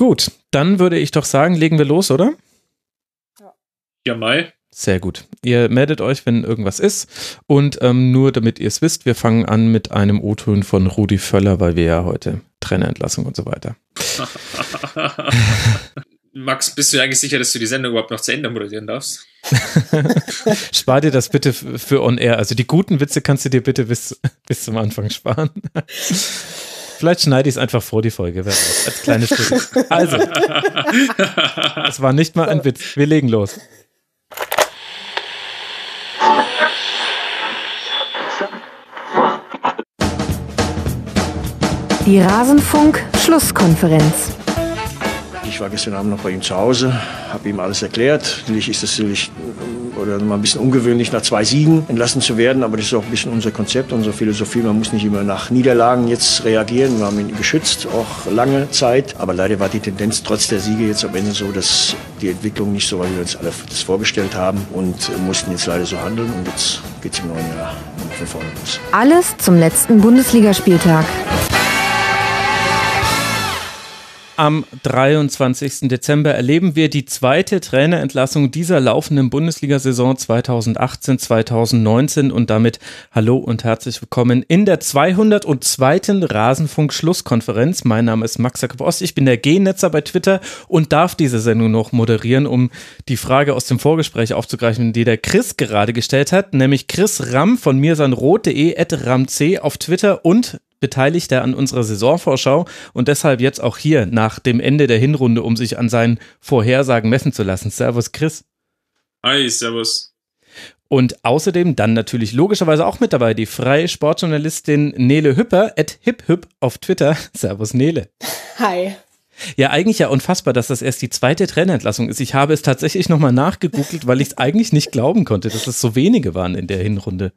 Gut, dann würde ich doch sagen, legen wir los, oder? Ja, Mai. Sehr gut. Ihr meldet euch, wenn irgendwas ist. Und ähm, nur damit ihr es wisst, wir fangen an mit einem O-Ton von Rudi Völler, weil wir ja heute Trainerentlassung und so weiter. Max, bist du eigentlich sicher, dass du die Sendung überhaupt noch zu Ende moderieren darfst? Spar dir das bitte für On Air. Also die guten Witze kannst du dir bitte bis, bis zum Anfang sparen. Vielleicht schneide ich es einfach vor die Folge, als kleine Stück. Also, es war nicht mal ein Witz. Wir legen los. Die Rasenfunk-Schlusskonferenz. Ich war gestern Abend noch bei ihm zu Hause, habe ihm alles erklärt. Natürlich ist es natürlich oder mal ein bisschen ungewöhnlich, nach zwei Siegen entlassen zu werden, aber das ist auch ein bisschen unser Konzept, unsere Philosophie. Man muss nicht immer nach Niederlagen jetzt reagieren. Wir haben ihn geschützt, auch lange Zeit. Aber leider war die Tendenz trotz der Siege jetzt am Ende so, dass die Entwicklung nicht so war, wie wir uns alle das vorgestellt haben und mussten jetzt leider so handeln. Und jetzt geht es im neuen Jahr von vorne los. Alles zum letzten Bundesligaspieltag. Am 23. Dezember erleben wir die zweite Trainerentlassung dieser laufenden Bundesliga-Saison 2018-2019 und damit hallo und herzlich willkommen in der 202. Rasenfunk-Schlusskonferenz. Mein Name ist Max Jakob Ost, ich bin der G-Netzer bei Twitter und darf diese Sendung noch moderieren, um die Frage aus dem Vorgespräch aufzugreifen, die der Chris gerade gestellt hat, nämlich Chris Ram von mirsanrot.de at ramc auf Twitter und Beteiligter an unserer Saisonvorschau und deshalb jetzt auch hier nach dem Ende der Hinrunde, um sich an seinen Vorhersagen messen zu lassen. Servus, Chris. Hi, servus. Und außerdem dann natürlich logischerweise auch mit dabei die freie Sportjournalistin Nele Hüpper at hiphüp auf Twitter. Servus, Nele. Hi. Ja, eigentlich ja unfassbar, dass das erst die zweite Trainerentlassung ist. Ich habe es tatsächlich nochmal nachgegoogelt, weil ich es eigentlich nicht glauben konnte, dass es so wenige waren in der Hinrunde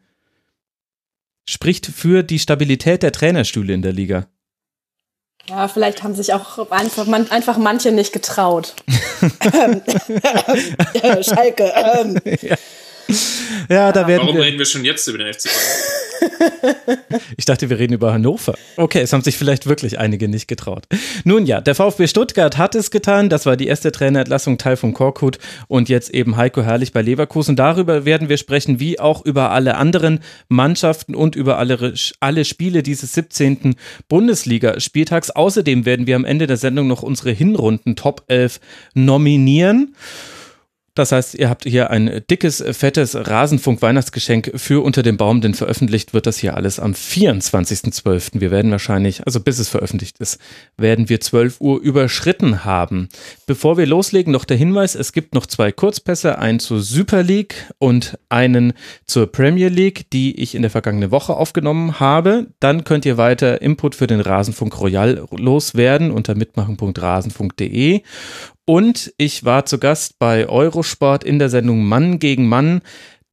spricht für die Stabilität der Trainerstühle in der Liga. Ja, vielleicht haben sich auch einfach, man, einfach manche nicht getraut. Schalke. Ähm. Ja. Ja. da werden Warum wir reden wir schon jetzt über den FC Bayern? Ich dachte, wir reden über Hannover. Okay, es haben sich vielleicht wirklich einige nicht getraut. Nun ja, der VfB Stuttgart hat es getan. Das war die erste Trainerentlassung Teil von Korkut und jetzt eben Heiko Herrlich bei Leverkusen. Darüber werden wir sprechen, wie auch über alle anderen Mannschaften und über alle, alle Spiele dieses 17. Bundesliga-Spieltags. Außerdem werden wir am Ende der Sendung noch unsere Hinrunden Top 11 nominieren. Das heißt, ihr habt hier ein dickes, fettes Rasenfunk-Weihnachtsgeschenk für unter dem Baum, denn veröffentlicht wird das hier alles am 24.12. Wir werden wahrscheinlich, also bis es veröffentlicht ist, werden wir 12 Uhr überschritten haben. Bevor wir loslegen, noch der Hinweis, es gibt noch zwei Kurzpässe, einen zur Super League und einen zur Premier League, die ich in der vergangenen Woche aufgenommen habe. Dann könnt ihr weiter Input für den Rasenfunk Royal loswerden unter mitmachen.rasenfunk.de und ich war zu Gast bei Eurosport in der Sendung Mann gegen Mann.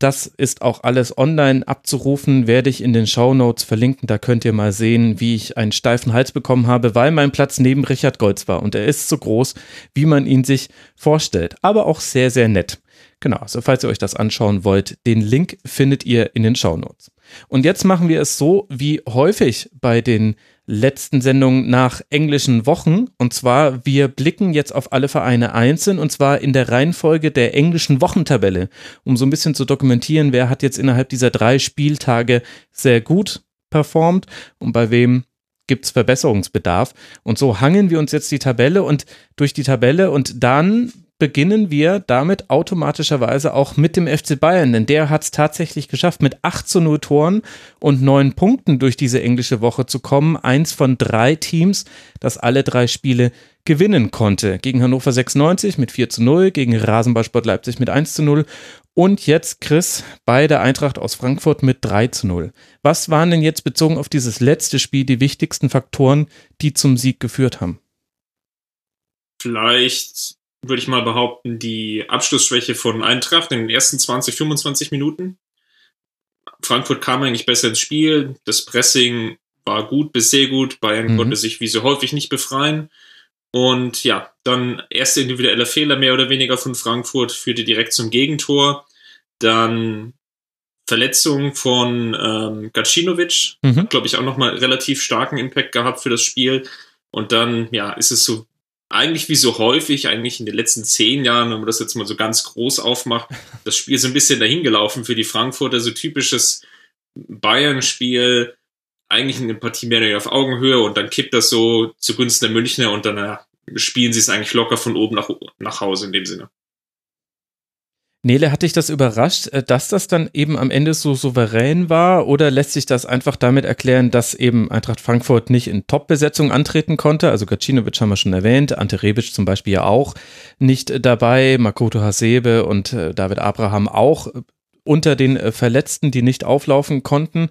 Das ist auch alles online abzurufen, werde ich in den Show Notes verlinken. Da könnt ihr mal sehen, wie ich einen steifen Hals bekommen habe, weil mein Platz neben Richard Goltz war. Und er ist so groß, wie man ihn sich vorstellt. Aber auch sehr, sehr nett. Genau, also falls ihr euch das anschauen wollt, den Link findet ihr in den Show Notes. Und jetzt machen wir es so wie häufig bei den letzten Sendung nach englischen Wochen. Und zwar, wir blicken jetzt auf alle Vereine einzeln und zwar in der Reihenfolge der englischen Wochentabelle, um so ein bisschen zu dokumentieren, wer hat jetzt innerhalb dieser drei Spieltage sehr gut performt und bei wem gibt es Verbesserungsbedarf. Und so hangen wir uns jetzt die Tabelle und durch die Tabelle und dann beginnen wir damit automatischerweise auch mit dem FC Bayern, denn der hat es tatsächlich geschafft, mit 8 zu 0 Toren und 9 Punkten durch diese englische Woche zu kommen. Eins von drei Teams, das alle drei Spiele gewinnen konnte. Gegen Hannover 96 mit 4 zu 0, gegen Rasenballsport Leipzig mit 1 zu 0 und jetzt Chris bei der Eintracht aus Frankfurt mit 3 zu 0. Was waren denn jetzt bezogen auf dieses letzte Spiel die wichtigsten Faktoren, die zum Sieg geführt haben? Vielleicht würde ich mal behaupten, die Abschlussschwäche von Eintracht in den ersten 20, 25 Minuten. Frankfurt kam eigentlich besser ins Spiel. Das Pressing war gut bis sehr gut. Bayern mhm. konnte sich wie so häufig nicht befreien. Und ja, dann erste individuelle Fehler mehr oder weniger von Frankfurt führte direkt zum Gegentor. Dann Verletzung von ähm, Gacinovic, mhm. glaube ich, auch nochmal relativ starken Impact gehabt für das Spiel. Und dann, ja, ist es so eigentlich wie so häufig, eigentlich in den letzten zehn Jahren, wenn man das jetzt mal so ganz groß aufmacht, das Spiel so ein bisschen dahingelaufen für die Frankfurter, so typisches Bayern-Spiel, eigentlich eine Partie mehr oder weniger auf Augenhöhe und dann kippt das so zugunsten der Münchner und dann ja, spielen sie es eigentlich locker von oben nach, nach Hause in dem Sinne. Nele, hat dich das überrascht, äh, dass das dann eben am Ende so souverän war oder lässt sich das einfach damit erklären, dass eben Eintracht Frankfurt nicht in Top-Besetzung antreten konnte? Also Gacinovic haben wir schon erwähnt, Ante Rebic zum Beispiel ja auch nicht dabei, Makoto Hasebe und äh, David Abraham auch unter den äh, Verletzten, die nicht auflaufen konnten.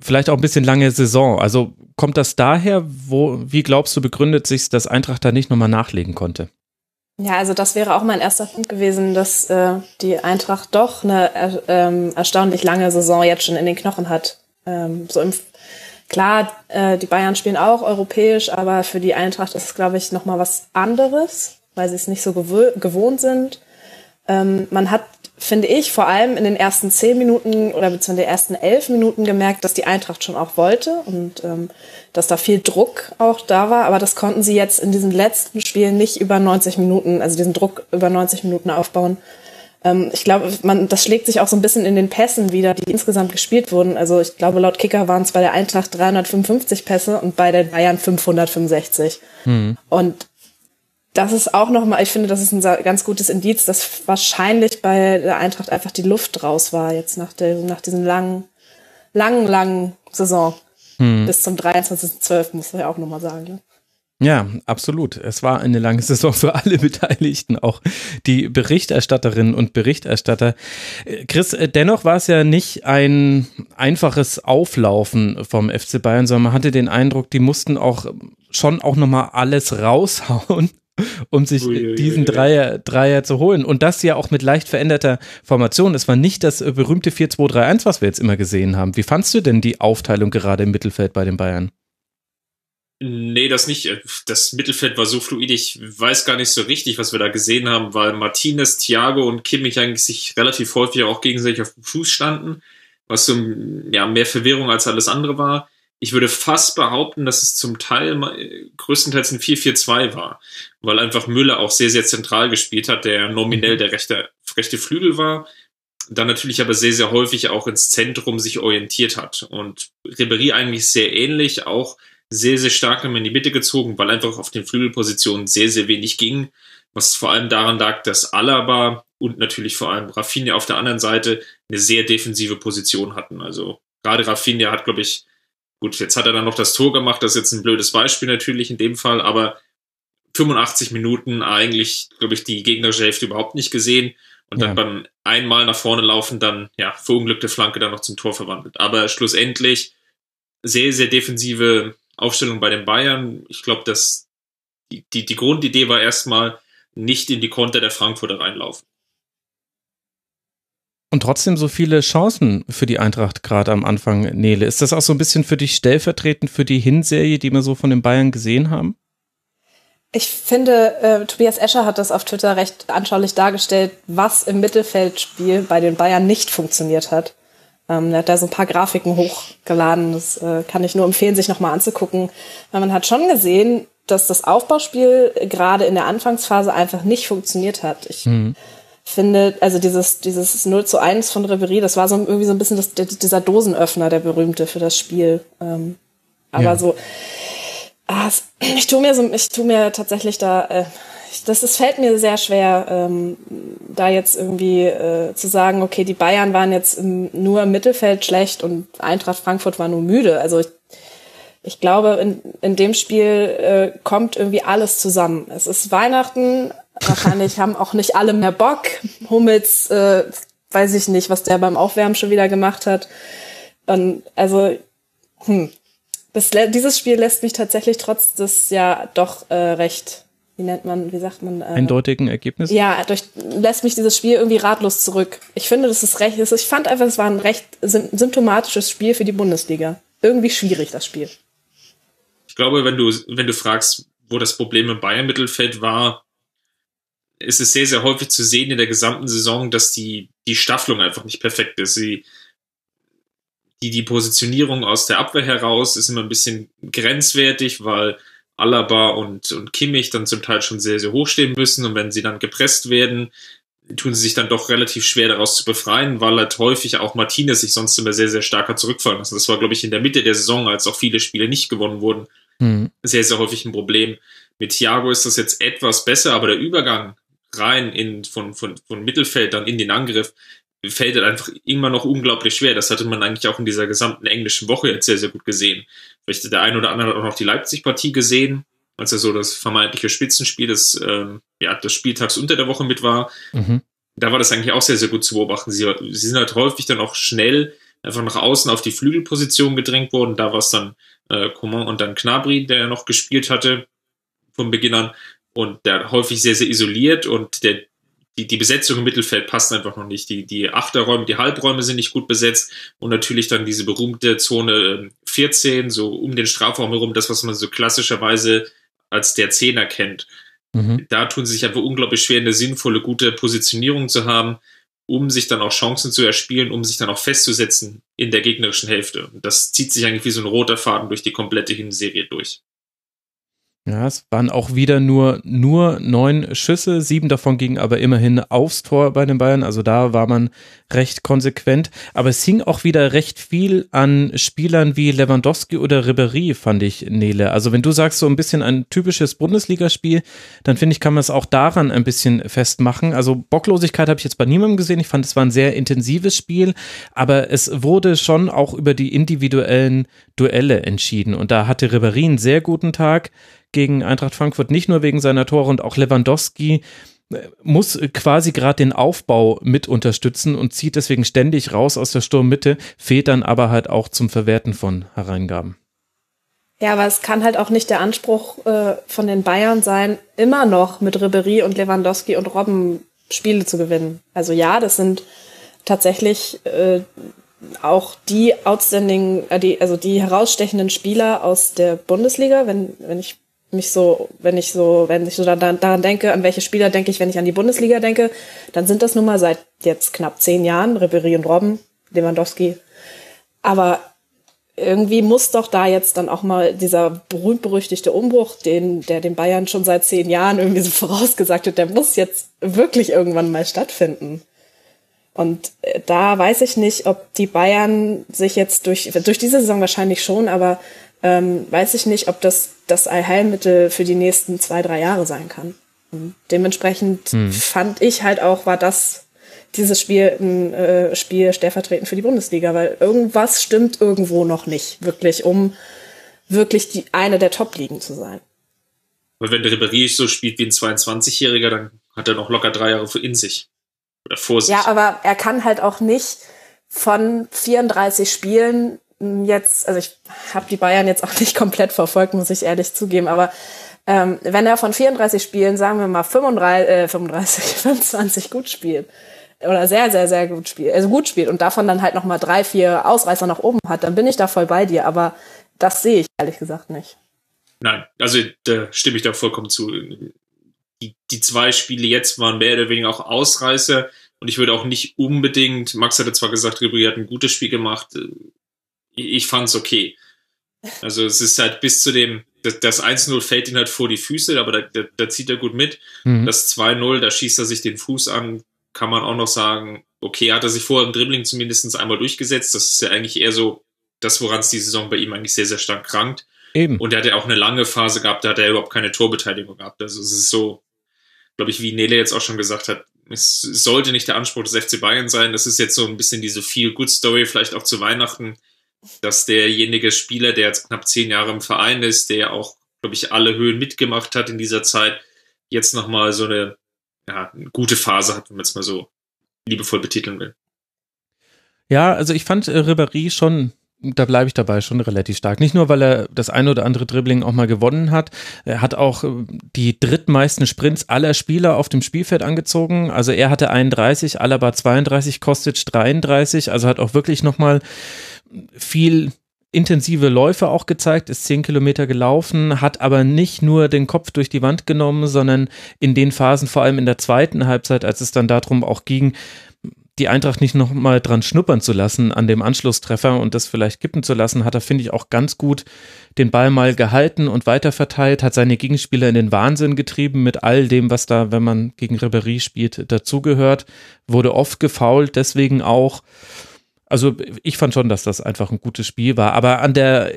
Vielleicht auch ein bisschen lange Saison. Also kommt das daher, wo, wie glaubst du, begründet sich, dass Eintracht da nicht nochmal nachlegen konnte? Ja, also das wäre auch mein erster Punkt gewesen, dass äh, die Eintracht doch eine äh, ähm, erstaunlich lange Saison jetzt schon in den Knochen hat. Ähm, so im, klar, äh, die Bayern spielen auch europäisch, aber für die Eintracht ist es, glaube ich, noch mal was anderes, weil sie es nicht so gewö gewohnt sind. Ähm, man hat finde ich, vor allem in den ersten zehn Minuten oder beziehungsweise in den ersten elf Minuten gemerkt, dass die Eintracht schon auch wollte und ähm, dass da viel Druck auch da war. Aber das konnten sie jetzt in diesem letzten Spiel nicht über 90 Minuten, also diesen Druck über 90 Minuten aufbauen. Ähm, ich glaube, man, das schlägt sich auch so ein bisschen in den Pässen wieder, die insgesamt gespielt wurden. Also ich glaube, laut Kicker waren es bei der Eintracht 355 Pässe und bei den Bayern 565. Mhm. Und das ist auch nochmal, ich finde, das ist ein ganz gutes Indiz, dass wahrscheinlich bei der Eintracht einfach die Luft raus war, jetzt nach, der, nach diesem langen, langen, langen Saison. Hm. Bis zum 23.12. muss man ja auch nochmal sagen. Ne? Ja, absolut. Es war eine lange Saison für alle Beteiligten, auch die Berichterstatterinnen und Berichterstatter. Chris, dennoch war es ja nicht ein einfaches Auflaufen vom FC Bayern, sondern man hatte den Eindruck, die mussten auch schon auch nochmal alles raushauen, um sich Uiuiui. diesen Dreier, Dreier zu holen. Und das ja auch mit leicht veränderter Formation. Es war nicht das äh, berühmte 4-2-3-1, was wir jetzt immer gesehen haben. Wie fandst du denn die Aufteilung gerade im Mittelfeld bei den Bayern? Nee, das nicht. Das Mittelfeld war so fluid. Ich weiß gar nicht so richtig, was wir da gesehen haben, weil Martinez, Thiago und Kimmich eigentlich sich relativ häufig auch gegenseitig auf dem Fuß standen, was so ja, mehr Verwirrung als alles andere war ich würde fast behaupten, dass es zum Teil größtenteils ein 4-4-2 war, weil einfach Müller auch sehr, sehr zentral gespielt hat, der nominell mhm. der rechte, rechte Flügel war, dann natürlich aber sehr, sehr häufig auch ins Zentrum sich orientiert hat. Und Ribéry eigentlich sehr ähnlich, auch sehr, sehr stark in die Mitte gezogen, weil einfach auf den Flügelpositionen sehr, sehr wenig ging, was vor allem daran lag, dass Alaba und natürlich vor allem Rafinha auf der anderen Seite eine sehr defensive Position hatten. Also gerade Rafinha hat, glaube ich, Gut, jetzt hat er dann noch das Tor gemacht, das ist jetzt ein blödes Beispiel natürlich in dem Fall, aber 85 Minuten eigentlich, glaube ich, die gegnerische Hälfte überhaupt nicht gesehen und ja. dann beim einmal nach vorne laufen, dann, ja, verunglückte Flanke dann noch zum Tor verwandelt. Aber schlussendlich sehr, sehr defensive Aufstellung bei den Bayern. Ich glaube, dass die, die, die Grundidee war erstmal nicht in die Konter der Frankfurter reinlaufen. Und trotzdem so viele Chancen für die Eintracht gerade am Anfang, Nele. Ist das auch so ein bisschen für dich stellvertretend für die Hinserie, die wir so von den Bayern gesehen haben? Ich finde, äh, Tobias Escher hat das auf Twitter recht anschaulich dargestellt, was im Mittelfeldspiel bei den Bayern nicht funktioniert hat. Ähm, er hat da so ein paar Grafiken hochgeladen. Das äh, kann ich nur empfehlen, sich nochmal anzugucken. Weil man hat schon gesehen, dass das Aufbauspiel gerade in der Anfangsphase einfach nicht funktioniert hat. Ich mhm finde, also dieses, dieses 0 zu 1 von Reverie, das war so irgendwie so ein bisschen das, dieser Dosenöffner, der berühmte für das Spiel. Ähm, aber ja. so, ah, ich tue mir so, ich tue mir tatsächlich da, äh, das, das fällt mir sehr schwer, ähm, da jetzt irgendwie äh, zu sagen, okay, die Bayern waren jetzt im, nur im Mittelfeld schlecht und Eintracht Frankfurt war nur müde. Also ich, ich glaube, in, in dem Spiel äh, kommt irgendwie alles zusammen. Es ist Weihnachten, Wahrscheinlich haben auch nicht alle mehr Bock. Hummels, äh, weiß ich nicht, was der beim Aufwärmen schon wieder gemacht hat. Und also, hm, das, dieses Spiel lässt mich tatsächlich trotz des ja doch äh, recht, wie nennt man, wie sagt man? Äh, Eindeutigen Ergebnis? Ja, durch, lässt mich dieses Spiel irgendwie ratlos zurück. Ich finde, das ist recht, ich fand einfach, es war ein recht symptomatisches Spiel für die Bundesliga. Irgendwie schwierig, das Spiel. Ich glaube, wenn du, wenn du fragst, wo das Problem im Bayern-Mittelfeld war, ist es sehr, sehr häufig zu sehen in der gesamten Saison, dass die, die Staffelung einfach nicht perfekt ist. Sie, die, die Positionierung aus der Abwehr heraus ist immer ein bisschen grenzwertig, weil Alaba und, und Kimmich dann zum Teil schon sehr, sehr hoch stehen müssen und wenn sie dann gepresst werden, tun sie sich dann doch relativ schwer daraus zu befreien, weil halt häufig auch Martinez sich sonst immer sehr, sehr stark hat zurückfallen lassen. Das war, glaube ich, in der Mitte der Saison, als auch viele Spiele nicht gewonnen wurden, mhm. sehr, sehr häufig ein Problem. Mit Thiago ist das jetzt etwas besser, aber der Übergang rein in, von, von, von Mittelfeld dann in den Angriff fällt halt einfach immer noch unglaublich schwer. Das hatte man eigentlich auch in dieser gesamten englischen Woche jetzt sehr, sehr gut gesehen. Vielleicht der ein oder andere hat auch noch die Leipzig-Partie gesehen, als er so das vermeintliche Spitzenspiel des, ähm, ja, des Spieltags unter der Woche mit war. Mhm. Da war das eigentlich auch sehr, sehr gut zu beobachten. Sie, sie sind halt häufig dann auch schnell einfach nach außen auf die Flügelposition gedrängt worden. Da war es dann äh, Coman und dann Knabri, der noch gespielt hatte von Beginn an. Und der häufig sehr, sehr isoliert und der die, die Besetzung im Mittelfeld passt einfach noch nicht. Die, die Achterräume, die Halbräume sind nicht gut besetzt und natürlich dann diese berühmte Zone 14, ähm, so um den Strafraum herum, das, was man so klassischerweise als der Zehner kennt. Mhm. Da tun sie sich einfach unglaublich schwer, eine sinnvolle, gute Positionierung zu haben, um sich dann auch Chancen zu erspielen, um sich dann auch festzusetzen in der gegnerischen Hälfte. Und das zieht sich eigentlich wie so ein roter Faden durch die komplette Hinserie durch. Ja, es waren auch wieder nur, nur neun Schüsse, sieben davon gingen aber immerhin aufs Tor bei den Bayern, also da war man recht konsequent. Aber es hing auch wieder recht viel an Spielern wie Lewandowski oder Ribéry, fand ich, Nele. Also wenn du sagst, so ein bisschen ein typisches Bundesligaspiel, dann finde ich, kann man es auch daran ein bisschen festmachen. Also Bocklosigkeit habe ich jetzt bei niemandem gesehen. Ich fand, es war ein sehr intensives Spiel, aber es wurde schon auch über die individuellen Duelle entschieden. Und da hatte Ribéry einen sehr guten Tag gegen Eintracht Frankfurt, nicht nur wegen seiner Tore und auch Lewandowski äh, muss quasi gerade den Aufbau mit unterstützen und zieht deswegen ständig raus aus der Sturmmitte, fehlt dann aber halt auch zum Verwerten von Hereingaben. Ja, aber es kann halt auch nicht der Anspruch äh, von den Bayern sein, immer noch mit Ribery und Lewandowski und Robben Spiele zu gewinnen. Also ja, das sind tatsächlich äh, auch die outstanding, äh, die, also die herausstechenden Spieler aus der Bundesliga, wenn, wenn ich mich so, wenn ich so, wenn ich so daran, daran denke, an welche Spieler denke ich, wenn ich an die Bundesliga denke, dann sind das nun mal seit jetzt knapp zehn Jahren Ribery und Robben, Lewandowski. Aber irgendwie muss doch da jetzt dann auch mal dieser berühmt-berüchtigte Umbruch, den, der den Bayern schon seit zehn Jahren irgendwie so vorausgesagt hat, der muss jetzt wirklich irgendwann mal stattfinden. Und äh, da weiß ich nicht, ob die Bayern sich jetzt durch, durch diese Saison wahrscheinlich schon, aber ähm, weiß ich nicht, ob das das Allheilmittel für die nächsten zwei, drei Jahre sein kann. Und dementsprechend hm. fand ich halt auch, war das dieses Spiel ein äh, Spiel stellvertretend für die Bundesliga, weil irgendwas stimmt irgendwo noch nicht, wirklich, um wirklich die eine der Top-Ligen zu sein. Weil wenn der Ribéry so spielt wie ein 22-Jähriger, dann hat er noch locker drei Jahre in sich. Oder vor sich. Ja, aber er kann halt auch nicht von 34 Spielen jetzt, also ich habe die Bayern jetzt auch nicht komplett verfolgt, muss ich ehrlich zugeben, aber ähm, wenn er von 34 Spielen, sagen wir mal 35, äh, 35 25 gut spielt oder sehr, sehr, sehr gut spielt, also gut spielt und davon dann halt nochmal drei, vier Ausreißer nach oben hat, dann bin ich da voll bei dir, aber das sehe ich ehrlich gesagt nicht. Nein, also da stimme ich da vollkommen zu. Die, die zwei Spiele jetzt waren mehr oder weniger auch Ausreißer und ich würde auch nicht unbedingt, Max hatte zwar gesagt, Ribéry hat ein gutes Spiel gemacht, ich fand's okay. Also es ist halt bis zu dem, das, das 1-0 fällt ihm halt vor die Füße, aber da, da, da zieht er gut mit. Mhm. Das 2-0, da schießt er sich den Fuß an, kann man auch noch sagen, okay, hat er sich vorher im Dribbling zumindest einmal durchgesetzt. Das ist ja eigentlich eher so das, woran es die Saison bei ihm eigentlich sehr, sehr stark krankt. Eben. Und er hat ja auch eine lange Phase gehabt, da hat er überhaupt keine Torbeteiligung gehabt. Also es ist so, glaube ich, wie Nele jetzt auch schon gesagt hat, es sollte nicht der Anspruch des FC Bayern sein. Das ist jetzt so ein bisschen diese Feel-Good-Story, vielleicht auch zu Weihnachten dass derjenige Spieler, der jetzt knapp zehn Jahre im Verein ist, der auch, glaube ich, alle Höhen mitgemacht hat in dieser Zeit, jetzt nochmal so eine, ja, eine gute Phase hat, wenn man es mal so liebevoll betiteln will. Ja, also ich fand äh, Ribéry schon da bleibe ich dabei schon relativ stark. Nicht nur, weil er das ein oder andere Dribbling auch mal gewonnen hat. Er hat auch äh, die drittmeisten Sprints aller Spieler auf dem Spielfeld angezogen. Also er hatte 31, Alaba 32, Kostic 33. Also hat auch wirklich nochmal viel intensive Läufe auch gezeigt, ist zehn Kilometer gelaufen, hat aber nicht nur den Kopf durch die Wand genommen, sondern in den Phasen, vor allem in der zweiten Halbzeit, als es dann darum auch ging, die Eintracht nicht nochmal dran schnuppern zu lassen an dem Anschlusstreffer und das vielleicht kippen zu lassen, hat er, finde ich, auch ganz gut den Ball mal gehalten und weiterverteilt, hat seine Gegenspieler in den Wahnsinn getrieben mit all dem, was da, wenn man gegen Ribéry spielt, dazugehört, wurde oft gefault, deswegen auch also ich fand schon, dass das einfach ein gutes Spiel war. Aber an der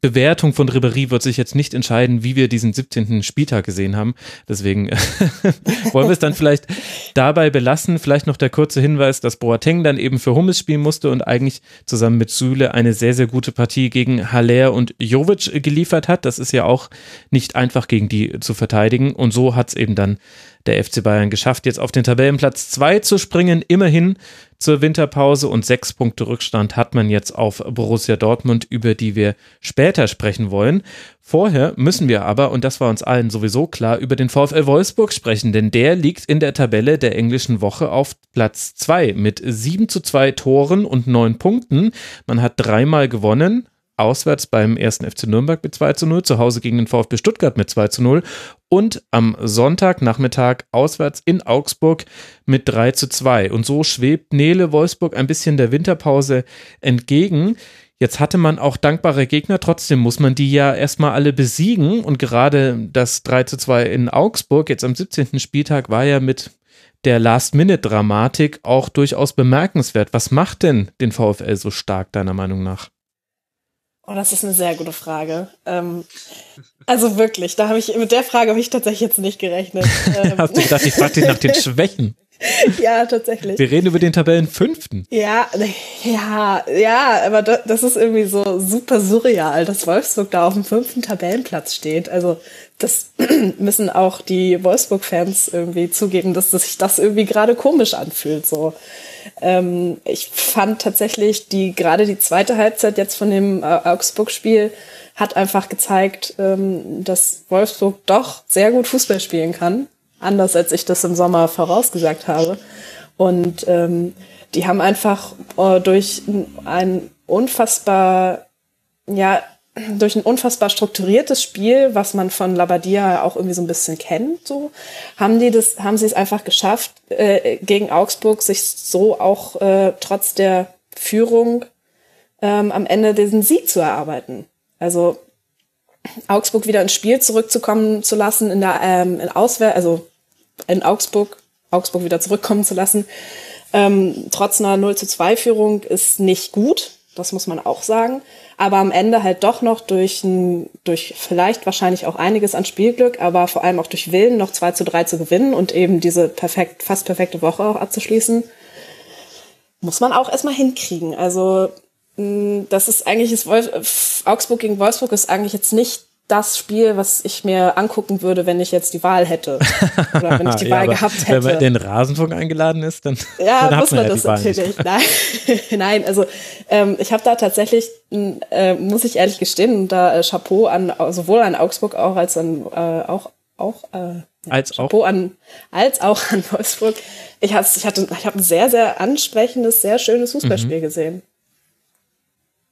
Bewertung von Ribéry wird sich jetzt nicht entscheiden, wie wir diesen 17. Spieltag gesehen haben. Deswegen wollen wir es dann vielleicht dabei belassen. Vielleicht noch der kurze Hinweis, dass Boateng dann eben für Hummels spielen musste und eigentlich zusammen mit Süle eine sehr, sehr gute Partie gegen Haller und Jovic geliefert hat. Das ist ja auch nicht einfach gegen die zu verteidigen. Und so hat es eben dann der FC Bayern geschafft, jetzt auf den Tabellenplatz 2 zu springen, immerhin zur Winterpause und sechs Punkte Rückstand hat man jetzt auf Borussia Dortmund, über die wir später sprechen wollen. Vorher müssen wir aber, und das war uns allen sowieso klar, über den VfL Wolfsburg sprechen, denn der liegt in der Tabelle der englischen Woche auf Platz 2 mit 7 zu 2 Toren und 9 Punkten. Man hat dreimal gewonnen, auswärts beim ersten FC Nürnberg mit 2 zu 0, zu Hause gegen den VfB Stuttgart mit 2 zu 0 und am Sonntagnachmittag auswärts in Augsburg mit 3 zu 2. Und so schwebt Nele Wolfsburg ein bisschen der Winterpause entgegen. Jetzt hatte man auch dankbare Gegner, trotzdem muss man die ja erstmal alle besiegen. Und gerade das 3 zu 2 in Augsburg, jetzt am 17. Spieltag, war ja mit der Last-Minute-Dramatik auch durchaus bemerkenswert. Was macht denn den VfL so stark, deiner Meinung nach? Oh, das ist eine sehr gute Frage. Ähm, also wirklich, da habe ich mit der Frage habe ich tatsächlich jetzt nicht gerechnet. Ähm, Hast du gedacht, ich frage dich nach den Schwächen? ja, tatsächlich. Wir reden über den Tabellenfünften. Ja, ja, ja, aber das ist irgendwie so super surreal, dass Wolfsburg da auf dem fünften Tabellenplatz steht. Also das müssen auch die Wolfsburg-Fans irgendwie zugeben, dass sich das irgendwie gerade komisch anfühlt. So, ähm, ich fand tatsächlich die gerade die zweite Halbzeit jetzt von dem äh, Augsburg-Spiel hat einfach gezeigt, ähm, dass Wolfsburg doch sehr gut Fußball spielen kann anders als ich das im Sommer vorausgesagt habe. Und ähm, die haben einfach äh, durch ein unfassbar, ja, durch ein unfassbar strukturiertes Spiel, was man von Labadia auch irgendwie so ein bisschen kennt, so haben die das, haben sie es einfach geschafft, äh, gegen Augsburg sich so auch äh, trotz der Führung ähm, am Ende diesen Sieg zu erarbeiten. Also Augsburg wieder ins Spiel zurückzukommen zu lassen in der ähm, in Auswehr, also in Augsburg, Augsburg wieder zurückkommen zu lassen. Ähm, trotz einer 0 zu 2 Führung ist nicht gut, das muss man auch sagen. Aber am Ende halt doch noch durch, ein, durch vielleicht wahrscheinlich auch einiges an Spielglück, aber vor allem auch durch Willen noch 2 zu 3 zu gewinnen und eben diese perfekt, fast perfekte Woche auch abzuschließen, muss man auch erstmal hinkriegen. Also das ist eigentlich, ist Wolf, Augsburg gegen Wolfsburg ist eigentlich jetzt nicht das Spiel, was ich mir angucken würde, wenn ich jetzt die Wahl hätte. Oder wenn ich die Wahl gehabt hätte. Wenn man den Rasenfunk eingeladen ist, dann, ja, dann muss man, ja das natürlich. Nein, nein, also ähm, ich habe da tatsächlich, äh, muss ich ehrlich gestehen, da äh, Chapeau an sowohl an Augsburg auch als an äh, auch auch äh, als Chapeau auch an als auch an Wolfsburg. Ich, hatte, ich hatte, ich habe ein sehr sehr ansprechendes, sehr schönes Fußballspiel mhm. gesehen.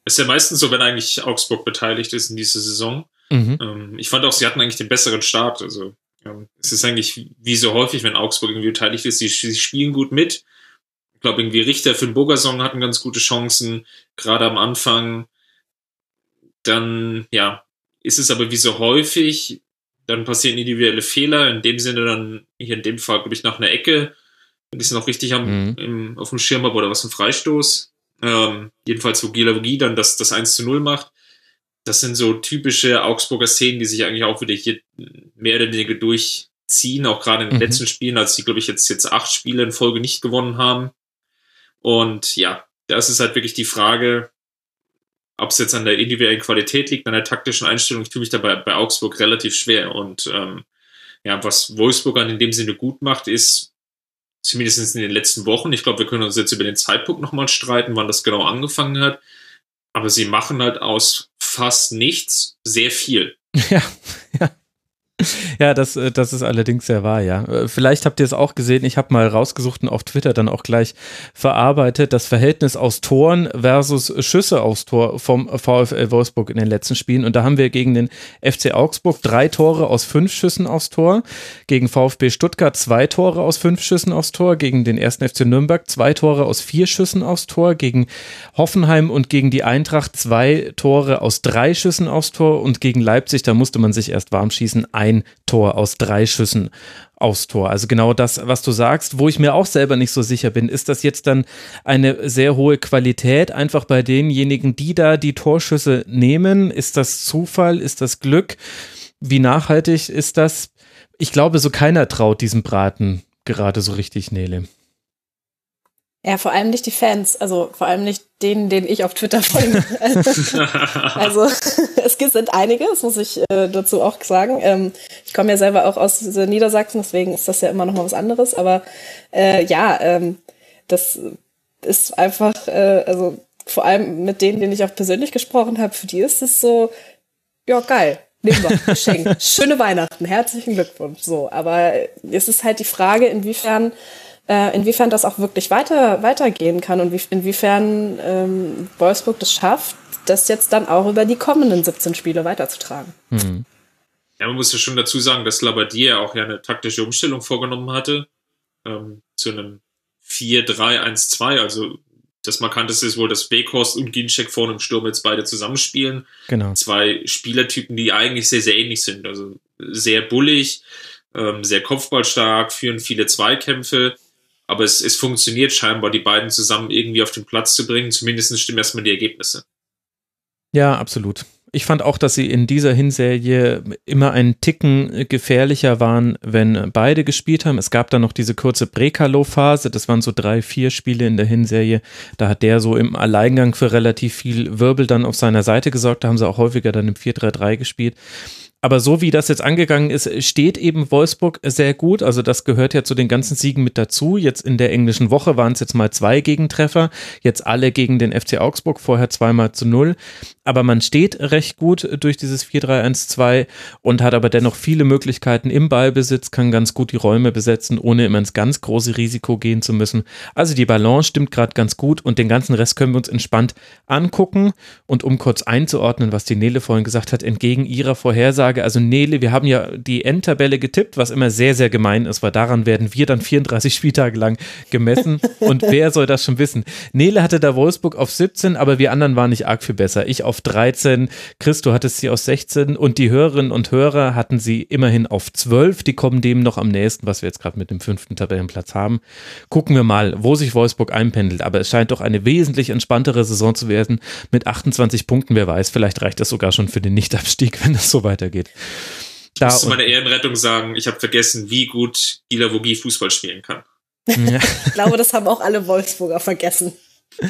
Ist ja meistens so, wenn eigentlich Augsburg beteiligt ist in dieser Saison Mhm. Ähm, ich fand auch, sie hatten eigentlich den besseren Start. Also ähm, es ist eigentlich wie so häufig, wenn Augsburg irgendwie beteiligt ist, sie, sie spielen gut mit. Ich glaube, irgendwie Richter für den Burgersong hatten ganz gute Chancen, gerade am Anfang. Dann, ja, ist es aber wie so häufig, dann passieren individuelle Fehler, in dem Sinne dann, hier in dem Fall, glaube ich, nach einer Ecke, wenn ich es noch richtig am, mhm. im, auf dem Schirm habe, oder was ein Freistoß. Ähm, jedenfalls, wo Gilavogi dann das, das 1 zu 0 macht das sind so typische Augsburger Szenen, die sich eigentlich auch wieder hier mehr oder weniger durchziehen, auch gerade in den mhm. letzten Spielen, als sie, glaube ich, jetzt, jetzt acht Spiele in Folge nicht gewonnen haben. Und ja, das ist halt wirklich die Frage, ob es jetzt an der individuellen Qualität liegt, an der taktischen Einstellung. Ich tue mich dabei bei Augsburg relativ schwer. Und ähm, ja, was Wolfsburg dann in dem Sinne gut macht, ist, zumindest in den letzten Wochen, ich glaube, wir können uns jetzt über den Zeitpunkt nochmal streiten, wann das genau angefangen hat, aber sie machen halt aus fast nichts sehr viel. Ja, ja. Ja, das, äh, das ist allerdings sehr wahr, ja. Äh, vielleicht habt ihr es auch gesehen, ich habe mal rausgesucht und auf Twitter dann auch gleich verarbeitet, das Verhältnis aus Toren versus Schüsse aus Tor vom VfL Wolfsburg in den letzten Spielen. Und da haben wir gegen den FC Augsburg drei Tore aus fünf Schüssen aufs Tor, gegen VfB Stuttgart zwei Tore aus fünf Schüssen aufs Tor, gegen den ersten FC Nürnberg zwei Tore aus vier Schüssen aufs Tor, gegen Hoffenheim und gegen die Eintracht zwei Tore aus drei Schüssen aufs Tor. Und gegen Leipzig, da musste man sich erst warm schießen, ein ein Tor aus drei Schüssen aufs Tor. Also genau das, was du sagst, wo ich mir auch selber nicht so sicher bin, ist das jetzt dann eine sehr hohe Qualität einfach bei denjenigen, die da die Torschüsse nehmen? Ist das Zufall? Ist das Glück? Wie nachhaltig ist das? Ich glaube, so keiner traut diesem Braten gerade so richtig, Nele. Ja, vor allem nicht die Fans, also vor allem nicht denen, denen ich auf Twitter folge. also es sind einige, das muss ich äh, dazu auch sagen. Ähm, ich komme ja selber auch aus Niedersachsen, deswegen ist das ja immer noch mal was anderes. Aber äh, ja, ähm, das ist einfach, äh, also vor allem mit denen, denen ich auch persönlich gesprochen habe, für die ist es so, ja geil, nehmen wir, Geschenk, schöne Weihnachten, herzlichen Glückwunsch. So, aber es ist halt die Frage, inwiefern äh, inwiefern das auch wirklich weiter, weitergehen kann und wie, inwiefern ähm, Wolfsburg das schafft, das jetzt dann auch über die kommenden 17 Spiele weiterzutragen. Mhm. Ja, man muss ja schon dazu sagen, dass Labadier auch ja eine taktische Umstellung vorgenommen hatte ähm, zu einem 4-3-1-2. Also das Markanteste ist wohl, dass Weghorst und Ginczek vorne im Sturm jetzt beide zusammenspielen. Genau. Zwei Spielertypen, die eigentlich sehr, sehr ähnlich sind. Also sehr bullig, ähm, sehr kopfballstark, führen viele Zweikämpfe aber es, es funktioniert scheinbar, die beiden zusammen irgendwie auf den Platz zu bringen. Zumindest stimmen erstmal die Ergebnisse. Ja, absolut. Ich fand auch, dass sie in dieser Hinserie immer einen Ticken gefährlicher waren, wenn beide gespielt haben. Es gab dann noch diese kurze Brekalo-Phase, das waren so drei, vier Spiele in der Hinserie. Da hat der so im Alleingang für relativ viel Wirbel dann auf seiner Seite gesorgt. Da haben sie auch häufiger dann im 4-3-3 gespielt. Aber so wie das jetzt angegangen ist, steht eben Wolfsburg sehr gut. Also das gehört ja zu den ganzen Siegen mit dazu. Jetzt in der englischen Woche waren es jetzt mal zwei Gegentreffer, jetzt alle gegen den FC Augsburg, vorher zweimal zu null. Aber man steht recht gut durch dieses 4-3-1-2 und hat aber dennoch viele Möglichkeiten im Ballbesitz, kann ganz gut die Räume besetzen, ohne immer ins ganz große Risiko gehen zu müssen. Also die Balance stimmt gerade ganz gut und den ganzen Rest können wir uns entspannt angucken. Und um kurz einzuordnen, was die Nele vorhin gesagt hat, entgegen ihrer Vorhersage, Aussage, also Nele, wir haben ja die Endtabelle getippt, was immer sehr, sehr gemein ist, weil daran werden wir dann 34 Spieltage lang gemessen. Und wer soll das schon wissen? Nele hatte da Wolfsburg auf 17, aber wir anderen waren nicht arg viel besser. Ich auf 13, Christo hattest sie auf 16 und die Hörerinnen und Hörer hatten sie immerhin auf 12. Die kommen dem noch am nächsten, was wir jetzt gerade mit dem fünften Tabellenplatz haben. Gucken wir mal, wo sich Wolfsburg einpendelt. Aber es scheint doch eine wesentlich entspanntere Saison zu werden mit 28 Punkten. Wer weiß, vielleicht reicht das sogar schon für den Nichtabstieg, wenn es so weitergeht geht. Da ich muss zu meiner Ehrenrettung sagen, ich habe vergessen, wie gut Gila Vogie Fußball spielen kann. Ja. ich glaube, das haben auch alle Wolfsburger vergessen.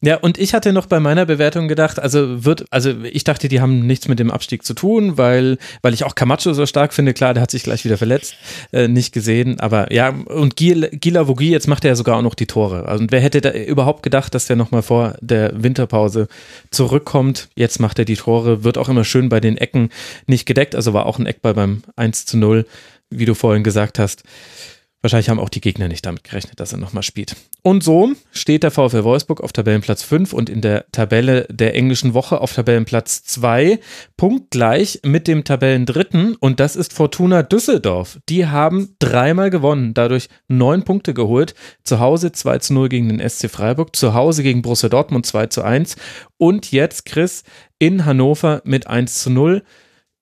Ja, und ich hatte noch bei meiner Bewertung gedacht, also wird, also ich dachte, die haben nichts mit dem Abstieg zu tun, weil, weil ich auch Camacho so stark finde. Klar, der hat sich gleich wieder verletzt, äh, nicht gesehen, aber ja, und Gila, Vogie, jetzt macht er ja sogar auch noch die Tore. Also wer hätte da überhaupt gedacht, dass der nochmal vor der Winterpause zurückkommt? Jetzt macht er die Tore, wird auch immer schön bei den Ecken nicht gedeckt, also war auch ein Eckball beim 1 zu 0, wie du vorhin gesagt hast. Wahrscheinlich haben auch die Gegner nicht damit gerechnet, dass er nochmal spielt. Und so steht der VfL Wolfsburg auf Tabellenplatz 5 und in der Tabelle der englischen Woche auf Tabellenplatz 2, punktgleich mit dem Tabellendritten und das ist Fortuna Düsseldorf. Die haben dreimal gewonnen, dadurch neun Punkte geholt. Zu Hause 2 zu 0 gegen den SC Freiburg, zu Hause gegen Borussia Dortmund 2 zu 1 und jetzt Chris in Hannover mit 1 zu 0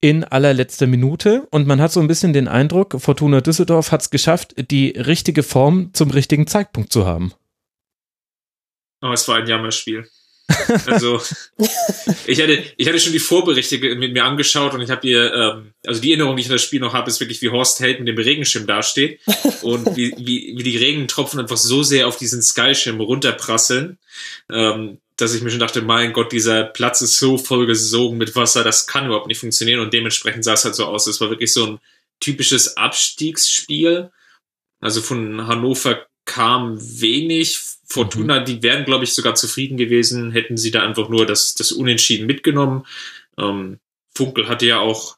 in allerletzter Minute und man hat so ein bisschen den Eindruck, Fortuna Düsseldorf hat es geschafft, die richtige Form zum richtigen Zeitpunkt zu haben. Aber oh, es war ein Jammerspiel. Also ich hatte, ich hatte schon die Vorberichte mit mir angeschaut und ich habe hier, ähm, also die Erinnerung, die ich an das Spiel noch habe, ist wirklich, wie Horst Held mit dem Regenschirm dasteht und wie, wie, wie die Regentropfen einfach so sehr auf diesen Skyschirm runterprasseln, ähm, dass ich mir schon dachte, mein Gott, dieser Platz ist so vollgesogen mit Wasser, das kann überhaupt nicht funktionieren und dementsprechend sah es halt so aus. Es war wirklich so ein typisches Abstiegsspiel. Also von Hannover kam wenig. Fortuna, mhm. die wären, glaube ich, sogar zufrieden gewesen, hätten sie da einfach nur das, das Unentschieden mitgenommen. Ähm, Funkel hatte ja auch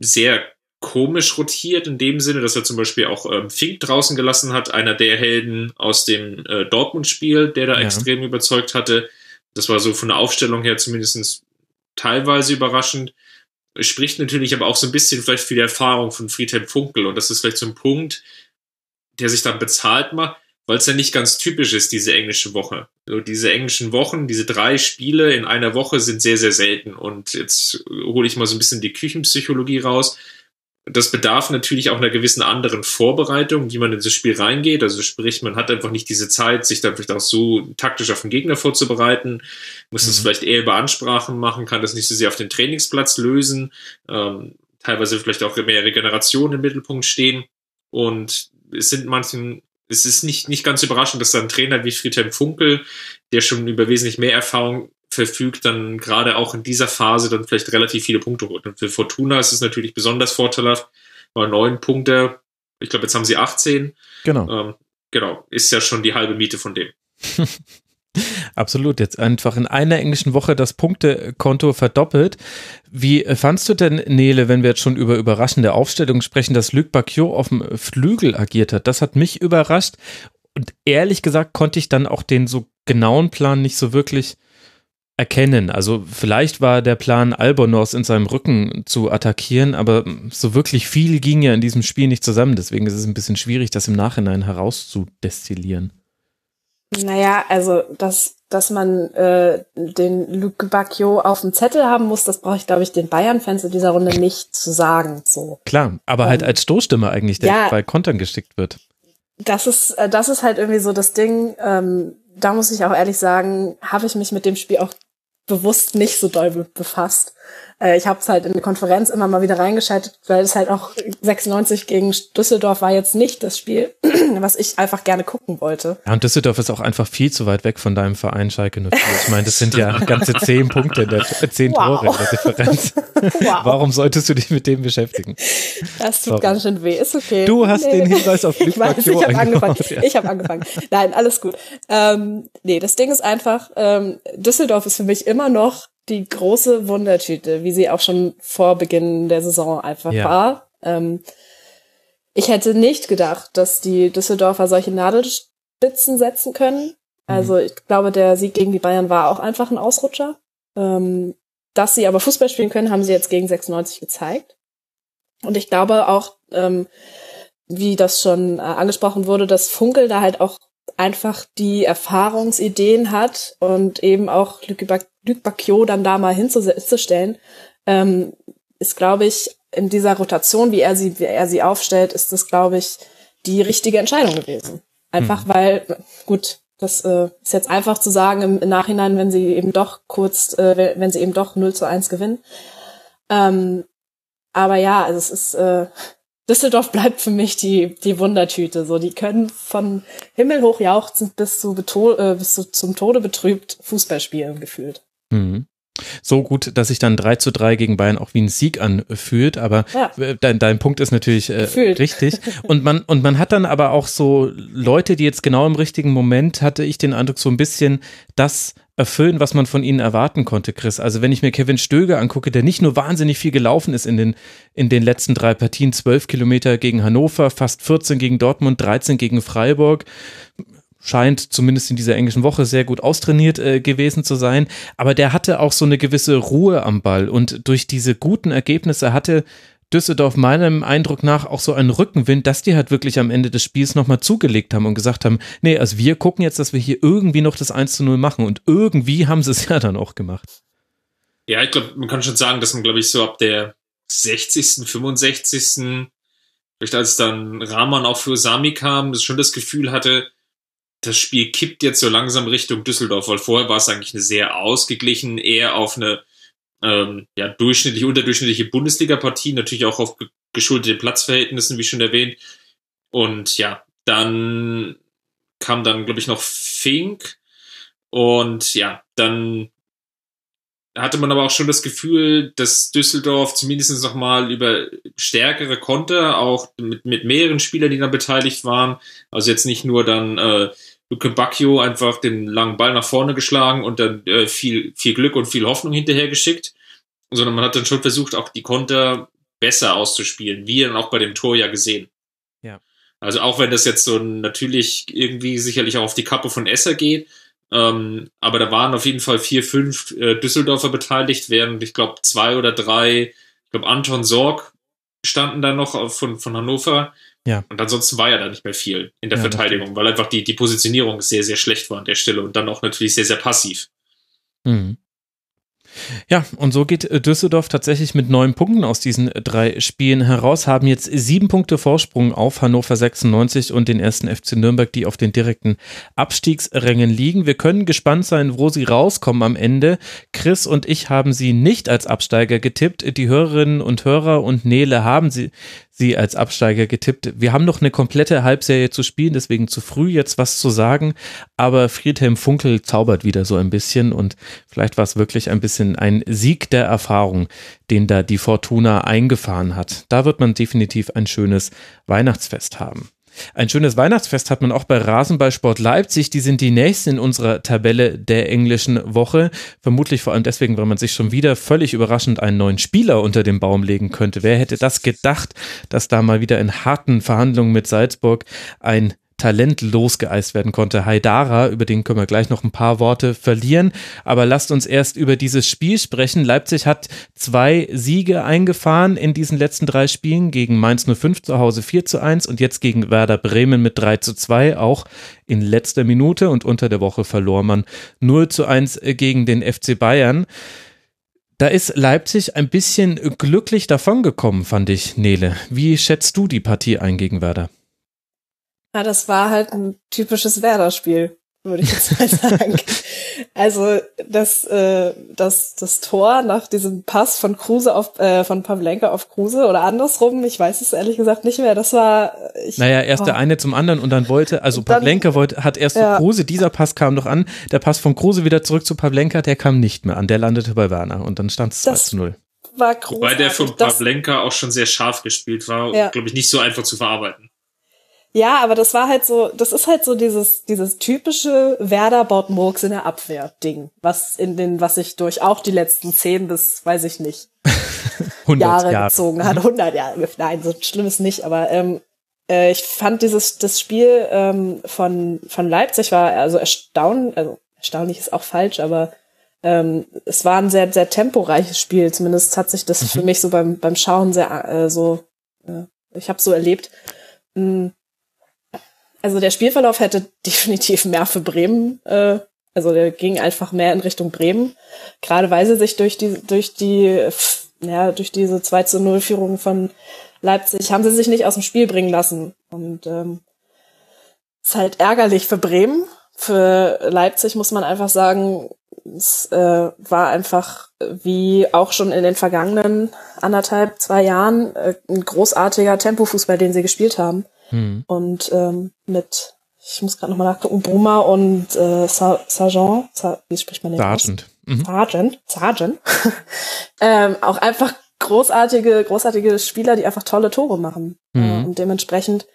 sehr komisch rotiert in dem Sinne, dass er zum Beispiel auch ähm, Fink draußen gelassen hat, einer der Helden aus dem äh, Dortmund-Spiel, der da ja. extrem überzeugt hatte. Das war so von der Aufstellung her zumindest teilweise überraschend. Spricht natürlich aber auch so ein bisschen vielleicht für die Erfahrung von Friedhelm Funkel und das ist vielleicht so ein Punkt, der sich dann bezahlt macht, weil es ja nicht ganz typisch ist, diese englische Woche. So, diese englischen Wochen, diese drei Spiele in einer Woche sind sehr, sehr selten. Und jetzt hole ich mal so ein bisschen die Küchenpsychologie raus. Das bedarf natürlich auch einer gewissen anderen Vorbereitung, wie man in das Spiel reingeht. Also sprich, man hat einfach nicht diese Zeit, sich dann vielleicht auch so taktisch auf den Gegner vorzubereiten, muss mhm. das vielleicht eher über Ansprachen machen, kann das nicht so sehr auf den Trainingsplatz lösen, ähm, teilweise vielleicht auch mehr Regeneration im Mittelpunkt stehen. Und es sind manchen es ist nicht, nicht ganz überraschend, dass da ein Trainer wie Friedhelm Funkel, der schon über wesentlich mehr Erfahrung verfügt, dann gerade auch in dieser Phase dann vielleicht relativ viele Punkte holt. Und für Fortuna ist es natürlich besonders vorteilhaft, weil neun Punkte, ich glaube, jetzt haben sie 18. Genau. Ähm, genau, ist ja schon die halbe Miete von dem. Absolut, jetzt einfach in einer englischen Woche das Punktekonto verdoppelt. Wie fandst du denn, Nele, wenn wir jetzt schon über überraschende Aufstellungen sprechen, dass Luc Bacchio auf dem Flügel agiert hat? Das hat mich überrascht und ehrlich gesagt konnte ich dann auch den so genauen Plan nicht so wirklich erkennen. Also vielleicht war der Plan, Albonos in seinem Rücken zu attackieren, aber so wirklich viel ging ja in diesem Spiel nicht zusammen. Deswegen ist es ein bisschen schwierig, das im Nachhinein herauszudestillieren. Naja, also dass, dass man äh, den Luc Bacchio auf dem Zettel haben muss, das brauche ich, glaube ich, den Bayern-Fans in dieser Runde nicht zu sagen. So. Klar, aber halt ähm, halt als Stoßstimme eigentlich, der ja, bei Kontern geschickt wird. Das ist, äh, das ist halt irgendwie so das Ding, ähm, da muss ich auch ehrlich sagen, habe ich mich mit dem Spiel auch bewusst nicht so doll befasst. Äh, ich habe es halt in der Konferenz immer mal wieder reingeschaltet, weil es halt auch 96 gegen Düsseldorf war jetzt nicht das Spiel, was ich einfach gerne gucken wollte. Ja, und Düsseldorf ist auch einfach viel zu weit weg von deinem Verein Schalke 04. Ich meine, das sind ja ganze zehn Punkte, in der, äh, zehn wow. Tore in der Differenz. Wow. Warum solltest du dich mit dem beschäftigen? Das tut Sorry. ganz schön weh, ist okay. Du hast nee, den Hinweis auf Ich weiß, ich habe angefangen. Ja. Ich habe angefangen. Nein, alles gut. Ähm, nee, das Ding ist einfach, ähm, Düsseldorf ist für mich immer noch die große Wundertüte, wie sie auch schon vor Beginn der Saison einfach ja. war. Ähm, ich hätte nicht gedacht, dass die Düsseldorfer solche Nadelspitzen setzen können. Also mhm. ich glaube, der Sieg gegen die Bayern war auch einfach ein Ausrutscher. Ähm, dass sie aber Fußball spielen können, haben sie jetzt gegen 96 gezeigt. Und ich glaube auch, ähm, wie das schon äh, angesprochen wurde, dass Funkel da halt auch einfach die Erfahrungsideen hat und eben auch Luc, Luc Bacchio dann da mal hinzustellen, ähm, ist, glaube ich, in dieser Rotation, wie er sie, wie er sie aufstellt, ist das, glaube ich, die richtige Entscheidung gewesen. Einfach mhm. weil, gut, das äh, ist jetzt einfach zu sagen im, im, Nachhinein, wenn sie eben doch kurz, äh, wenn sie eben doch 0 zu 1 gewinnen. Ähm, aber ja, also es ist, äh, Düsseldorf bleibt für mich die, die Wundertüte. So, die können von himmelhoch jauchzend bis zu, äh, bis zu zum Tode betrübt Fußball spielen, gefühlt. Mhm. So gut, dass sich dann 3 zu 3 gegen Bayern auch wie ein Sieg anfühlt, aber ja. Dein, dein Punkt ist natürlich äh, richtig. Und man, und man hat dann aber auch so Leute, die jetzt genau im richtigen Moment, hatte ich den Eindruck, so ein bisschen das erfüllen, was man von ihnen erwarten konnte, Chris. Also wenn ich mir Kevin Stöger angucke, der nicht nur wahnsinnig viel gelaufen ist in den, in den letzten drei Partien, 12 Kilometer gegen Hannover, fast 14 gegen Dortmund, 13 gegen Freiburg, scheint zumindest in dieser englischen Woche sehr gut austrainiert äh, gewesen zu sein. Aber der hatte auch so eine gewisse Ruhe am Ball und durch diese guten Ergebnisse hatte Düsseldorf meinem Eindruck nach auch so einen Rückenwind, dass die halt wirklich am Ende des Spiels nochmal zugelegt haben und gesagt haben, nee, also wir gucken jetzt, dass wir hier irgendwie noch das 1 zu 0 machen und irgendwie haben sie es ja dann auch gemacht. Ja, ich glaube, man kann schon sagen, dass man, glaube ich, so ab der 60., 65., vielleicht als dann Rahman auch für Sami kam, das schon das Gefühl hatte, das Spiel kippt jetzt so langsam Richtung Düsseldorf, weil vorher war es eigentlich eine sehr ausgeglichen, eher auf eine ähm, ja, durchschnittliche, unterdurchschnittliche Bundesliga-Partie, natürlich auch auf geschuldete Platzverhältnissen, wie schon erwähnt. Und ja, dann kam dann, glaube ich, noch Fink. Und ja, dann hatte man aber auch schon das Gefühl, dass Düsseldorf zumindest nochmal über stärkere Konter, auch mit, mit mehreren Spielern, die da beteiligt waren, also jetzt nicht nur dann äh, Luke Bacchio einfach den langen Ball nach vorne geschlagen und dann äh, viel, viel Glück und viel Hoffnung hinterher geschickt, sondern man hat dann schon versucht, auch die Konter besser auszuspielen, wie dann auch bei dem Tor ja gesehen. Ja. Also auch wenn das jetzt so natürlich irgendwie sicherlich auch auf die Kappe von Esser geht, ähm, aber da waren auf jeden Fall vier, fünf äh, Düsseldorfer beteiligt, während ich glaube zwei oder drei, ich glaube Anton Sorg standen da noch von, von Hannover. Ja. Und ansonsten war ja da nicht mehr viel in der Ja, Verteidigung, weil einfach die, die Positionierung sehr, sehr schlecht war an der Stelle und dann auch natürlich sehr, sehr passiv. Mhm. Ja, und so geht äh, Düsseldorf tatsächlich mit neun Punkten aus diesen äh, drei Spielen heraus, haben jetzt sieben Punkte Vorsprung auf Hannover 96 und den ersten FC Nürnberg, die auf den direkten Abstiegsrängen liegen. Wir können gespannt sein, wo sie rauskommen am Ende. Chris und ich haben sie nicht als Absteiger getippt. Die Hörerinnen und Hörer und Nele haben sie, sie als Absteiger getippt. Wir haben noch eine komplette Halbserie zu spielen, deswegen zu früh jetzt was zu sagen. Aber Friedhelm Funkel zaubert wieder so ein bisschen und vielleicht war es wirklich ein bisschen ein Sieg der Erfahrung, den da die Fortuna eingefahren hat. Da wird man definitiv ein schönes Weihnachtsfest haben. Ein schönes Weihnachtsfest hat man auch bei Rasenballsport Leipzig. Die sind die nächsten in unserer Tabelle der englischen Woche. Vermutlich vor allem deswegen, weil man sich schon wieder völlig überraschend einen neuen Spieler unter den Baum legen könnte. Wer hätte das gedacht, dass da mal wieder in harten Verhandlungen mit Salzburg ein Talent losgeeist werden konnte. Haidara, über den können wir gleich noch ein paar Worte verlieren. Aber lasst uns erst über dieses Spiel sprechen. Leipzig hat zwei Siege eingefahren in diesen letzten drei Spielen gegen Mainz 05 zu Hause 4 zu 1 und jetzt gegen Werder Bremen mit 3 zu 2, auch in letzter Minute und unter der Woche verlor man 0 zu 1 gegen den FC Bayern. Da ist Leipzig ein bisschen glücklich davongekommen, fand ich, Nele. Wie schätzt du die Partie ein gegen Werder? Ja, das war halt ein typisches Werder-Spiel, würde ich jetzt mal sagen. also das, äh, das, das Tor nach diesem Pass von Kruse auf, äh, von Pavlenka auf Kruse oder andersrum, ich weiß es ehrlich gesagt nicht mehr. Das war. Ich, Naja, erst oh. der eine zum anderen und dann wollte, also dann- Pavlenka wollte, hat erst Ja. Kruse, dieser Pass kam noch an, der Pass von Kruse wieder zurück zu Pavlenka, der kam nicht mehr an, der landete bei Werner und dann stand es 2 Das- zu 0. war großartig. Wobei der von Das- Pavlenka auch schon sehr scharf gespielt war und, Ja. glaube ich, nicht so einfach zu verarbeiten. Ja, aber das war halt so, das ist halt so dieses, dieses typische Werder baut Murks in der Abwehr Ding, was in den, was sich durch auch die letzten zehn bis, weiß ich nicht, 100 Jahre, Jahre. gezogen hat. 100 Jahre, nein, so schlimm ist nicht, aber ähm, äh, ich fand dieses, das Spiel ähm, von, von Leipzig war also erstaunlich, also erstaunlich ist auch falsch, aber ähm, es war ein sehr, sehr temporeiches Spiel. Zumindest hat sich das für mich so beim, beim Schauen sehr äh, so, äh, ich habe so erlebt. Mm. Also der Spielverlauf hätte definitiv mehr für Bremen, äh, also der ging einfach mehr in Richtung Bremen, gerade weil sie sich durch die, durch die, ja, durch diese 2 zu 0 Führung von Leipzig haben sie sich nicht aus dem Spiel bringen lassen. Und ähm, ist halt ärgerlich für Bremen. Für Leipzig muss man einfach sagen, es äh, war einfach wie auch schon in den vergangenen anderthalb, zwei Jahren äh, ein großartiger Tempofußball, den sie gespielt haben. Hm. Und ähm, mit, ich muss gerade nochmal nachgucken, Bruma und äh, Sa Sargent, Sa wie spricht man den aus? Sargent. Mhm. Sargent, Sargent, ähm, auch einfach großartige, großartige Spieler, die einfach tolle Tore machen. Mhm. Äh, und dementsprechend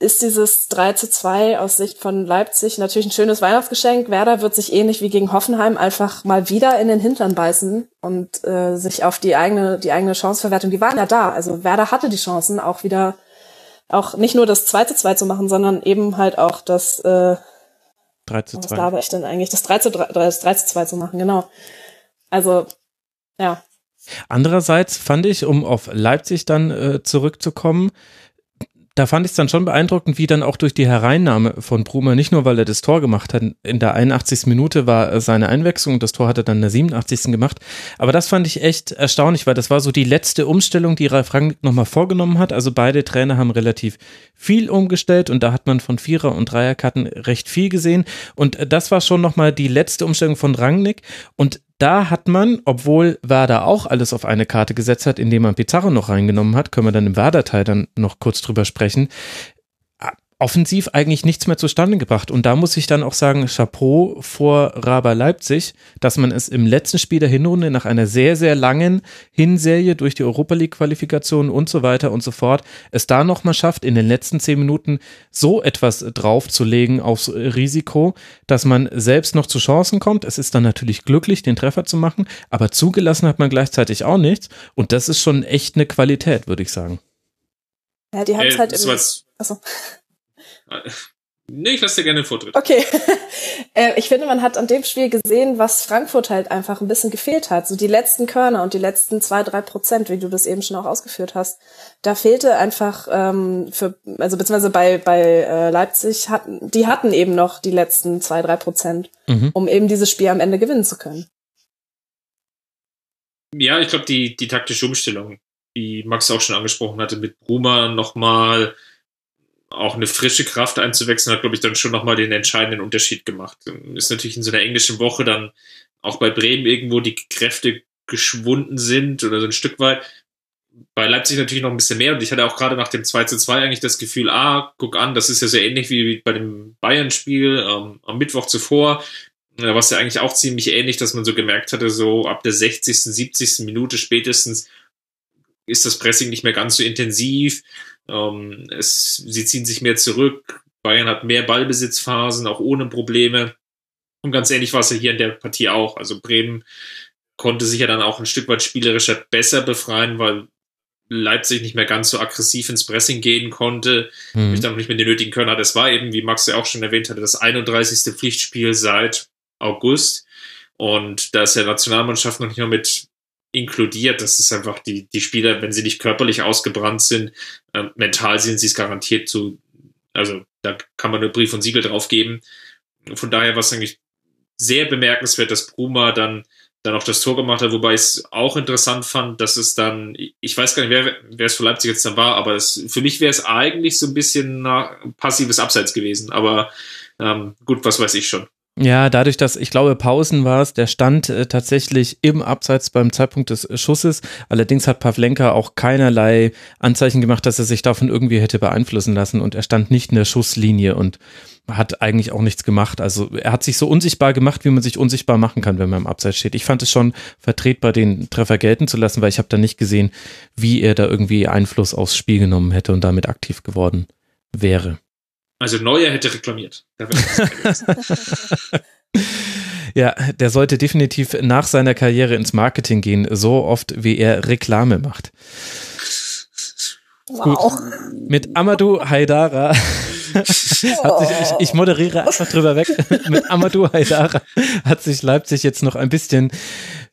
ist dieses 3 zu 2 aus Sicht von Leipzig natürlich ein schönes Weihnachtsgeschenk. Werder wird sich ähnlich wie gegen Hoffenheim einfach mal wieder in den Hintern beißen und äh, sich auf die eigene, die eigene Chanceverwertung, die waren ja da. Also Werder hatte die Chancen, auch wieder, auch nicht nur das 2 zu 2 zu machen, sondern eben halt auch das, äh, 3 zu was 2. laber ich denn eigentlich? Das 3 zu 3, das 3 zu 2 zu machen, genau. Also, ja. Andererseits fand ich, um auf Leipzig dann äh, zurückzukommen, da fand ich es dann schon beeindruckend, wie dann auch durch die Hereinnahme von Bruma, nicht nur weil er das Tor gemacht hat, in der 81. Minute war äh, seine Einwechslung, das Tor hat er dann in der 87. gemacht, aber das fand ich echt erstaunlich, weil das war so die letzte Umstellung, die Ralf Rangnick nochmal vorgenommen hat, also beide Trainer haben relativ viel umgestellt und da hat man von Vierer- und Dreierkarten recht viel gesehen und äh, das war schon nochmal die letzte Umstellung von Rangnick und da hat man, obwohl Werder auch alles auf eine Karte gesetzt hat, indem man Pizarro noch reingenommen hat, können wir dann im Werder-Teil dann noch kurz drüber sprechen, offensiv eigentlich nichts mehr zustande gebracht. Und da muss ich dann auch sagen, Chapeau vor Raber Leipzig, dass man es im letzten Spiel der Hinrunde nach einer sehr, sehr langen Hinserie durch die Europa League Qualifikation und so weiter und so fort, es da nochmal schafft, in den letzten zehn Minuten so etwas draufzulegen aufs Risiko, dass man selbst noch zu Chancen kommt. Es ist dann natürlich glücklich, den Treffer zu machen, aber zugelassen hat man gleichzeitig auch nichts. Und das ist schon echt eine Qualität, würde ich sagen. Ja, die haben es Äh, halt im, Achso. Nee, ich lasse dir gerne den Vortritt. Okay. äh, ich finde, man hat an dem Spiel gesehen, was Frankfurt halt einfach ein bisschen gefehlt hat. So die letzten Körner und die letzten zwei, drei Prozent, wie du das eben schon auch ausgeführt hast. Da fehlte einfach ähm, für, also beziehungsweise bei, bei äh, Leipzig hatten, die hatten eben noch die letzten zwei, drei Prozent, Mhm. um eben dieses Spiel am Ende gewinnen zu können. Ja, ich glaube, die, die taktische Umstellung, die Max auch schon angesprochen hatte, mit Bruma nochmal auch eine frische Kraft einzuwechseln, hat, glaube ich, dann schon nochmal den entscheidenden Unterschied gemacht. Ist natürlich in so einer englischen Woche dann auch bei Bremen irgendwo die Kräfte geschwunden sind oder so ein Stück weit. Bei Leipzig natürlich noch ein bisschen mehr und ich hatte auch gerade nach dem 2 zu 2 eigentlich das Gefühl, ah, guck an, das ist ja so ähnlich wie bei dem Bayern-Spiel ähm, am Mittwoch zuvor. Da war es ja eigentlich auch ziemlich ähnlich, dass man so gemerkt hatte, so ab der 60., 70. Minute spätestens ist das Pressing nicht mehr ganz so intensiv. Ähm, es, sie ziehen sich mehr zurück. Bayern hat mehr Ballbesitzphasen, auch ohne Probleme. Und ganz ähnlich war es ja hier in der Partie auch. Also Bremen konnte sich ja dann auch ein Stück weit spielerischer besser befreien, weil Leipzig nicht mehr ganz so aggressiv ins Pressing gehen konnte. Mhm. Ich dann nicht mehr den nötigen Körner. Es war eben, wie Max ja auch schon erwähnt hatte, das 31. Pflichtspiel seit August. Und da ist der Nationalmannschaft noch nicht mal mit inkludiert. Das ist einfach die, die Spieler, wenn sie nicht körperlich ausgebrannt sind, äh, mental sind sie es garantiert zu, also da kann man nur Brief und Siegel drauf geben. Von daher war es eigentlich sehr bemerkenswert, dass Bruma dann dann auch das Tor gemacht hat, wobei ich es auch interessant fand, dass es dann, ich weiß gar nicht, wer, wer es für Leipzig jetzt dann war, aber es, für mich wäre es eigentlich so ein bisschen na, passives Abseits gewesen. Aber ähm, gut, was weiß ich schon. Ja, dadurch, dass ich glaube, Pausen war es, der stand äh, tatsächlich im Abseits beim Zeitpunkt des Schusses. Allerdings hat Pavlenka auch keinerlei Anzeichen gemacht, dass er sich davon irgendwie hätte beeinflussen lassen und er stand nicht in der Schusslinie und hat eigentlich auch nichts gemacht. Also er hat sich so unsichtbar gemacht, wie man sich unsichtbar machen kann, wenn man im Abseits steht. Ich fand es schon vertretbar, den Treffer gelten zu lassen, weil ich habe da nicht gesehen, wie er da irgendwie Einfluss aufs Spiel genommen hätte und damit aktiv geworden wäre. Also Neuer hätte reklamiert. Da wäre das gewesen. Ja, der sollte definitiv nach seiner Karriere ins Marketing gehen, so oft wie er Reklame macht. Wow. Mit Amadou Haidara. hat sich, ich, ich moderiere einfach drüber weg. Mit Amadou Haidara hat sich Leipzig jetzt noch ein bisschen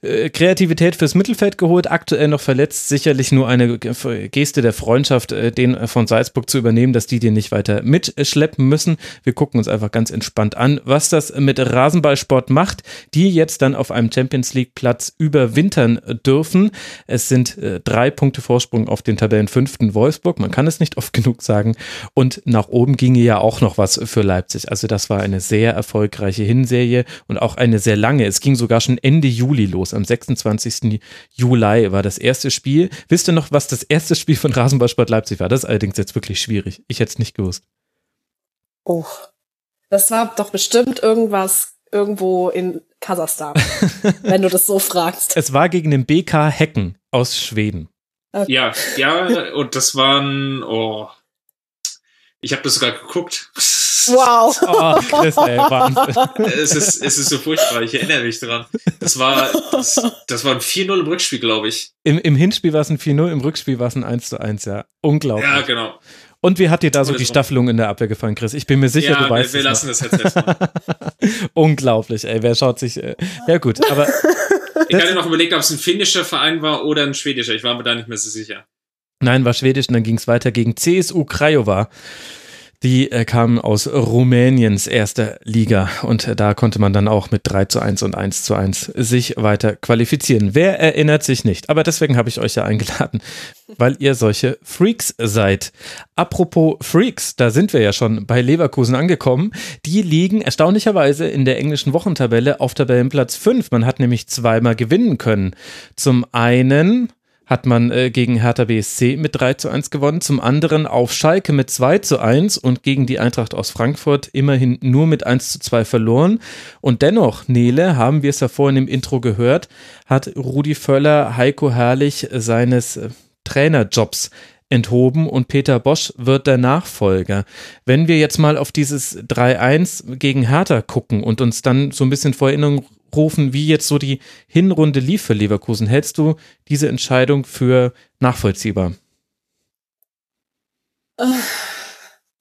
Kreativität fürs Mittelfeld geholt. Aktuell noch verletzt. Sicherlich nur eine Geste der Freundschaft, äh, den von Salzburg zu übernehmen, dass die den nicht weiter mitschleppen müssen. Wir gucken uns einfach ganz entspannt an, was das mit Rasenballsport macht, die jetzt dann auf einem Champions League Platz überwintern dürfen. Es sind äh, drei Punkte Vorsprung auf den Tabellenfünften Wolfsburg. Man kann es nicht oft genug sagen. Und nach oben ginge ja auch noch was für Leipzig. Also das war eine sehr erfolgreiche Hinserie und auch eine sehr lange. Es ging sogar schon Ende Juli los. Am 26. Juli war das erste Spiel. Wisst ihr noch, was das erste Spiel von Rasenballsport Leipzig war? Das ist allerdings jetzt wirklich schwierig. Ich hätte es nicht gewusst. Oh. Das war doch bestimmt irgendwas irgendwo in Kasachstan, wenn du das so fragst. Es war gegen den BK Hecken aus Schweden. ja, ja, und das waren, oh, ich habe das sogar geguckt. Wow. Oh, Chris, ey, Wahnsinn. es, ist, es ist so furchtbar, ich erinnere mich dran. Das war, das, das war ein 4-0 im Rückspiel, glaube ich. Im, Im Hinspiel war es ein 4-0, im Rückspiel war es ein 1-1, ja. Unglaublich. Ja, genau. Und wie hat dir da so die. Staffelung in der Abwehr gefallen, Chris? Ich bin mir sicher, ja, du weißt wir, wir es lassen noch. das jetzt erstmal. Unglaublich, ey. Wer schaut sich. Äh, ja, gut, aber Ich hatte noch überlegt, ob es ein finnischer Verein war oder ein schwedischer. Ich war mir da nicht mehr so sicher. Nein, war schwedisch und dann ging es weiter gegen CSU Craiova. Die äh, kamen aus Rumäniens erster Liga und äh, da konnte man dann auch mit 3 zu 1 und 1 zu 1 sich weiter qualifizieren. Wer erinnert sich nicht? Aber deswegen habe ich euch ja eingeladen, weil ihr solche Freaks seid. Apropos Freaks, da sind wir ja schon bei Leverkusen angekommen. Die liegen erstaunlicherweise in der englischen Wochentabelle auf Tabellenplatz 5. Man hat nämlich zweimal gewinnen können. Zum einen hat man äh, gegen Hertha BSC mit 3 zu 1 gewonnen, zum anderen auf Schalke mit 2 zu 1 und gegen die Eintracht aus Frankfurt immerhin nur mit 1 zu 2 verloren. Und dennoch, Nele, haben wir es ja vorhin im Intro gehört, hat Rudi Völler Heiko Herrlich seines äh, Trainerjobs enthoben und Peter Bosch wird der Nachfolger. Wenn wir jetzt mal auf dieses 3-1 gegen Hertha gucken und uns dann so ein bisschen vor Erinnerung rufen, wie jetzt so die Hinrunde lief für Leverkusen, hältst du diese Entscheidung für nachvollziehbar?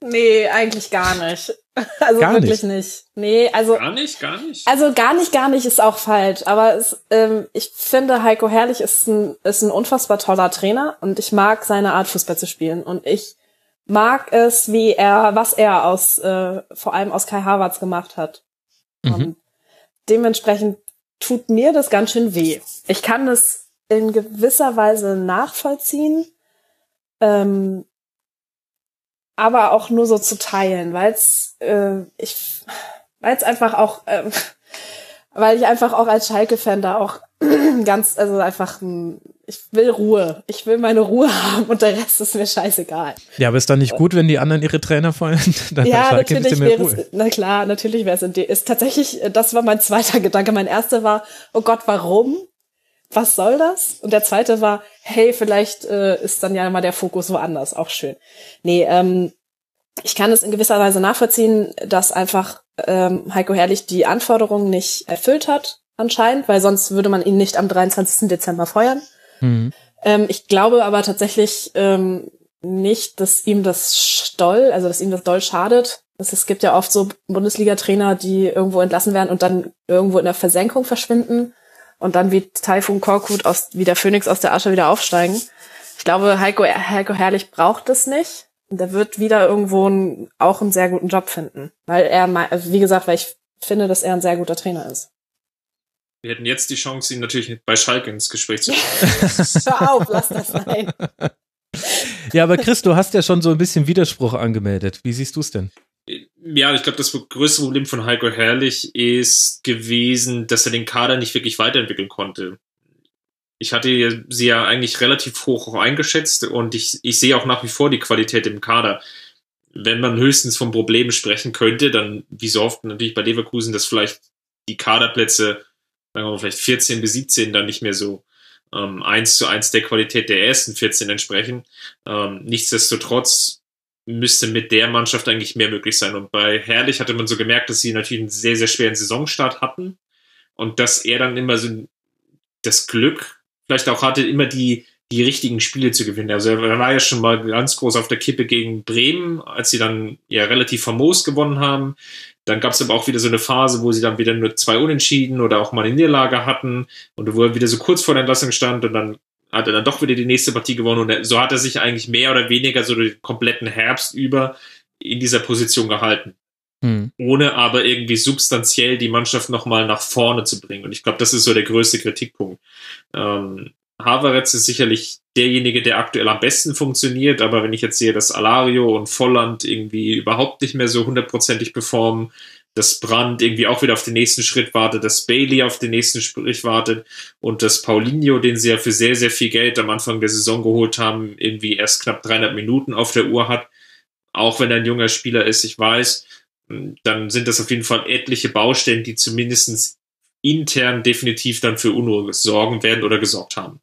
Nee, eigentlich gar nicht. Also gar wirklich nicht. nicht. Nee, also. Gar nicht, gar nicht. Also gar nicht, gar nicht ist auch falsch. Aber es, ähm, ich finde, Heiko Herrlich ist ein, ist ein unfassbar toller Trainer und ich mag seine Art, Fußball zu spielen. Und ich mag es, wie er, was er aus, äh, vor allem aus Kai Havertz gemacht hat. Mhm. Und dementsprechend tut mir das ganz schön weh. Ich kann es in gewisser Weise nachvollziehen. Ähm, aber auch nur so zu teilen, weil es äh, ich weil einfach auch äh, weil ich einfach auch als Schalke-Fan da auch ganz also einfach ich will Ruhe, ich will meine Ruhe haben und der Rest ist mir scheißegal. Ja, aber ist dann nicht gut, wenn die anderen ihre Trainer feuern? Dann ja, natürlich wäre es, na klar, natürlich wäre es. Ist tatsächlich, das war mein zweiter Gedanke. Mein erster war, oh Gott, warum? was soll das? Und der zweite war, hey, vielleicht äh, ist dann ja mal der Fokus woanders, auch schön. Nee, ähm, ich kann es in gewisser Weise nachvollziehen, dass einfach ähm, Heiko Herrlich die Anforderungen nicht erfüllt hat, anscheinend, weil sonst würde man ihn nicht am 23. Dezember feuern. Mhm. Ähm, ich glaube aber tatsächlich ähm, nicht, dass ihm das Stoll, also dass ihm das doll schadet. Es gibt ja oft so Bundesliga-Trainer, die irgendwo entlassen werden und dann irgendwo in der Versenkung verschwinden und dann wie Taifun Korkut aus, wie der Phönix aus der Asche wieder aufsteigen. Ich glaube, Heiko, Heiko Herrlich braucht es nicht. Und er wird wieder irgendwo einen, auch einen sehr guten Job finden. Weil er, also wie gesagt, weil ich finde, dass er ein sehr guter Trainer ist. Wir hätten jetzt die Chance, ihn natürlich bei Schalke ins Gespräch zu bringen. Hör auf, lass das sein. Ja, aber Chris, du hast ja schon so ein bisschen Widerspruch angemeldet. Wie siehst du es denn? Ja, ich glaube, das größte Problem von Heiko Herrlich ist gewesen, dass er den Kader nicht wirklich weiterentwickeln konnte. Ich hatte sie ja eigentlich relativ hoch auch eingeschätzt und ich, ich sehe auch nach wie vor die Qualität im Kader. Wenn man höchstens von Problemen sprechen könnte, dann, wie so oft natürlich bei Leverkusen, dass vielleicht die Kaderplätze, sagen wir mal, vielleicht 14 bis 17 dann nicht mehr so ähm, zu eins der Qualität der ersten 14 entsprechen. Ähm, nichtsdestotrotz müsste mit der Mannschaft eigentlich mehr möglich sein. Und bei Herrlich hatte man so gemerkt, dass sie natürlich einen sehr, sehr schweren Saisonstart hatten und dass er dann immer so das Glück vielleicht auch hatte, immer die, die richtigen Spiele zu gewinnen. Also er war ja schon mal ganz groß auf der Kippe gegen Bremen, als sie dann ja relativ famos gewonnen haben. Dann gab es aber auch wieder so eine Phase, wo sie dann wieder nur zwei Unentschieden oder auch mal eine Niederlage hatten und wo er wieder so kurz vor der Entlassung stand und dann hat er dann doch wieder die nächste Partie gewonnen und so hat er sich eigentlich mehr oder weniger so den kompletten Herbst über in dieser Position gehalten. Hm. Ohne aber irgendwie substanziell die Mannschaft nochmal nach vorne zu bringen. Und ich glaube, das ist so der größte Kritikpunkt. Ähm, Havertz ist sicherlich derjenige, der aktuell am besten funktioniert, aber wenn ich jetzt sehe, dass Alario und Volland irgendwie überhaupt nicht mehr so hundertprozentig performen, dass Brand irgendwie auch wieder auf den nächsten Schritt wartet, dass Bailey auf den nächsten Schritt wartet und dass Paulinho, den sie ja für sehr, sehr viel Geld am Anfang der Saison geholt haben, irgendwie erst knapp 300 Minuten auf der Uhr hat. Auch wenn er ein junger Spieler ist, ich weiß, dann sind das auf jeden Fall etliche Baustellen, die zumindest intern definitiv dann für Unruhe sorgen werden oder gesorgt haben.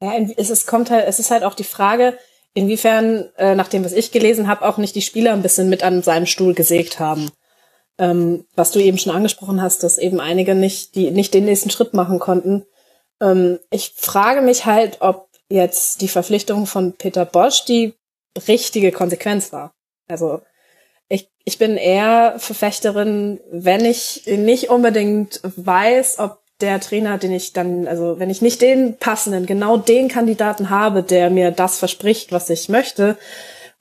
Ja, es ist, kommt halt, es ist halt auch die Frage, inwiefern, äh, nach dem, was ich gelesen habe, auch nicht die Spieler ein bisschen mit an seinem Stuhl gesägt haben. Ähm, was du eben schon angesprochen hast, dass eben einige nicht, die nicht den nächsten Schritt machen konnten. Ähm, ich frage mich halt, ob jetzt die Verpflichtung von Peter Bosch die richtige Konsequenz war. Also ich, ich bin eher Verfechterin, wenn ich nicht unbedingt weiß, ob der Trainer, den ich dann, also wenn ich nicht den passenden, genau den Kandidaten habe, der mir das verspricht, was ich möchte,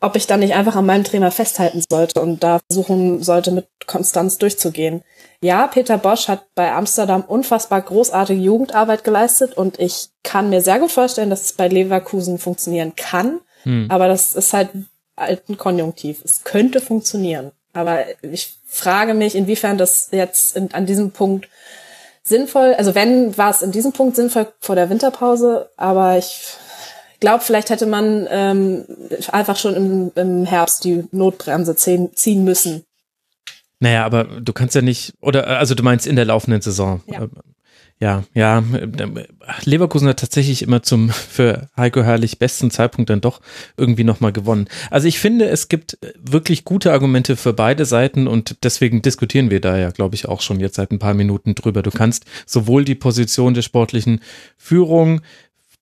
ob ich dann nicht einfach an meinem Trainer festhalten sollte und da versuchen sollte, mit Konstanz durchzugehen. Ja, Peter Bosch hat bei Amsterdam unfassbar großartige Jugendarbeit geleistet und ich kann mir sehr gut vorstellen, dass es bei Leverkusen funktionieren kann. Hm. Aber das ist halt alten Konjunktiv. Es könnte funktionieren. Aber ich frage mich, inwiefern das jetzt in, an diesem Punkt sinnvoll, also wenn, war es in diesem Punkt sinnvoll vor der Winterpause, aber ich glaube, vielleicht hätte man ähm, einfach schon im, im Herbst die Notbremse ziehen, ziehen müssen. Naja, aber du kannst ja nicht, oder also du meinst in der laufenden Saison. Ja. Ja, ja, Leverkusen hat tatsächlich immer zum für Heiko Herrlich besten Zeitpunkt dann doch irgendwie nochmal gewonnen. Also ich finde, es gibt wirklich gute Argumente für beide Seiten und deswegen diskutieren wir da ja, glaube ich, auch schon jetzt seit ein paar Minuten drüber. Du kannst sowohl die Position der sportlichen Führung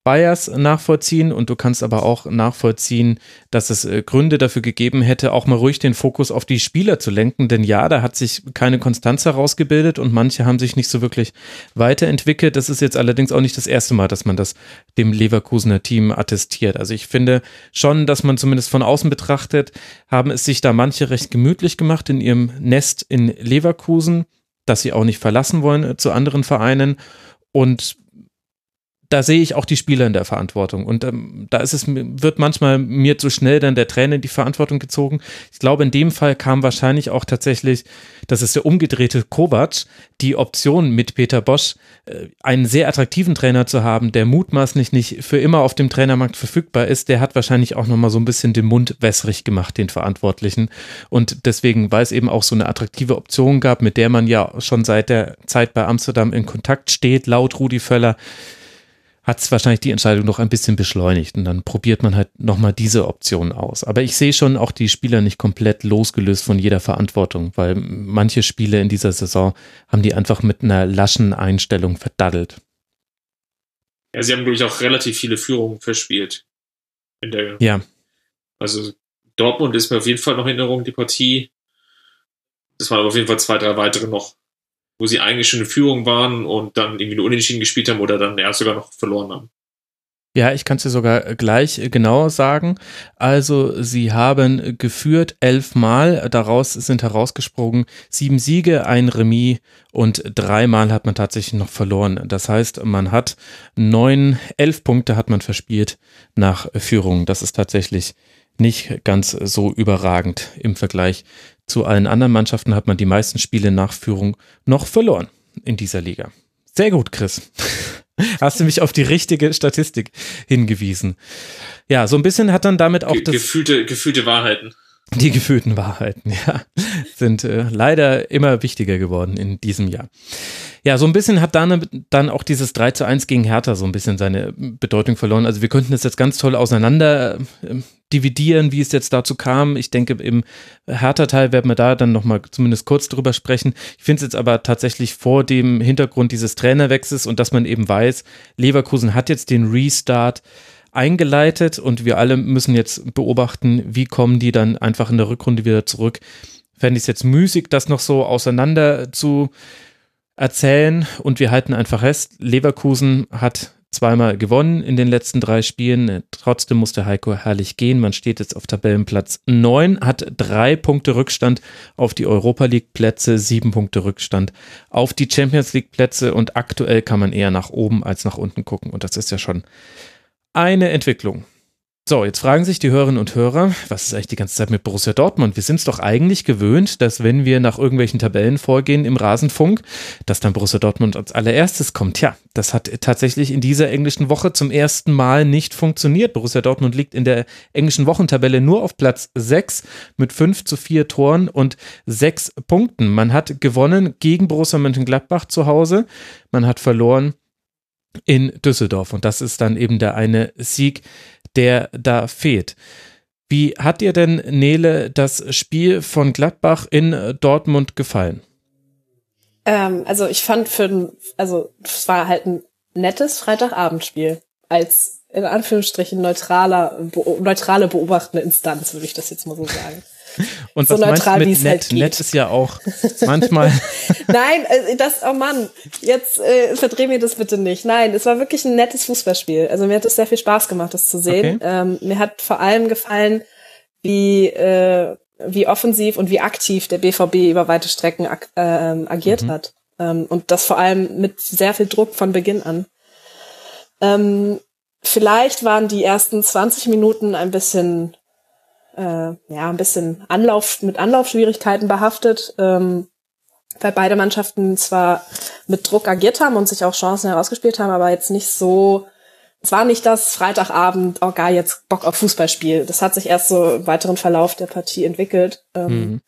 Bayers nachvollziehen und du kannst aber auch nachvollziehen, dass es äh, Gründe dafür gegeben hätte, auch mal ruhig den Fokus auf die Spieler zu lenken, denn ja, da hat sich keine Konstanz herausgebildet und manche haben sich nicht so wirklich weiterentwickelt. Das ist jetzt allerdings auch nicht das erste Mal, dass man das dem Leverkusener Team attestiert. Also ich finde schon, dass man zumindest von außen betrachtet, haben es sich da manche recht gemütlich gemacht in ihrem Nest in Leverkusen, dass sie auch nicht verlassen wollen äh, zu anderen Vereinen und da sehe ich auch die Spieler in der Verantwortung. Und ähm, da ist es, wird manchmal mir zu schnell dann der Trainer in die Verantwortung gezogen. Ich glaube, in dem Fall kam wahrscheinlich auch tatsächlich, das ist der umgedrehte Kovac, die Option mit Peter Bosch, äh, einen sehr attraktiven Trainer zu haben, der mutmaßlich nicht für immer auf dem Trainermarkt verfügbar ist, der hat wahrscheinlich auch nochmal so ein bisschen den Mund wässrig gemacht, den Verantwortlichen. Und deswegen, weil es eben auch so eine attraktive Option gab, mit der man ja schon seit der Zeit bei Amsterdam in Kontakt steht, laut Rudi Völler, hat es wahrscheinlich die Entscheidung noch ein bisschen beschleunigt und dann probiert man halt nochmal diese Option aus. Aber ich sehe schon auch die Spieler nicht komplett losgelöst von jeder Verantwortung, weil manche Spiele in dieser Saison haben die einfach mit einer laschen Einstellung verdaddelt. Ja, sie haben, glaube ich, auch relativ viele Führungen verspielt. Der, ja. Also Dortmund ist mir auf jeden Fall noch in Erinnerung, die Partie. Das waren auf jeden Fall zwei, drei weitere noch wo sie eigentlich schon in Führung waren und dann irgendwie nur unentschieden gespielt haben oder dann erst sogar noch verloren haben. Ja, ich kann es dir sogar gleich genauer sagen. Also sie haben geführt elfmal, daraus sind herausgesprungen sieben Siege, ein Remis und dreimal hat man tatsächlich noch verloren. Das heißt, man hat neun, elf Punkte hat man verspielt nach Führung. Das ist tatsächlich nicht ganz so überragend im Vergleich zu allen anderen Mannschaften hat man die meisten Spiele nach Führung noch verloren in dieser Liga. Sehr gut, Chris. Hast du mich auf die richtige Statistik hingewiesen. Ja, so ein bisschen hat dann damit auch Ge das. Gefühlte, gefühlte Wahrheiten. Die gefühlten Wahrheiten, ja, sind äh, leider immer wichtiger geworden in diesem Jahr. Ja, so ein bisschen hat dann, dann auch dieses 3 zu 1 gegen Hertha so ein bisschen seine Bedeutung verloren. Also wir könnten das jetzt ganz toll auseinander äh, dividieren, wie es jetzt dazu kam. Ich denke, im Hertha-Teil werden wir da dann nochmal zumindest kurz drüber sprechen. Ich finde es jetzt aber tatsächlich vor dem Hintergrund dieses Trainerwechsels und dass man eben weiß, Leverkusen hat jetzt den Restart eingeleitet und wir alle müssen jetzt beobachten, wie kommen die dann einfach in der Rückrunde wieder zurück. Fände ich es jetzt müßig, das noch so auseinander zu erzählen und wir halten einfach fest, Leverkusen hat zweimal gewonnen in den letzten drei Spielen. Trotzdem musste Heiko herrlich gehen. Man steht jetzt auf Tabellenplatz 9, hat drei Punkte Rückstand auf die Europa League Plätze, sieben Punkte Rückstand auf die Champions League Plätze und aktuell kann man eher nach oben als nach unten gucken und das ist ja schon eine Entwicklung. So, jetzt fragen sich die Hörerinnen und Hörer, was ist eigentlich die ganze Zeit mit Borussia Dortmund? Wir sind es doch eigentlich gewöhnt, dass wenn wir nach irgendwelchen Tabellen vorgehen im Rasenfunk, dass dann Borussia Dortmund als allererstes kommt. Tja, das hat tatsächlich in dieser englischen Woche zum ersten Mal nicht funktioniert. Borussia Dortmund liegt in der englischen Wochentabelle nur auf Platz 6 mit 5 zu 4 Toren und 6 Punkten. Man hat gewonnen gegen Borussia Mönchengladbach zu Hause. Man hat verloren in Düsseldorf. Und das ist dann eben der eine Sieg, der da fehlt. Wie hat dir denn, Nele, das Spiel von Gladbach in Dortmund gefallen? Ähm, also ich fand für, also es war halt ein nettes Freitagabendspiel als in Anführungsstrichen neutraler, be neutrale beobachtende Instanz, würde ich das jetzt mal so sagen. Und so was neutral, meinst du mit nett? Halt nett ist ja auch manchmal. Nein, äh, das, oh Mann, jetzt äh, verdreh mir das bitte nicht. Nein, es war wirklich ein nettes Fußballspiel. Also mir hat es sehr viel Spaß gemacht, das zu sehen. Okay. Ähm, mir hat vor allem gefallen, wie, äh, wie offensiv und wie aktiv der BVB über weite Strecken ag äh, agiert mhm. hat. Ähm, und das vor allem mit sehr viel Druck von Beginn an. Ähm, vielleicht waren die ersten 20 Minuten ein bisschen äh, ja, ein bisschen Anlauf, mit Anlaufschwierigkeiten behaftet. Ähm, weil beide Mannschaften zwar mit Druck agiert haben und sich auch Chancen herausgespielt haben, aber jetzt nicht so, es war nicht das Freitagabend, oh geil, jetzt Bock auf Fußballspiel. Das hat sich erst so im weiteren Verlauf der Partie entwickelt. Ähm, mhm.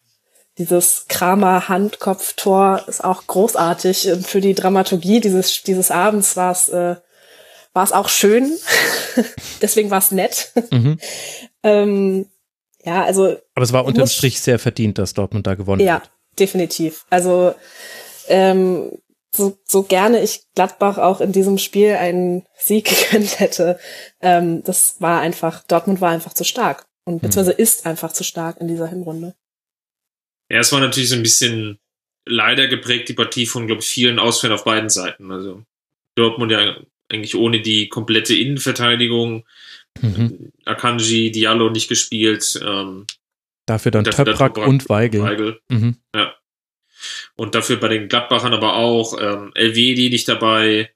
Dieses Kramer Handkopftor ist auch großartig und für die Dramaturgie dieses dieses Abends war es äh, war es auch schön. Deswegen war es nett. Mhm. ähm, ja, also. Aber es war unterm Strich sehr verdient, dass Dortmund da gewonnen ja, hat. Ja, definitiv. Also ähm, so, so gerne ich Gladbach auch in diesem Spiel einen Sieg gegönnt hätte, ähm, das war einfach, Dortmund war einfach zu stark und beziehungsweise ist einfach zu stark in dieser Hinrunde. Ja, es war natürlich so ein bisschen leider geprägt, die Partie von, glaube ich, vielen Ausfällen auf beiden Seiten. Also Dortmund ja eigentlich ohne die komplette Innenverteidigung. Mhm. Akanji, Diallo nicht gespielt. Ähm, dafür dann dafür Töprak und Weigel. Weigel. Mhm. Ja. Und dafür bei den Gladbachern aber auch ähm, Elvedi nicht dabei.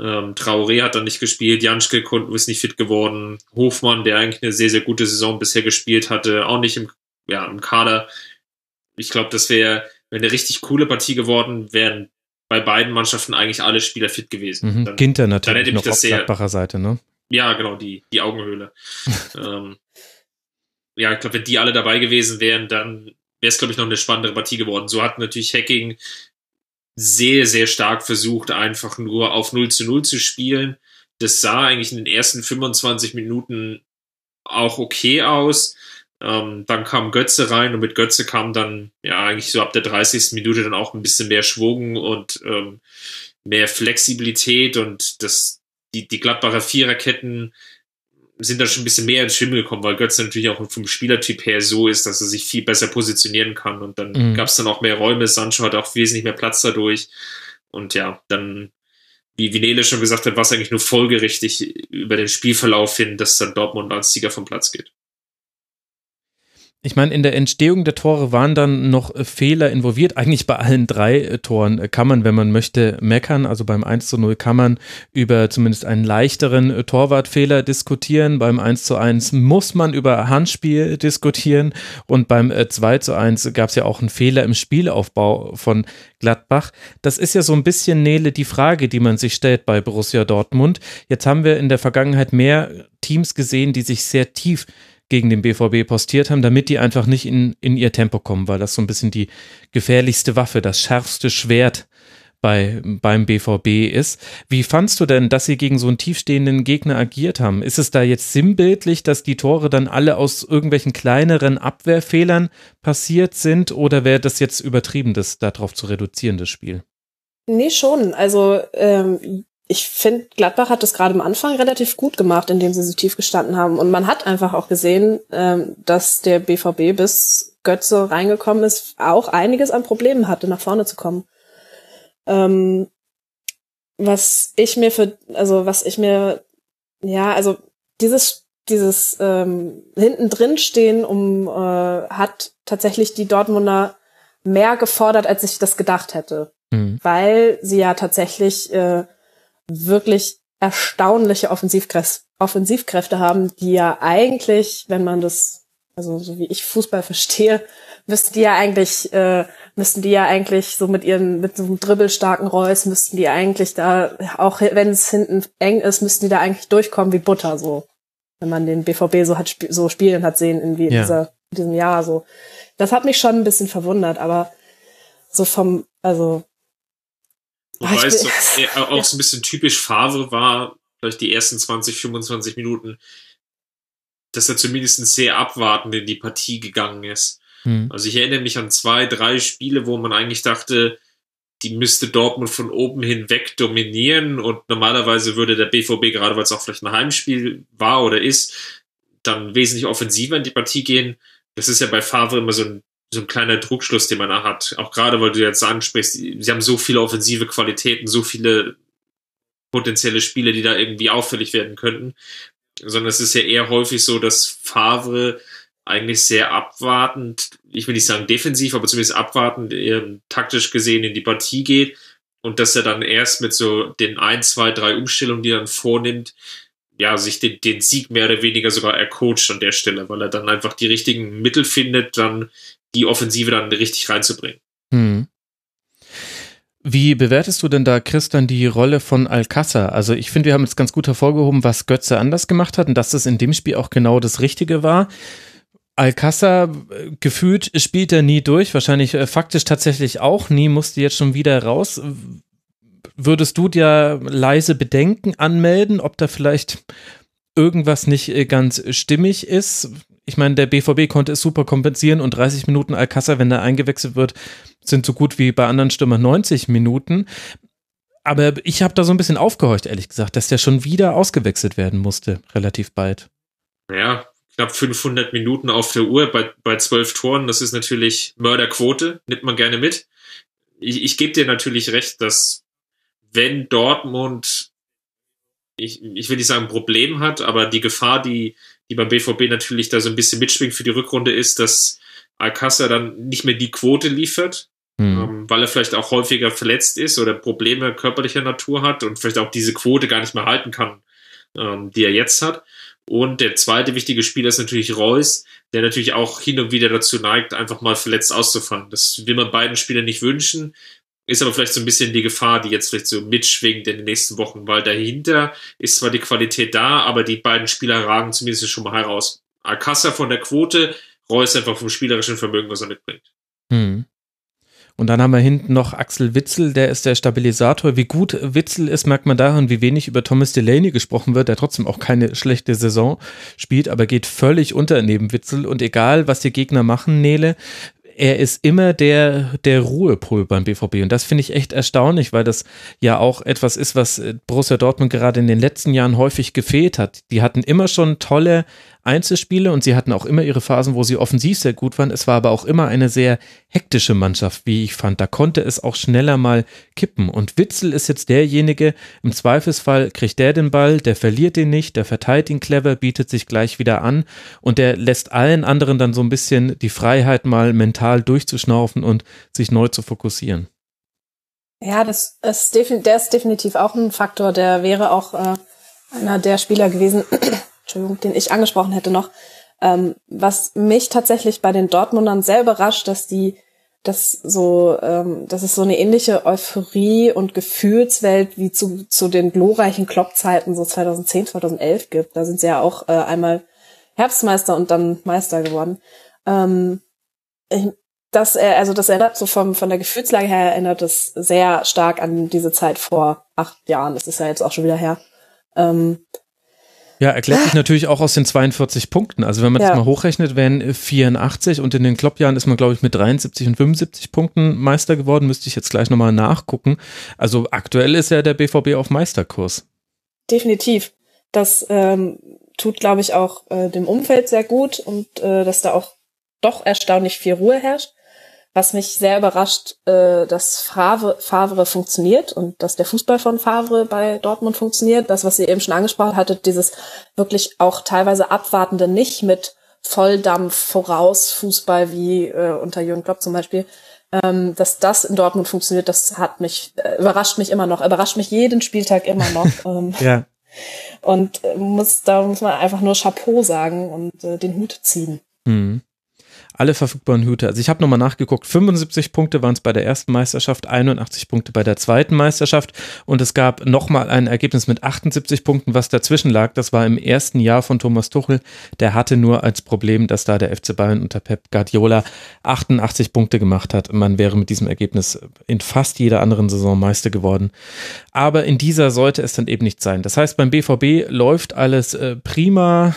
Ähm, Traoré hat dann nicht gespielt, Janschke ist nicht fit geworden, Hofmann, der eigentlich eine sehr, sehr gute Saison bisher gespielt hatte, auch nicht im, ja, im Kader ich glaube, das wäre wär eine richtig coole Partie geworden, wären bei beiden Mannschaften eigentlich alle Spieler fit gewesen. Mhm. Dann, Ginter natürlich dann noch auf sehr, Gladbacher Seite, ne? Ja, genau, die, die Augenhöhle. ähm, ja, ich glaube, wenn die alle dabei gewesen wären, dann wäre es, glaube ich, noch eine spannendere Partie geworden. So hat natürlich Hacking sehr, sehr stark versucht, einfach nur auf 0 zu 0 zu spielen. Das sah eigentlich in den ersten 25 Minuten auch okay aus. Ähm, dann kam Götze rein und mit Götze kam dann ja eigentlich so ab der 30. Minute dann auch ein bisschen mehr Schwung und ähm, mehr Flexibilität und das, die, die Gladbacher Viererketten sind dann schon ein bisschen mehr ins Schwimmen gekommen, weil Götze natürlich auch vom Spielertyp her so ist, dass er sich viel besser positionieren kann und dann mhm. gab es dann auch mehr Räume. Sancho hat auch wesentlich mehr Platz dadurch und ja, dann wie Vinele schon gesagt hat, war es eigentlich nur folgerichtig über den Spielverlauf hin, dass dann Dortmund als Sieger vom Platz geht. Ich meine, in der Entstehung der Tore waren dann noch äh, Fehler involviert. Eigentlich bei allen drei äh, Toren äh, kann man, wenn man möchte, meckern. Also beim 1 zu 0 kann man über zumindest einen leichteren Torwartfehler diskutieren. Beim 1 zu 1 muss man über Handspiel diskutieren. Und beim 2 zu 1 gab es ja auch einen Fehler im Spielaufbau von Gladbach. Das ist ja so ein bisschen, Nele, die Frage, die man sich stellt bei Borussia Dortmund. Jetzt haben wir in der Vergangenheit mehr Teams gesehen, die sich sehr tief gegen den BVB postiert haben, damit die einfach nicht in, in ihr Tempo kommen, weil das so ein bisschen die gefährlichste Waffe, das schärfste Schwert bei, beim BVB ist. Wie fandst du denn, dass sie gegen so einen tiefstehenden Gegner agiert haben? Ist es da jetzt sinnbildlich, dass die Tore dann alle aus irgendwelchen kleineren Abwehrfehlern passiert sind oder wäre das jetzt übertrieben, das darauf zu reduzieren, das Spiel? Nee, schon. Also ähm, ich finde, Gladbach hat das gerade am Anfang relativ gut gemacht, indem sie so tief gestanden haben. Und man hat einfach auch gesehen, ähm, dass der BVB bis Götze reingekommen ist, auch einiges an Problemen hatte, nach vorne zu kommen. Ähm, was ich mir für, also was ich mir, ja, also dieses, dieses ähm, hinten drin stehen, um äh, hat tatsächlich die Dortmunder mehr gefordert, als ich das gedacht hätte. Mhm. Weil sie ja tatsächlich äh, wirklich erstaunliche Offensivkräfte, Offensivkräfte haben, die ja eigentlich, wenn man das, also so wie ich Fußball verstehe, müssten die ja eigentlich, äh, müssten die ja eigentlich so mit ihren, mit so einem dribbelstarken Reus, müssten die eigentlich da, auch wenn es hinten eng ist, müssten die da eigentlich durchkommen wie Butter, so. Wenn man den BVB so hat, so spielen hat sehen, in, wie in, ja. dieser, in diesem Jahr, so. Das hat mich schon ein bisschen verwundert, aber so vom, also Wobei es doch auch so ein bisschen typisch Favre war, vielleicht die ersten 20, 25 Minuten, dass er zumindest sehr abwartend in die Partie gegangen ist. Hm. Also ich erinnere mich an zwei, drei Spiele, wo man eigentlich dachte, die müsste Dortmund von oben hinweg dominieren und normalerweise würde der BVB, gerade weil es auch vielleicht ein Heimspiel war oder ist, dann wesentlich offensiver in die Partie gehen. Das ist ja bei Favre immer so ein so ein kleiner Druckschluss, den man da hat. Auch gerade, weil du jetzt ansprichst, sie haben so viele offensive Qualitäten, so viele potenzielle Spiele, die da irgendwie auffällig werden könnten. Sondern es ist ja eher häufig so, dass Favre eigentlich sehr abwartend, ich will nicht sagen defensiv, aber zumindest abwartend, eher taktisch gesehen in die Partie geht und dass er dann erst mit so den ein, zwei, drei Umstellungen, die er dann vornimmt, ja, sich den, den Sieg mehr oder weniger sogar ercoacht an der Stelle, weil er dann einfach die richtigen Mittel findet, dann die Offensive dann richtig reinzubringen. Hm. Wie bewertest du denn da, Christian, die Rolle von Alcázar? Also ich finde, wir haben jetzt ganz gut hervorgehoben, was Götze anders gemacht hat und dass das in dem Spiel auch genau das Richtige war. Alcázar äh, gefühlt spielt er nie durch, wahrscheinlich äh, faktisch tatsächlich auch nie, musste jetzt schon wieder raus. Würdest du dir leise Bedenken anmelden, ob da vielleicht irgendwas nicht äh, ganz stimmig ist? Ich meine, der BVB konnte es super kompensieren und 30 Minuten Alcázar, wenn er eingewechselt wird, sind so gut wie bei anderen Stürmern 90 Minuten. Aber ich habe da so ein bisschen aufgehorcht, ehrlich gesagt, dass der schon wieder ausgewechselt werden musste, relativ bald. Ja, knapp 500 Minuten auf der Uhr bei, bei 12 Toren, das ist natürlich Mörderquote, nimmt man gerne mit. Ich, ich gebe dir natürlich recht, dass wenn Dortmund, ich, ich will nicht sagen Problem hat, aber die Gefahr, die, die beim BVB natürlich da so ein bisschen mitschwingt für die Rückrunde ist, dass Alcázar dann nicht mehr die Quote liefert, mhm. ähm, weil er vielleicht auch häufiger verletzt ist oder Probleme körperlicher Natur hat und vielleicht auch diese Quote gar nicht mehr halten kann, ähm, die er jetzt hat. Und der zweite wichtige Spieler ist natürlich Reus, der natürlich auch hin und wieder dazu neigt, einfach mal verletzt auszufallen. Das will man beiden Spielern nicht wünschen. Ist aber vielleicht so ein bisschen die Gefahr, die jetzt vielleicht so mitschwingt in den nächsten Wochen, weil dahinter ist zwar die Qualität da, aber die beiden Spieler ragen zumindest schon mal heraus. Alcassa von der Quote, Reus einfach vom spielerischen Vermögen, was er mitbringt. Hm. Und dann haben wir hinten noch Axel Witzel, der ist der Stabilisator. Wie gut Witzel ist, merkt man daran, wie wenig über Thomas Delaney gesprochen wird, der trotzdem auch keine schlechte Saison spielt, aber geht völlig unter neben Witzel. Und egal, was die Gegner machen, Nele, er ist immer der, der Ruhepol beim BVB. Und das finde ich echt erstaunlich, weil das ja auch etwas ist, was Borussia Dortmund gerade in den letzten Jahren häufig gefehlt hat. Die hatten immer schon tolle Einzelspiele und sie hatten auch immer ihre Phasen, wo sie offensiv sehr gut waren. Es war aber auch immer eine sehr hektische Mannschaft, wie ich fand. Da konnte es auch schneller mal kippen. Und Witzel ist jetzt derjenige, im Zweifelsfall kriegt der den Ball, der verliert ihn nicht, der verteilt ihn clever, bietet sich gleich wieder an und der lässt allen anderen dann so ein bisschen die Freiheit, mal mental durchzuschnaufen und sich neu zu fokussieren. Ja, das ist, der ist definitiv auch ein Faktor. Der wäre auch äh, einer der Spieler gewesen, Entschuldigung, den ich angesprochen hätte noch, ähm, was mich tatsächlich bei den Dortmundern sehr überrascht, dass die dass so, ähm, dass es so eine ähnliche Euphorie und Gefühlswelt wie zu, zu den glorreichen Kloppzeiten so 2010, 2011 gibt. Da sind sie ja auch äh, einmal Herbstmeister und dann Meister geworden. Ähm, ich, das, also das erinnert so vom, von der Gefühlslage her erinnert es sehr stark an diese Zeit vor acht Jahren. Das ist ja jetzt auch schon wieder her. Ähm, ja, erklärt sich natürlich auch aus den 42 Punkten. Also wenn man ja. das mal hochrechnet, wären 84 und in den Kloppjahren ist man, glaube ich, mit 73 und 75 Punkten Meister geworden. Müsste ich jetzt gleich nochmal nachgucken. Also aktuell ist ja der BVB auf Meisterkurs. Definitiv. Das ähm, tut, glaube ich, auch äh, dem Umfeld sehr gut und äh, dass da auch doch erstaunlich viel Ruhe herrscht was mich sehr überrascht, äh, dass Favre, Favre funktioniert und dass der Fußball von Favre bei Dortmund funktioniert. Das, was ihr eben schon angesprochen hattet, dieses wirklich auch teilweise abwartende nicht mit Volldampf voraus Fußball wie äh, unter Jürgen Klopp zum Beispiel, ähm, dass das in Dortmund funktioniert, das hat mich äh, überrascht mich immer noch, überrascht mich jeden Spieltag immer noch. Ähm, ja. Und äh, muss da muss man einfach nur Chapeau sagen und äh, den Hut ziehen. Mhm alle verfügbaren Hüte. Also ich habe nochmal nachgeguckt, 75 Punkte waren es bei der ersten Meisterschaft, 81 Punkte bei der zweiten Meisterschaft und es gab nochmal ein Ergebnis mit 78 Punkten, was dazwischen lag. Das war im ersten Jahr von Thomas Tuchel. Der hatte nur als Problem, dass da der FC Bayern unter Pep Guardiola 88 Punkte gemacht hat. Man wäre mit diesem Ergebnis in fast jeder anderen Saison Meister geworden. Aber in dieser sollte es dann eben nicht sein. Das heißt, beim BVB läuft alles äh, prima.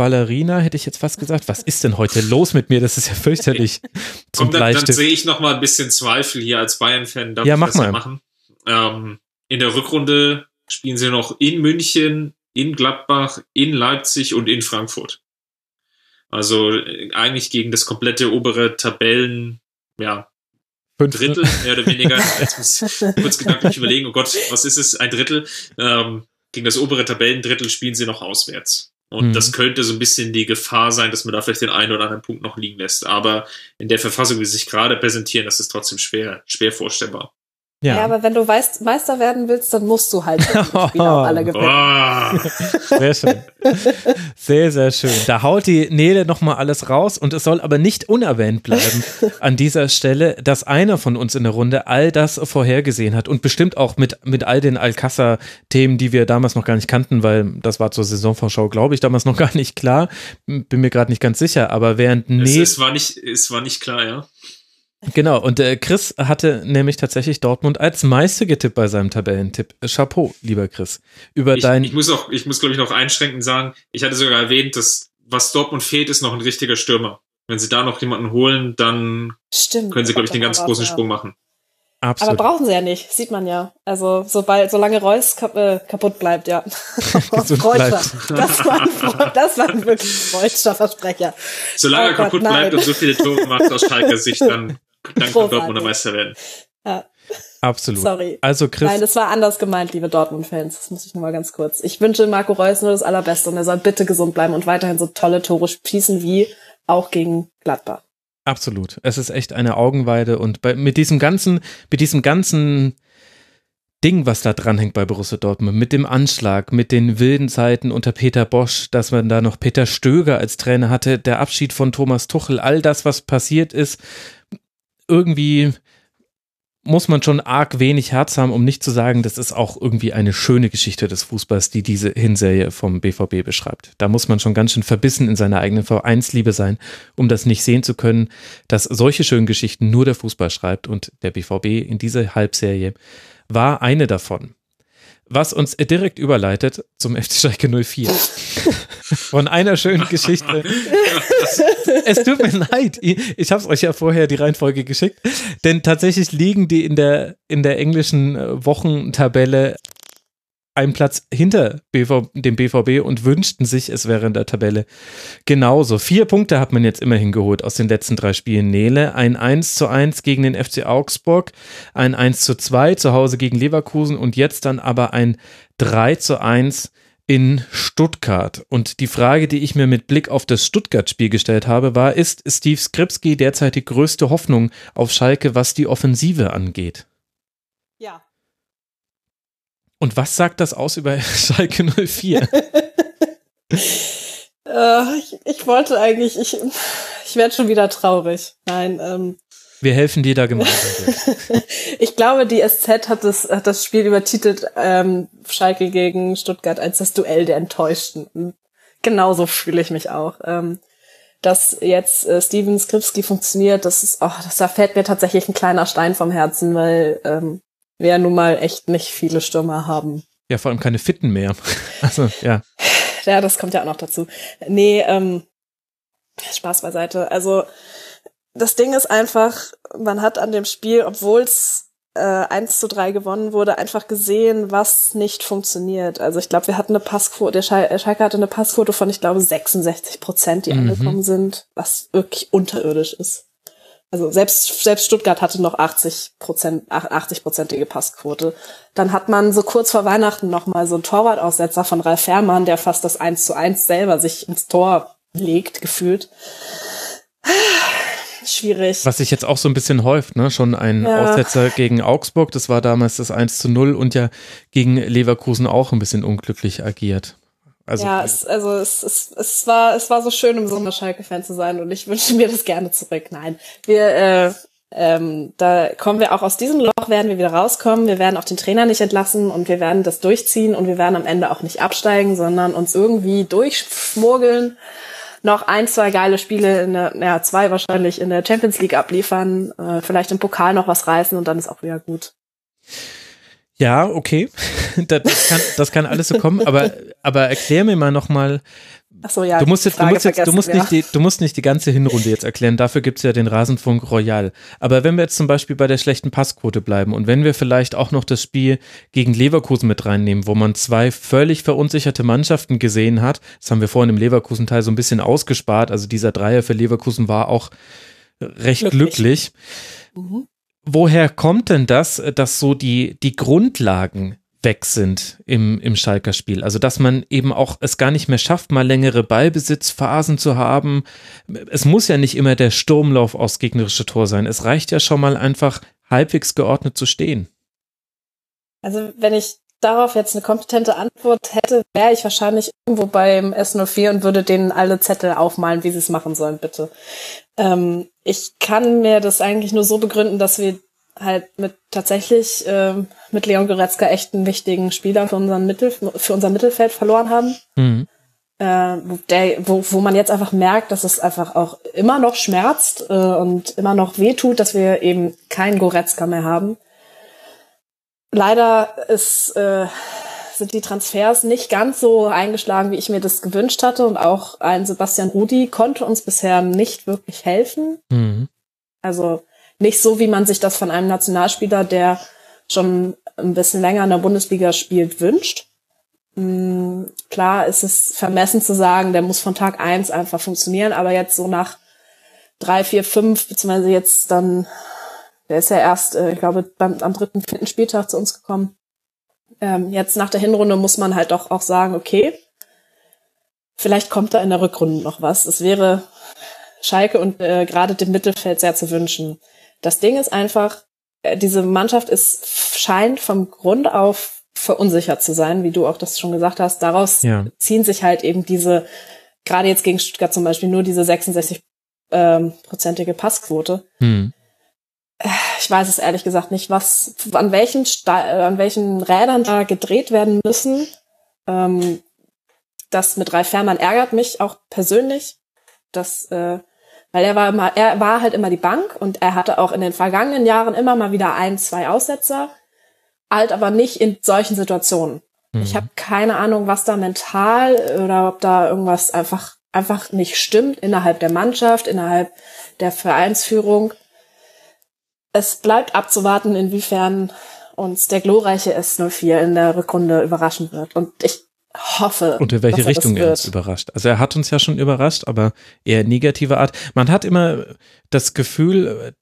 Ballerina, hätte ich jetzt fast gesagt. Was ist denn heute los mit mir? Das ist ja fürchterlich. Zum Komm, dann, dann sehe ich noch mal ein bisschen Zweifel hier als Bayern-Fan. Ja, mach mal. Machen. Ähm, in der Rückrunde spielen sie noch in München, in Gladbach, in Leipzig und in Frankfurt. Also äh, eigentlich gegen das komplette obere Tabellen, ja, Fünf. Drittel, mehr oder weniger. Jetzt muss ich kurz gedanklich überlegen, oh Gott, was ist es? Ein Drittel. Ähm, gegen das obere Tabellendrittel spielen sie noch auswärts. Und mhm. das könnte so ein bisschen die Gefahr sein, dass man da vielleicht den einen oder anderen Punkt noch liegen lässt. Aber in der Verfassung, wie sie sich gerade präsentieren, das ist trotzdem schwer, schwer vorstellbar. Ja. ja, aber wenn du weißt, Meister werden willst, dann musst du halt die Spieler auch alle gewinnen. Oh. Sehr schön. Sehr, sehr schön. Da haut die Nele nochmal alles raus und es soll aber nicht unerwähnt bleiben an dieser Stelle, dass einer von uns in der Runde all das vorhergesehen hat und bestimmt auch mit, mit all den Alcázar-Themen, die wir damals noch gar nicht kannten, weil das war zur Saisonvorschau, glaube ich, damals noch gar nicht klar. Bin mir gerade nicht ganz sicher, aber während Nele. Es, es, war nicht, es war nicht klar, ja. Genau, und äh, Chris hatte nämlich tatsächlich Dortmund als Meister getippt bei seinem Tabellentipp. Chapeau, lieber Chris. Über ich, dein ich muss auch, ich muss glaube ich noch einschränkend sagen, ich hatte sogar erwähnt, dass was Dortmund fehlt, ist noch ein richtiger Stürmer. Wenn sie da noch jemanden holen, dann Stimmt, können sie glaube ich den ganz großen Sprung machen. Absolut. Aber brauchen sie ja nicht, sieht man ja. Also sobald, solange Reus kap äh, kaputt bleibt, ja. Freudscher. Das war, ein, das war ein wirklich freudscher Versprecher. Solange oh er kaputt Gott, bleibt und so viele Tore macht aus Schalker Sicht, dann dann kann Dortmunder Meister werden. Ja. Absolut. Sorry. Also Chris. Nein, das war anders gemeint, liebe Dortmund-Fans. Das muss ich nur mal ganz kurz. Ich wünsche Marco Reus nur das Allerbeste und er soll bitte gesund bleiben und weiterhin so tolle Tore schießen wie auch gegen Gladbach. Absolut. Es ist echt eine Augenweide und bei, mit diesem ganzen, mit diesem ganzen Ding, was da dranhängt bei Borussia Dortmund, mit dem Anschlag, mit den wilden Zeiten unter Peter Bosch, dass man da noch Peter Stöger als Trainer hatte, der Abschied von Thomas Tuchel, all das, was passiert ist, irgendwie muss man schon arg wenig Herz haben, um nicht zu sagen, das ist auch irgendwie eine schöne Geschichte des Fußballs, die diese Hinserie vom BVB beschreibt. Da muss man schon ganz schön verbissen in seiner eigenen Vereinsliebe sein, um das nicht sehen zu können, dass solche schönen Geschichten nur der Fußball schreibt und der BVB in dieser Halbserie war eine davon was uns direkt überleitet zum FC Schalke 04. Von einer schönen Geschichte. es tut mir leid. Ich habe es euch ja vorher die Reihenfolge geschickt. Denn tatsächlich liegen die in der, in der englischen äh, Wochentabelle einen Platz hinter BV, dem BVB und wünschten sich, es wäre in der Tabelle genauso. Vier Punkte hat man jetzt immerhin geholt aus den letzten drei Spielen. Nele, ein 1 zu 1 gegen den FC Augsburg, ein 1 zu 2 zu Hause gegen Leverkusen und jetzt dann aber ein 3 zu 1 in Stuttgart. Und die Frage, die ich mir mit Blick auf das Stuttgart-Spiel gestellt habe, war, ist Steve Skripski derzeit die größte Hoffnung auf Schalke, was die Offensive angeht? Und was sagt das aus über Schalke 04? äh, ich, ich, wollte eigentlich, ich, ich werde schon wieder traurig. Nein, ähm, wir helfen dir da gemeinsam. ich glaube, die SZ hat das, hat das Spiel übertitelt, ähm, Schalke gegen Stuttgart als das Duell der Enttäuschten. Genauso fühle ich mich auch. Ähm, dass jetzt äh, Steven Skripski funktioniert, das ist, oh, das, da fällt mir tatsächlich ein kleiner Stein vom Herzen, weil ähm, wir ja nun mal echt nicht viele Stürmer haben. Ja, vor allem keine Fitten mehr. Also, ja. Ja, das kommt ja auch noch dazu. Nee, ähm, Spaß beiseite. Also, das Ding ist einfach, man hat an dem Spiel, obwohl es äh, 1 zu 3 gewonnen wurde, einfach gesehen, was nicht funktioniert. Also ich glaube, wir hatten eine Passquote, der Schal Schalke hatte eine Passquote von, ich glaube, 66 Prozent, die mhm. angekommen sind, was wirklich unterirdisch ist also selbst, selbst Stuttgart hatte noch 80 Prozent, 80-prozentige Passquote. Dann hat man so kurz vor Weihnachten nochmal so einen Torwartaussetzer von Ralf Fährmann, der fast das 1 zu 1 selber sich ins Tor legt, gefühlt. Schwierig. Was sich jetzt auch so ein bisschen häuft, ne? Schon ein ja. Aussetzer gegen Augsburg, das war damals das 1 zu 0 und ja gegen Leverkusen auch ein bisschen unglücklich agiert. Also, ja, es, also es, es, es, war, es war so schön, im Sommer Schalke-Fan zu sein und ich wünsche mir das gerne zurück. Nein, wir, äh, ähm, da kommen wir auch aus diesem Loch, werden wir wieder rauskommen. Wir werden auch den Trainer nicht entlassen und wir werden das durchziehen und wir werden am Ende auch nicht absteigen, sondern uns irgendwie durchschmuggeln, noch ein, zwei geile Spiele, in der, ja, zwei wahrscheinlich in der Champions League abliefern, äh, vielleicht im Pokal noch was reißen und dann ist auch wieder gut. Ja, okay. Das kann, das kann alles so kommen, aber, aber erklär mir mal nochmal. Ach so, ja. Du musst, jetzt, du musst, jetzt, du, musst nicht die, du musst nicht die ganze Hinrunde jetzt erklären. Dafür gibt's ja den Rasenfunk Royal. Aber wenn wir jetzt zum Beispiel bei der schlechten Passquote bleiben und wenn wir vielleicht auch noch das Spiel gegen Leverkusen mit reinnehmen, wo man zwei völlig verunsicherte Mannschaften gesehen hat, das haben wir vorhin im Leverkusen-Teil so ein bisschen ausgespart. Also dieser Dreier für Leverkusen war auch recht glücklich. glücklich. Mhm woher kommt denn das, dass so die, die Grundlagen weg sind im, im Schalker Spiel? Also, dass man eben auch es gar nicht mehr schafft, mal längere Ballbesitzphasen zu haben. Es muss ja nicht immer der Sturmlauf aufs gegnerische Tor sein. Es reicht ja schon mal einfach halbwegs geordnet zu stehen. Also wenn ich darauf jetzt eine kompetente Antwort hätte, wäre ich wahrscheinlich irgendwo beim S04 und würde denen alle Zettel aufmalen, wie sie es machen sollen, bitte. Ähm, ich kann mir das eigentlich nur so begründen, dass wir halt mit tatsächlich ähm, mit Leon Goretzka echt einen wichtigen Spieler für, unseren Mittel, für unser Mittelfeld verloren haben. Mhm. Äh, der, wo, wo man jetzt einfach merkt, dass es einfach auch immer noch schmerzt äh, und immer noch wehtut, dass wir eben keinen Goretzka mehr haben. Leider ist, äh, sind die Transfers nicht ganz so eingeschlagen, wie ich mir das gewünscht hatte. Und auch ein Sebastian Rudi konnte uns bisher nicht wirklich helfen. Mhm. Also nicht so, wie man sich das von einem Nationalspieler, der schon ein bisschen länger in der Bundesliga spielt, wünscht. Mhm. Klar ist es vermessen zu sagen, der muss von Tag eins einfach funktionieren, aber jetzt so nach drei, vier, fünf, beziehungsweise jetzt dann der ist ja erst, äh, ich glaube, beim, am dritten, vierten Spieltag zu uns gekommen. Ähm, jetzt nach der Hinrunde muss man halt doch auch sagen, okay, vielleicht kommt da in der Rückrunde noch was. Es wäre Schalke und äh, gerade dem Mittelfeld sehr zu wünschen. Das Ding ist einfach, äh, diese Mannschaft ist, scheint vom Grund auf verunsichert zu sein, wie du auch das schon gesagt hast. Daraus ja. ziehen sich halt eben diese, gerade jetzt gegen Stuttgart zum Beispiel, nur diese 66 ähm, prozentige Passquote. Hm ich weiß es ehrlich gesagt nicht, was, an welchen, Sta äh, an welchen Rädern da gedreht werden müssen. Ähm, das mit Ralf Fährmann ärgert mich auch persönlich, dass, äh, weil er war immer, er war halt immer die Bank und er hatte auch in den vergangenen Jahren immer mal wieder ein, zwei Aussetzer, halt aber nicht in solchen Situationen. Mhm. Ich habe keine Ahnung, was da mental oder ob da irgendwas einfach einfach nicht stimmt innerhalb der Mannschaft, innerhalb der Vereinsführung es bleibt abzuwarten, inwiefern uns der glorreiche S04 in der Rückrunde überraschen wird. Und ich hoffe. Und in welche Richtung er uns überrascht. Also er hat uns ja schon überrascht, aber eher negativer Art. Man hat immer das Gefühl,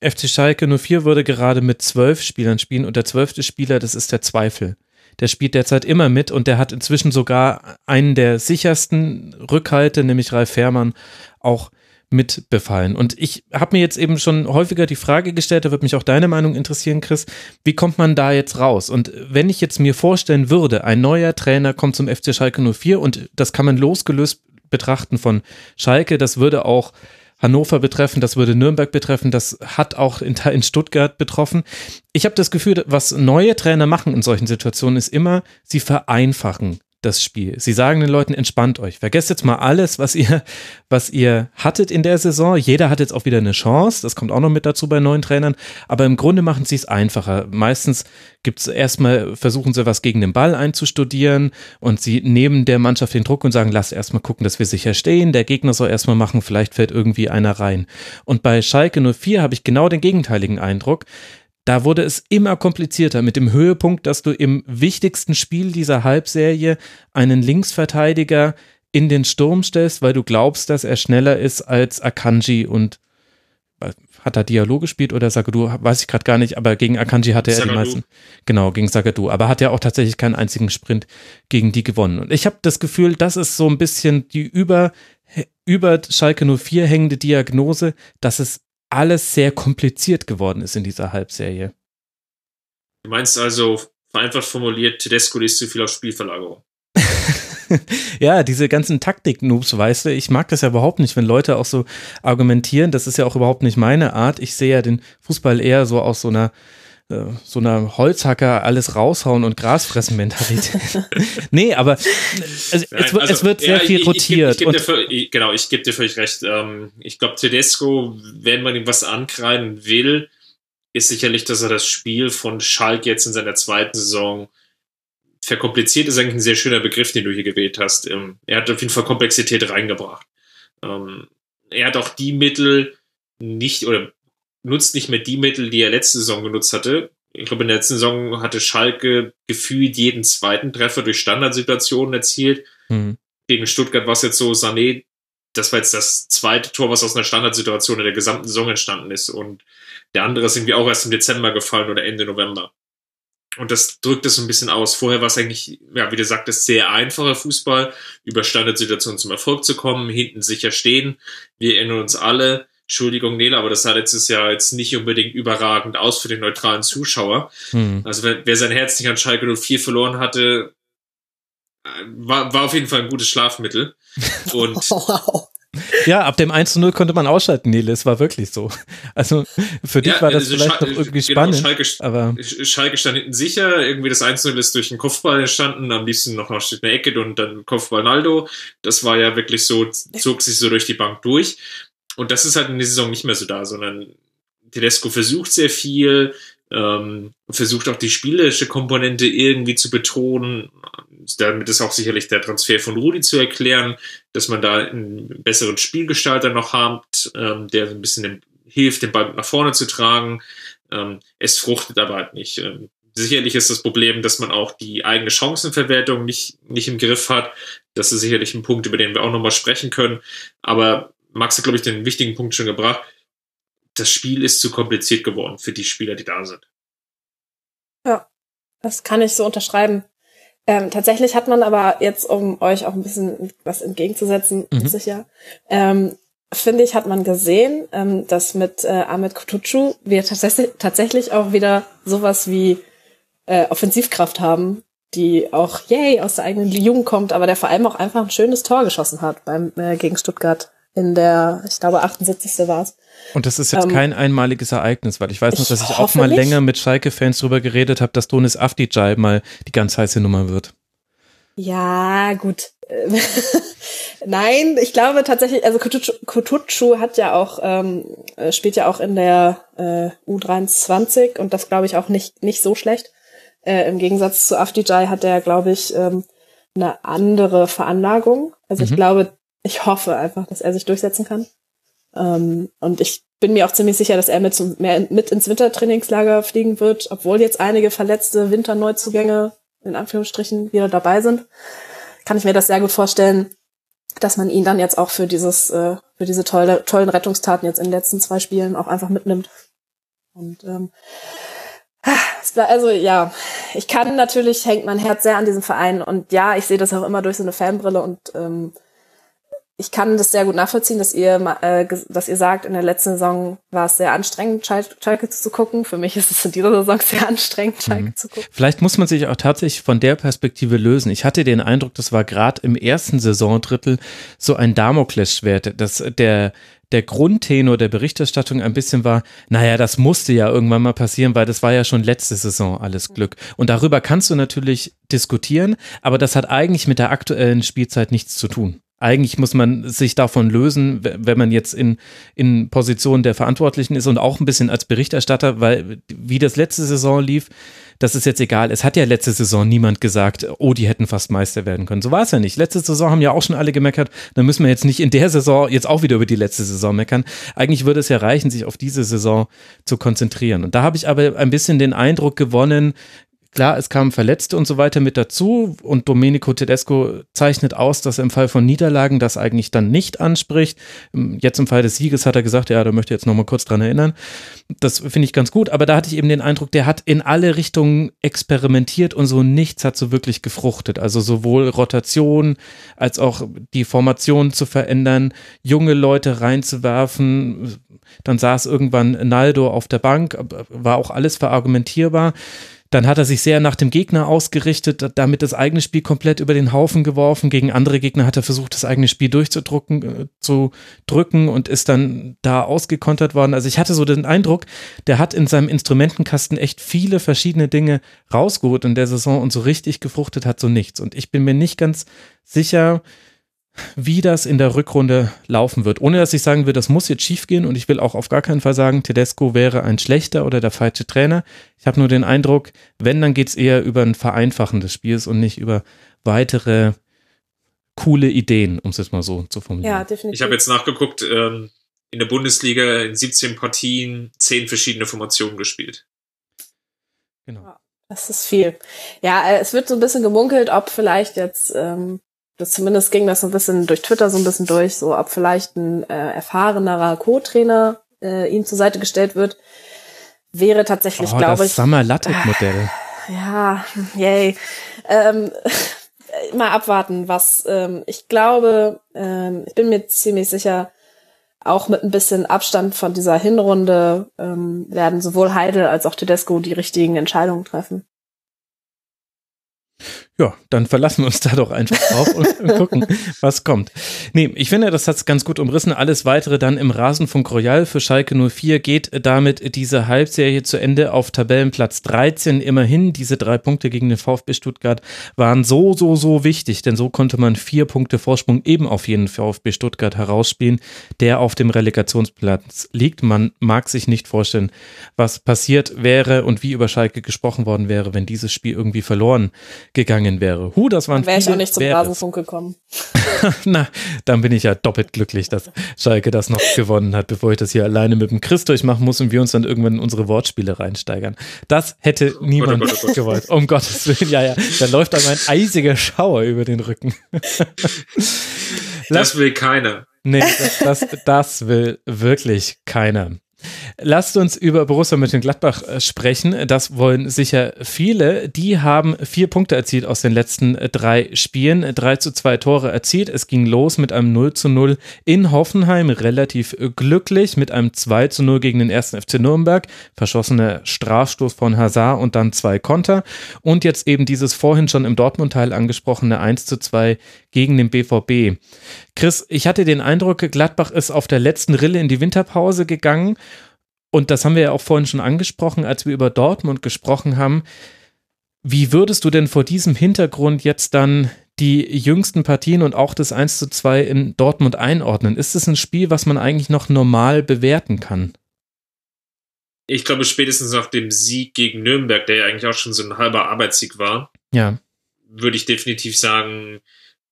FC Schalke 04 würde gerade mit zwölf Spielern spielen und der zwölfte Spieler, das ist der Zweifel. Der spielt derzeit immer mit und der hat inzwischen sogar einen der sichersten Rückhalte, nämlich Ralf Fährmann, auch mit befallen. Und ich habe mir jetzt eben schon häufiger die Frage gestellt, da würde mich auch deine Meinung interessieren, Chris, wie kommt man da jetzt raus? Und wenn ich jetzt mir vorstellen würde, ein neuer Trainer kommt zum FC Schalke 04 und das kann man losgelöst betrachten von Schalke, das würde auch Hannover betreffen, das würde Nürnberg betreffen, das hat auch in, in Stuttgart betroffen. Ich habe das Gefühl, was neue Trainer machen in solchen Situationen, ist immer, sie vereinfachen das Spiel. Sie sagen den Leuten, entspannt euch. Vergesst jetzt mal alles, was ihr, was ihr hattet in der Saison. Jeder hat jetzt auch wieder eine Chance. Das kommt auch noch mit dazu bei neuen Trainern. Aber im Grunde machen sie es einfacher. Meistens gibt es erstmal, versuchen sie was gegen den Ball einzustudieren und sie nehmen der Mannschaft den Druck und sagen, lass erstmal gucken, dass wir sicher stehen. Der Gegner soll erstmal machen, vielleicht fällt irgendwie einer rein. Und bei Schalke 04 habe ich genau den gegenteiligen Eindruck da wurde es immer komplizierter mit dem Höhepunkt, dass du im wichtigsten Spiel dieser Halbserie einen Linksverteidiger in den Sturm stellst, weil du glaubst, dass er schneller ist als Akanji und hat er Dialog gespielt oder Sagadu, weiß ich gerade gar nicht, aber gegen Akanji hatte er Sagadu. die meisten. Genau, gegen Sagadu. Aber hat ja auch tatsächlich keinen einzigen Sprint gegen die gewonnen. Und ich habe das Gefühl, das ist so ein bisschen die über, über Schalke 04 hängende Diagnose, dass es alles sehr kompliziert geworden ist in dieser Halbserie. Du meinst also, vereinfacht formuliert, Tedesco ist zu viel auf Spielverlagerung. ja, diese ganzen Taktik-Noobs, weißt du, ich mag das ja überhaupt nicht, wenn Leute auch so argumentieren. Das ist ja auch überhaupt nicht meine Art. Ich sehe ja den Fußball eher so aus so einer so einer Holzhacker alles raushauen und Gras fressen Mentalität. nee, aber es, Nein, es, also, es wird sehr ja, viel ich, rotiert. Ich, ich, für, genau, ich gebe dir völlig recht. Ähm, ich glaube, Tedesco, wenn man ihm was ankreiden will, ist sicherlich, dass er das Spiel von Schalke jetzt in seiner zweiten Saison verkompliziert ist eigentlich ein sehr schöner Begriff, den du hier gewählt hast. Ähm, er hat auf jeden Fall Komplexität reingebracht. Ähm, er hat auch die Mittel nicht oder nutzt nicht mehr die Mittel, die er letzte Saison genutzt hatte. Ich glaube, in der letzten Saison hatte Schalke gefühlt jeden zweiten Treffer durch Standardsituationen erzielt. Mhm. Gegen Stuttgart war es jetzt so, Sané, das war jetzt das zweite Tor, was aus einer Standardsituation in der gesamten Saison entstanden ist. Und der andere ist irgendwie auch erst im Dezember gefallen oder Ende November. Und das drückt es so ein bisschen aus. Vorher war es eigentlich, ja, wie du sagtest, sehr einfacher Fußball, über Standardsituationen zum Erfolg zu kommen, hinten sicher stehen. Wir erinnern uns alle, Entschuldigung, Nele, aber das sah letztes Jahr jetzt nicht unbedingt überragend aus für den neutralen Zuschauer. Hm. Also wer, wer sein Herz nicht an Schalke 04 verloren hatte, äh, war, war auf jeden Fall ein gutes Schlafmittel. Und wow. Ja, ab dem 1 zu 0 konnte man ausschalten, Nele. Es war wirklich so. Also für dich ja, war das also vielleicht Schal noch irgendwie genau, spannend. Schalke, aber Schalke stand hinten sicher. Irgendwie das 1 zu 0 ist durch den Kopfball entstanden. Am liebsten noch noch eine Ecke und dann Kopfball Naldo. Das war ja wirklich so, zog sich so durch die Bank durch. Und das ist halt in der Saison nicht mehr so da, sondern Tedesco versucht sehr viel, ähm, versucht auch die spielerische Komponente irgendwie zu betonen. Damit ist auch sicherlich der Transfer von Rudi zu erklären, dass man da einen besseren Spielgestalter noch hat, ähm, der so ein bisschen hilft, den Ball nach vorne zu tragen. Ähm, es fruchtet aber halt nicht. Ähm, sicherlich ist das Problem, dass man auch die eigene Chancenverwertung nicht, nicht im Griff hat. Das ist sicherlich ein Punkt, über den wir auch nochmal sprechen können. Aber Max hat, glaube ich, den wichtigen Punkt schon gebracht. Das Spiel ist zu kompliziert geworden für die Spieler, die da sind. Ja, das kann ich so unterschreiben. Ähm, tatsächlich hat man aber jetzt, um euch auch ein bisschen was entgegenzusetzen, mhm. sicher, ähm, finde ich, hat man gesehen, ähm, dass mit äh, Ahmed Kutucu wir tatsächlich, tatsächlich auch wieder sowas wie äh, Offensivkraft haben, die auch, yay, aus der eigenen Jugend kommt, aber der vor allem auch einfach ein schönes Tor geschossen hat beim äh, gegen Stuttgart in der, ich glaube, 78. war es. Und das ist jetzt ähm, kein einmaliges Ereignis, weil ich weiß noch, dass ich, ich auch mal nicht. länger mit Schalke-Fans drüber geredet habe, dass Donis Afdijay mal die ganz heiße Nummer wird. Ja, gut. Nein, ich glaube tatsächlich, also Kutucu hat ja auch, ähm, äh, spielt ja auch in der äh, U23 und das glaube ich auch nicht, nicht so schlecht. Äh, Im Gegensatz zu Afdijay hat er, glaube ich, ähm, eine andere Veranlagung. Also mhm. ich glaube, ich hoffe einfach, dass er sich durchsetzen kann. Ähm, und ich bin mir auch ziemlich sicher, dass er mit, zum, mehr, mit ins Wintertrainingslager fliegen wird, obwohl jetzt einige verletzte Winterneuzugänge in Anführungsstrichen wieder dabei sind. Kann ich mir das sehr gut vorstellen, dass man ihn dann jetzt auch für dieses, äh, für diese tolle, tollen Rettungstaten jetzt in den letzten zwei Spielen auch einfach mitnimmt. Und ähm, also ja, ich kann natürlich, hängt mein Herz sehr an diesem Verein und ja, ich sehe das auch immer durch so eine Fanbrille und ähm, ich kann das sehr gut nachvollziehen, dass ihr, äh, dass ihr sagt, in der letzten Saison war es sehr anstrengend, Schalke zu gucken. Für mich ist es in dieser Saison sehr anstrengend, Schalke mhm. zu gucken. Vielleicht muss man sich auch tatsächlich von der Perspektive lösen. Ich hatte den Eindruck, das war gerade im ersten Saisondrittel so ein Damoklesschwert, dass der der Grundtenor der Berichterstattung ein bisschen war, naja, das musste ja irgendwann mal passieren, weil das war ja schon letzte Saison alles Glück. Und darüber kannst du natürlich diskutieren, aber das hat eigentlich mit der aktuellen Spielzeit nichts zu tun eigentlich muss man sich davon lösen, wenn man jetzt in, in Position der Verantwortlichen ist und auch ein bisschen als Berichterstatter, weil wie das letzte Saison lief, das ist jetzt egal. Es hat ja letzte Saison niemand gesagt, oh, die hätten fast Meister werden können. So war es ja nicht. Letzte Saison haben ja auch schon alle gemeckert. Dann müssen wir jetzt nicht in der Saison jetzt auch wieder über die letzte Saison meckern. Eigentlich würde es ja reichen, sich auf diese Saison zu konzentrieren. Und da habe ich aber ein bisschen den Eindruck gewonnen, Klar, es kamen Verletzte und so weiter mit dazu und Domenico Tedesco zeichnet aus, dass er im Fall von Niederlagen das eigentlich dann nicht anspricht. Jetzt im Fall des Sieges hat er gesagt, ja, da möchte ich jetzt nochmal kurz dran erinnern. Das finde ich ganz gut, aber da hatte ich eben den Eindruck, der hat in alle Richtungen experimentiert und so nichts hat so wirklich gefruchtet. Also sowohl Rotation als auch die Formation zu verändern, junge Leute reinzuwerfen. Dann saß irgendwann Naldo auf der Bank, war auch alles verargumentierbar. Dann hat er sich sehr nach dem Gegner ausgerichtet, damit das eigene Spiel komplett über den Haufen geworfen. Gegen andere Gegner hat er versucht, das eigene Spiel durchzudrücken, äh, zu drücken und ist dann da ausgekontert worden. Also ich hatte so den Eindruck, der hat in seinem Instrumentenkasten echt viele verschiedene Dinge rausgeholt in der Saison und so richtig gefruchtet hat so nichts. Und ich bin mir nicht ganz sicher, wie das in der Rückrunde laufen wird. Ohne dass ich sagen will, das muss jetzt schiefgehen und ich will auch auf gar keinen Fall sagen, Tedesco wäre ein schlechter oder der falsche Trainer. Ich habe nur den Eindruck, wenn, dann geht es eher über ein Vereinfachen des Spiels und nicht über weitere coole Ideen, um es jetzt mal so zu formulieren. Ja, definitiv. Ich habe jetzt nachgeguckt, ähm, in der Bundesliga in 17 Partien 10 verschiedene Formationen gespielt. Genau. Das ist viel. Ja, äh, es wird so ein bisschen gemunkelt, ob vielleicht jetzt ähm, das zumindest ging das so ein bisschen durch Twitter so ein bisschen durch, so ob vielleicht ein äh, erfahrenerer Co-Trainer äh, ihm zur Seite gestellt wird, wäre tatsächlich, oh, glaube ich. Das Summer Modell. Äh, ja, yay. Ähm, mal abwarten, was ähm, ich glaube, ähm, ich bin mir ziemlich sicher, auch mit ein bisschen Abstand von dieser Hinrunde ähm, werden sowohl Heidel als auch Tedesco die richtigen Entscheidungen treffen. Ja, dann verlassen wir uns da doch einfach drauf und gucken, was kommt. Nee, ich finde, das hat es ganz gut umrissen. Alles weitere dann im Rasenfunk Royal für Schalke 04 geht damit diese Halbserie zu Ende auf Tabellenplatz 13. Immerhin, diese drei Punkte gegen den VfB Stuttgart waren so, so, so wichtig, denn so konnte man vier Punkte Vorsprung eben auf jeden VfB Stuttgart herausspielen, der auf dem Relegationsplatz liegt. Man mag sich nicht vorstellen, was passiert wäre und wie über Schalke gesprochen worden wäre, wenn dieses Spiel irgendwie verloren gegangen gegangen wäre. Hu, das waren Wäre ich auch nicht zum Rasenfunk gekommen. Na, dann bin ich ja doppelt glücklich, dass Schalke das noch gewonnen hat, bevor ich das hier alleine mit dem Chris durchmachen muss und wir uns dann irgendwann in unsere Wortspiele reinsteigern. Das hätte oh niemand oh Gott, oh Gott, gewollt. Um Gottes Willen, ja, ja. Da läuft dann ein eisiger Schauer über den Rücken. das will keiner. Nee, das, das, das will wirklich keiner. Lasst uns über Borussia Mönchengladbach äh, sprechen. Das wollen sicher viele. Die haben vier Punkte erzielt aus den letzten äh, drei Spielen. Drei zu zwei Tore erzielt. Es ging los mit einem 0 zu 0 in Hoffenheim. Relativ glücklich mit einem 2 zu 0 gegen den ersten FC Nürnberg. Verschossener Strafstoß von Hazard und dann zwei Konter. Und jetzt eben dieses vorhin schon im Dortmund-Teil angesprochene 1 zu 2 gegen den BVB. Chris, ich hatte den Eindruck, Gladbach ist auf der letzten Rille in die Winterpause gegangen und das haben wir ja auch vorhin schon angesprochen, als wir über Dortmund gesprochen haben. Wie würdest du denn vor diesem Hintergrund jetzt dann die jüngsten Partien und auch das 1 zu 2 in Dortmund einordnen? Ist es ein Spiel, was man eigentlich noch normal bewerten kann? Ich glaube, spätestens nach dem Sieg gegen Nürnberg, der ja eigentlich auch schon so ein halber Arbeitssieg war, ja. würde ich definitiv sagen,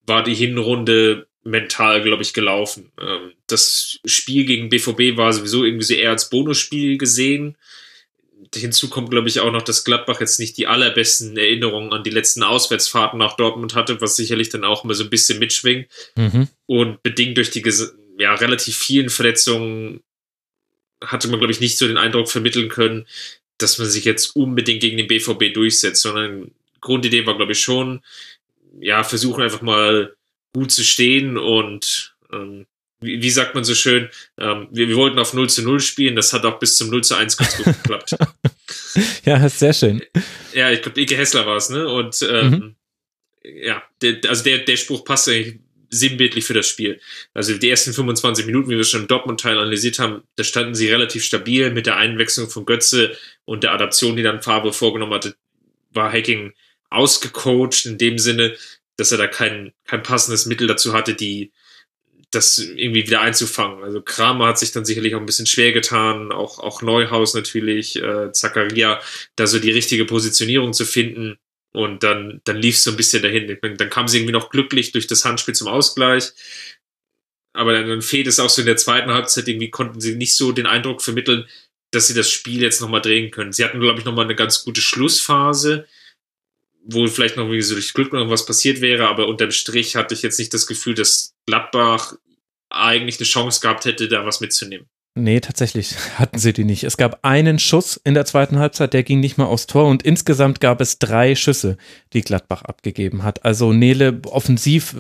war die Hinrunde mental, glaube ich, gelaufen. Ähm, das Spiel gegen BVB war sowieso irgendwie so eher als Bonusspiel gesehen. Hinzu kommt, glaube ich, auch noch, dass Gladbach jetzt nicht die allerbesten Erinnerungen an die letzten Auswärtsfahrten nach Dortmund hatte, was sicherlich dann auch immer so ein bisschen mitschwingt. Mhm. Und bedingt durch die ja, relativ vielen Verletzungen hatte man, glaube ich, nicht so den Eindruck vermitteln können, dass man sich jetzt unbedingt gegen den BVB durchsetzt, sondern Grundidee war, glaube ich, schon, ja, versuchen einfach mal gut zu stehen und ähm, wie, wie sagt man so schön, ähm, wir, wir wollten auf 0 zu 0 spielen, das hat auch bis zum 0 zu 1 ganz gut geklappt. ja, sehr schön. Ja, ich glaube, Ike Hessler war es, ne? Und ähm, mhm. ja, der, also der, der Spruch passt eigentlich sinnbildlich für das Spiel. Also die ersten 25 Minuten, wie wir schon im Dortmund-Teil analysiert haben, da standen sie relativ stabil mit der Einwechslung von Götze und der Adaption, die dann Favre vorgenommen hatte, war Hacking ausgecoacht in dem Sinne, dass er da kein, kein passendes Mittel dazu hatte, die das irgendwie wieder einzufangen. Also Kramer hat sich dann sicherlich auch ein bisschen schwer getan, auch, auch Neuhaus natürlich, äh, Zakaria, da so die richtige Positionierung zu finden. Und dann, dann lief es so ein bisschen dahin. Dann kam sie irgendwie noch glücklich durch das Handspiel zum Ausgleich. Aber dann, dann fehlt es auch so in der zweiten Halbzeit, irgendwie konnten sie nicht so den Eindruck vermitteln, dass sie das Spiel jetzt nochmal drehen können. Sie hatten, glaube ich, nochmal eine ganz gute Schlussphase, wo vielleicht noch irgendwie so durch Glück noch was passiert wäre, aber unterm Strich hatte ich jetzt nicht das Gefühl, dass Gladbach eigentlich eine Chance gehabt hätte, da was mitzunehmen. Nee, tatsächlich hatten sie die nicht. Es gab einen Schuss in der zweiten Halbzeit, der ging nicht mal aufs Tor und insgesamt gab es drei Schüsse, die Gladbach abgegeben hat. Also Nele offensiv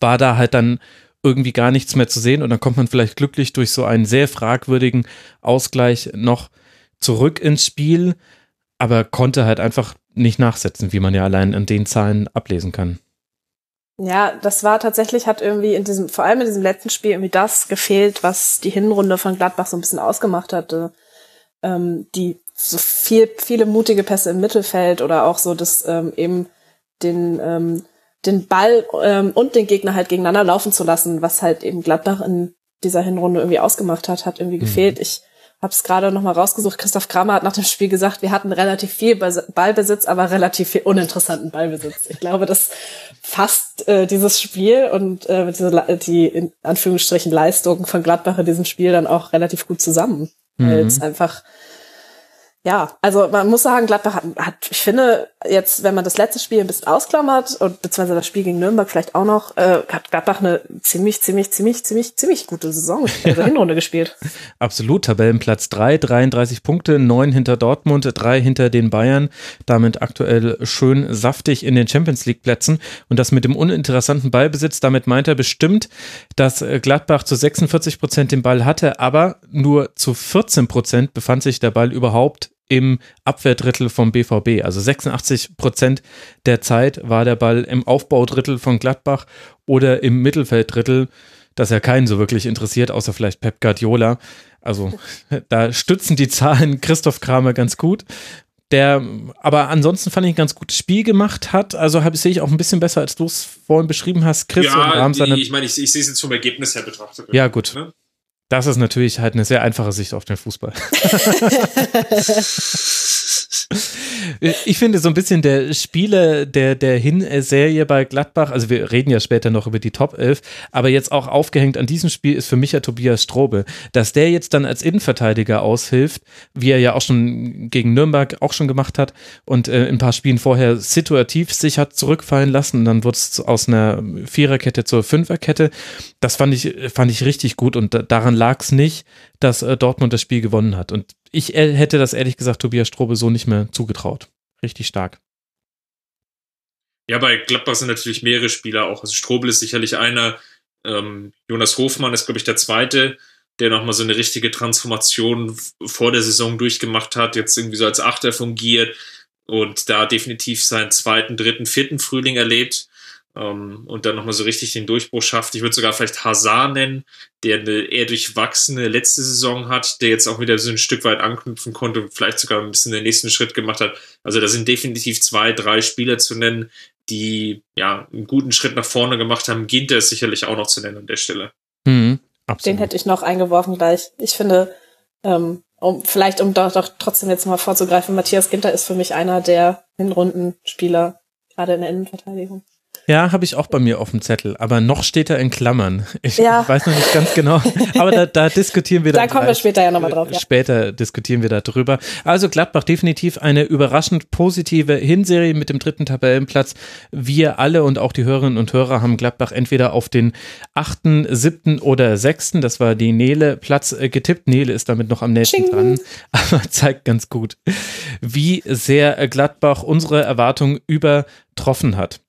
war da halt dann irgendwie gar nichts mehr zu sehen und dann kommt man vielleicht glücklich durch so einen sehr fragwürdigen Ausgleich noch zurück ins Spiel, aber konnte halt einfach nicht nachsetzen, wie man ja allein an den Zahlen ablesen kann. Ja, das war tatsächlich, hat irgendwie in diesem, vor allem in diesem letzten Spiel irgendwie das gefehlt, was die Hinrunde von Gladbach so ein bisschen ausgemacht hatte. Ähm, die so viel, viele mutige Pässe im Mittelfeld oder auch so, dass ähm, eben den, ähm, den Ball ähm, und den Gegner halt gegeneinander laufen zu lassen, was halt eben Gladbach in dieser Hinrunde irgendwie ausgemacht hat, hat irgendwie mhm. gefehlt. Ich habe es gerade noch mal rausgesucht. Christoph Kramer hat nach dem Spiel gesagt, wir hatten relativ viel Ballbesitz, aber relativ viel uninteressanten Ballbesitz. Ich glaube, das fasst äh, dieses Spiel und äh, diese, die in Anführungsstrichen Leistungen von Gladbach in diesem Spiel dann auch relativ gut zusammen. Mhm. Weil es einfach ja, also man muss sagen, Gladbach hat, hat, ich finde, jetzt, wenn man das letzte Spiel ein bisschen ausklammert und beziehungsweise das Spiel gegen Nürnberg vielleicht auch noch, äh, hat Gladbach eine ziemlich, ziemlich, ziemlich, ziemlich, ziemlich gute Saison, also ja. Hinrunde gespielt. Absolut, Tabellenplatz 3, 33 Punkte, 9 hinter Dortmund, 3 hinter den Bayern, damit aktuell schön saftig in den Champions League Plätzen und das mit dem uninteressanten Ballbesitz, damit meint er bestimmt, dass Gladbach zu 46 Prozent den Ball hatte, aber nur zu 14 Prozent befand sich der Ball überhaupt im Abwehrdrittel vom BVB. Also 86 Prozent der Zeit war der Ball im Aufbaudrittel von Gladbach oder im Mittelfelddrittel, das ja keinen so wirklich interessiert, außer vielleicht Pep Guardiola. Also da stützen die Zahlen Christoph Kramer ganz gut. Der aber ansonsten fand ich ein ganz gutes Spiel gemacht hat. Also habe sehe ich auch ein bisschen besser, als du es vorhin beschrieben hast, Chris. Ja, ich meine, ich, ich sehe es jetzt vom Ergebnis her betrachtet. Ja, gut. Ne? Das ist natürlich halt eine sehr einfache Sicht auf den Fußball. ich finde so ein bisschen der Spieler der, der Hin-Serie bei Gladbach, also wir reden ja später noch über die Top 11, aber jetzt auch aufgehängt an diesem Spiel ist für mich ja Tobias Strobe. Dass der jetzt dann als Innenverteidiger aushilft, wie er ja auch schon gegen Nürnberg auch schon gemacht hat und äh, in ein paar Spielen vorher situativ sich hat zurückfallen lassen und dann wurde es aus einer Viererkette zur Fünferkette. Das fand ich, fand ich richtig gut und daran lag es nicht, dass äh, Dortmund das Spiel gewonnen hat. Und ich äh, hätte das ehrlich gesagt Tobias Strobe so nicht mehr zugetraut. Richtig stark. Ja, bei Gladbach sind natürlich mehrere Spieler auch. Also Strobel ist sicherlich einer. Ähm, Jonas Hofmann ist, glaube ich, der zweite, der nochmal so eine richtige Transformation vor der Saison durchgemacht hat, jetzt irgendwie so als Achter fungiert und da definitiv seinen zweiten, dritten, vierten Frühling erlebt ähm, und dann nochmal so richtig den Durchbruch schafft. Ich würde sogar vielleicht Hazard nennen, der eine eher durchwachsene letzte Saison hat, der jetzt auch wieder so ein Stück weit anknüpfen konnte und vielleicht sogar ein bisschen den nächsten Schritt gemacht hat. Also da sind definitiv zwei, drei Spieler zu nennen, die ja einen guten Schritt nach vorne gemacht haben. Ginter ist sicherlich auch noch zu nennen an der Stelle. Mhm, Den hätte ich noch eingeworfen gleich. Ich finde, ähm, um vielleicht um doch, doch trotzdem jetzt mal vorzugreifen, Matthias Ginter ist für mich einer der Hinrundenspieler, gerade in der Innenverteidigung. Ja, habe ich auch bei mir auf dem Zettel, aber noch steht er in Klammern. Ich ja. weiß noch nicht ganz genau, aber da, da diskutieren wir. Da kommen wir später ja nochmal drauf. Ja. Später diskutieren wir darüber. Also Gladbach definitiv eine überraschend positive Hinserie mit dem dritten Tabellenplatz. Wir alle und auch die Hörerinnen und Hörer haben Gladbach entweder auf den achten, siebten oder sechsten, das war die Nele Platz äh, getippt. Nele ist damit noch am nächsten dran, aber zeigt ganz gut, wie sehr Gladbach unsere Erwartungen übertroffen hat.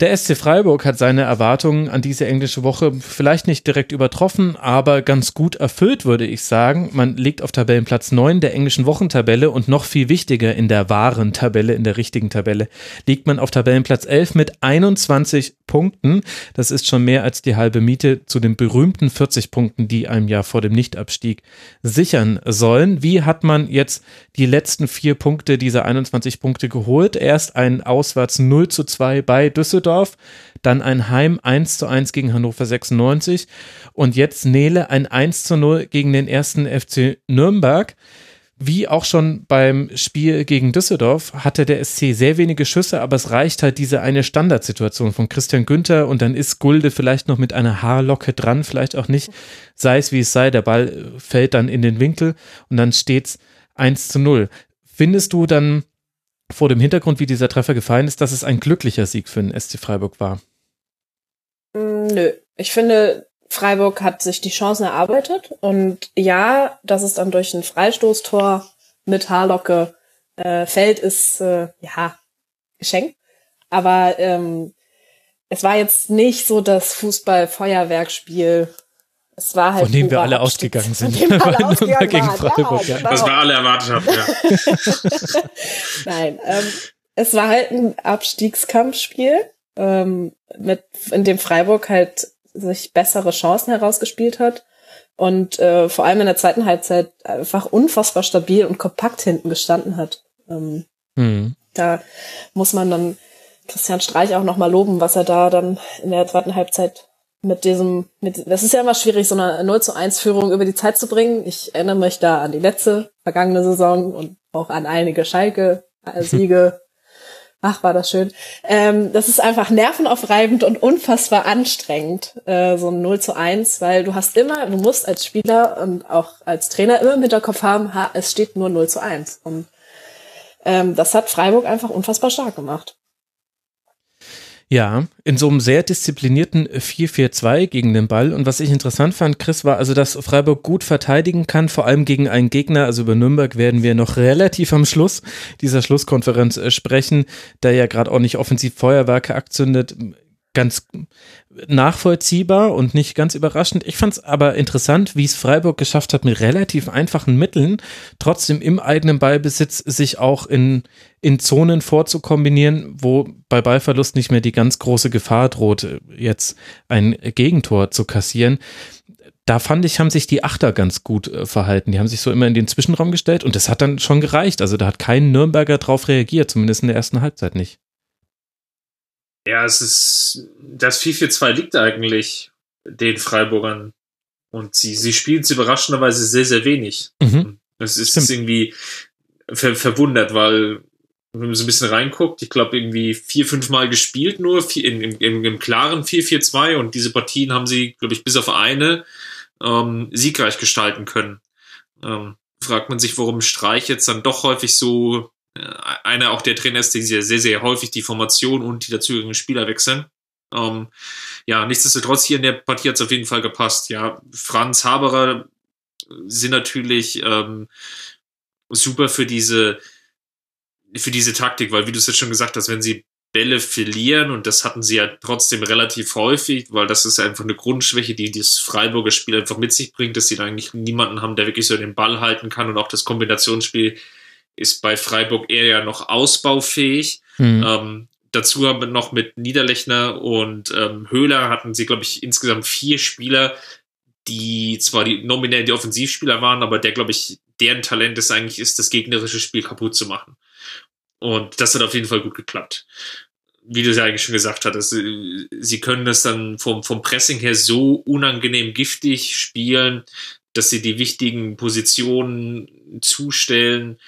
Der SC Freiburg hat seine Erwartungen an diese englische Woche vielleicht nicht direkt übertroffen, aber ganz gut erfüllt, würde ich sagen. Man liegt auf Tabellenplatz 9 der englischen Wochentabelle und noch viel wichtiger in der wahren Tabelle, in der richtigen Tabelle, liegt man auf Tabellenplatz 11 mit 21 Punkten. Das ist schon mehr als die halbe Miete zu den berühmten 40 Punkten, die einem Jahr vor dem Nichtabstieg sichern sollen. Wie hat man jetzt die letzten vier Punkte dieser 21 Punkte geholt? Erst ein Auswärts 0 zu 2 bei Düsseldorf Düsseldorf, dann ein Heim 1 zu 1 gegen Hannover 96 und jetzt Nele ein 1 zu 0 gegen den ersten FC Nürnberg. Wie auch schon beim Spiel gegen Düsseldorf hatte der SC sehr wenige Schüsse, aber es reicht halt diese eine Standardsituation von Christian Günther und dann ist Gulde vielleicht noch mit einer Haarlocke dran, vielleicht auch nicht, sei es wie es sei, der Ball fällt dann in den Winkel und dann steht's 1 zu 0. Findest du dann vor dem Hintergrund, wie dieser Treffer gefallen ist, dass es ein glücklicher Sieg für den SC Freiburg war? Mm, nö. Ich finde, Freiburg hat sich die Chancen erarbeitet und ja, dass es dann durch ein Freistoßtor mit Haarlocke äh, fällt, ist äh, ja Geschenk. Aber ähm, es war jetzt nicht so das Fußball-Feuerwerkspiel es war halt von dem wir alle ausgegangen sind. Von dem wir alle ausgegangen gegen Freiburg, ja, genau. Was wir alle erwartet haben, ja. Nein, ähm, es war halt ein Abstiegskampfspiel, ähm, mit, in dem Freiburg halt sich bessere Chancen herausgespielt hat und äh, vor allem in der zweiten Halbzeit einfach unfassbar stabil und kompakt hinten gestanden hat. Ähm, mhm. Da muss man dann Christian Streich auch nochmal loben, was er da dann in der zweiten Halbzeit mit diesem, mit, das ist ja immer schwierig, so eine 0 zu 1 Führung über die Zeit zu bringen. Ich erinnere mich da an die letzte vergangene Saison und auch an einige Schalke-Siege. Ach, war das schön. Ähm, das ist einfach nervenaufreibend und unfassbar anstrengend, äh, so ein 0 zu 1, weil du hast immer, du musst als Spieler und auch als Trainer immer im Hinterkopf haben, ha, es steht nur 0 zu 1. Und Ähm, das hat Freiburg einfach unfassbar stark gemacht. Ja, in so einem sehr disziplinierten 4-4-2 gegen den Ball. Und was ich interessant fand, Chris, war also, dass Freiburg gut verteidigen kann, vor allem gegen einen Gegner. Also über Nürnberg werden wir noch relativ am Schluss dieser Schlusskonferenz äh, sprechen, der ja gerade auch nicht offensiv Feuerwerke akzündet ganz nachvollziehbar und nicht ganz überraschend. Ich fand es aber interessant, wie es Freiburg geschafft hat, mit relativ einfachen Mitteln trotzdem im eigenen Ballbesitz sich auch in, in Zonen vorzukombinieren, wo bei Ballverlust nicht mehr die ganz große Gefahr droht, jetzt ein Gegentor zu kassieren. Da fand ich, haben sich die Achter ganz gut äh, verhalten. Die haben sich so immer in den Zwischenraum gestellt und das hat dann schon gereicht. Also da hat kein Nürnberger drauf reagiert, zumindest in der ersten Halbzeit nicht. Ja, es ist, das 4-4-2 liegt eigentlich den Freiburgern. Und sie, sie spielen es überraschenderweise sehr, sehr wenig. Mhm. Es ist Stimmt. irgendwie ver verwundert, weil wenn man so ein bisschen reinguckt, ich glaube irgendwie vier, fünf Mal gespielt nur vier, in, in, im, im klaren 4-4-2 und diese Partien haben sie, glaube ich, bis auf eine ähm, siegreich gestalten können. Ähm, fragt man sich, warum Streich jetzt dann doch häufig so einer auch der Trainer ist, die sehr, sehr, sehr häufig die Formation und die dazugehörigen Spieler wechseln. Ähm, ja, nichtsdestotrotz hier in der Partie hat es auf jeden Fall gepasst. Ja, Franz Haberer sind natürlich ähm, super für diese für diese Taktik, weil wie du es jetzt schon gesagt hast, wenn sie Bälle verlieren und das hatten sie ja trotzdem relativ häufig, weil das ist einfach eine Grundschwäche, die das Freiburger Spiel einfach mit sich bringt, dass sie da eigentlich niemanden haben, der wirklich so den Ball halten kann und auch das Kombinationsspiel ist bei Freiburg eher ja noch ausbaufähig. Mhm. Ähm, dazu haben wir noch mit Niederlechner und ähm, Höhler hatten sie, glaube ich, insgesamt vier Spieler, die zwar die nominell die Offensivspieler waren, aber der, glaube ich, deren Talent ist eigentlich ist, das gegnerische Spiel kaputt zu machen. Und das hat auf jeden Fall gut geklappt. Wie du es ja eigentlich schon gesagt hattest, äh, sie können das dann vom, vom Pressing her so unangenehm giftig spielen, dass sie die wichtigen Positionen zustellen,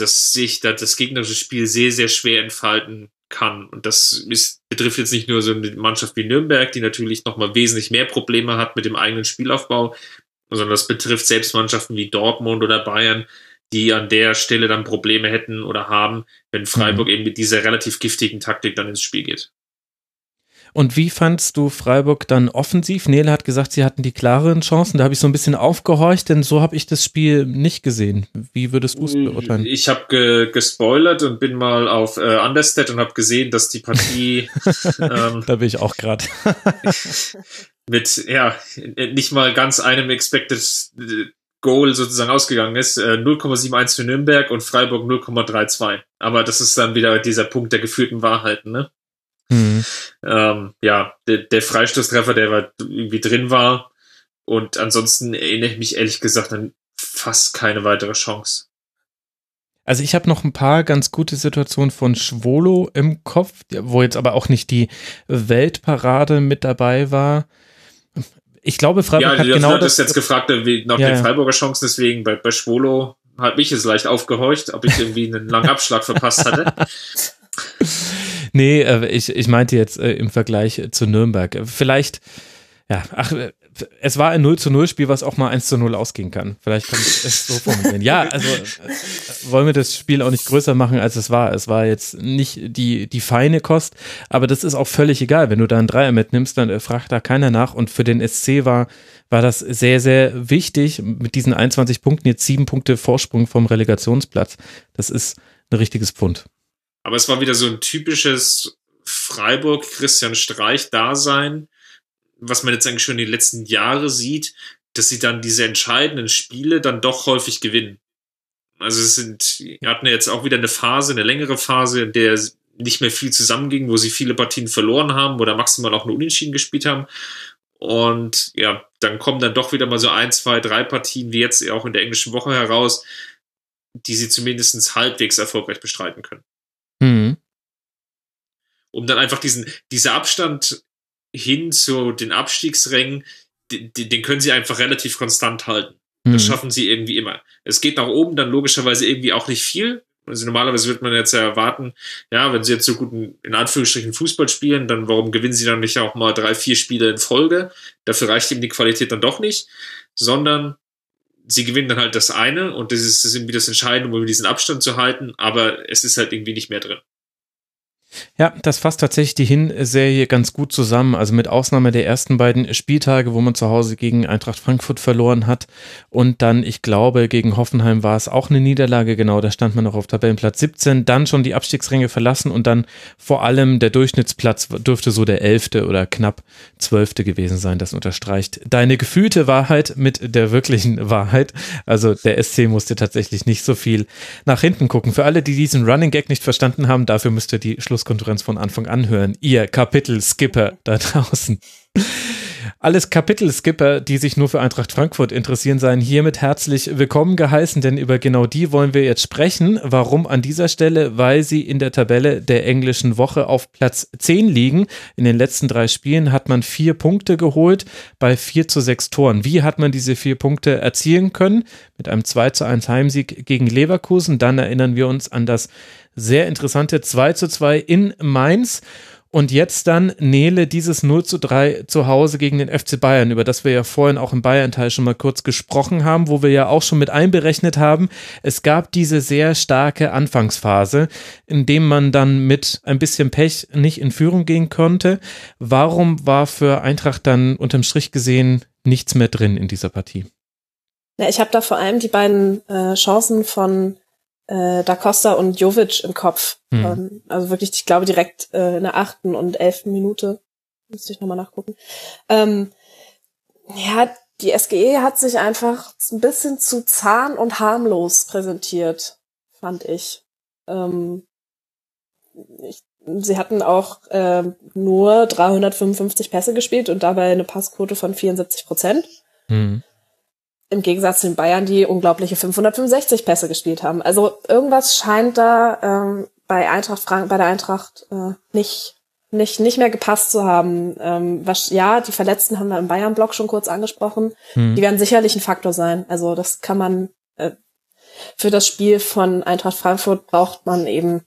dass sich da das gegnerische Spiel sehr, sehr schwer entfalten kann. Und das ist, betrifft jetzt nicht nur so eine Mannschaft wie Nürnberg, die natürlich nochmal wesentlich mehr Probleme hat mit dem eigenen Spielaufbau, sondern das betrifft selbst Mannschaften wie Dortmund oder Bayern, die an der Stelle dann Probleme hätten oder haben, wenn Freiburg mhm. eben mit dieser relativ giftigen Taktik dann ins Spiel geht. Und wie fandst du Freiburg dann offensiv? Nele hat gesagt, sie hatten die klareren Chancen. Da habe ich so ein bisschen aufgehorcht, denn so habe ich das Spiel nicht gesehen. Wie würdest du es beurteilen? Ich habe ge gespoilert und bin mal auf äh, Understat und habe gesehen, dass die Partie. ähm, da bin ich auch gerade. mit, ja, nicht mal ganz einem Expected äh, Goal sozusagen ausgegangen ist. Äh, 0,71 für Nürnberg und Freiburg 0,32. Aber das ist dann wieder dieser Punkt der geführten Wahrheiten, ne? Mhm. Ähm, ja, der, der Freistoßtreffer, der war, irgendwie drin war. Und ansonsten erinnere ich mich ehrlich gesagt an fast keine weitere Chance. Also ich habe noch ein paar ganz gute Situationen von Schwolo im Kopf, wo jetzt aber auch nicht die Weltparade mit dabei war. Ich glaube, Freiburg ja, hat genau das. Du jetzt gefragt nach ja, den Freiburger Chancen, deswegen bei, bei Schwolo hat mich es leicht aufgehorcht, ob ich irgendwie einen langen Abschlag verpasst hatte. Nee, äh, ich, ich meinte jetzt äh, im Vergleich zu Nürnberg. Vielleicht, ja, ach, äh, es war ein 0 zu 0 Spiel, was auch mal 1 zu 0 ausgehen kann. Vielleicht kann ich es so formulieren. Ja, also äh, wollen wir das Spiel auch nicht größer machen, als es war. Es war jetzt nicht die, die feine Kost, aber das ist auch völlig egal. Wenn du da einen Dreier mitnimmst, dann äh, fragt da keiner nach. Und für den SC war, war das sehr, sehr wichtig, mit diesen 21 Punkten jetzt sieben Punkte Vorsprung vom Relegationsplatz. Das ist ein richtiges Pfund. Aber es war wieder so ein typisches Freiburg-Christian Streich-Dasein, was man jetzt eigentlich schon in den letzten Jahren sieht, dass sie dann diese entscheidenden Spiele dann doch häufig gewinnen. Also es sind, wir hatten jetzt auch wieder eine Phase, eine längere Phase, in der nicht mehr viel zusammenging, wo sie viele Partien verloren haben oder maximal auch nur Unentschieden gespielt haben. Und ja, dann kommen dann doch wieder mal so ein, zwei, drei Partien, wie jetzt auch in der englischen Woche heraus, die sie zumindest halbwegs erfolgreich bestreiten können. Mhm. Um dann einfach diesen, dieser Abstand hin zu den Abstiegsrängen, den, den können sie einfach relativ konstant halten. Das mhm. schaffen sie irgendwie immer. Es geht nach oben dann logischerweise irgendwie auch nicht viel. Also normalerweise wird man jetzt ja erwarten, ja, wenn sie jetzt so gut in Anführungsstrichen Fußball spielen, dann warum gewinnen sie dann nicht auch mal drei, vier Spiele in Folge? Dafür reicht ihm die Qualität dann doch nicht, sondern sie gewinnen dann halt das eine und das ist, das ist irgendwie das Entscheidende, um diesen Abstand zu halten, aber es ist halt irgendwie nicht mehr drin. Ja, das fasst tatsächlich die Hinserie ganz gut zusammen. Also mit Ausnahme der ersten beiden Spieltage, wo man zu Hause gegen Eintracht Frankfurt verloren hat. Und dann, ich glaube, gegen Hoffenheim war es auch eine Niederlage. Genau, da stand man noch auf Tabellenplatz 17. Dann schon die Abstiegsränge verlassen und dann vor allem der Durchschnittsplatz dürfte so der elfte oder knapp zwölfte gewesen sein. Das unterstreicht deine gefühlte Wahrheit mit der wirklichen Wahrheit. Also der SC musste tatsächlich nicht so viel nach hinten gucken. Für alle, die diesen Running Gag nicht verstanden haben, dafür müsste die Schluss Pressekonferenz von Anfang an hören. Ihr Kapitel-Skipper da draußen. Alles Kapitel-Skipper, die sich nur für Eintracht Frankfurt interessieren, seien hiermit herzlich willkommen geheißen, denn über genau die wollen wir jetzt sprechen. Warum an dieser Stelle? Weil sie in der Tabelle der englischen Woche auf Platz 10 liegen. In den letzten drei Spielen hat man vier Punkte geholt bei 4 zu 6 Toren. Wie hat man diese vier Punkte erzielen können? Mit einem 2 zu 1 Heimsieg gegen Leverkusen. Dann erinnern wir uns an das sehr interessante 2 zu 2 in Mainz. Und jetzt dann Nele dieses 0 zu 3 zu Hause gegen den FC Bayern, über das wir ja vorhin auch im Bayern-Teil schon mal kurz gesprochen haben, wo wir ja auch schon mit einberechnet haben. Es gab diese sehr starke Anfangsphase, in dem man dann mit ein bisschen Pech nicht in Führung gehen konnte. Warum war für Eintracht dann unterm Strich gesehen nichts mehr drin in dieser Partie? Ja, ich habe da vor allem die beiden äh, Chancen von äh, Da Costa und Jovic im Kopf. Mhm. Ähm, also wirklich, ich glaube, direkt äh, in der achten und elften Minute. Müsste ich nochmal nachgucken. Ähm, ja, die SGE hat sich einfach ein bisschen zu zahn und harmlos präsentiert, fand ich. Ähm, ich sie hatten auch äh, nur 355 Pässe gespielt und dabei eine Passquote von 74 Prozent. Mhm. Im Gegensatz zu den Bayern, die unglaubliche 565 Pässe gespielt haben. Also irgendwas scheint da ähm, bei Eintracht Frank bei der Eintracht äh, nicht nicht nicht mehr gepasst zu haben. Ähm, was, ja, die Verletzten haben wir im Bayern-Block schon kurz angesprochen. Hm. Die werden sicherlich ein Faktor sein. Also das kann man äh, für das Spiel von Eintracht Frankfurt braucht man eben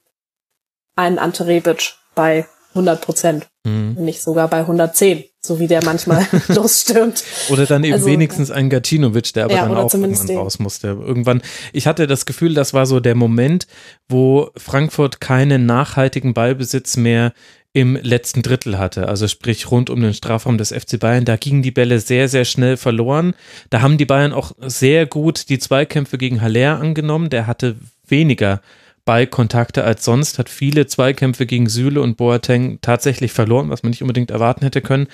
einen Ante Rebic bei 100 Prozent, mhm. nicht sogar bei 110, so wie der manchmal losstürmt. Oder dann eben also, wenigstens ein Gacinovic, der aber ja, dann auch irgendwann den. raus musste. Irgendwann, ich hatte das Gefühl, das war so der Moment, wo Frankfurt keinen nachhaltigen Ballbesitz mehr im letzten Drittel hatte, also sprich rund um den Strafraum des FC Bayern. Da gingen die Bälle sehr, sehr schnell verloren. Da haben die Bayern auch sehr gut die Zweikämpfe gegen Haller angenommen. Der hatte weniger Ballkontakte als sonst, hat viele Zweikämpfe gegen Süle und Boateng tatsächlich verloren, was man nicht unbedingt erwarten hätte können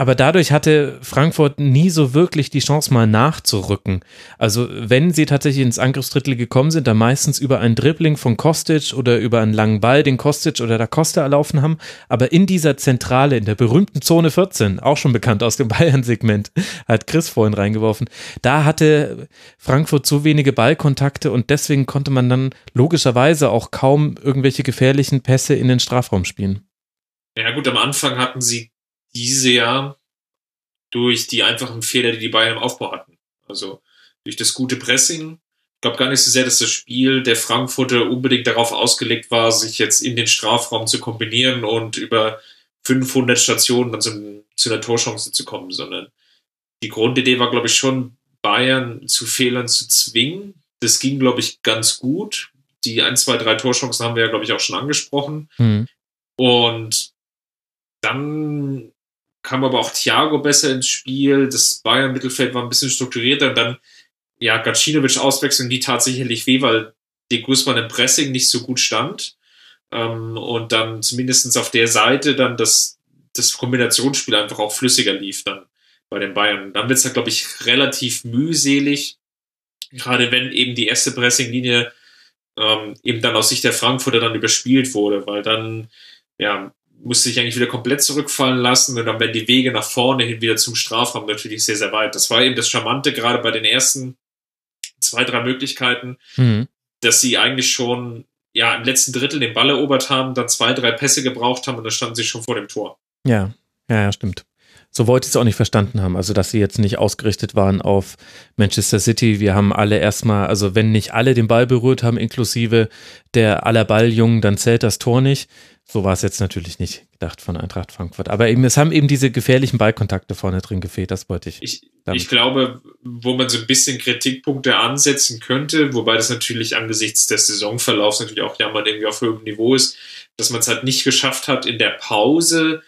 aber dadurch hatte Frankfurt nie so wirklich die Chance, mal nachzurücken. Also, wenn sie tatsächlich ins Angriffsdrittel gekommen sind, dann meistens über ein Dribbling von Kostic oder über einen langen Ball, den Kostic oder da Costa erlaufen haben. Aber in dieser Zentrale, in der berühmten Zone 14, auch schon bekannt aus dem Bayern-Segment, hat Chris vorhin reingeworfen, da hatte Frankfurt zu wenige Ballkontakte und deswegen konnte man dann logischerweise auch kaum irgendwelche gefährlichen Pässe in den Strafraum spielen. Ja gut, am Anfang hatten sie diese Jahr durch die einfachen Fehler, die die Bayern im Aufbau hatten. Also durch das gute Pressing. Ich glaube gar nicht so sehr, dass das Spiel der Frankfurter unbedingt darauf ausgelegt war, sich jetzt in den Strafraum zu kombinieren und über 500 Stationen dann zu, zu einer Torchance zu kommen, sondern die Grundidee war, glaube ich, schon, Bayern zu Fehlern zu zwingen. Das ging, glaube ich, ganz gut. Die 1, 2, 3 Torchancen haben wir ja, glaube ich, auch schon angesprochen. Mhm. Und dann kam aber auch Thiago besser ins Spiel. Das Bayern-Mittelfeld war ein bisschen strukturierter und dann, ja, Gacinovic auswechseln, die tatsächlich weh, weil De Guzman im Pressing nicht so gut stand. Ähm, und dann zumindestens auf der Seite dann das, das Kombinationsspiel einfach auch flüssiger lief dann bei den Bayern. Dann wird es, glaube ich, relativ mühselig, gerade wenn eben die erste Pressinglinie ähm, eben dann aus Sicht der Frankfurter dann überspielt wurde, weil dann ja musste sich eigentlich wieder komplett zurückfallen lassen und dann werden die Wege nach vorne hin wieder zum Strafraum natürlich sehr, sehr weit. Das war eben das Charmante gerade bei den ersten zwei, drei Möglichkeiten, mhm. dass sie eigentlich schon ja im letzten Drittel den Ball erobert haben, dann zwei, drei Pässe gebraucht haben und dann standen sie schon vor dem Tor. Ja, ja, ja, stimmt. So wollte ich es auch nicht verstanden haben. Also, dass sie jetzt nicht ausgerichtet waren auf Manchester City. Wir haben alle erstmal, also wenn nicht alle den Ball berührt haben, inklusive der aller Balljungen, dann zählt das Tor nicht. So war es jetzt natürlich nicht gedacht von Eintracht Frankfurt. Aber eben, es haben eben diese gefährlichen Ballkontakte vorne drin gefehlt, das wollte ich. Ich. Ich glaube, wo man so ein bisschen Kritikpunkte ansetzen könnte, wobei das natürlich angesichts des Saisonverlaufs natürlich auch ja mal irgendwie auf höherem Niveau ist, dass man es halt nicht geschafft hat, in der Pause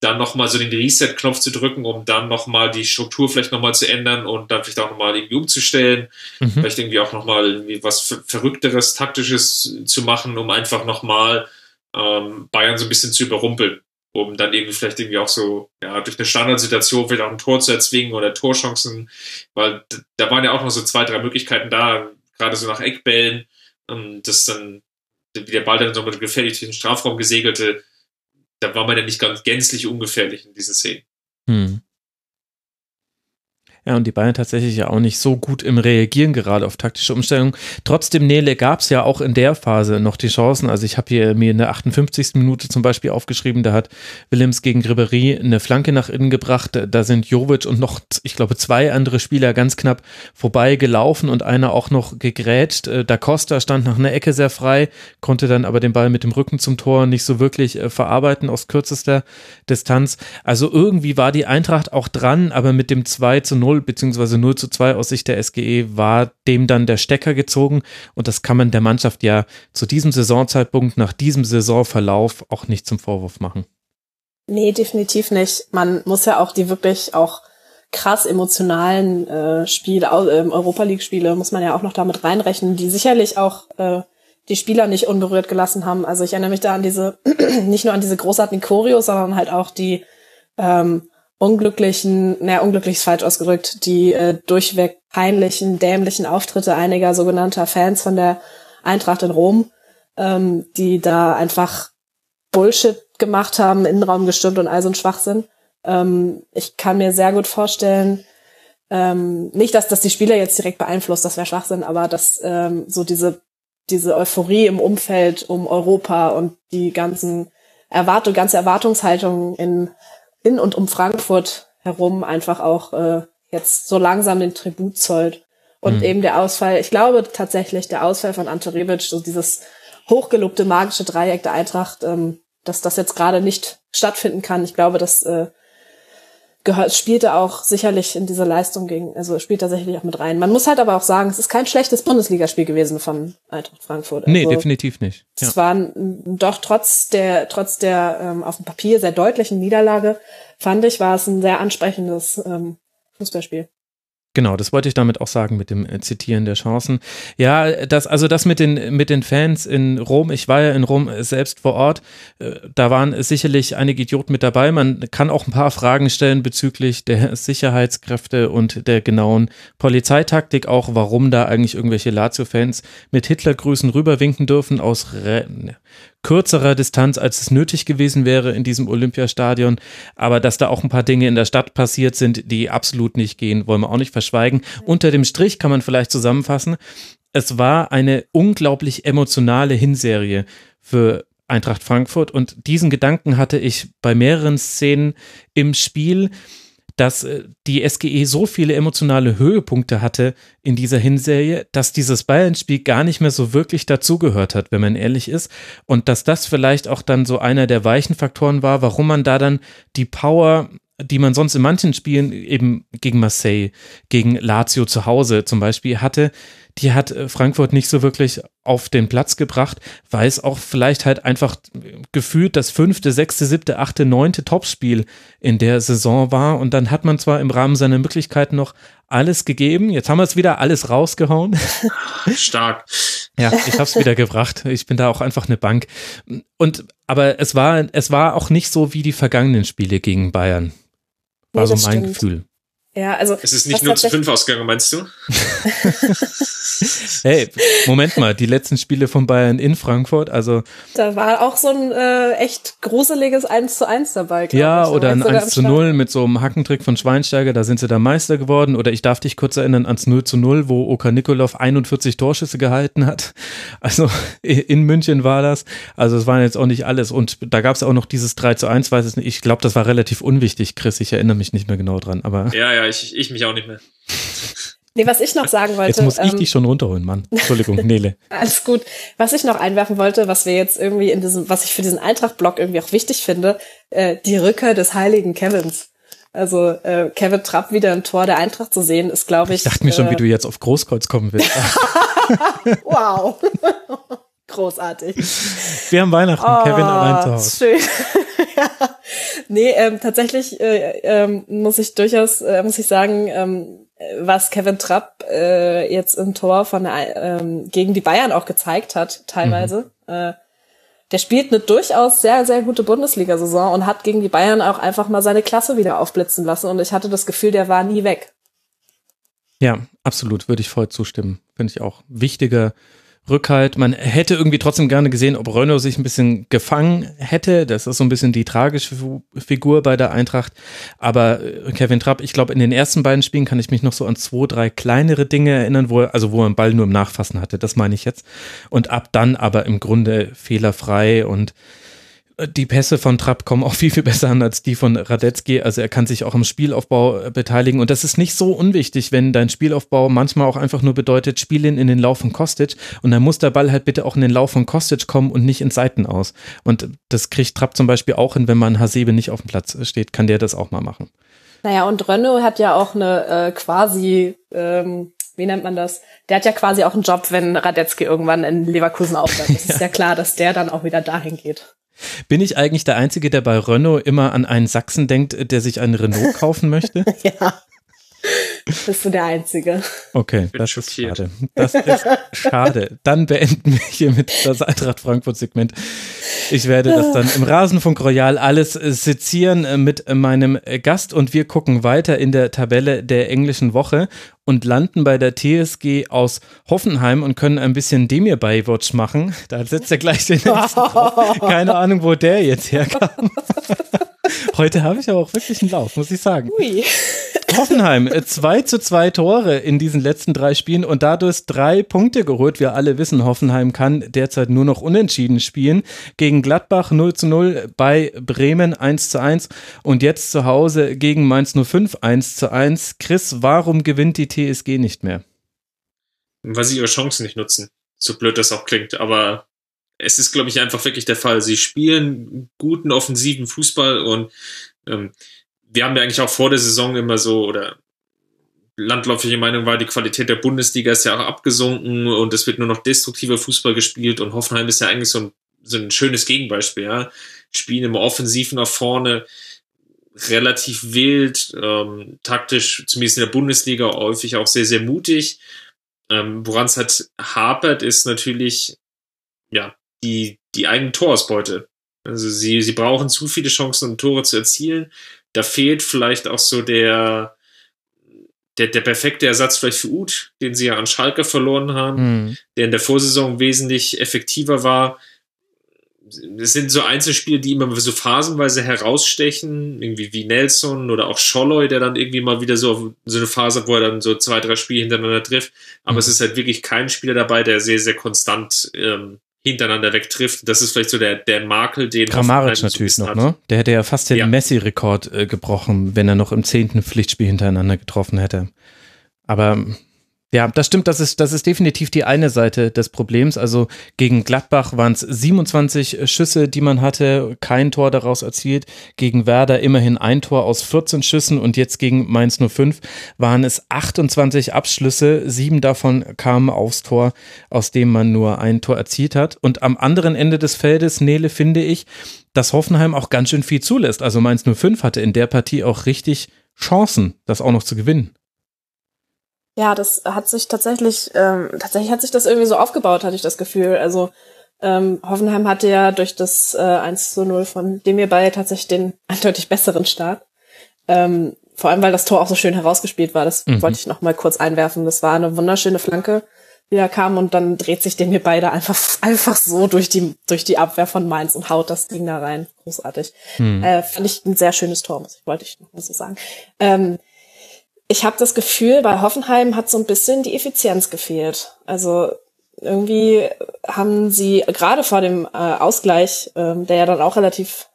dann nochmal so den Reset-Knopf zu drücken, um dann nochmal die Struktur vielleicht nochmal zu ändern und dann vielleicht auch nochmal irgendwie umzustellen. Mhm. Vielleicht irgendwie auch nochmal irgendwie was Verrückteres, Taktisches zu machen, um einfach nochmal ähm, Bayern so ein bisschen zu überrumpeln um dann irgendwie vielleicht irgendwie auch so, ja, durch eine Standardsituation vielleicht auch ein Tor zu erzwingen oder Torchancen, weil da waren ja auch noch so zwei, drei Möglichkeiten da, gerade so nach Eckbällen, ähm, dass dann, wie der Ball dann so mit gefährlich durch den Strafraum gesegelte, da war man ja nicht ganz gänzlich ungefährlich in diesen Szenen. Hm. Ja, und die Bayern tatsächlich ja auch nicht so gut im Reagieren gerade auf taktische Umstellungen. Trotzdem, Nele, gab es ja auch in der Phase noch die Chancen. Also ich habe hier mir in der 58. Minute zum Beispiel aufgeschrieben, da hat Willems gegen Ribery eine Flanke nach innen gebracht. Da sind Jovic und noch, ich glaube, zwei andere Spieler ganz knapp vorbei gelaufen und einer auch noch gegrätscht. Äh, da Costa stand nach einer Ecke sehr frei, konnte dann aber den Ball mit dem Rücken zum Tor nicht so wirklich äh, verarbeiten aus kürzester Distanz. Also irgendwie war die Eintracht auch dran, aber mit dem 2 zu 0 0 bzw. 0 zu 2 aus Sicht der SGE war dem dann der Stecker gezogen und das kann man der Mannschaft ja zu diesem Saisonzeitpunkt, nach diesem Saisonverlauf auch nicht zum Vorwurf machen. Nee, definitiv nicht. Man muss ja auch die wirklich auch krass emotionalen äh, Spiele, äh, Europa League Spiele muss man ja auch noch damit reinrechnen, die sicherlich auch äh, die Spieler nicht unberührt gelassen haben. Also ich erinnere mich da an diese, nicht nur an diese großartigen Choreos, sondern halt auch die ähm, unglücklichen, naja, unglücklich ist falsch ausgedrückt, die äh, durchweg peinlichen, dämlichen Auftritte einiger sogenannter Fans von der Eintracht in Rom, ähm, die da einfach Bullshit gemacht haben, Innenraum gestürmt und all so ein Schwachsinn. Ähm, ich kann mir sehr gut vorstellen, ähm, nicht, dass das die Spieler jetzt direkt beeinflusst, das wäre Schwachsinn, aber dass ähm, so diese, diese Euphorie im Umfeld um Europa und die ganzen Erwartung, ganze Erwartungshaltung in in und um Frankfurt herum einfach auch äh, jetzt so langsam den Tribut zollt. Und mhm. eben der Ausfall, ich glaube tatsächlich, der Ausfall von Ante Rebic, so dieses hochgelobte magische Dreieck der Eintracht, ähm, dass das jetzt gerade nicht stattfinden kann. Ich glaube, das äh, gehört, spielte auch sicherlich in diese Leistung gegen, also spielt tatsächlich auch mit rein. Man muss halt aber auch sagen, es ist kein schlechtes Bundesligaspiel gewesen von Eintracht Frankfurt. Also, nee, definitiv nicht. Ja. Es war doch trotz der, trotz der ähm, auf dem Papier sehr deutlichen Niederlage, fand ich, war es ein sehr ansprechendes ähm, Fußballspiel. Genau, das wollte ich damit auch sagen mit dem äh, Zitieren der Chancen. Ja, das, also das mit den, mit den Fans in Rom, ich war ja in Rom selbst vor Ort, äh, da waren sicherlich einige Idioten mit dabei. Man kann auch ein paar Fragen stellen bezüglich der Sicherheitskräfte und der genauen Polizeitaktik, auch warum da eigentlich irgendwelche Lazio-Fans mit Hitlergrüßen rüberwinken dürfen aus kürzerer Distanz, als es nötig gewesen wäre in diesem Olympiastadion. Aber dass da auch ein paar Dinge in der Stadt passiert sind, die absolut nicht gehen, wollen wir auch nicht verschweigen. Unter dem Strich kann man vielleicht zusammenfassen. Es war eine unglaublich emotionale Hinserie für Eintracht Frankfurt und diesen Gedanken hatte ich bei mehreren Szenen im Spiel dass äh, die SGE so viele emotionale Höhepunkte hatte in dieser Hinserie, dass dieses Bayern-Spiel gar nicht mehr so wirklich dazugehört hat, wenn man ehrlich ist. Und dass das vielleicht auch dann so einer der weichen Faktoren war, warum man da dann die Power die man sonst in manchen Spielen eben gegen Marseille, gegen Lazio zu Hause zum Beispiel hatte, die hat äh, Frankfurt nicht so wirklich auf den Platz gebracht, weil es auch vielleicht halt einfach gefühlt das fünfte, sechste, siebte, achte, neunte Topspiel in der Saison war. Und dann hat man zwar im Rahmen seiner Möglichkeiten noch alles gegeben. Jetzt haben wir es wieder alles rausgehauen. Stark. Ja, ich habe es wieder gebracht. Ich bin da auch einfach eine Bank. Und aber es war es war auch nicht so wie die vergangenen Spiele gegen Bayern. War nee, so mein stimmt. Gefühl. Ja, also. Es ist nicht nur zu fünf ausgegangen, meinst du? hey, Moment mal, die letzten Spiele von Bayern in Frankfurt, also. Da war auch so ein äh, echt gruseliges 1 zu 1 dabei, Ja, ich. oder ein 1 zu 0 mit so einem Hackentrick von Schweinsteiger, da sind sie da Meister geworden. Oder ich darf dich kurz erinnern ans 0 zu 0, wo Oka Nikolov 41 Torschüsse gehalten hat. Also in München war das. Also es waren jetzt auch nicht alles. Und da gab es auch noch dieses 3 zu 1, weiß ich nicht. Ich glaube, das war relativ unwichtig, Chris. Ich erinnere mich nicht mehr genau dran. Aber ja, ja ja, ich, ich mich auch nicht mehr. Nee, was ich noch sagen wollte. Jetzt muss ich ähm, dich schon runterholen, Mann. Entschuldigung, Nele. Alles gut. Was ich noch einwerfen wollte, was wir jetzt irgendwie in diesem, was ich für diesen Eintracht-Blog irgendwie auch wichtig finde, äh, die Rückkehr des heiligen Kevins. Also äh, Kevin Trapp wieder im Tor der Eintracht zu sehen, ist, glaube ich. Ich dachte mir schon, äh, wie du jetzt auf Großkreuz kommen willst. wow. Großartig. Wir haben Weihnachten, Oh, Kevin allein zu Hause. Schön. ja. Nee, ähm, tatsächlich äh, ähm, muss ich durchaus, äh, muss ich sagen, ähm, was Kevin Trapp äh, jetzt im Tor von der, ähm, gegen die Bayern auch gezeigt hat, teilweise. Mhm. Äh, der spielt eine durchaus sehr, sehr gute Bundesliga-Saison und hat gegen die Bayern auch einfach mal seine Klasse wieder aufblitzen lassen. Und ich hatte das Gefühl, der war nie weg. Ja, absolut, würde ich voll zustimmen. Finde ich auch wichtiger Rückhalt. Man hätte irgendwie trotzdem gerne gesehen, ob Renault sich ein bisschen gefangen hätte. Das ist so ein bisschen die tragische Figur bei der Eintracht. Aber äh, Kevin Trapp, ich glaube, in den ersten beiden Spielen kann ich mich noch so an zwei, drei kleinere Dinge erinnern, wo er, also wo er den Ball nur im Nachfassen hatte. Das meine ich jetzt. Und ab dann aber im Grunde fehlerfrei und die Pässe von Trapp kommen auch viel, viel besser an als die von Radetzky. Also er kann sich auch im Spielaufbau äh, beteiligen. Und das ist nicht so unwichtig, wenn dein Spielaufbau manchmal auch einfach nur bedeutet, spiel ihn in den Lauf von Kostic. Und dann muss der Ball halt bitte auch in den Lauf von Kostic kommen und nicht in Seiten aus. Und das kriegt Trapp zum Beispiel auch hin, wenn man Hasebe nicht auf dem Platz steht, kann der das auch mal machen. Naja, und Renault hat ja auch eine äh, quasi, ähm, wie nennt man das? Der hat ja quasi auch einen Job, wenn Radetzky irgendwann in Leverkusen aufhört. Es ist ja klar, dass der dann auch wieder dahin geht. Bin ich eigentlich der Einzige, der bei Renault immer an einen Sachsen denkt, der sich einen Renault kaufen möchte? Ja. Bist du der Einzige. Okay, das schockiert. ist schade. Das ist schade. Dann beenden wir hiermit das Eintracht Frankfurt Segment. Ich werde das dann im Rasenfunk Royal alles äh, sezieren äh, mit äh, meinem Gast und wir gucken weiter in der Tabelle der englischen Woche und landen bei der TSG aus Hoffenheim und können ein bisschen Demir Baywatch machen. Da setzt er gleich den nächsten drauf. Keine Ahnung, wo der jetzt herkam. Heute habe ich aber auch wirklich einen Lauf, muss ich sagen. Ui. Hoffenheim, äh, 2 zu 2 Tore in diesen letzten drei Spielen und dadurch drei Punkte geholt. Wir alle wissen, Hoffenheim kann derzeit nur noch unentschieden spielen. Gegen Gladbach 0 zu 0, bei Bremen 1 zu 1 und jetzt zu Hause gegen Mainz 05 1 zu 1. Chris, warum gewinnt die TSG nicht mehr? weil sie ihre Chancen nicht nutzen. So blöd das auch klingt, aber es ist, glaube ich, einfach wirklich der Fall. Sie spielen guten offensiven Fußball und ähm, wir haben ja eigentlich auch vor der Saison immer so, oder landläufige Meinung war, die Qualität der Bundesliga ist ja auch abgesunken und es wird nur noch destruktiver Fußball gespielt und Hoffenheim ist ja eigentlich so ein, so ein schönes Gegenbeispiel, ja. Spielen immer offensiv nach vorne, relativ wild, ähm, taktisch, zumindest in der Bundesliga, häufig auch sehr, sehr mutig. Ähm, Woran es halt hapert, ist natürlich, ja, die, die eigene Torausbeute. Also sie, sie brauchen zu viele Chancen, um Tore zu erzielen. Da fehlt vielleicht auch so der, der, der perfekte Ersatz vielleicht für Uth, den sie ja an Schalke verloren haben, Hm. der in der Vorsaison wesentlich effektiver war. Es sind so Einzelspiele, die immer so phasenweise herausstechen, irgendwie wie Nelson oder auch Scholloy, der dann irgendwie mal wieder so, auf so eine Phase, hat, wo er dann so zwei, drei Spiele hintereinander trifft. Aber Mhm. es ist halt wirklich kein Spieler dabei, der sehr, sehr konstant ähm, hintereinander wegtrifft. Das ist vielleicht so der, der Makel, den Kramaric natürlich noch, hat. ne? Der hätte ja fast den Ja. Messi-Rekord äh, gebrochen, wenn er noch im zehnten Pflichtspiel hintereinander getroffen hätte. Aber ja, das stimmt, das ist, das ist definitiv die eine Seite des Problems. Also gegen Gladbach waren es 27 Schüsse, die man hatte, kein Tor daraus erzielt. Gegen Werder immerhin ein Tor aus 14 Schüssen und jetzt gegen Mainz 05 waren es 28 Abschlüsse, sieben davon kamen aufs Tor, aus dem man nur ein Tor erzielt hat. Und am anderen Ende des Feldes, Nele, finde ich, dass Hoffenheim auch ganz schön viel zulässt. Also Mainz 05 hatte in der Partie auch richtig Chancen, das auch noch zu gewinnen. Ja, das hat sich tatsächlich, ähm, tatsächlich hat sich das irgendwie so aufgebaut, hatte ich das Gefühl. Also ähm, Hoffenheim hatte ja durch das äh, 1 zu 0 von Demir Bay tatsächlich den eindeutig besseren Start. Ähm, vor allem, weil das Tor auch so schön herausgespielt war. Das Mhm. wollte ich noch mal kurz einwerfen. Das war eine wunderschöne Flanke, die da kam und dann dreht sich Demir Bay da einfach, einfach so durch die, durch die Abwehr von Mainz und haut das Ding da rein. Großartig. Hm. Äh, fand ich ein sehr schönes Tor, muss ich, wollte ich noch mal so sagen. Ähm, ich habe das Gefühl, bei Hoffenheim hat so ein bisschen die Effizienz gefehlt. Also irgendwie haben sie gerade vor dem äh, Ausgleich, ähm, der ja dann auch relativ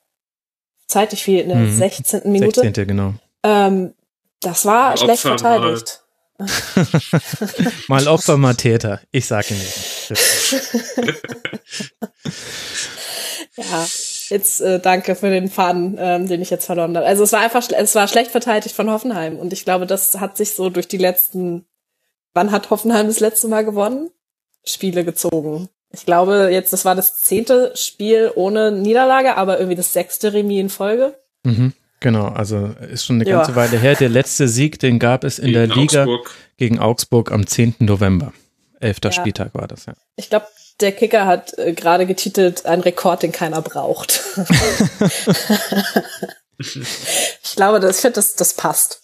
zeitig fiel, in der Mhm. 16. Minute, 16. genau. ähm, das war Opfer schlecht mal. verteidigt. Mal Opfer, mal Täter. Ich sage nicht. Ja, Jetzt äh, danke für den Faden, ähm, den ich jetzt verloren habe. Also es war einfach, es war schlecht verteidigt von Hoffenheim und ich glaube, das hat sich so durch die letzten. Wann hat Hoffenheim das letzte Mal gewonnen? Spiele gezogen. Ich glaube, jetzt das war das zehnte Spiel ohne Niederlage, aber irgendwie das sechste Remis in Folge. Mhm. Genau, also ist schon eine ganze ja. Weile her. Der letzte Sieg, den gab es in gegen der Liga Augsburg. gegen Augsburg am 10. November. Elfter ja. Spieltag war das, ja. Ich glaube, der Kicker hat äh, gerade getitelt, ein Rekord, den keiner braucht. ich glaube, das, ich finde, das, das passt.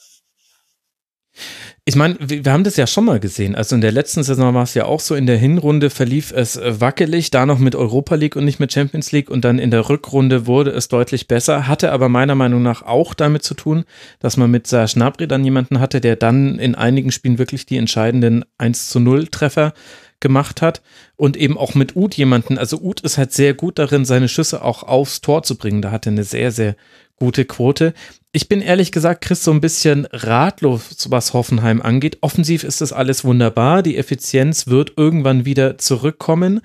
Ich meine, wir haben das ja schon mal gesehen. Also in der letzten Saison war es ja auch so, in der Hinrunde verlief es äh, wackelig, da noch mit Europa League und nicht mit Champions League und dann in der Rückrunde wurde es deutlich besser, hatte aber meiner Meinung nach auch damit zu tun, dass man mit Serge Gnabry dann jemanden hatte, der dann in einigen Spielen wirklich die entscheidenden 1 zu 0 Treffer gemacht hat und eben auch mit Uth jemanden, also Uth ist halt sehr gut darin, seine Schüsse auch aufs Tor zu bringen. Da hat er eine sehr, sehr gute Quote. Ich bin ehrlich gesagt, Chris, so ein bisschen ratlos, was Hoffenheim angeht. Offensiv ist das alles wunderbar. Die Effizienz wird irgendwann wieder zurückkommen.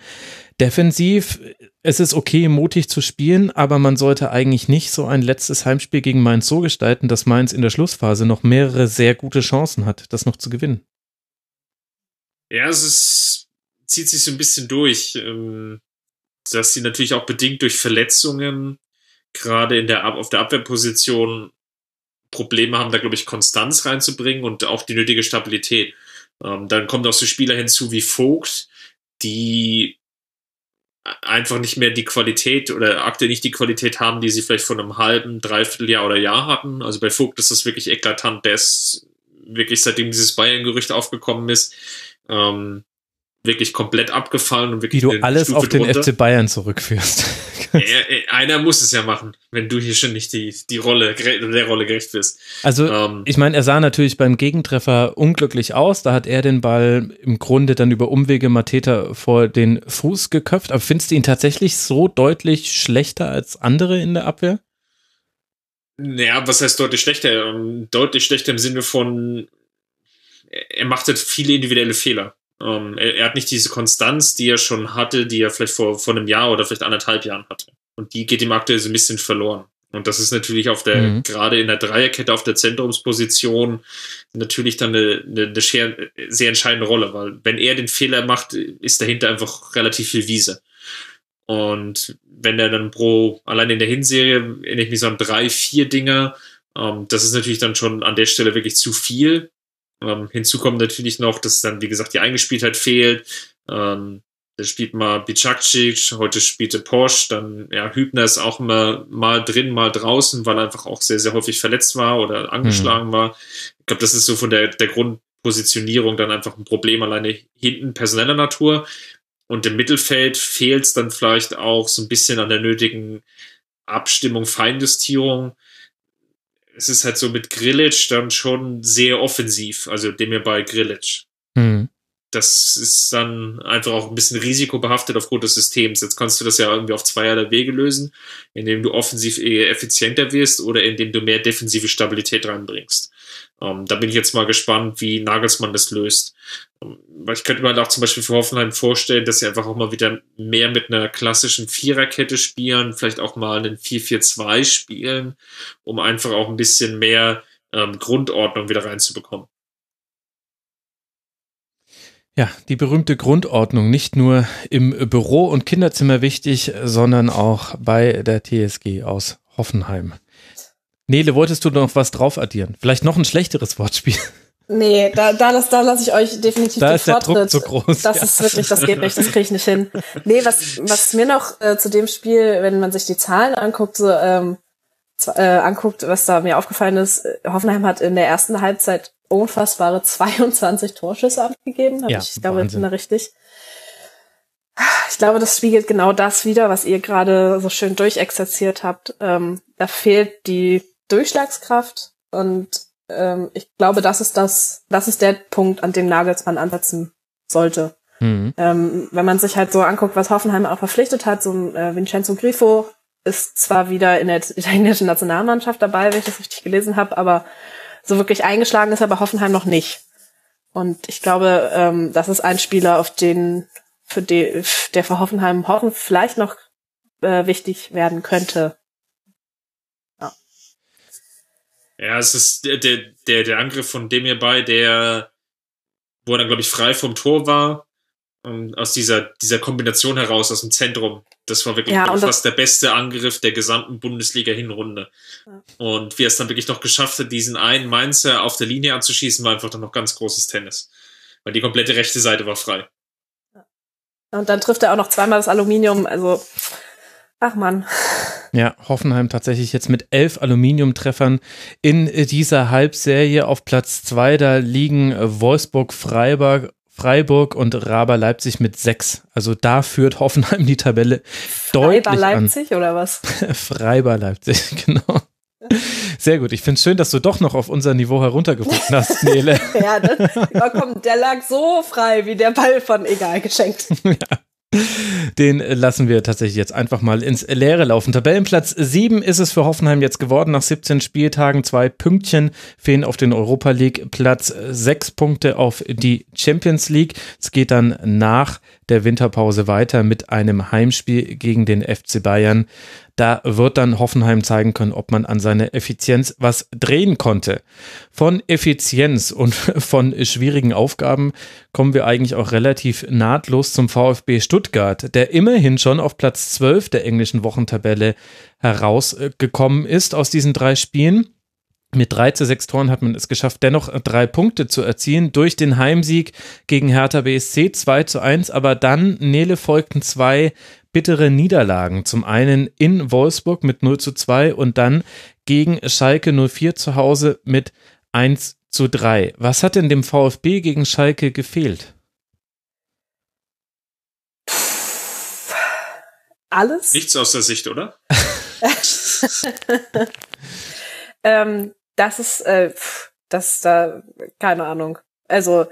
Defensiv, es ist okay, mutig zu spielen, aber man sollte eigentlich nicht so ein letztes Heimspiel gegen Mainz so gestalten, dass Mainz in der Schlussphase noch mehrere sehr gute Chancen hat, das noch zu gewinnen. Ja, es ist, zieht sich so ein bisschen durch, ähm, dass sie natürlich auch bedingt durch Verletzungen gerade in der, auf der Abwehrposition Probleme haben, da glaube ich Konstanz reinzubringen und auch die nötige Stabilität. Ähm, dann kommen auch so Spieler hinzu wie Vogt, die einfach nicht mehr die Qualität oder aktuell nicht die Qualität haben, die sie vielleicht vor einem halben, dreiviertel Jahr oder Jahr hatten. Also bei Vogt ist das wirklich eklatant. Der ist wirklich seitdem dieses Bayern-Gerücht aufgekommen ist, ähm, wirklich komplett abgefallen und wirklich. Wie du alles Stufe auf den drunter. FC Bayern zurückführst. Einer muss es ja machen, wenn du hier schon nicht die, die Rolle, der Rolle gerecht bist. Also, ähm, ich meine, er sah natürlich beim Gegentreffer unglücklich aus. Da hat er den Ball im Grunde dann über Umwege Mateta vor den Fuß geköpft. Aber findest du ihn tatsächlich so deutlich schlechter als andere in der Abwehr? Naja, was heißt deutlich schlechter? Ähm, deutlich schlechter im Sinne von, er macht halt viele individuelle Fehler. Ähm, er, er, hat nicht diese Konstanz, die er schon hatte, die er vielleicht vor, vor einem Jahr oder vielleicht anderthalb Jahren hatte. Und die geht ihm aktuell so ein bisschen verloren. Und das ist natürlich auf der, mhm. gerade in der Dreierkette auf der Zentrumsposition natürlich dann eine, eine, eine sehr, sehr entscheidende Rolle, weil wenn er den Fehler macht, ist dahinter einfach relativ viel Wiese. Und wenn er dann pro, allein in der Hinserie, erinnere ich mich so an drei, vier Dinger, ähm, das ist natürlich dann schon an der Stelle wirklich zu viel. Ähm, hinzu kommt natürlich noch, dass dann, wie gesagt, die Eingespieltheit fehlt. Ähm, da spielt mal Bicakcic, heute spielte Porsche, dann ja, Hübner ist auch immer mal drin, mal draußen, weil er einfach auch sehr, sehr häufig verletzt war oder angeschlagen mhm. war. Ich glaube, das ist so von der, der Grundpositionierung dann einfach ein Problem, alleine hinten personeller Natur. Und im Mittelfeld fehlt es dann vielleicht auch so ein bisschen an der nötigen Abstimmung, Feinjustierung es ist halt so mit Grillage dann schon sehr offensiv, also dem hier bei Grillage. Mhm. Das ist dann einfach auch ein bisschen risikobehaftet aufgrund des Systems. Jetzt kannst du das ja irgendwie auf zweierlei Wege lösen, indem du offensiv eher effizienter wirst oder indem du mehr defensive Stabilität reinbringst. Ähm, da bin ich jetzt mal gespannt, wie Nagelsmann das löst. Ähm, ich könnte mir halt auch zum Beispiel für Hoffenheim vorstellen, dass sie einfach auch mal wieder mehr mit einer klassischen Viererkette spielen, vielleicht auch mal einen 4-4-2 spielen, um einfach auch ein bisschen mehr ähm, Grundordnung wieder reinzubekommen. Ja, die berühmte Grundordnung, nicht nur im Büro und Kinderzimmer wichtig, sondern auch bei der TSG aus Hoffenheim. Nele, wolltest du noch was drauf addieren? Vielleicht noch ein schlechteres Wortspiel? Nee, da, da, lasse da lass ich euch definitiv da den ist Vortritt. Der Druck zu groß, das ja. ist wirklich, das geht nicht, das kriege ich nicht hin. Nee, was, was mir noch äh, zu dem Spiel, wenn man sich die Zahlen anguckt, so, ähm, äh, anguckt, was da mir aufgefallen ist, äh, Hoffenheim hat in der ersten Halbzeit unfassbare 22 Torschüsse abgegeben. Hab ja, ich, glaube, ich bin da richtig. Ich glaube, das spiegelt genau das wieder, was ihr gerade so schön durchexerziert habt. Ähm, da fehlt die Durchschlagskraft und ähm, ich glaube, das ist das, das ist der Punkt, an dem Nagelsmann ansetzen sollte. Mhm. Ähm, wenn man sich halt so anguckt, was Hoffenheim auch verpflichtet hat, so ein äh, Vincenzo Grifo ist zwar wieder in der italienischen Nationalmannschaft dabei, wenn ich das richtig gelesen habe, aber so wirklich eingeschlagen ist er bei Hoffenheim noch nicht. Und ich glaube, ähm, das ist ein Spieler, auf den, für die, der für Hoffenheim hoffen, vielleicht noch äh, wichtig werden könnte. Ja, ja es ist der, der, der Angriff von Demir bei, der, wo er dann, glaube ich, frei vom Tor war, um, aus dieser, dieser Kombination heraus, aus dem Zentrum. Das war wirklich ja, fast der beste Angriff der gesamten Bundesliga-Hinrunde. Ja. Und wie er es dann wirklich noch geschafft hat, diesen einen Mainzer auf der Linie anzuschießen, war einfach dann noch ganz großes Tennis. Weil die komplette rechte Seite war frei. Und dann trifft er auch noch zweimal das Aluminium, also ach man. Ja, Hoffenheim tatsächlich jetzt mit elf Aluminiumtreffern in dieser Halbserie auf Platz zwei. Da liegen Wolfsburg, Freiburg, Freiburg und Raber Leipzig mit sechs. Also da führt Hoffenheim die Tabelle deutlich Freiber Leipzig an. oder was? Freiber Leipzig, genau. Sehr gut. Ich finde es schön, dass du doch noch auf unser Niveau heruntergefunden hast, Nele. ja, das, komm, der lag so frei wie der Ball von egal geschenkt. ja. Den lassen wir tatsächlich jetzt einfach mal ins Leere laufen. Tabellenplatz 7 ist es für Hoffenheim jetzt geworden nach 17 Spieltagen. Zwei Pünktchen fehlen auf den Europa League Platz, sechs Punkte auf die Champions League. Es geht dann nach der Winterpause weiter mit einem Heimspiel gegen den FC Bayern. Da wird dann Hoffenheim zeigen können, ob man an seiner Effizienz was drehen konnte. Von Effizienz und von schwierigen Aufgaben kommen wir eigentlich auch relativ nahtlos zum VfB Stuttgart, der immerhin schon auf Platz 12 der englischen Wochentabelle herausgekommen ist aus diesen drei Spielen. Mit 3 zu 6 Toren hat man es geschafft, dennoch drei Punkte zu erzielen durch den Heimsieg gegen Hertha BSC 2 zu 1. Aber dann, Nele, folgten zwei bittere Niederlagen. Zum einen in Wolfsburg mit 0 zu 2 und dann gegen Schalke 04 zu Hause mit 1 zu 3. Was hat denn dem VfB gegen Schalke gefehlt? Alles? Nichts aus der Sicht, oder? ähm, das ist, äh, das da, keine Ahnung. Also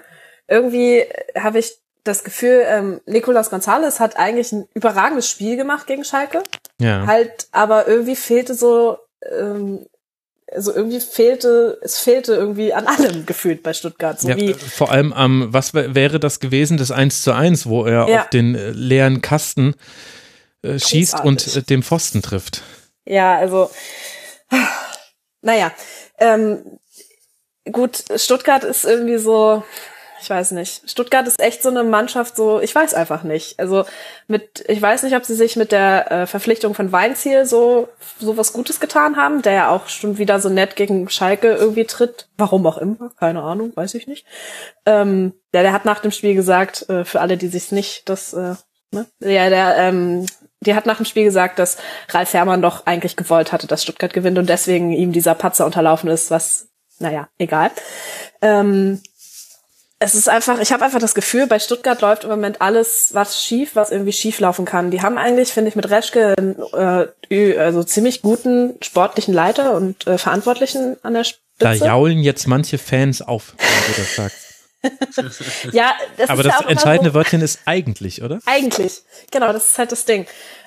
irgendwie habe ich das Gefühl, ähm, Nicolas Gonzalez hat eigentlich ein überragendes Spiel gemacht gegen Schalke. Ja. Halt, aber irgendwie fehlte so, ähm, also irgendwie fehlte, es fehlte irgendwie an allem gefühlt bei Stuttgart. So ja, wie, vor allem am, was wäre das gewesen, das 1 zu 1, wo er ja. auf den äh, leeren Kasten äh, schießt und äh, dem Pfosten trifft. Ja, also, naja, ähm, gut, Stuttgart ist irgendwie so, ich weiß nicht. Stuttgart ist echt so eine Mannschaft, so, ich weiß einfach nicht. Also mit, ich weiß nicht, ob sie sich mit der äh, Verpflichtung von Weinziel so, so was Gutes getan haben, der ja auch schon wieder so nett gegen Schalke irgendwie tritt. Warum auch immer, keine Ahnung, weiß ich nicht. Ähm, der, der hat nach dem Spiel gesagt, äh, für alle, die sich nicht, das, äh, ne? Ja, der, ähm, die hat nach dem Spiel gesagt, dass Ralf Herrmann doch eigentlich gewollt hatte, dass Stuttgart gewinnt und deswegen ihm dieser Patzer unterlaufen ist, was, naja, egal. Ähm, es ist einfach, ich habe einfach das Gefühl, bei Stuttgart läuft im Moment alles was schief, was irgendwie schief laufen kann. Die haben eigentlich, finde ich, mit Reschke äh, also ziemlich guten sportlichen Leiter und äh, Verantwortlichen an der Spitze. Da jaulen jetzt manche Fans auf, wenn du das sagst. ja, das Aber ist das ja entscheidende so, Wörtchen ist eigentlich, oder? Eigentlich, genau, das ist halt das Ding.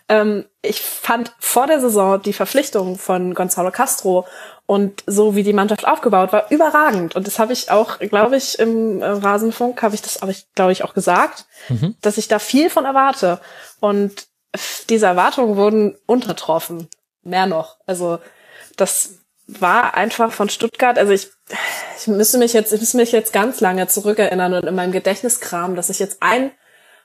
Ähm, ich fand vor der Saison die Verpflichtung von Gonzalo Castro und so wie die Mannschaft aufgebaut war, überragend. Und das habe ich auch, glaube ich, im äh, Rasenfunk, habe ich das, habe ich, glaube ich, auch gesagt, mhm. dass ich da viel von erwarte. Und diese Erwartungen wurden untertroffen. Mehr noch. Also das war einfach von Stuttgart, also ich, ich müsste mich jetzt, ich müsste mich jetzt ganz lange zurückerinnern und in meinem Gedächtniskram, dass ich jetzt ein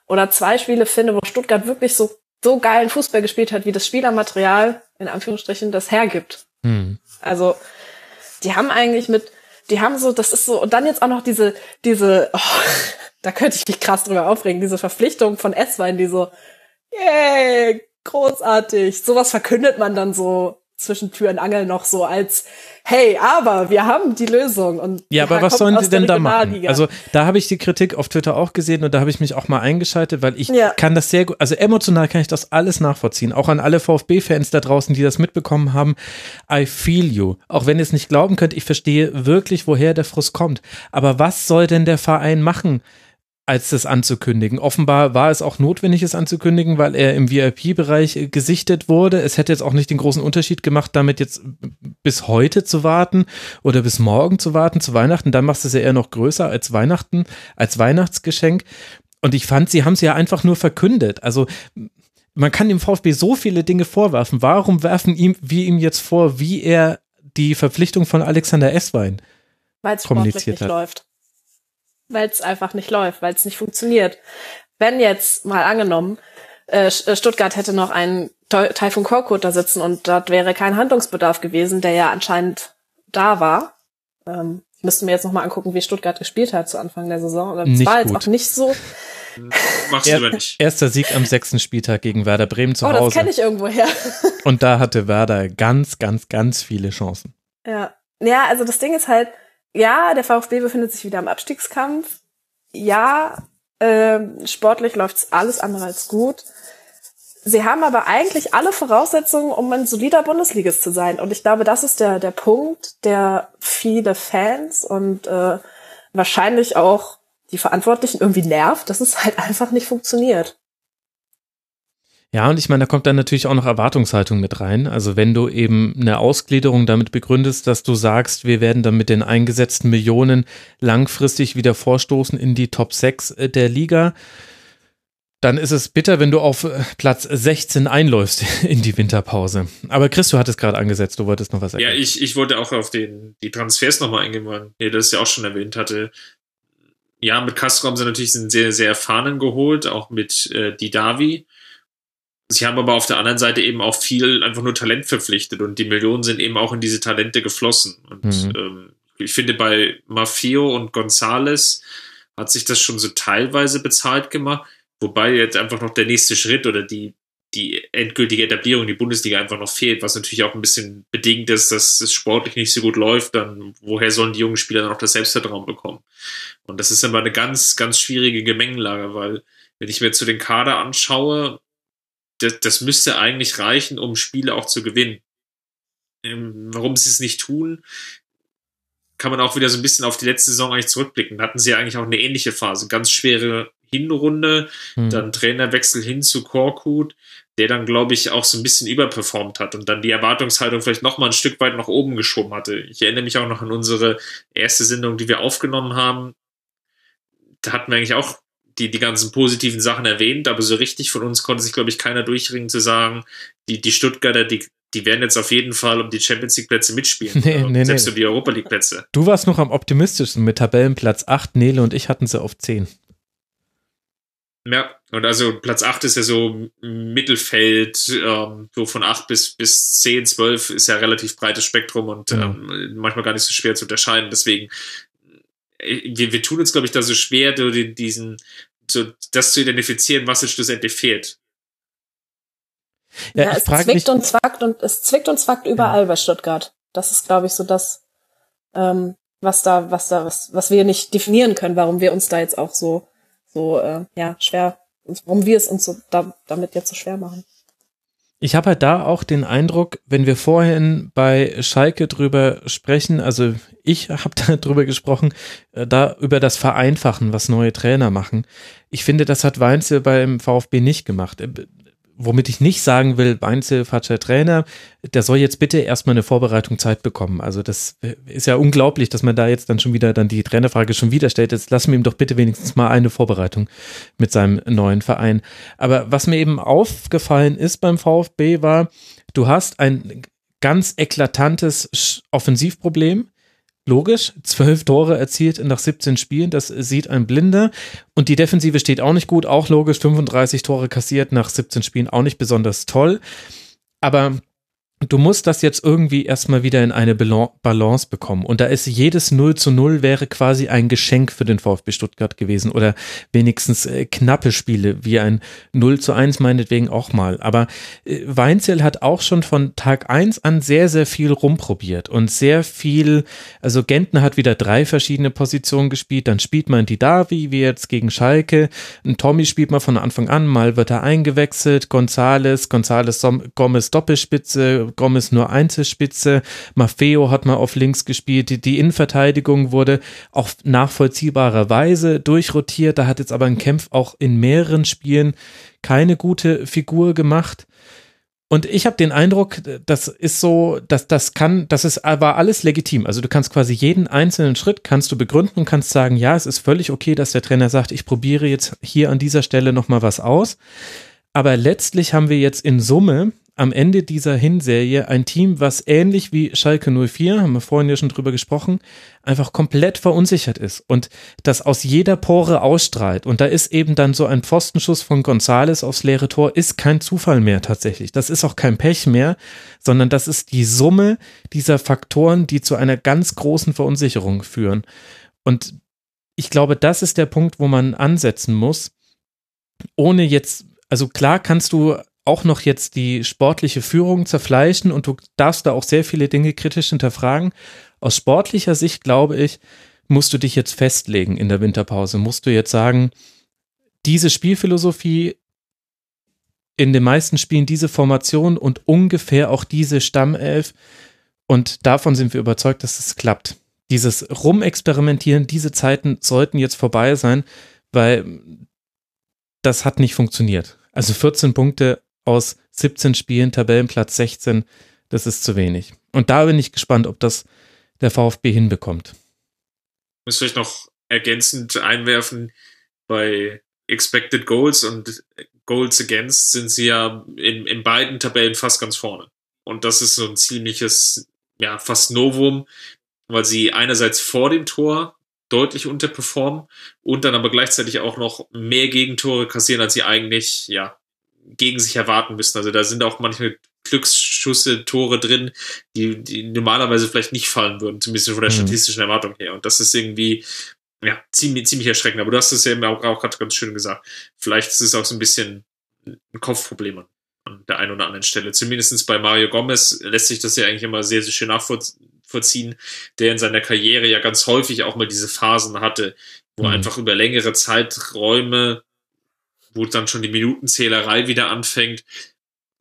oder zwei Spiele finde, wo Stuttgart wirklich so, so geilen Fußball gespielt hat, wie das Spielermaterial, in Anführungsstrichen, das hergibt. Hm. Also, die haben eigentlich mit, die haben so, das ist so, und dann jetzt auch noch diese, diese, oh, da könnte ich mich krass drüber aufregen, diese Verpflichtung von S-Wein, die so, yay, großartig. Sowas verkündet man dann so zwischen Tür und Angel noch so als hey, aber wir haben die Lösung und ja, aber was sollen sie denn da machen? Also da habe ich die Kritik auf Twitter auch gesehen und da habe ich mich auch mal eingeschaltet, weil ich ja. kann das sehr gut, also emotional kann ich das alles nachvollziehen, auch an alle VfB-Fans da draußen, die das mitbekommen haben. I feel you. Auch wenn ihr es nicht glauben könnt, ich verstehe wirklich, woher der Frust kommt. Aber was soll denn der Verein machen? Als das anzukündigen. Offenbar war es auch notwendig, es anzukündigen, weil er im VIP-Bereich äh, gesichtet wurde. Es hätte jetzt auch nicht den großen Unterschied gemacht, damit jetzt bis heute zu warten oder bis morgen zu warten, zu Weihnachten. Dann machst du es ja eher noch größer als Weihnachten, als Weihnachtsgeschenk. Und ich fand, sie haben es ja einfach nur verkündet. Also man kann dem VfB so viele Dinge vorwerfen. Warum werfen ihm, wir ihm jetzt vor, wie er die Verpflichtung von Alexander Esswein weil es sportlich nicht hat. läuft. Weil es einfach nicht läuft, weil es nicht funktioniert. Wenn jetzt mal angenommen, äh, äh Stuttgart hätte noch einen Taifun Korkut da sitzen und dort wäre kein Handlungsbedarf gewesen, der ja anscheinend da war. Ähm, ich müsste mir jetzt noch mal angucken, wie Stuttgart gespielt hat zu Anfang der Saison. Das war jetzt auch nicht so Machst du aber nicht. Erster Sieg am sechsten Spieltag gegen Werder Bremen zu oh, Hause. Oh, das kenne ich irgendwo her. Und da hatte Werder ganz, ganz, ganz viele Chancen. Ja. Ja, also das Ding ist halt, ja, der VfB befindet sich wieder im Abstiegskampf. Ja, äh, sportlich läuft's alles andere als gut. Sie haben aber eigentlich alle Voraussetzungen, um ein solider Bundesligist zu sein. Und ich glaube, das ist der, der Punkt, der viele Fans und äh, wahrscheinlich auch die Verantwortlichen irgendwie nervt, dass es halt einfach nicht funktioniert. Ja, und ich meine, da kommt dann natürlich auch noch Erwartungshaltung mit rein. Also wenn du eben eine Ausgliederung damit begründest, dass du sagst, wir werden dann mit den eingesetzten Millionen langfristig wieder vorstoßen in die Top 6 äh, der Liga, dann ist es bitter, wenn du auf äh, Platz 16 einläufst in die Winterpause. Aber Chris, du hattest gerade angesetzt, du wolltest noch was sagen. Ja, ich, ich wollte auch auf den, die Transfers nochmal eingehen, weil ihr das ja auch schon erwähnt hatte ja, mit Castro haben sie natürlich einen sehr, sehr erfahrenen geholt, auch mit äh, Didavi. Sie haben aber auf der anderen Seite eben auch viel einfach nur Talent verpflichtet und die Millionen sind eben auch in diese Talente geflossen. Und mhm. ähm, ich finde, bei Mafio und Gonzales hat sich das schon so teilweise bezahlt gemacht, wobei jetzt einfach noch der nächste Schritt oder die, die endgültige Etablierung in die Bundesliga einfach noch fehlt, was natürlich auch ein bisschen bedingt ist, dass es sportlich nicht so gut läuft, dann woher sollen die jungen Spieler dann auch das Selbstvertrauen bekommen? Und das ist immer eine ganz, ganz schwierige Gemengelage, weil wenn ich mir zu den Kader anschaue, das, das müsste eigentlich reichen, um Spiele auch zu gewinnen. Ähm, warum sie es nicht tun, kann man auch wieder so ein bisschen auf die letzte Saison eigentlich zurückblicken. Da hatten sie eigentlich auch eine ähnliche Phase. Ganz schwere Hinrunde, hm. dann Trainerwechsel hin zu Korkut, der dann, glaube ich, auch so ein bisschen überperformt hat und dann die Erwartungshaltung vielleicht noch mal ein Stück weit nach oben geschoben hatte. Ich erinnere mich auch noch an unsere erste Sendung, die wir aufgenommen haben. Da hatten wir eigentlich auch die, die ganzen positiven Sachen erwähnt, aber so richtig von uns konnte sich, glaube ich, keiner durchringen zu sagen, die, die Stuttgarter, die, die werden jetzt auf jeden Fall um die Champions League Plätze mitspielen. Nee, nee, selbst nee. um die Europa League Plätze. Du warst noch am optimistischsten mit Tabellenplatz 8, Nele und ich hatten sie auf 10. Ja, und also Platz 8 ist ja so Mittelfeld, ähm, so von 8 bis, bis 10, 12 ist ja relativ breites Spektrum und ja. ähm, manchmal gar nicht so schwer zu unterscheiden. Deswegen, wir, wir tun uns, glaube ich, da so schwer, diesen, so, das zu identifizieren, was jetzt schlussendlich fehlt. Ja, ja es zwickt mich, und zwackt und es zwickt und zwackt überall ja. bei Stuttgart. Das ist, glaube ich, so das, ähm, was da, was da, was, was wir nicht definieren können, warum wir uns da jetzt auch so so äh, ja schwer, warum wir es uns so da, damit jetzt so schwer machen. Ich habe halt da auch den Eindruck, wenn wir vorhin bei Schalke drüber sprechen, also ich habe da drüber gesprochen, äh, da über das Vereinfachen, was neue Trainer machen. Ich finde, das hat Weinzel beim VfB nicht gemacht. Äh, womit ich nicht sagen will, Weinzel, falscher Trainer, der soll jetzt bitte erstmal eine Vorbereitung Zeit bekommen. Also das ist ja unglaublich, dass man da jetzt dann schon wieder dann die Trainerfrage schon wieder stellt. Jetzt lassen wir ihm doch bitte wenigstens mal eine Vorbereitung mit seinem neuen Verein. Aber was mir eben aufgefallen ist beim VfB war, du hast ein ganz eklatantes Offensivproblem Logisch, zwölf Tore erzielt nach 17 Spielen, das sieht ein Blinder. Und die Defensive steht auch nicht gut, auch logisch, 35 Tore kassiert nach 17 Spielen, auch nicht besonders toll. Aber du musst das jetzt irgendwie erstmal wieder in eine Balance bekommen. Und da ist jedes 0 zu 0 wäre quasi ein Geschenk für den VfB Stuttgart gewesen oder wenigstens äh, knappe Spiele, wie ein 0 zu 1 meinetwegen auch mal. Aber äh, Weinzel hat auch schon von Tag 1 an sehr, sehr viel rumprobiert und sehr viel, also Gentner hat wieder drei verschiedene Positionen gespielt, dann spielt man die Davi, wie jetzt gegen Schalke, ein Tommy spielt man von Anfang an, mal wird er eingewechselt, Gonzales, Gonzales Gomez Doppelspitze, Gomez nur Einzelspitze, Maffeo hat mal auf links gespielt, die, Innenverteidigung wurde auf nachvollziehbarerweise durchrotiert, da hat jetzt aber ein Kempf auch in mehreren Spielen keine gute Figur gemacht. Und ich habe den Eindruck, das ist so, dass das kann, das ist aber alles legitim. Also du kannst quasi jeden einzelnen Schritt kannst du begründen und kannst sagen, ja, es ist völlig okay, dass der Trainer sagt, ich probiere jetzt hier an dieser Stelle noch mal was aus. Aber letztlich haben wir jetzt in Summe am Ende dieser Hinserie ein Team, was ähnlich wie Schalke 04, haben wir vorhin ja schon drüber gesprochen, einfach komplett verunsichert ist und das aus jeder Pore ausstrahlt. Und da ist eben dann so ein Pfostenschuss von Gonzales aufs leere Tor, ist kein Zufall mehr tatsächlich. Das ist auch kein Pech mehr, sondern das ist die Summe dieser Faktoren, die zu einer ganz großen Verunsicherung führen. Und ich glaube, das ist der Punkt, wo man ansetzen muss, ohne jetzt, also klar kannst du auch noch jetzt die sportliche Führung zerfleischen und du darfst da auch sehr viele Dinge kritisch hinterfragen. Aus sportlicher Sicht, glaube ich, musst du dich jetzt festlegen in der Winterpause. Musst du jetzt sagen, diese Spielphilosophie in den meisten Spielen diese Formation und ungefähr auch diese Stammelf. Und davon sind wir überzeugt, dass es klappt. Dieses Rumexperimentieren, diese Zeiten sollten jetzt vorbei sein, weil das hat nicht funktioniert. Also 14 Punkte aus 17 Spielen, Tabellenplatz 16, das ist zu wenig. Und da bin ich gespannt, ob das der VfB hinbekommt. Ich muss vielleicht noch ergänzend einwerfen, bei Expected Goals und Goals Against sind sie ja in, in beiden Tabellen fast ganz vorne. Und das ist so ein ziemliches, ja, fast Novum, weil sie einerseits vor dem Tor deutlich unterperformen und dann aber gleichzeitig auch noch mehr Gegentore kassieren, als sie eigentlich, ja, gegen sich erwarten müssen. Also da sind auch manchmal Glücksschüsse, Tore drin, die, die normalerweise vielleicht nicht fallen würden, zumindest von der mhm. statistischen Erwartung her. Und das ist irgendwie, ja, ziemlich, ziemlich erschreckend. Aber du hast es ja auch, auch gerade ganz schön gesagt. Vielleicht ist es auch so ein bisschen ein Kopfproblem an, an der einen oder anderen Stelle. Zumindestens bei Mario Gomez lässt sich das ja eigentlich immer sehr, sehr schön nachvollziehen, der in seiner Karriere ja ganz häufig auch mal diese Phasen hatte, wo mhm. einfach über längere Zeiträume wo dann schon die Minutenzählerei wieder anfängt,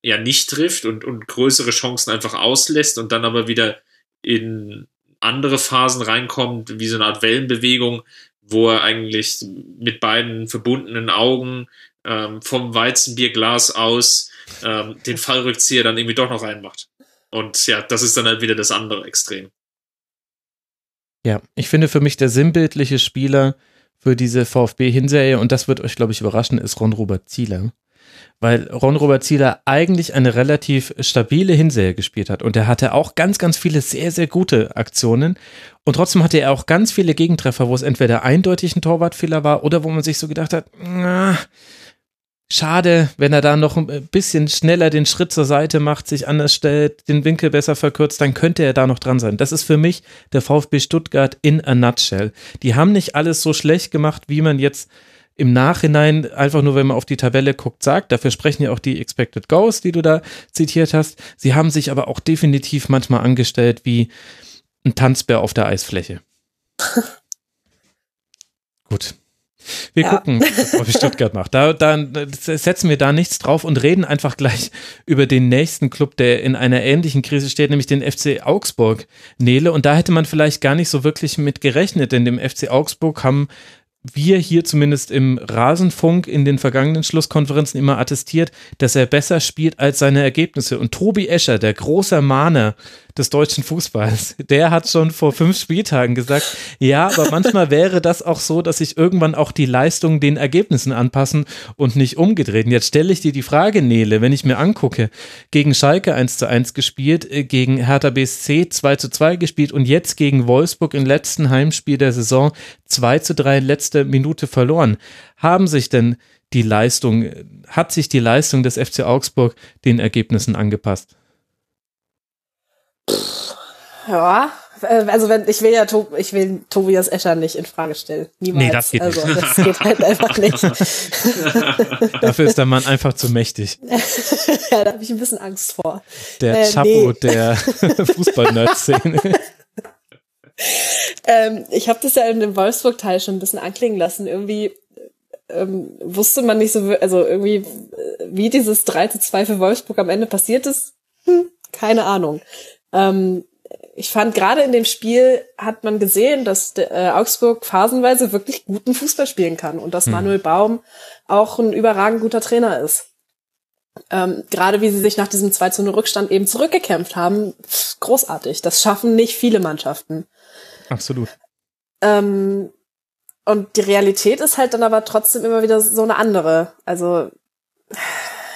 ja nicht trifft und, und größere Chancen einfach auslässt und dann aber wieder in andere Phasen reinkommt, wie so eine Art Wellenbewegung, wo er eigentlich mit beiden verbundenen Augen ähm, vom Weizenbierglas aus ähm, den Fallrückzieher dann irgendwie doch noch reinmacht. Und ja, das ist dann halt wieder das andere Extrem. Ja, ich finde für mich der sinnbildliche Spieler für diese VfB-Hinserie, und das wird euch, glaube ich, überraschen, ist Ron-Robert Zieler. Weil Ron-Robert Zieler eigentlich eine relativ stabile Hinserie gespielt hat. Und er hatte auch ganz, ganz viele sehr, sehr gute Aktionen. Und trotzdem hatte er auch ganz viele Gegentreffer, wo es entweder eindeutig ein Torwartfehler war oder wo man sich so gedacht hat, na, Schade, wenn er da noch ein bisschen schneller den Schritt zur Seite macht, sich anders stellt, den Winkel besser verkürzt, dann könnte er da noch dran sein. Das ist für mich der VfB Stuttgart in a nutshell. Die haben nicht alles so schlecht gemacht, wie man jetzt im Nachhinein einfach nur, wenn man auf die Tabelle guckt, sagt. Dafür sprechen ja auch die Expected Goals, die du da zitiert hast. Sie haben sich aber auch definitiv manchmal angestellt wie ein Tanzbär auf der Eisfläche. Gut. Wir ja. gucken, was wie Stuttgart macht. Da, da setzen wir da nichts drauf und reden einfach gleich über den nächsten Club, der in einer ähnlichen Krise steht, nämlich den FC Augsburg. Nele, und da hätte man vielleicht gar nicht so wirklich mit gerechnet, denn dem FC Augsburg haben wir hier zumindest im Rasenfunk in den vergangenen Schlusskonferenzen immer attestiert, dass er besser spielt als seine Ergebnisse. Und Tobi Escher, der große Mahner des deutschen Fußballs. Der hat schon vor fünf Spieltagen gesagt, ja, aber manchmal wäre das auch so, dass sich irgendwann auch die Leistungen den Ergebnissen anpassen und nicht umgedreht. Und jetzt stelle ich dir die Frage, Nele, wenn ich mir angucke, gegen Schalke 1 zu 1 gespielt, äh, gegen Hertha BSC 2 zu 2 gespielt und jetzt gegen Wolfsburg im letzten Heimspiel der Saison 2 zu 3 letzte Minute verloren. Haben sich denn die Leistung, hat sich die Leistung des FC Augsburg den Ergebnissen angepasst? Ja, äh, also wenn ich will ja ich will Tobias Escher nicht in Frage stellen. Niemals. Nee, das geht also, nicht. das geht halt einfach nicht. Dafür ist der Mann einfach zu mächtig. ja, da habe ich ein bisschen Angst vor. Der äh, Chapo nee. der Fußball-Nerd-Szene. ähm, ich habe das ja in dem Wolfsburg-Teil schon ein bisschen anklingen lassen. Irgendwie ähm, wusste man nicht so, also irgendwie, äh, wie dieses 3 zu 2 für Wolfsburg am Ende passiert ist, hm, keine Ahnung. Ähm, ich fand gerade in dem Spiel hat man gesehen, dass äh, Augsburg phasenweise wirklich guten Fußball spielen kann und dass mhm. Manuel Baum auch ein überragend guter Trainer ist. Ähm, gerade wie sie sich nach diesem 2 zu 0 Rückstand eben zurückgekämpft haben, großartig. Das schaffen nicht viele Mannschaften. Absolut. Ähm, und die Realität ist halt dann aber trotzdem immer wieder so eine andere. Also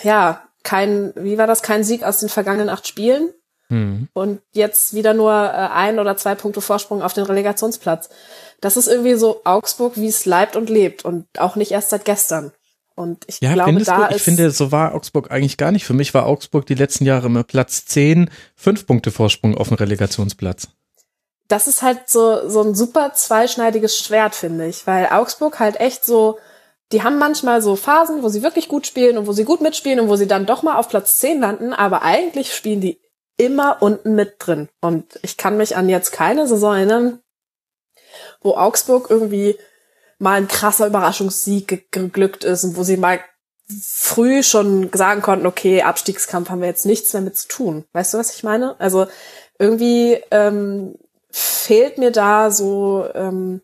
ja, kein, wie war das, kein Sieg aus den vergangenen acht Spielen. Mhm. Und jetzt wieder nur äh, ein oder zwei Punkte Vorsprung auf den Relegationsplatz. Das ist irgendwie so Augsburg, wie es leibt und lebt und auch nicht erst seit gestern. Und ich ja, glaube, da du? Ich finde, so war Augsburg eigentlich gar nicht. Für mich war Augsburg die letzten Jahre immer Platz 10, fünf Punkte Vorsprung auf dem Relegationsplatz. Das ist halt so, so ein super zweischneidiges Schwert, finde ich, weil Augsburg halt echt so, die haben manchmal so Phasen, wo sie wirklich gut spielen und wo sie gut mitspielen und wo sie dann doch mal auf Platz 10 landen, aber eigentlich spielen die immer unten mit drin. Und ich kann mich an jetzt keine Saison erinnern, wo Augsburg irgendwie mal ein krasser Überraschungssieg geglückt ist und wo sie mal früh schon sagen konnten, okay, Abstiegskampf haben wir jetzt nichts mehr mit zu tun. Weißt du, was ich meine? Also irgendwie ähm, fehlt mir da so, ähm,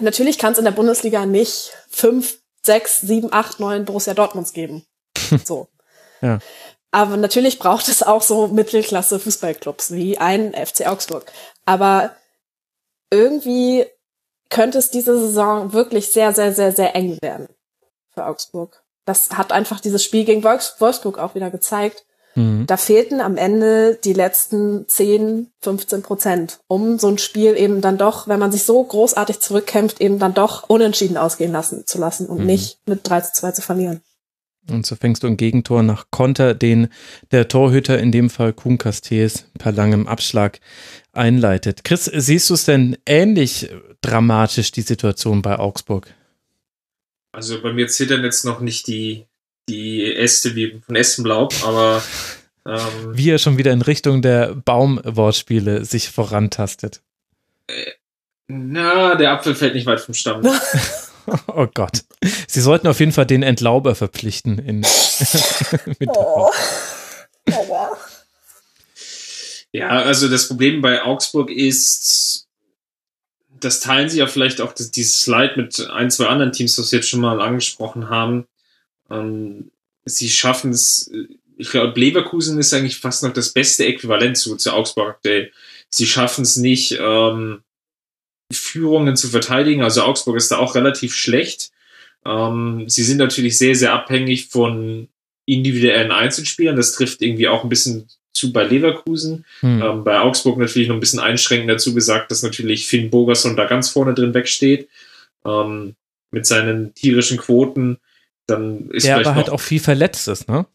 natürlich kann es in der Bundesliga nicht fünf, sechs, sieben, acht, neun Borussia Dortmunds geben. So. ja. Aber natürlich braucht es auch so Mittelklasse Fußballclubs wie ein FC Augsburg. Aber irgendwie könnte es diese Saison wirklich sehr, sehr, sehr, sehr eng werden für Augsburg. Das hat einfach dieses Spiel gegen Wolfsburg auch wieder gezeigt. Mhm. Da fehlten am Ende die letzten 10, 15 Prozent, um so ein Spiel eben dann doch, wenn man sich so großartig zurückkämpft, eben dann doch unentschieden ausgehen lassen zu lassen und mhm. nicht mit 3 zu 2 zu verlieren. Und so fängst du ein Gegentor nach Konter, den der Torhüter, in dem Fall Kuhn Castells, per langem Abschlag einleitet. Chris, siehst du es denn ähnlich dramatisch, die Situation bei Augsburg? Also bei mir zittern jetzt noch nicht die, die Äste wie von Essenblaub, aber ähm, wie er schon wieder in Richtung der Baumwortspiele sich vorantastet. Äh, na, der Apfel fällt nicht weit vom Stamm. oh Gott. Sie sollten auf jeden Fall den Entlauber verpflichten in oh. oh. Ja, also das Problem bei Augsburg ist, das teilen sie ja vielleicht auch das, dieses Slide mit ein, zwei anderen Teams, das wir jetzt schon mal angesprochen haben. Ähm, sie schaffen es, ich glaube, Leverkusen ist eigentlich fast noch das beste Äquivalent zu, zu Augsburg aktuell. Sie schaffen es nicht, ähm, Führungen zu verteidigen. Also Augsburg ist da auch relativ schlecht. Ähm, sie sind natürlich sehr, sehr abhängig von individuellen Einzelspielern. Das trifft irgendwie auch ein bisschen zu bei Leverkusen. Hm. Ähm, bei Augsburg natürlich noch ein bisschen einschränkend dazu gesagt, dass natürlich Finn Bogerson da ganz vorne drin wegsteht. Ähm, mit seinen tierischen Quoten. Dann ist Der vielleicht aber halt auch viel verletzt ist, ne?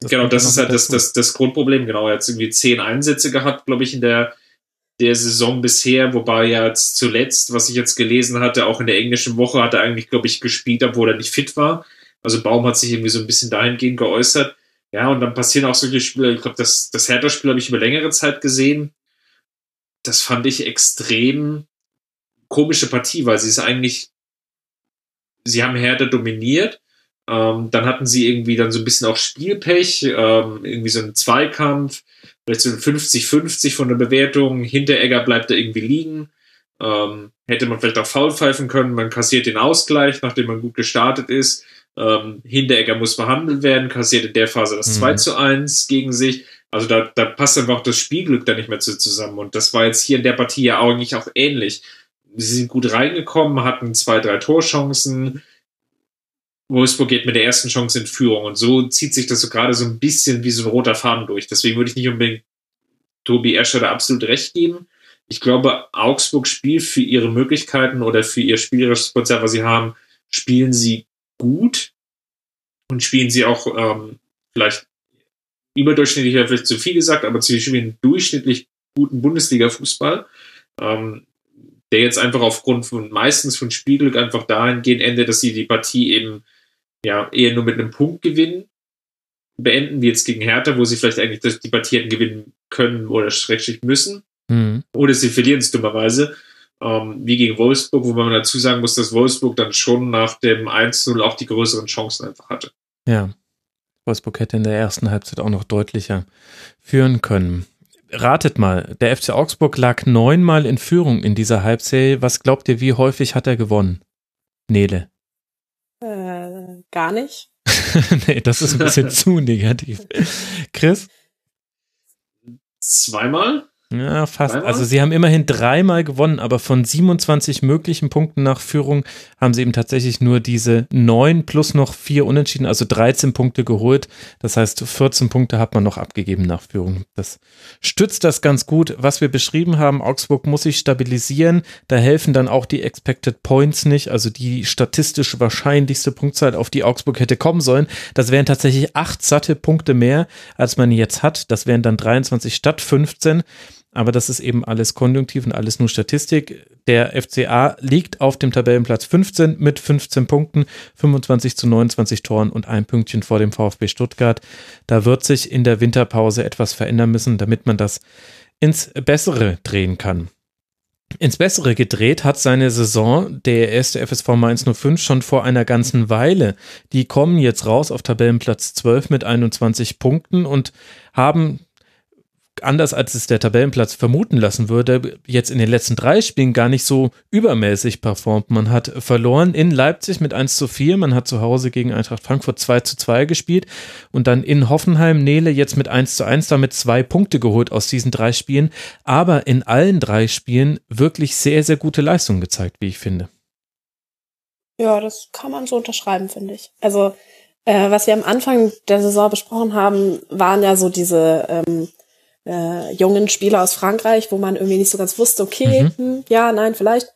Das genau, das ist halt das, das, das Grundproblem. Genau, er hat irgendwie zehn Einsätze gehabt, glaube ich, in der, der Saison bisher, wobei jetzt zuletzt, was ich jetzt gelesen hatte, auch in der englischen Woche hat er eigentlich, glaube ich, gespielt, obwohl er nicht fit war. Also Baum hat sich irgendwie so ein bisschen dahingehend geäußert. Ja, und dann passieren auch solche Spiele. Ich glaube, das, das Hertha-Spiel habe ich über längere Zeit gesehen. Das fand ich extrem komische Partie, weil sie es eigentlich, sie haben Hertha dominiert. Ähm, dann hatten sie irgendwie dann so ein bisschen auch Spielpech, ähm, irgendwie so einen Zweikampf, vielleicht so ein 50-50 von der Bewertung. Hinteregger bleibt da irgendwie liegen. Ähm, hätte man vielleicht auch faul pfeifen können. Man kassiert den Ausgleich, nachdem man gut gestartet ist. Ähm, Hinteregger muss behandelt werden, kassiert in der Phase das mhm. 2 zu 1 gegen sich. Also da, da passt einfach auch das Spielglück da nicht mehr zu zusammen. Und das war jetzt hier in der Partie ja eigentlich auch ähnlich. Sie sind gut reingekommen, hatten zwei, drei Torchancen. Wolfsburg geht mit der ersten Chance in Führung. Und so zieht sich das so gerade so ein bisschen wie so ein roter Faden durch. Deswegen würde ich nicht unbedingt Tobi Escher da absolut recht geben. Ich glaube, Augsburg spielt für ihre Möglichkeiten oder für ihr spielerisches Potenzial, was sie haben, spielen sie gut und spielen sie auch ähm, vielleicht überdurchschnittlich, vielleicht zu viel gesagt, aber sie spielen durchschnittlich guten Bundesliga-Fußball, ähm, der jetzt einfach aufgrund von meistens von Spielglück einfach dahingehend endet, dass sie die Partie eben ja eher nur mit einem Punkt gewinnen, beenden, wie jetzt gegen Hertha, wo sie vielleicht eigentlich die Partie hätten gewinnen können oder schrecklich müssen. Mhm. Oder sie verlieren es dummerweise ähm, wie gegen Wolfsburg, wo man dazu sagen muss, dass Wolfsburg dann schon nach dem 1-0 auch die größeren Chancen einfach hatte. Ja. Wolfsburg hätte in der ersten Halbzeit auch noch deutlicher führen können. Ratet mal, der FC Augsburg lag neunmal in Führung in dieser Halbserie. Was glaubt ihr, wie häufig hat er gewonnen? Nele. Gar nicht. nee, das ist ein bisschen zu negativ. Chris? Zweimal? Ja, fast. Dreimal? Also sie haben immerhin dreimal gewonnen, aber von 27 möglichen Punkten nach Führung haben sie eben tatsächlich nur diese neun plus noch vier Unentschieden, also 13 Punkte geholt. Das heißt, 14 Punkte hat man noch abgegeben nach Führung. Das stützt das ganz gut, was wir beschrieben haben. Augsburg muss sich stabilisieren. Da helfen dann auch die Expected Points nicht, also die statistisch wahrscheinlichste Punktzahl, auf die Augsburg hätte kommen sollen. Das wären tatsächlich acht satte Punkte mehr, als man jetzt hat. Das wären dann 23 statt 15 aber das ist eben alles konjunktiv und alles nur Statistik. Der FCA liegt auf dem Tabellenplatz 15 mit 15 Punkten, 25 zu 29 Toren und ein Pünktchen vor dem VfB Stuttgart. Da wird sich in der Winterpause etwas verändern müssen, damit man das ins Bessere drehen kann. Ins Bessere gedreht hat seine Saison der erste FSV Mainz 05 schon vor einer ganzen Weile. Die kommen jetzt raus auf Tabellenplatz 12 mit 21 Punkten und haben anders als es der Tabellenplatz vermuten lassen würde, jetzt in den letzten drei Spielen gar nicht so übermäßig performt. Man hat verloren in Leipzig mit 1 zu 4, man hat zu Hause gegen Eintracht Frankfurt 2 zu 2 gespielt und dann in Hoffenheim Nele jetzt mit 1 zu 1 damit zwei Punkte geholt aus diesen drei Spielen, aber in allen drei Spielen wirklich sehr, sehr gute Leistungen gezeigt, wie ich finde. Ja, das kann man so unterschreiben, finde ich. Also, äh, was wir am Anfang der Saison besprochen haben, waren ja so diese ähm, äh, jungen Spieler aus Frankreich, wo man irgendwie nicht so ganz wusste, okay, mhm. hm, ja, nein, vielleicht.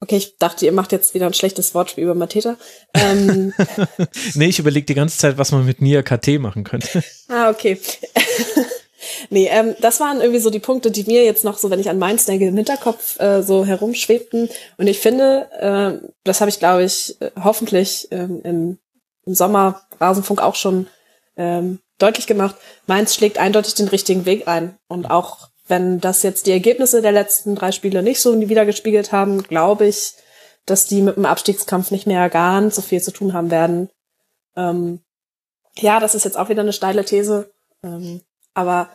Okay, ich dachte, ihr macht jetzt wieder ein schlechtes Wortspiel über Mateta. Ähm, nee, ich überlege die ganze Zeit, was man mit Nia KT machen könnte. ah, okay. nee, ähm, das waren irgendwie so die Punkte, die mir jetzt noch so, wenn ich an Mainz denke, im Hinterkopf äh, so herumschwebten. Und ich finde, äh, das habe ich, glaube ich, äh, hoffentlich ähm, im, im Sommer Rasenfunk auch schon ähm, deutlich gemacht, Mainz schlägt eindeutig den richtigen Weg ein. Und auch wenn das jetzt die Ergebnisse der letzten drei Spiele nicht so wieder gespiegelt haben, glaube ich, dass die mit dem Abstiegskampf nicht mehr ganz so viel zu tun haben werden. Ähm, ja, das ist jetzt auch wieder eine steile These. Ähm, aber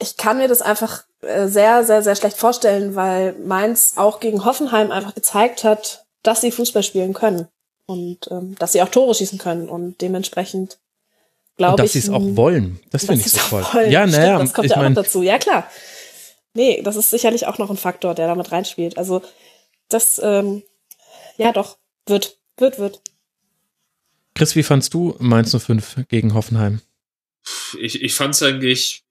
ich kann mir das einfach äh, sehr, sehr, sehr schlecht vorstellen, weil Mainz auch gegen Hoffenheim einfach gezeigt hat, dass sie Fußball spielen können und ähm, dass sie auch Tore schießen können und dementsprechend glaube ich. Dass sie es auch wollen. Das finde ich so toll. Wollen. Ja, naja. Das kommt ja auch dazu. Ja, klar. Nee, das ist sicherlich auch noch ein Faktor, der damit reinspielt. Also, das, ähm, ja doch, wird, wird, wird. Chris, wie fandst du Mainz 05 gegen Hoffenheim? Ich, ich fand es eigentlich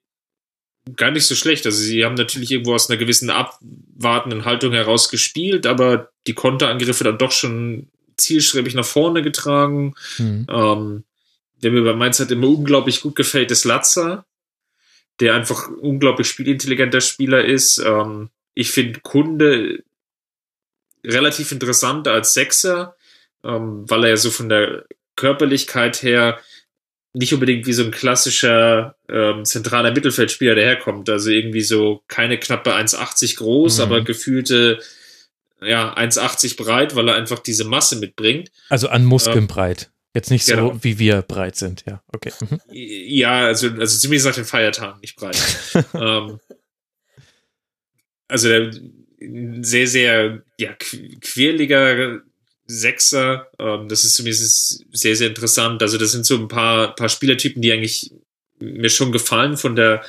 gar nicht so schlecht. Also sie haben natürlich irgendwo aus einer gewissen abwartenden Haltung heraus gespielt, aber die Konterangriffe dann doch schon zielstrebig nach vorne getragen. Mhm. Ähm, der mir bei Mainz halt immer unglaublich gut gefällt, ist Latza, der einfach unglaublich spielintelligenter Spieler ist. Ähm, ich finde Kunde relativ interessant als Sechser, ähm, weil er ja so von der Körperlichkeit her nicht unbedingt wie so ein klassischer ähm, zentraler Mittelfeldspieler daherkommt. Also irgendwie so keine knappe 1,80 groß, mhm. aber gefühlte ja 1,80 breit, weil er einfach diese Masse mitbringt. Also an Muskeln ähm, breit. Jetzt nicht so, genau. wie wir breit sind, ja. Okay. Mhm. Ja, also, also zumindest nach den Feiertagen nicht breit. ähm, also der, sehr, sehr ja, quirliger Sechser. Ähm, das ist zumindest sehr, sehr interessant. Also das sind so ein paar, paar Spielertypen, die eigentlich mir schon gefallen von der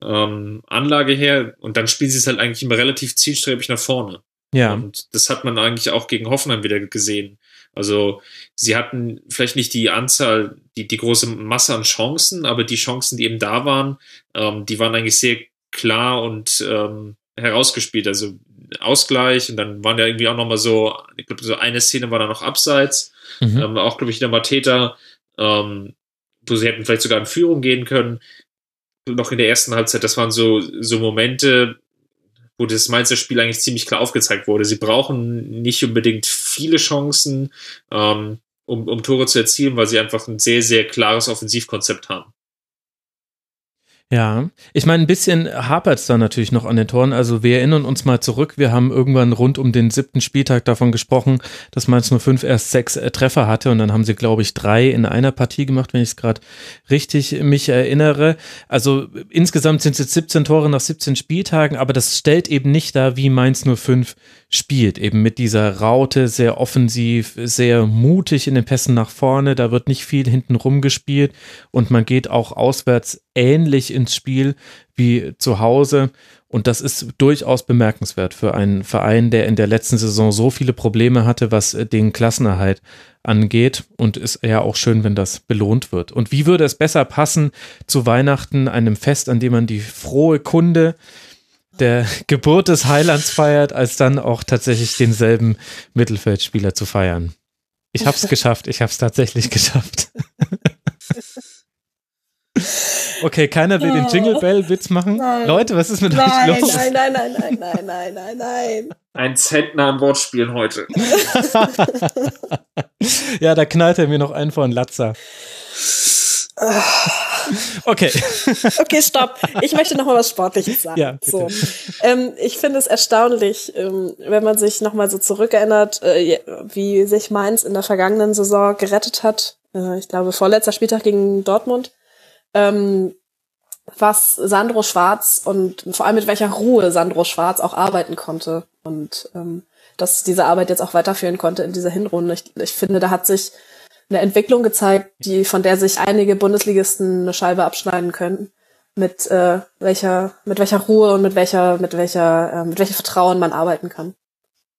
ähm, Anlage her. Und dann spielen sie es halt eigentlich immer relativ zielstrebig nach vorne. Ja. Und das hat man eigentlich auch gegen Hoffenheim wieder gesehen. Also sie hatten vielleicht nicht die Anzahl, die, die große Masse an Chancen, aber die Chancen, die eben da waren, ähm, die waren eigentlich sehr klar und ähm, herausgespielt. Also Ausgleich und dann waren ja irgendwie auch nochmal so, ich glaube, so eine Szene war da noch abseits. Mhm. Ähm, auch, glaube ich, wieder mal Täter, ähm, wo sie hätten vielleicht sogar in Führung gehen können. Noch in der ersten Halbzeit, das waren so, so Momente, wo das Mainzer Spiel eigentlich ziemlich klar aufgezeigt wurde. Sie brauchen nicht unbedingt viele Chancen, ähm, um, um Tore zu erzielen, weil sie einfach ein sehr, sehr klares Offensivkonzept haben. Ja, ich meine, ein bisschen hapert es da natürlich noch an den Toren. Also wir erinnern uns mal zurück, wir haben irgendwann rund um den siebten Spieltag davon gesprochen, dass Mainz 05 erst sechs äh, Treffer hatte und dann haben sie, glaube ich, drei in einer Partie gemacht, wenn ich es gerade richtig mich erinnere. Also insgesamt sind es jetzt 17 Tore nach 17 Spieltagen, aber das stellt eben nicht dar, wie Mainz 05 spielt. Eben mit dieser Raute, sehr offensiv, sehr mutig in den Pässen nach vorne. Da wird nicht viel hinten rumgespielt und man geht auch auswärts ähnlich ins Spiel wie zu Hause. Und das ist durchaus bemerkenswert für einen Verein, der in der letzten Saison so viele Probleme hatte, was den Klassenerhalt angeht. Und ist ja auch schön, wenn das belohnt wird. Und wie würde es besser passen zu Weihnachten, einem Fest, an dem man die frohe Kunde der Geburt des Heilands feiert, als dann auch tatsächlich denselben Mittelfeldspieler zu feiern. Ich habe es geschafft, ich habe es tatsächlich geschafft. Okay, keiner will den Jingle Bell Witz machen. Nein. Leute, was ist mit nein, euch los? Nein, nein, nein, nein, nein, nein, nein, nein. Ein Zentner am Wortspielen heute. ja, da knallt er mir noch einen von Latzer. Okay. okay, stopp. Ich möchte noch mal was Sportliches sagen. Ja, so. ähm, ich finde es erstaunlich, ähm, wenn man sich noch mal so zurückerinnert, äh, wie sich Mainz in der vergangenen Saison gerettet hat. Äh, ich glaube, vorletzter Spieltag gegen Dortmund. Ähm, was Sandro Schwarz und vor allem mit welcher Ruhe Sandro Schwarz auch arbeiten konnte und ähm, dass diese Arbeit jetzt auch weiterführen konnte in dieser Hinrunde. Ich, ich finde, da hat sich eine Entwicklung gezeigt, die von der sich einige Bundesligisten eine Scheibe abschneiden können, mit äh, welcher mit welcher Ruhe und mit welcher mit welcher äh, mit welchem Vertrauen man arbeiten kann.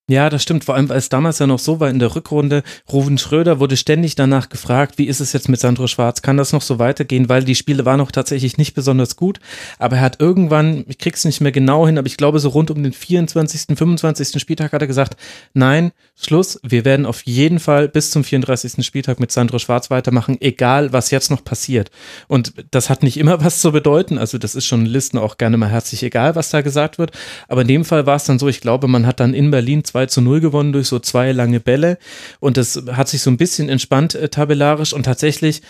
Ja, das stimmt. Vor allem, weil es damals ja noch so war in der Rückrunde. Ruven Schröder wurde ständig danach gefragt, wie ist es jetzt mit Sandro Schwarz? Kann das noch so weitergehen? Weil die Spiele waren noch tatsächlich nicht besonders gut. Aber er hat irgendwann, ich krieg's nicht mehr genau hin, aber ich glaube so rund um den 24., 25. Spieltag hat er gesagt, nein, Schluss. Wir werden auf jeden Fall bis zum 34. Spieltag mit Sandro Schwarz weitermachen, egal was jetzt noch passiert. Und das hat nicht immer was zu bedeuten. Also das ist schon Listen auch gerne mal herzlich egal, was da gesagt wird. Aber in dem Fall war es dann so, ich glaube, man hat dann in Berlin 2 zu 0 gewonnen durch so zwei lange Bälle. Und das hat sich so ein bisschen entspannt äh, tabellarisch. Und tatsächlich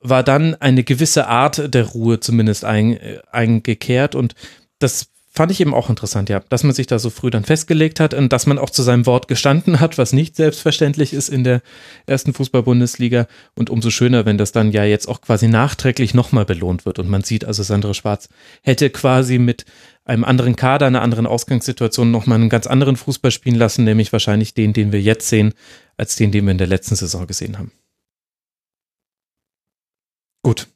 war dann eine gewisse Art der Ruhe zumindest ein, äh, eingekehrt. Und das fand ich eben auch interessant, ja, dass man sich da so früh dann festgelegt hat und dass man auch zu seinem Wort gestanden hat, was nicht selbstverständlich ist in der ersten Fußball-Bundesliga. Und umso schöner, wenn das dann ja jetzt auch quasi nachträglich nochmal belohnt wird. Und man sieht also Sandra Schwarz hätte quasi mit einem anderen Kader, einer anderen Ausgangssituation nochmal einen ganz anderen Fußball spielen lassen, nämlich wahrscheinlich den, den wir jetzt sehen, als den, den wir in der letzten Saison gesehen haben. Gut,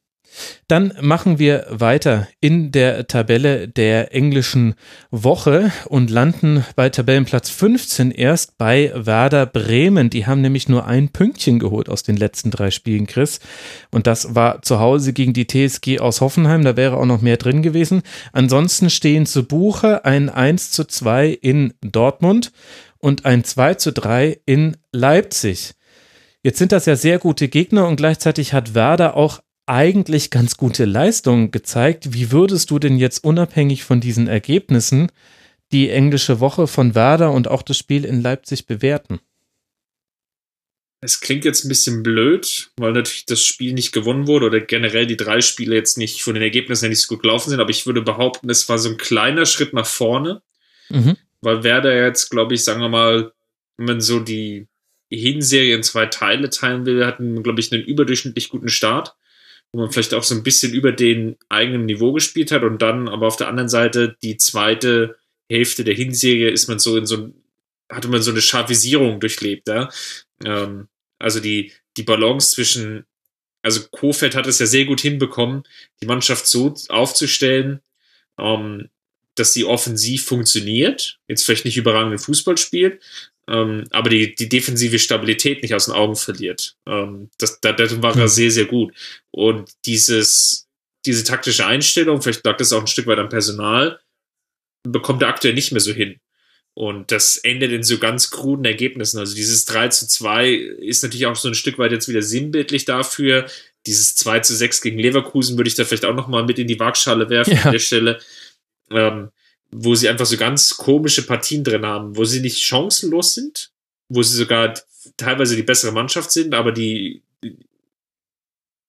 dann machen wir weiter in der Tabelle der englischen Woche und landen bei Tabellenplatz 15 erst bei Werder Bremen. Die haben nämlich nur ein Pünktchen geholt aus den letzten drei Spielen, Chris. Und das war zu Hause gegen die TSG aus Hoffenheim. Da wäre auch noch mehr drin gewesen. Ansonsten stehen zu Buche ein 1 zu 2 in Dortmund und ein 2 zu 3 in Leipzig. Jetzt sind das ja sehr gute Gegner und gleichzeitig hat Werder auch eigentlich ganz gute Leistung gezeigt. Wie würdest du denn jetzt unabhängig von diesen Ergebnissen die englische Woche von Werder und auch das Spiel in Leipzig bewerten? Es klingt jetzt ein bisschen blöd, weil natürlich das Spiel nicht gewonnen wurde oder generell die drei Spiele jetzt nicht von den Ergebnissen her nicht so gut gelaufen sind, aber ich würde behaupten, es war so ein kleiner Schritt nach vorne, mhm. weil Werder jetzt, glaube ich, sagen wir mal, wenn man so die Hinserie in zwei Teile teilen will, hatten, glaube ich, einen überdurchschnittlich guten Start wo man vielleicht auch so ein bisschen über den eigenen Niveau gespielt hat und dann aber auf der anderen Seite die zweite Hälfte der Hinserie ist man so in so hatte man so eine Scharfisierung durchlebt, ja. Ähm, also die, die Balance zwischen, also Kofeld hat es ja sehr gut hinbekommen, die Mannschaft so aufzustellen, ähm, dass sie offensiv funktioniert, jetzt vielleicht nicht überragenden Fußball spielt, ähm, aber die, die defensive Stabilität nicht aus den Augen verliert. Ähm, das, da, da war er sehr, sehr gut. Und dieses, diese taktische Einstellung, vielleicht lag das auch ein Stück weit am Personal, bekommt er aktuell nicht mehr so hin. Und das endet in so ganz kruden Ergebnissen. Also dieses 3 zu 2 ist natürlich auch so ein Stück weit jetzt wieder sinnbildlich dafür. Dieses 2 zu 6 gegen Leverkusen würde ich da vielleicht auch nochmal mit in die Waagschale werfen ja. an der Stelle. Ähm, wo sie einfach so ganz komische Partien drin haben, wo sie nicht chancenlos sind, wo sie sogar teilweise die bessere Mannschaft sind, aber die,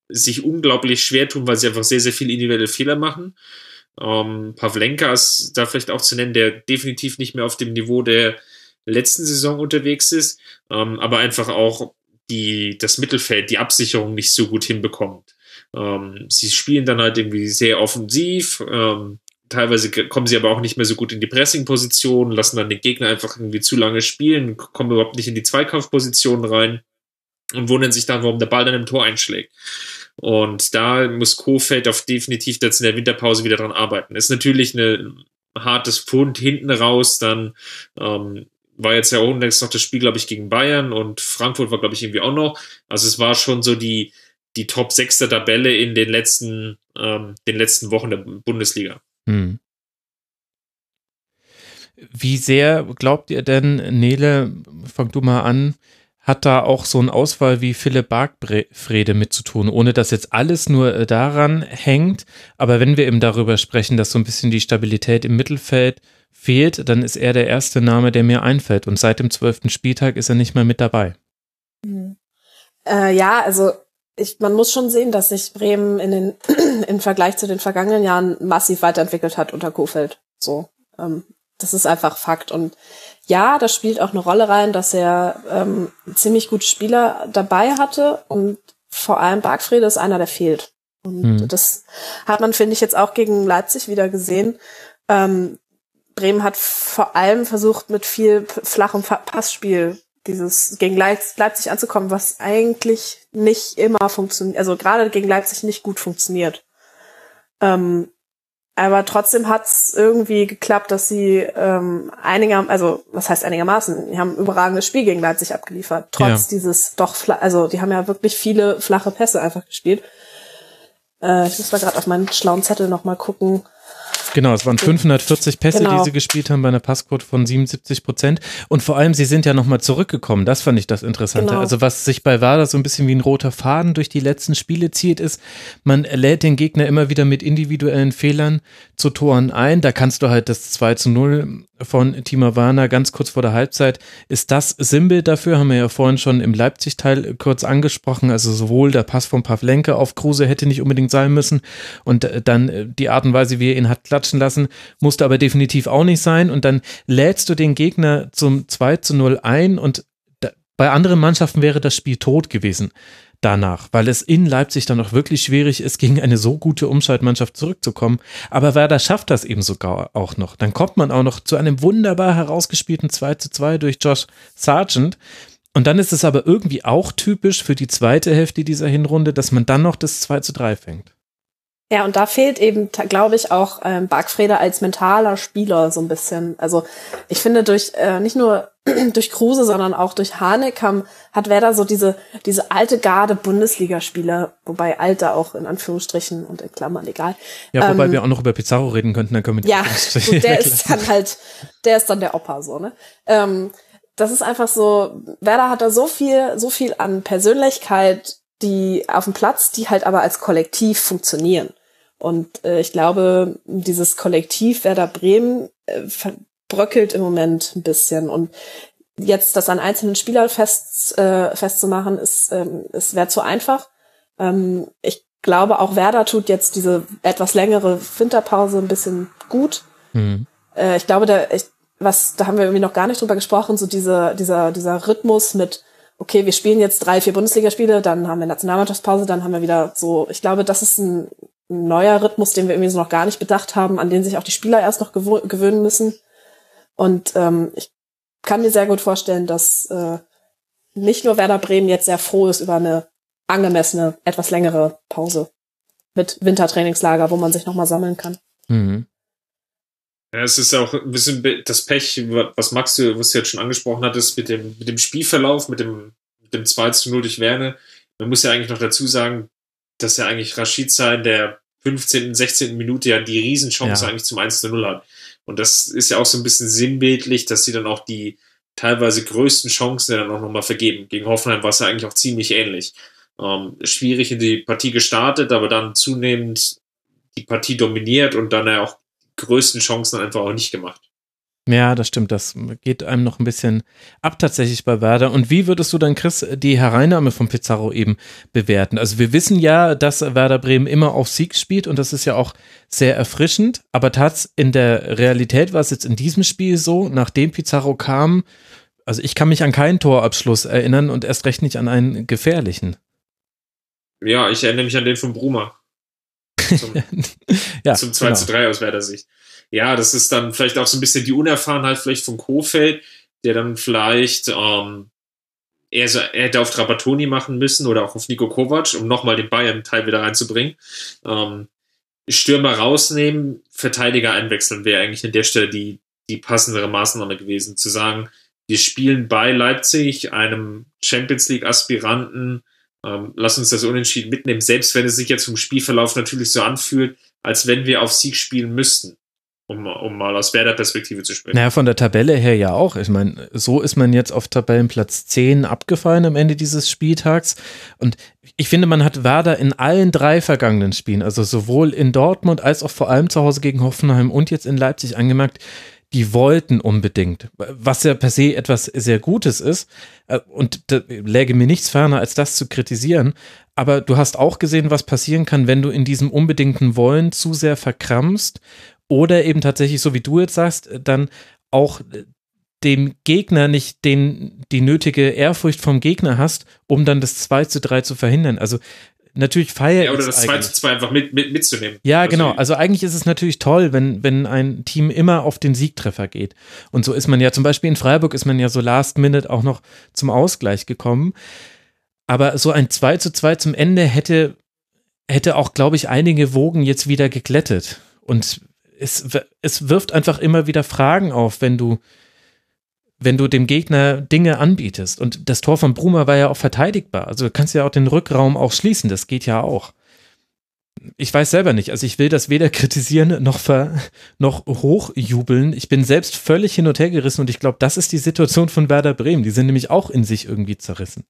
sich unglaublich schwer tun, weil sie einfach sehr, sehr viele individuelle Fehler machen. Ähm, Pavlenka ist da vielleicht auch zu nennen, der definitiv nicht mehr auf dem Niveau der letzten Saison unterwegs ist, ähm, aber einfach auch die, das Mittelfeld, die Absicherung nicht so gut hinbekommt. Ähm, sie spielen dann halt irgendwie sehr offensiv, ähm, teilweise kommen sie aber auch nicht mehr so gut in die Pressing-Position, lassen dann den Gegner einfach irgendwie zu lange spielen, kommen überhaupt nicht in die Zweikampfposition rein. und wundern sich dann, warum der Ball dann im Tor einschlägt. Und da muss Kofeld auf definitiv jetzt in der Winterpause wieder dran arbeiten. Ist natürlich ein hartes Pfund hinten raus, dann ähm, war jetzt ja auch unlängst noch das Spiel, glaube ich, gegen Bayern und Frankfurt war, glaube ich, irgendwie auch noch. Also es war schon so die, die Top 6 der Tabelle in den letzten, ähm, den letzten Wochen der Bundesliga. Hm. Wie sehr glaubt ihr denn, Nele, fang du mal an, hat da auch so ein Auswahl wie Philipp Bargfrede mit zu tun, ohne dass jetzt alles nur äh, daran hängt. Aber wenn wir eben darüber sprechen, dass so ein bisschen die Stabilität im Mittelfeld fehlt, dann ist er der erste Name, der mir einfällt. Und seit dem zwölften Spieltag ist er nicht mehr mit dabei. Mhm. Äh, ja, also ich, man muss schon sehen, dass sich Bremen in den, im Vergleich zu den vergangenen Jahren massiv weiterentwickelt hat unter Kofeld. So, ähm, das ist einfach Fakt. Und ja, das spielt auch eine Rolle rein, dass er ähm, ziemlich gute Spieler dabei hatte und vor allem Bargfrede ist einer, der fehlt. Und hm. das hat man, finde ich, jetzt auch gegen Leipzig wieder gesehen. Ähm, Bremen hat vor allem versucht, mit viel flachem Passspiel dieses gegen Leipzig anzukommen, was eigentlich nicht immer funktioniert, also gerade gegen Leipzig nicht gut funktioniert. Ähm, aber trotzdem hat's irgendwie geklappt, dass sie ähm, einiger, also was heißt einigermaßen, die haben ein überragendes Spiel gegen Leipzig abgeliefert, trotz ja. dieses doch, also die haben ja wirklich viele flache Pässe einfach gespielt. Äh, ich muss mal gerade auf meinen schlauen Zettel nochmal gucken. Genau, es waren 540 Pässe, genau. die sie gespielt haben bei einer Passquote von 77 Prozent. Und vor allem, sie sind ja nochmal zurückgekommen. Das fand ich das Interessante. Genau. Also was sich bei Werder so ein bisschen wie ein roter Faden durch die letzten Spiele zieht, ist, man lädt den Gegner immer wieder mit individuellen Fehlern zu Toren ein. Da kannst du halt das 2 zu 0 von Werner ganz kurz vor der Halbzeit. Ist das Sinnbild dafür? Haben wir ja vorhin schon im Leipzig-Teil kurz angesprochen. Also sowohl der Pass von Pavlenke auf Kruse hätte nicht unbedingt sein müssen und dann die Art und Weise, wie er ihn hat klatschen lassen, musste aber definitiv auch nicht sein. Und dann lädst du den Gegner zum 2 zu 0 ein und bei anderen Mannschaften wäre das Spiel tot gewesen danach, weil es in Leipzig dann auch wirklich schwierig ist, gegen eine so gute Umschaltmannschaft zurückzukommen. Aber Werder schafft das eben sogar auch noch. Dann kommt man auch noch zu einem wunderbar herausgespielten 2 zu 2 durch Josh Sargent. Und dann ist es aber irgendwie auch typisch für die zweite Hälfte dieser Hinrunde, dass man dann noch das 2 zu 3 fängt. Ja, und da fehlt eben, glaube ich, auch ähm, Bargfrede als mentaler Spieler so ein bisschen. Also ich finde durch äh, nicht nur durch Kruse, sondern auch durch Harnik haben, hat Werder so diese diese alte Garde Bundesligaspieler, wobei Alter auch in Anführungsstrichen und in Klammern egal. Ja, wobei ähm, wir auch noch über Pizarro reden könnten, dann können wir Ja, gut, der ist dann halt, der ist dann der Opa so ne. Ähm, das ist einfach so, Werder hat da so viel, so viel an Persönlichkeit die auf dem Platz, die halt aber als Kollektiv funktionieren. Und äh, ich glaube, dieses Kollektiv Werder Bremen äh, bröckelt im Moment ein bisschen. Und jetzt das an einzelnen Spielern fest, äh, festzumachen, ist, ähm, es wäre zu einfach. Ähm, ich glaube, auch Werder tut jetzt diese etwas längere Winterpause ein bisschen gut. Mhm. Äh, ich glaube, da, ich, was, da haben wir irgendwie noch gar nicht drüber gesprochen, so dieser, dieser, dieser Rhythmus mit okay, wir spielen jetzt drei, vier Bundesligaspiele, dann haben wir Nationalmannschaftspause, dann haben wir wieder so, ich glaube, das ist ein, neuer Rhythmus, den wir irgendwie so noch gar nicht bedacht haben, an den sich auch die Spieler erst noch gewöhnen müssen. Und ähm, ich kann mir sehr gut vorstellen, dass äh, nicht nur Werder Bremen jetzt sehr froh ist über eine angemessene, etwas längere Pause mit Wintertrainingslager, wo man sich nochmal sammeln kann. Mhm. Ja, es ist auch ein bisschen das Pech, was Max, was du jetzt schon angesprochen hattest, mit dem, mit dem Spielverlauf, mit dem, mit dem 2 zu 0 durch Werne. Man muss ja eigentlich noch dazu sagen, dass ja eigentlich Rashid sein der 15., 16. Minute ja die Riesenchance ja. eigentlich zum 1 zu 0 hat. Und das ist ja auch so ein bisschen sinnbildlich, dass sie dann auch die teilweise größten Chancen dann auch nochmal vergeben. Gegen Hoffenheim war es ja eigentlich auch ziemlich ähnlich. Ähm, schwierig in die Partie gestartet, aber dann zunehmend die Partie dominiert und dann ja auch größten Chancen einfach auch nicht gemacht. Ja, das stimmt. Das geht einem noch ein bisschen ab tatsächlich bei Werder. Und wie würdest du dann, Chris, die Hereinnahme von Pizarro eben bewerten? Also wir wissen ja, dass Werder Bremen immer auf Sieg spielt und das ist ja auch sehr erfrischend. Aber tats in der Realität war es jetzt in diesem Spiel so, nachdem Pizarro kam, also ich kann mich an keinen Torabschluss erinnern und erst recht nicht an einen gefährlichen. Ja, ich erinnere mich an den von Bruma. Zum, ja, zum 2 genau. zu 3 aus Werder Sicht. Ja, das ist dann vielleicht auch so ein bisschen die Unerfahrenheit vielleicht von Kofeld, der dann vielleicht ähm, er, er hätte auf Trapattoni machen müssen oder auch auf Nico Kovac, um nochmal den Bayern-Teil wieder reinzubringen. Ähm, Stürmer rausnehmen, Verteidiger einwechseln wäre eigentlich an der Stelle die, die passendere Maßnahme gewesen. Zu sagen, wir spielen bei Leipzig, einem Champions League-Aspiranten, ähm, lass uns das unentschieden mitnehmen, selbst wenn es sich jetzt vom Spielverlauf natürlich so anfühlt, als wenn wir auf Sieg spielen müssten um, um mal aus Werder-Perspektive zu sprechen. Naja, von der Tabelle her ja auch. Ich meine, so ist man jetzt auf Tabellenplatz 10 abgefallen am Ende dieses Spieltags. Und ich finde, man hat Werder in allen drei vergangenen Spielen, also sowohl in Dortmund als auch vor allem zu Hause gegen Hoffenheim und jetzt in Leipzig angemerkt, die wollten unbedingt, was ja per se etwas sehr Gutes ist. Äh, und da läge mir nichts ferner, als das zu kritisieren. Aber du hast auch gesehen, was passieren kann, wenn du in diesem unbedingten Wollen zu sehr verkrampfst oder eben tatsächlich, so wie du jetzt sagst, dann auch dem Gegner nicht den, die nötige Ehrfurcht vom Gegner hast, um dann das 2 zu 3 zu verhindern. Also natürlich feiere ja, oder das 2 zu 2 einfach mit, mit, mitzunehmen. Ja, also, genau. Also eigentlich ist es natürlich toll, wenn, wenn ein Team immer auf den Siegtreffer geht. Und so ist man ja zum Beispiel in Freiburg ist man ja so last minute auch noch zum Ausgleich gekommen. Aber so ein 2 zu 2 zum Ende hätte, hätte auch, glaube ich, einige Wogen jetzt wieder geglättet. Und es, es wirft einfach immer wieder Fragen auf, wenn du, wenn du dem Gegner Dinge anbietest. Und das Tor von Bruma war ja auch verteidigbar. Also du kannst ja auch den Rückraum auch schließen, das geht ja auch. Ich weiß selber nicht, also ich will das weder kritisieren noch, ver, noch hochjubeln. Ich bin selbst völlig hin und her gerissen und ich glaube, das ist die Situation von Werder Bremen. Die sind nämlich auch in sich irgendwie zerrissen.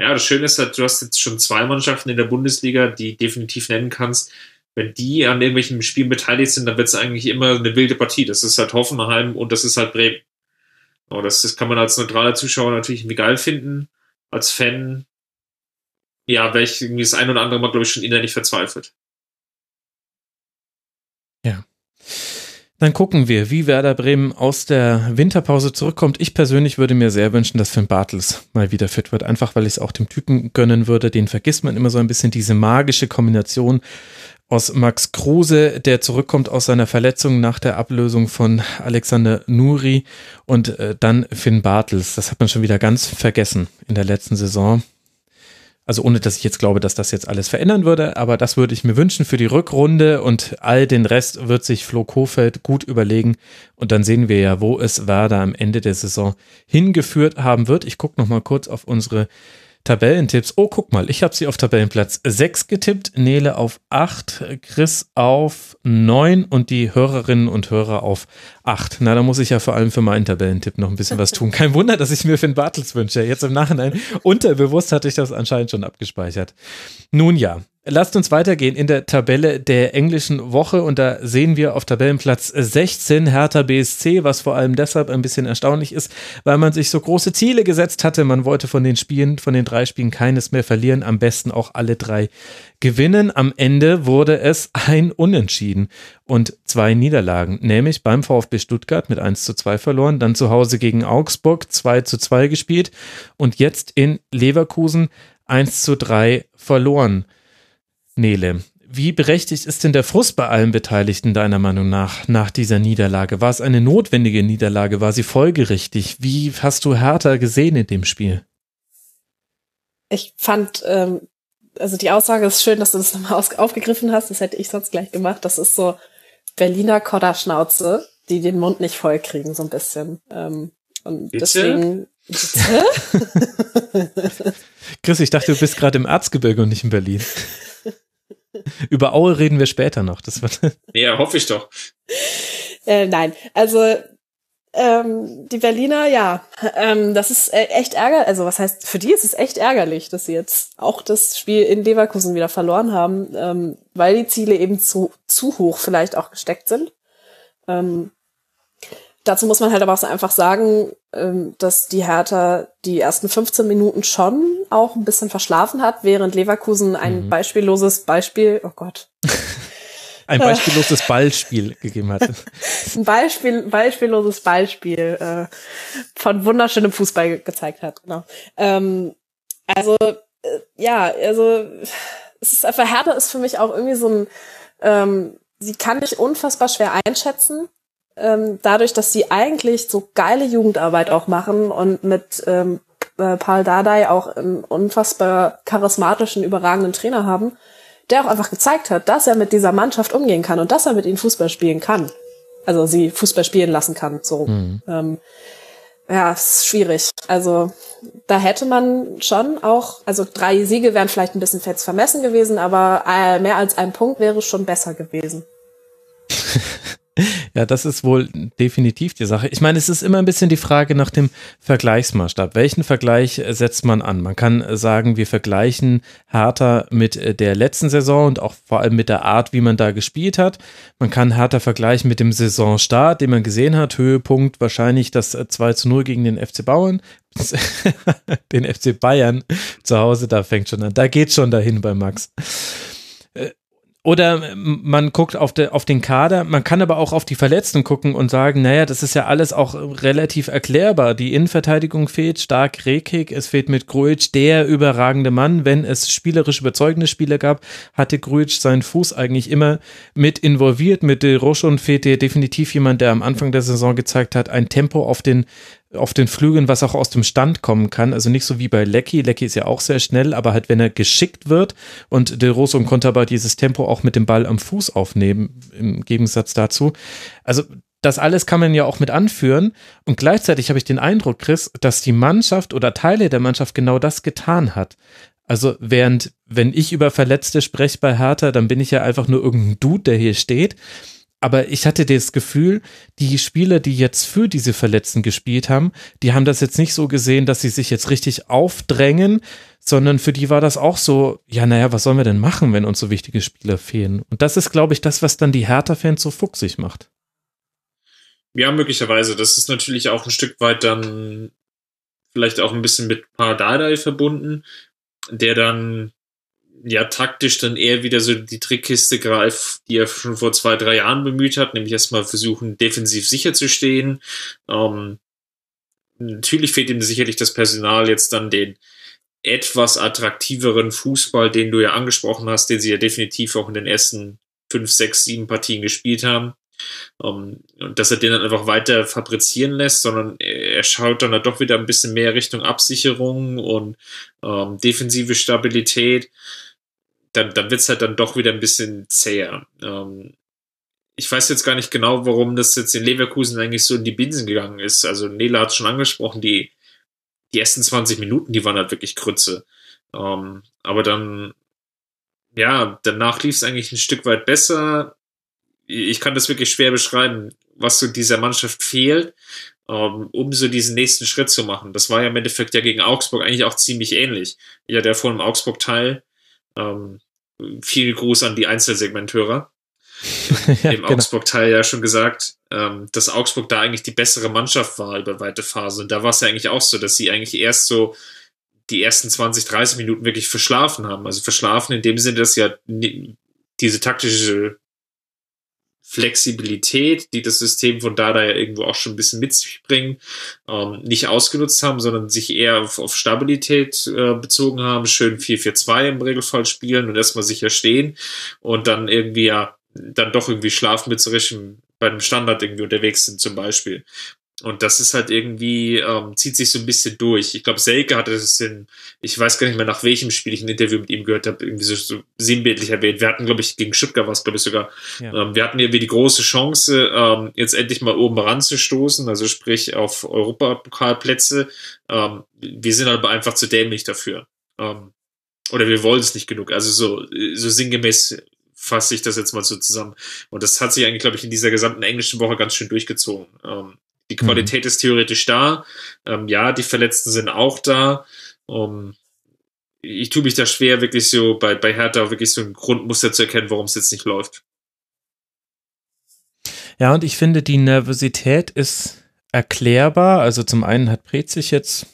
Ja, das Schöne ist halt, du hast jetzt schon zwei Mannschaften in der Bundesliga, die definitiv nennen kannst, wenn die an irgendwelchen Spielen beteiligt sind, dann wird es eigentlich immer eine wilde Partie. Das ist halt Hoffenheim und das ist halt Bremen. Und das, das kann man als neutraler Zuschauer natürlich irgendwie geil finden. Als Fan, ja, wäre ich irgendwie das ein oder andere Mal, glaube ich, schon innerlich verzweifelt. Ja. Dann gucken wir, wie Werder Bremen aus der Winterpause zurückkommt. Ich persönlich würde mir sehr wünschen, dass Finn Bartels mal wieder fit wird, einfach weil ich es auch dem Typen gönnen würde. Den vergisst man immer so ein bisschen, diese magische Kombination aus Max Kruse, der zurückkommt aus seiner Verletzung nach der Ablösung von Alexander Nuri und äh, dann Finn Bartels. Das hat man schon wieder ganz vergessen in der letzten Saison. Also ohne, dass ich jetzt glaube, dass das jetzt alles verändern würde, aber das würde ich mir wünschen für die Rückrunde und all den Rest wird sich Flo Kofeld gut überlegen und dann sehen wir ja, wo es Werder am Ende der Saison hingeführt haben wird. Ich gucke noch mal kurz auf unsere Tabellentipps. Oh, guck mal, ich habe sie auf Tabellenplatz 6 getippt, Nele auf 8, Chris auf 9 und die Hörerinnen und Hörer auf 8. Na, da muss ich ja vor allem für meinen Tabellentipp noch ein bisschen was tun. Kein Wunder, dass ich mir Finn Bartels wünsche. Jetzt im Nachhinein unterbewusst hatte ich das anscheinend schon abgespeichert. Nun ja, Lasst uns weitergehen in der Tabelle der englischen Woche und da sehen wir auf Tabellenplatz 16 Hertha BSC, was vor allem deshalb ein bisschen erstaunlich ist, weil man sich so große Ziele gesetzt hatte. Man wollte von den Spielen, von den drei Spielen keines mehr verlieren, am besten auch alle drei gewinnen. Am Ende wurde es ein Unentschieden und zwei Niederlagen, nämlich beim VfB Stuttgart mit 1 zu 2 verloren, dann zu Hause gegen Augsburg 2 zu 2 gespielt und jetzt in Leverkusen 1 zu 3 verloren. Nele, wie berechtigt ist denn der Frust bei allen Beteiligten deiner Meinung nach nach dieser Niederlage? War es eine notwendige Niederlage? War sie folgerichtig? Wie hast du Hertha gesehen in dem Spiel? Ich fand, ähm, also die Aussage ist schön, dass du das nochmal aufgegriffen hast. Das hätte ich sonst gleich gemacht. Das ist so Berliner Kodderschnauze, die den Mund nicht voll kriegen, so ein bisschen. Ähm, und Bitte? deswegen. Bitte? Chris, ich dachte, du bist gerade im Erzgebirge und nicht in Berlin. Über Aue reden wir später noch. Das wird ja, hoffe ich doch. Äh, nein, also ähm, die Berliner, ja, ähm, das ist äh, echt ärgerlich. Also was heißt, für die ist es echt ärgerlich, dass sie jetzt auch das Spiel in Leverkusen wieder verloren haben, ähm, weil die Ziele eben zu, zu hoch vielleicht auch gesteckt sind. Ähm, Dazu muss man halt aber auch so einfach sagen, ähm, dass die Hertha die ersten 15 Minuten schon auch ein bisschen verschlafen hat, während Leverkusen ein mhm. beispielloses Beispiel, oh Gott. ein beispielloses Ballspiel gegeben hat. ein Beispiel, beispielloses Beispiel äh, von wunderschönem Fußball gezeigt hat, genau. Ähm, also, äh, ja, also es ist einfach, Hertha ist für mich auch irgendwie so ein, ähm, sie kann ich unfassbar schwer einschätzen ähm, dadurch, dass sie eigentlich so geile Jugendarbeit auch machen und mit ähm, äh, Paul Dardai auch einen unfassbar charismatischen, überragenden Trainer haben, der auch einfach gezeigt hat, dass er mit dieser Mannschaft umgehen kann und dass er mit ihnen Fußball spielen kann. Also sie Fußball spielen lassen kann. So. Mhm. Ähm, ja, ist schwierig. Also da hätte man schon auch, also drei Siege wären vielleicht ein bisschen fett vermessen gewesen, aber äh, mehr als ein Punkt wäre schon besser gewesen. Ja, das ist wohl definitiv die Sache. Ich meine, es ist immer ein bisschen die Frage nach dem Vergleichsmaßstab. Welchen Vergleich setzt man an? Man kann sagen, wir vergleichen Hertha mit der letzten Saison und auch vor allem mit der Art, wie man da gespielt hat. Man kann Hertha vergleichen mit dem Saisonstart, den man gesehen hat. Höhepunkt wahrscheinlich das 2 zu 0 gegen den FC Bauern. den FC Bayern zu Hause, da fängt schon an. Da geht schon dahin bei Max. Oder man guckt auf, de, auf den Kader, man kann aber auch auf die Verletzten gucken und sagen, naja, das ist ja alles auch relativ erklärbar. Die Innenverteidigung fehlt stark Rekik, es fehlt mit Grujic der überragende Mann. Wenn es spielerisch überzeugende Spieler gab, hatte Grujic seinen Fuß eigentlich immer mit involviert. Mit De Roche fehlte definitiv jemand, der am Anfang der Saison gezeigt hat, ein Tempo auf den auf den Flügeln, was auch aus dem Stand kommen kann. Also nicht so wie bei Lecky. Lecky ist ja auch sehr schnell, aber halt, wenn er geschickt wird und De Rosso konnte aber dieses Tempo auch mit dem Ball am Fuß aufnehmen, im Gegensatz dazu. Also das alles kann man ja auch mit anführen. Und gleichzeitig habe ich den Eindruck, Chris, dass die Mannschaft oder Teile der Mannschaft genau das getan hat. Also während, wenn ich über Verletzte spreche bei Hertha, dann bin ich ja einfach nur irgendein Dude, der hier steht aber ich hatte das Gefühl, die Spieler, die jetzt für diese Verletzten gespielt haben, die haben das jetzt nicht so gesehen, dass sie sich jetzt richtig aufdrängen, sondern für die war das auch so, ja, naja, was sollen wir denn machen, wenn uns so wichtige Spieler fehlen? Und das ist, glaube ich, das, was dann die Hertha-Fans so fuchsig macht. Ja, möglicherweise. Das ist natürlich auch ein Stück weit dann vielleicht auch ein bisschen mit Paradadei verbunden, der dann ja taktisch dann eher wieder so die Trickkiste greift, die er schon vor zwei, drei Jahren bemüht hat, nämlich erstmal versuchen, defensiv sicher zu stehen. Ähm, natürlich fehlt ihm sicherlich das Personal jetzt dann den etwas attraktiveren Fußball, den du ja angesprochen hast, den sie ja definitiv auch in den ersten fünf, sechs, sieben Partien gespielt haben. Um, ähm, und dass er den dann einfach weiter fabrizieren lässt, sondern er schaut dann halt doch wieder ein bisschen mehr Richtung Absicherung und ähm, defensive Stabilität dann, dann wird's halt dann doch wieder ein bisschen zäher. Ähm, ich weiß jetzt gar nicht genau, warum das jetzt in Leverkusen eigentlich so in die Binsen gegangen ist. Also Nela hat schon angesprochen, die, die ersten 20 Minuten, die waren halt wirklich Krütze. Ähm, aber dann, ja, danach lief es eigentlich ein Stück weit besser. Ich kann das wirklich schwer beschreiben, was so dieser Mannschaft fehlt, ähm, um so diesen nächsten Schritt zu machen. Das war ja im Endeffekt ja gegen Augsburg eigentlich auch ziemlich ähnlich. Ja, der vor dem Augsburg-Teil ähm, viel Gruß an die Einzelsegmenthörer. ja, Im genau. Augsburg-Teil ja schon gesagt, ähm, dass Augsburg da eigentlich die bessere Mannschaft war über weite Phase. Und da war es ja eigentlich auch so, dass sie eigentlich erst so die ersten 20, 30 Minuten wirklich verschlafen haben. Also verschlafen in dem Sinne, dass ja diese taktische Flexibilität, die das System von Dada ja irgendwo auch schon ein bisschen mit sich bringt, ähm, nicht ausgenutzt haben, sondern sich eher auf, auf Stabilität äh, bezogen haben, schön 4-4-2 im Regelfall spielen und erstmal sicher stehen und dann irgendwie ja dann doch irgendwie schlafmützerisch bei einem Standard irgendwie unterwegs sind zum Beispiel. Und das ist halt irgendwie, ähm, zieht sich so ein bisschen durch. Ich glaube, Selke hatte das in, ich weiß gar nicht mehr, nach welchem Spiel ich ein Interview mit ihm gehört habe, irgendwie so, so sinnbildlich erwähnt. Wir hatten, glaube ich, gegen Stuttgart was, glaube ich sogar. Ja. Ähm, wir hatten irgendwie die große Chance, ähm, jetzt endlich mal oben ranzustoßen, also sprich auf Europapokalplätze. Ähm, wir sind aber einfach zu dämlich dafür. Ähm, oder wir wollen es nicht genug. Also so, so sinngemäß fasse ich das jetzt mal so zusammen. Und das hat sich eigentlich, glaube ich, in dieser gesamten englischen Woche ganz schön durchgezogen. Ähm, die Qualität mhm. ist theoretisch da. Ähm, ja, die Verletzten sind auch da. Um, ich tue mich da schwer, wirklich so bei, bei Hertha wirklich so ein Grundmuster zu erkennen, warum es jetzt nicht läuft. Ja, und ich finde, die Nervosität ist erklärbar. Also zum einen hat Prez sich jetzt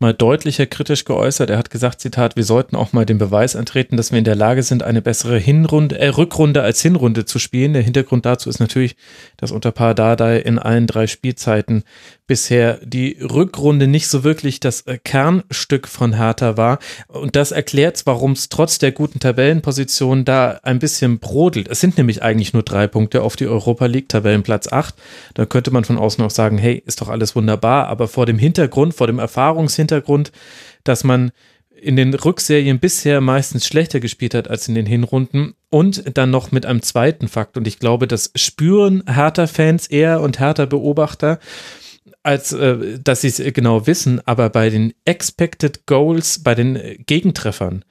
mal deutlicher kritisch geäußert. Er hat gesagt, Zitat, wir sollten auch mal den Beweis antreten, dass wir in der Lage sind, eine bessere Hinrunde, äh, Rückrunde als Hinrunde zu spielen. Der Hintergrund dazu ist natürlich, dass unter Pardadei in allen drei Spielzeiten bisher die Rückrunde nicht so wirklich das äh, Kernstück von Hertha war. Und das erklärt, warum es trotz der guten Tabellenposition da ein bisschen brodelt. Es sind nämlich eigentlich nur drei Punkte auf die Europa League, Tabellenplatz 8. Da könnte man von außen auch sagen, hey, ist doch alles wunderbar. Aber vor dem Hintergrund, vor dem Erfahrungshintergrund, dass man in den Rückserien bisher meistens schlechter gespielt hat als in den Hinrunden und dann noch mit einem zweiten Fakt. Und ich glaube, das spüren Hertha-Fans eher und Hertha-Beobachter, als äh, dass sie es genau wissen. Aber bei den Expected Goals, bei den Gegentreffern,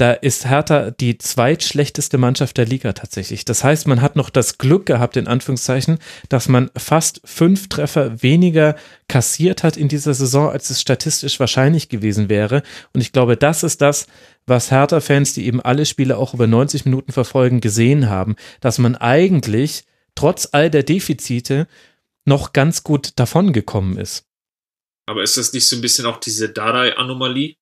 da ist Hertha die zweitschlechteste Mannschaft der Liga tatsächlich. Das heißt, man hat noch das Glück gehabt, in Anführungszeichen, dass man fast fünf Treffer weniger kassiert hat in dieser Saison, als es statistisch wahrscheinlich gewesen wäre. Und ich glaube, das ist das, was Hertha-Fans, die eben alle Spiele auch über 90 Minuten verfolgen, gesehen haben, dass man eigentlich trotz all der Defizite noch ganz gut davongekommen ist. Aber ist das nicht so ein bisschen auch diese Dardai-Anomalie?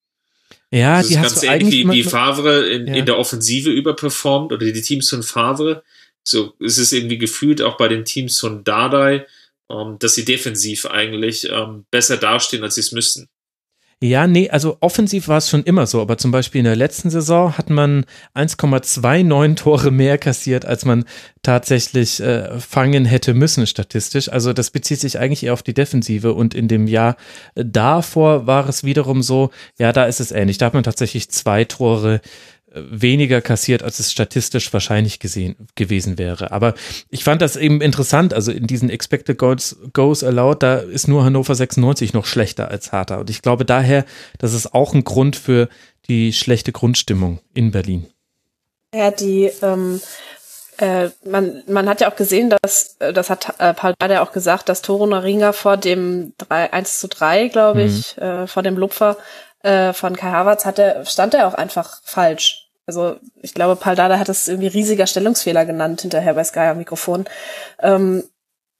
Ja, das die ist hast ganz du ähnlich wie, wie Favre in, Ja. in der Offensive überperformt oder die Teams von Favre. So ist es irgendwie gefühlt auch bei den Teams von Dardai, ähm, dass sie defensiv eigentlich ähm, besser dastehen, als sie es müssten. Ja, nee, also offensiv war es schon immer so, aber zum Beispiel in der letzten Saison hat man 1,29 Tore mehr kassiert, als man tatsächlich äh, fangen hätte müssen statistisch. Also das bezieht sich eigentlich eher auf die Defensive und in dem Jahr davor war es wiederum so, ja, da ist es ähnlich. Da hat man tatsächlich zwei Tore weniger kassiert, als es statistisch wahrscheinlich gesehen gewesen wäre. Aber ich fand das eben interessant. Also in diesen Expected Goals, Goals Allowed, da ist nur Hannover 96 noch schlechter als Hertha. Und ich glaube daher, das ist auch ein Grund für die schlechte Grundstimmung in Berlin. Ja, die, ähm, äh, man, man hat ja auch gesehen, dass, äh, das hat äh, Paul Dardai auch gesagt, dass Toro Naringa vor dem 3, 1 zu 3, glaube ich, äh, vor dem Lupfer äh, von Kai Havertz hatte, stand er auch einfach falsch. Also ich glaube, Paul Dardai hat es irgendwie riesiger Stellungsfehler genannt hinterher bei Sky am Mikrofon. Ähm,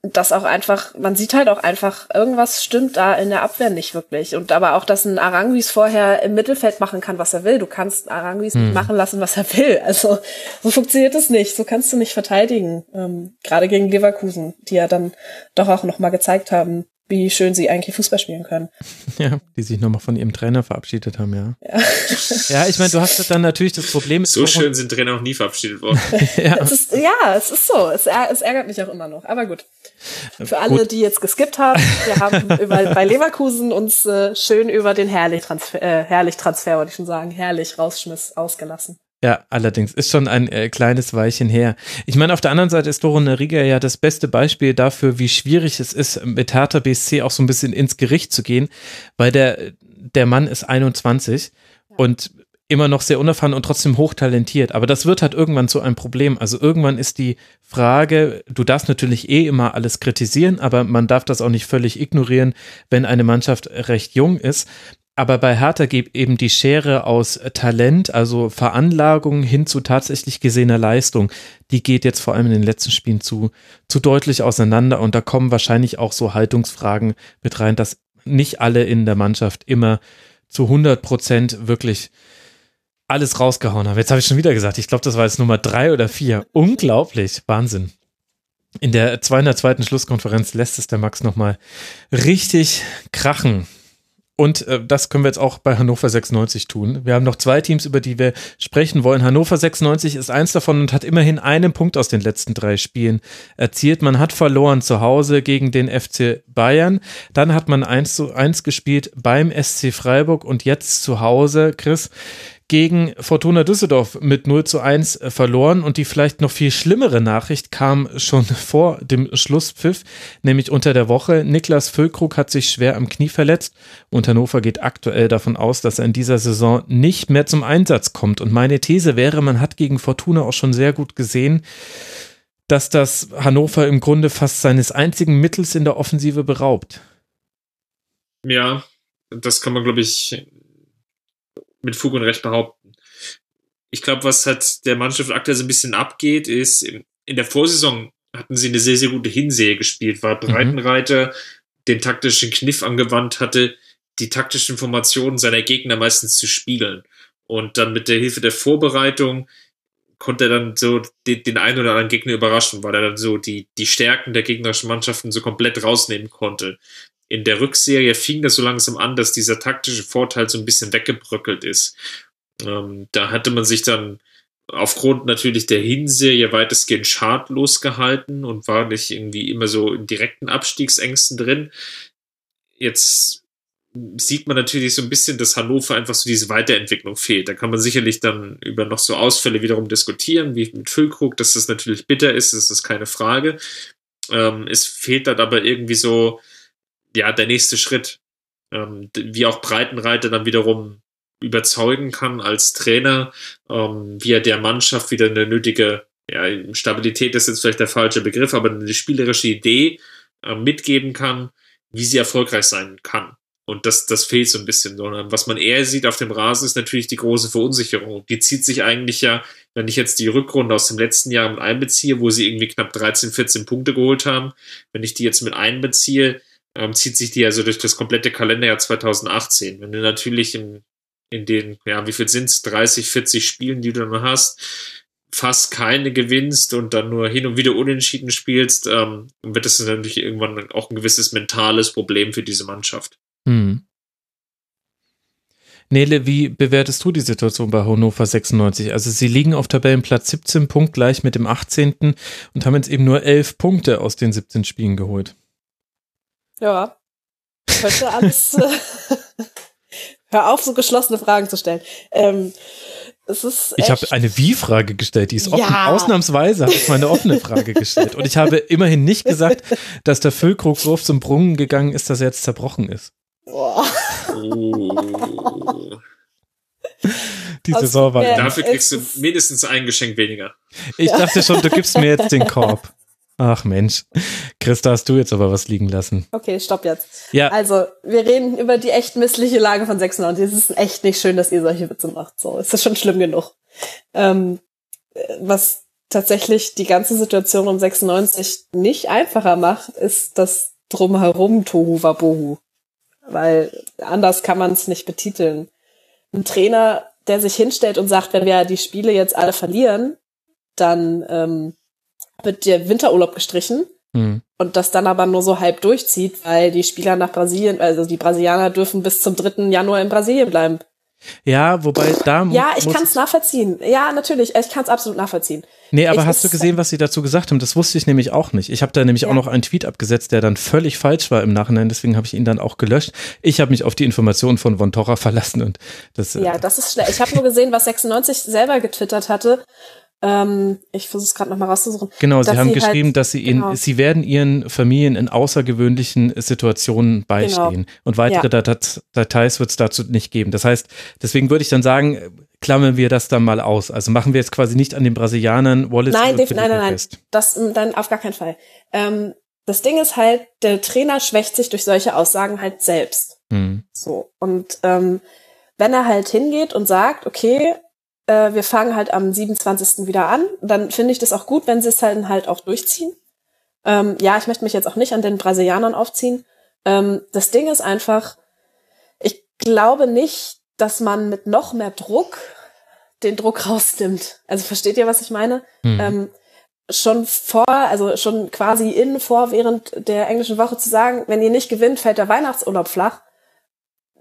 dass auch einfach, man sieht halt auch einfach, irgendwas stimmt da in der Abwehr nicht wirklich. Und aber auch, dass ein Aranguis vorher im Mittelfeld machen kann, was er will. Du kannst Aranguis nicht machen lassen, was er will. Also so funktioniert es nicht. So kannst du nicht verteidigen. Ähm, gerade gegen Leverkusen, die ja dann doch auch nochmal gezeigt haben, wie schön sie eigentlich Fußball spielen können. Ja, die sich nochmal von ihrem Trainer verabschiedet haben, ja. Ja, ich meine, du hast dann natürlich das Problem. So schön sind Trainer noch nie verabschiedet worden. ja. Es ist, ja, es ist so. Es, es ärgert mich auch immer noch. Aber gut. Für alle, Gut. die jetzt geskippt haben, wir haben über, bei Leverkusen uns äh, schön über den Herrlich-Transfer, äh, Herrlich-Transfer, wollte ich schon sagen, herrlich rausschmiss ausgelassen. Ja, allerdings ist schon ein äh, kleines Weilchen her. Ich meine, auf der anderen Seite ist Doro Riga ja das beste Beispiel dafür, wie schwierig es ist, mit Hertha BSC auch so ein bisschen ins Gericht zu gehen, weil der, der Mann ist 21 und immer noch sehr unerfahren und trotzdem hochtalentiert. Aber das wird halt irgendwann zu einem Problem. Also irgendwann ist die Frage, du darfst natürlich eh immer alles kritisieren, aber man darf das auch nicht völlig ignorieren, wenn eine Mannschaft recht jung ist. Aber bei Hertha geht eben die Schere aus Talent, also Veranlagung hin zu tatsächlich gesehener Leistung, die geht jetzt vor allem in den letzten Spielen zu, zu deutlich auseinander und da kommen wahrscheinlich auch so Haltungsfragen mit rein, dass nicht alle in der Mannschaft immer zu 100 Prozent wirklich alles rausgehauen haben. Jetzt habe ich schon wieder gesagt, ich glaube, das war jetzt Nummer drei oder vier. Unglaublich, Wahnsinn. In der 202. Schlusskonferenz lässt es der Max nochmal richtig krachen. Und äh, das können wir jetzt auch bei Hannover 96 tun. Wir haben noch zwei Teams, über die wir sprechen wollen. Hannover 96 ist eins davon und hat immerhin einen Punkt aus den letzten drei Spielen erzielt. Man hat verloren zu Hause gegen den FC Bayern. Dann hat man 1 zu 1 gespielt beim SC Freiburg und jetzt zu Hause, Chris, gegen Fortuna Düsseldorf mit 0 zu 1 verloren und die vielleicht noch viel schlimmere Nachricht kam schon vor dem Schlusspfiff, nämlich unter der Woche. Niklas Füllkrug hat sich schwer am Knie verletzt und Hannover geht aktuell davon aus, dass er in dieser Saison nicht mehr zum Einsatz kommt. Und meine These wäre, man hat gegen Fortuna auch schon sehr gut gesehen, dass das Hannover im Grunde fast seines einzigen Mittels in der Offensive beraubt. Ja, das kann man, glaube ich, mit Fug und Recht behaupten. Ich glaube, was halt der Mannschaft aktuell so ein bisschen abgeht, ist, in der Vorsaison hatten sie eine sehr, sehr gute Hinsehe gespielt, weil Breitenreiter den taktischen Kniff angewandt hatte, die taktischen Formationen seiner Gegner meistens zu spiegeln. Und dann mit der Hilfe der Vorbereitung konnte er dann so den, den einen oder anderen Gegner überraschen, weil er dann so die, die Stärken der gegnerischen Mannschaften so komplett rausnehmen konnte. In der Rückserie fing das so langsam an, dass dieser taktische Vorteil so ein bisschen weggebröckelt ist. Ähm, da hatte man sich dann aufgrund natürlich der Hinserie weitestgehend schadlos gehalten und war nicht irgendwie immer so in direkten Abstiegsängsten drin. Jetzt sieht man natürlich so ein bisschen, dass Hannover einfach so diese Weiterentwicklung fehlt. Da kann man sicherlich dann über noch so Ausfälle wiederum diskutieren, wie mit Füllkrug, dass das natürlich bitter ist, das ist keine Frage. Ähm, es fehlt dann aber irgendwie so, ja, der nächste Schritt. Ähm, wie auch Breitenreiter dann wiederum überzeugen kann als Trainer, ähm, wie er der Mannschaft wieder eine nötige, ja, Stabilität ist jetzt vielleicht der falsche Begriff, aber eine spielerische Idee äh, mitgeben kann, wie sie erfolgreich sein kann. Und das, das fehlt so ein bisschen, sondern was man eher sieht auf dem Rasen ist natürlich die große Verunsicherung. Die zieht sich eigentlich ja, wenn ich jetzt die Rückrunde aus dem letzten Jahr mit einbeziehe, wo sie irgendwie knapp 13, 14 Punkte geholt haben, wenn ich die jetzt mit einbeziehe, ähm, zieht sich die also durch das komplette Kalenderjahr 2018. Wenn du natürlich in, in den, ja, wie viel sind's, 30, 40 Spielen, die du dann hast, fast keine gewinnst und dann nur hin und wieder unentschieden spielst, ähm, wird das natürlich irgendwann auch ein gewisses mentales Problem für diese Mannschaft. Hm. Nele, wie bewertest du die Situation bei Hannover 96? Also sie liegen auf Tabellenplatz 17, Punkt gleich mit dem 18. und haben jetzt eben nur 11 Punkte aus den 17 Spielen geholt. Ja, könnte alles. Äh, hör auf, so geschlossene Fragen zu stellen. Ähm, es ist ich habe eine Wie-Frage gestellt, die ist offen. Ja. Ausnahmsweise habe ich mal eine offene Frage gestellt. Und ich habe immerhin nicht gesagt, dass der Füllkrug so oft zum Brunnen gegangen ist, dass er jetzt zerbrochen ist. Boah. Oh. Die Saison war Dafür kriegst du mindestens ein Geschenk weniger. Ich dachte schon, du gibst mir jetzt den Korb. Ach Mensch. Christa, hast du jetzt aber was liegen lassen? Okay, stopp jetzt. Ja. Also, wir reden über die echt missliche Lage von 96. Es ist echt nicht schön, dass ihr solche Witze macht. So, es ist schon schlimm genug. Ähm, was tatsächlich die ganze Situation um 96 nicht einfacher macht, ist das drumherum Tohu Wabohu weil anders kann man es nicht betiteln. Ein Trainer, der sich hinstellt und sagt, wenn wir die Spiele jetzt alle verlieren, dann ähm, wird der Winterurlaub gestrichen mhm. und das dann aber nur so halb durchzieht, weil die Spieler nach Brasilien, also die Brasilianer dürfen bis zum 3. Januar in Brasilien bleiben. Ja, wobei da Ja, ich kann es nachvollziehen. Ja, natürlich, ich kann es absolut nachvollziehen. Nee, aber ich hast du gesehen, was sie dazu gesagt haben? Das wusste ich nämlich auch nicht. Ich habe da nämlich ja. auch noch einen Tweet abgesetzt, der dann völlig falsch war im Nachhinein, deswegen habe ich ihn dann auch gelöscht. Ich habe mich auf die Informationen von Von Torra verlassen und das äh, Ja, das ist schlecht. Ich habe nur gesehen, was 96 selber getwittert hatte ähm, ich versuche es gerade nochmal rauszusuchen. Genau, Sie haben sie halt geschrieben, halt, dass Sie genau. in, Sie werden Ihren Familien in außergewöhnlichen Situationen beistehen. Genau. Und weitere ja. Dat Details wird es dazu nicht geben. Das heißt, deswegen würde ich dann sagen, klammern wir das dann mal aus. Also machen wir jetzt quasi nicht an den Brasilianern Wallace nein, und nein, nein, nein, fest. Das dann auf gar keinen Fall. Ähm, das Ding ist halt, der Trainer schwächt sich durch solche Aussagen halt selbst. Hm. So. Und ähm, wenn er halt hingeht und sagt, okay, äh, wir fangen halt am 27. wieder an, dann finde ich das auch gut, wenn sie es halt, halt auch durchziehen. Ähm, ja, ich möchte mich jetzt auch nicht an den Brasilianern aufziehen. Ähm, das Ding ist einfach, ich glaube nicht, dass man mit noch mehr Druck den Druck rausnimmt. Also versteht ihr, was ich meine? Mhm. Ähm, schon vor, also schon quasi in, vor, während der englischen Woche zu sagen, wenn ihr nicht gewinnt, fällt der Weihnachtsurlaub flach.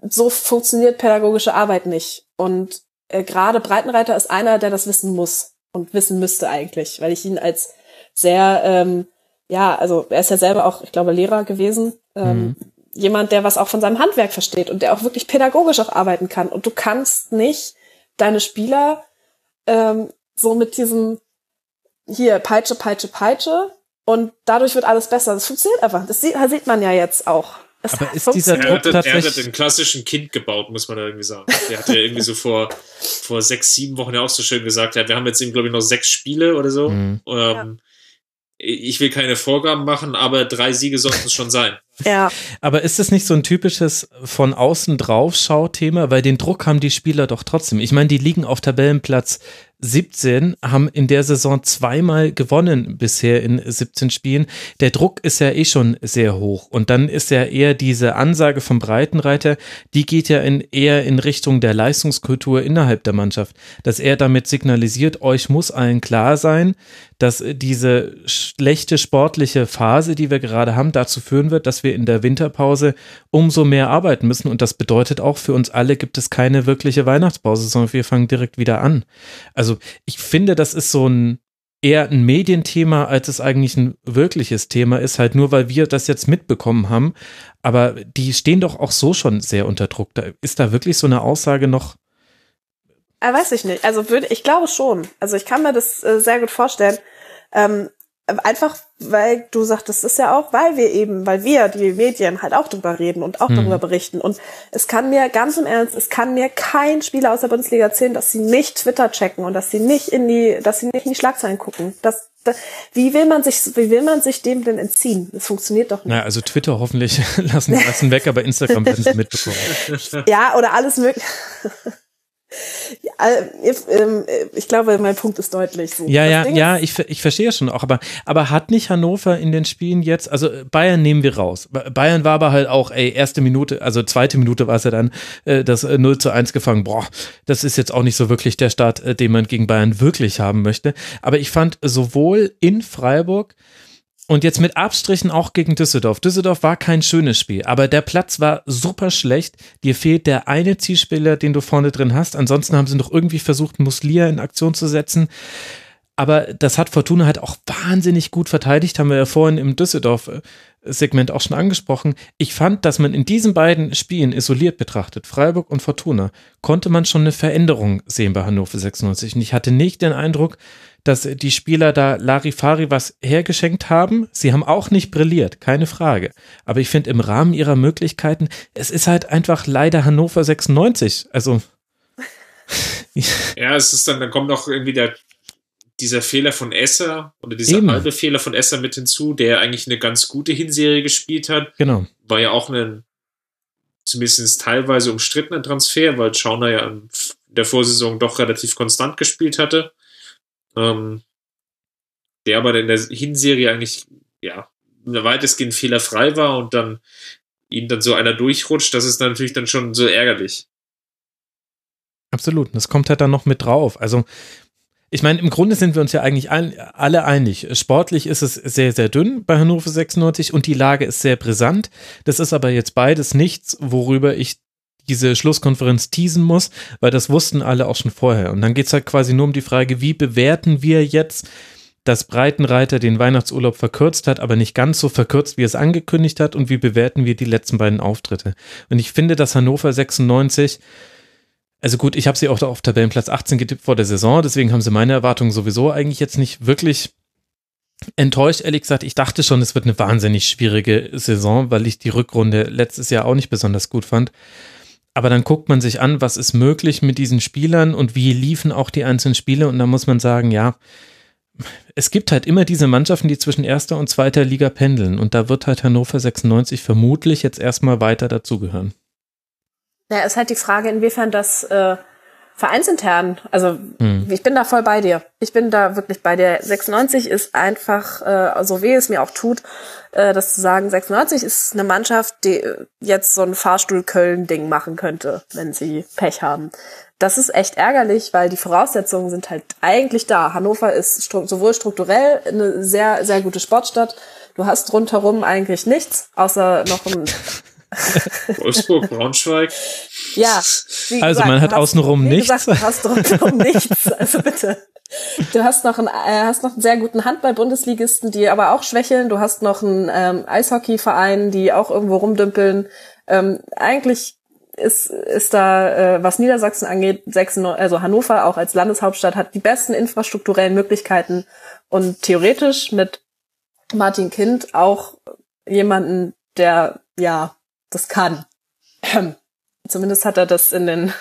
So funktioniert pädagogische Arbeit nicht. Und äh, gerade Breitenreiter ist einer, der das wissen muss und wissen müsste eigentlich, weil ich ihn als sehr, ähm, ja, also er ist ja selber auch, ich glaube, Lehrer gewesen. Ähm, mhm. Jemand, der was auch von seinem Handwerk versteht und der auch wirklich pädagogisch auch arbeiten kann. Und du kannst nicht deine Spieler ähm, so mit diesem hier Peitsche, Peitsche, Peitsche und dadurch wird alles besser. Das funktioniert einfach. Das sieht, sieht man ja jetzt auch. Es aber ist dieser Druck er hatte, tatsächlich... Er hat den klassischen Kind gebaut, muss man da irgendwie sagen. Der hat ja irgendwie so vor, vor sechs, sieben Wochen ja auch so schön gesagt, ja, wir haben jetzt eben, glaube ich, noch sechs Spiele oder so. Mhm. Ähm, ja. Ich will keine Vorgaben machen, aber drei Siege sollten es schon sein. Ja. Aber ist es nicht so ein typisches von außen drauf Schau-Thema? Weil den Druck haben die Spieler doch trotzdem. Ich meine, die liegen auf Tabellenplatz 17, haben in der Saison zweimal gewonnen bisher in 17 Spielen. Der Druck ist ja eh schon sehr hoch. Und dann ist ja eher diese Ansage vom Breitenreiter, die geht ja in, eher in Richtung der Leistungskultur innerhalb der Mannschaft. Dass er damit signalisiert, euch muss allen klar sein, dass diese schlechte sportliche Phase, die wir gerade haben, dazu führen wird, dass wir in der Winterpause umso mehr arbeiten müssen. Und das bedeutet auch, für uns alle gibt es keine wirkliche Weihnachtspause, sondern wir fangen direkt wieder an. Also ich finde, das ist so ein eher ein Medienthema, als es eigentlich ein wirkliches Thema ist, halt nur weil wir das jetzt mitbekommen haben. Aber die stehen doch auch so schon sehr unter Druck. Da, ist da wirklich so eine Aussage noch äh, weiß ich nicht. Also würde ich glaube schon. Also ich kann mir das äh, sehr gut vorstellen. Ähm, einfach, weil du sagst, das ist ja auch, weil wir eben, weil wir, die Medien, halt auch drüber reden und auch hm. darüber berichten. Und es kann mir ganz im Ernst, es kann mir kein Spieler aus der Bundesliga erzählen, dass sie nicht Twitter checken und dass sie nicht in die, dass sie nicht in die Schlagzeilen gucken. Das, das wie will man sich, wie will man sich dem denn entziehen? Das funktioniert doch nicht. Na, also Twitter hoffentlich lassen, lassen weg, aber Instagram werden sie mitbekommen. ja, oder alles mögliche. Ja, ähm, ich glaube, mein Punkt ist deutlich. So. Ja, ja, ja, ich, ich verstehe schon auch, aber, aber hat nicht Hannover in den Spielen jetzt, also Bayern nehmen wir raus. Bayern war aber halt auch, ey, erste Minute, also zweite Minute war es ja dann, äh, das 0 äh, zu 1 gefangen. Boah, das ist jetzt auch nicht so wirklich der Start, äh, den man gegen Bayern wirklich haben möchte. Aber ich fand sowohl in Freiburg, und jetzt mit Abstrichen auch gegen Düsseldorf. Düsseldorf war kein schönes Spiel, aber der Platz war super schlecht. Dir fehlt der eine Zielspieler, den du vorne drin hast. Ansonsten haben sie noch irgendwie versucht, Muslia in Aktion zu setzen. Aber das hat Fortuna halt auch wahnsinnig gut verteidigt, haben wir ja vorhin im Düsseldorf-Segment auch schon angesprochen. Ich fand, dass man in diesen beiden Spielen isoliert betrachtet, Freiburg und Fortuna, konnte man schon eine Veränderung sehen bei Hannover 96. Und ich hatte nicht den Eindruck, dass die Spieler da Larifari was hergeschenkt haben. Sie haben auch nicht brilliert, keine Frage. Aber ich finde im Rahmen ihrer Möglichkeiten, es ist halt einfach leider Hannover 96. Also. ja, es ist dann, dann kommt noch irgendwie der, dieser Fehler von Esser oder dieser Eben. halbe Fehler von Esser mit hinzu, der eigentlich eine ganz gute Hinserie gespielt hat. Genau. War ja auch ein zumindest teilweise umstrittener Transfer, weil Schauner ja in der Vorsaison doch relativ konstant gespielt hatte ähm, der aber in der Hinserie eigentlich, ja, weitestgehend fehlerfrei war und dann ihm dann so einer durchrutscht, das ist natürlich dann schon so ärgerlich. Absolut, das kommt halt dann noch mit drauf. Also, ich meine, im Grunde sind wir uns ja eigentlich ein, alle einig. Sportlich ist es sehr, sehr dünn bei Hannover 96 und die Lage ist sehr brisant. Das ist aber jetzt beides nichts, worüber ich diese Schlusskonferenz teasen muss, weil das wussten alle auch schon vorher. Und dann geht es halt quasi nur um die Frage, wie bewerten wir jetzt, dass Breitenreiter den Weihnachtsurlaub verkürzt hat, aber nicht ganz so verkürzt, wie es angekündigt hat, und wie bewerten wir die letzten beiden Auftritte. Und ich finde, dass Hannover 96 also gut, ich habe sie auch auf Tabellenplatz 18 getippt vor der Saison, deswegen haben sie meine Erwartungen sowieso eigentlich jetzt nicht wirklich enttäuscht, ehrlich gesagt. Ich dachte schon, es wird eine wahnsinnig schwierige Saison, weil ich die Rückrunde letztes Jahr auch nicht besonders gut fand. Aber dann guckt man sich an, was ist möglich mit diesen Spielern und wie liefen auch die einzelnen Spiele. Und da muss man sagen, ja, es gibt halt immer diese Mannschaften, die zwischen erster und zweiter Liga pendeln. Und da wird halt Hannover 96 vermutlich jetzt erstmal weiter dazugehören. Ja, ist halt die Frage, inwiefern das äh, vereinsintern, also hm. ich bin da voll bei dir. Ich bin da wirklich bei dir. 96 ist einfach, äh, so weh es mir auch tut, äh, das zu sagen, 96 ist eine Mannschaft, die jetzt so ein Fahrstuhl-Köln-Ding machen könnte, wenn sie Pech haben. Das ist echt ärgerlich, weil die Voraussetzungen sind halt eigentlich da. Hannover ist stru sowohl strukturell eine sehr, sehr gute Sportstadt. Du hast rundherum eigentlich nichts, außer noch ein Wolfsburg, Braunschweig. Ja. also gesagt, man hat außenrum nichts. Gesagt, du hast rundherum nichts. Also bitte. Du hast noch einen, äh, hast noch einen sehr guten Handball-Bundesligisten, die aber auch schwächeln. Du hast noch einen ähm, Eishockey-Verein, die auch irgendwo rumdümpeln. Ähm, eigentlich ist, ist da, äh, was Niedersachsen angeht, 96, also Hannover auch als Landeshauptstadt hat die besten infrastrukturellen Möglichkeiten und theoretisch mit Martin Kind auch jemanden, der ja das kann. Zumindest hat er das in den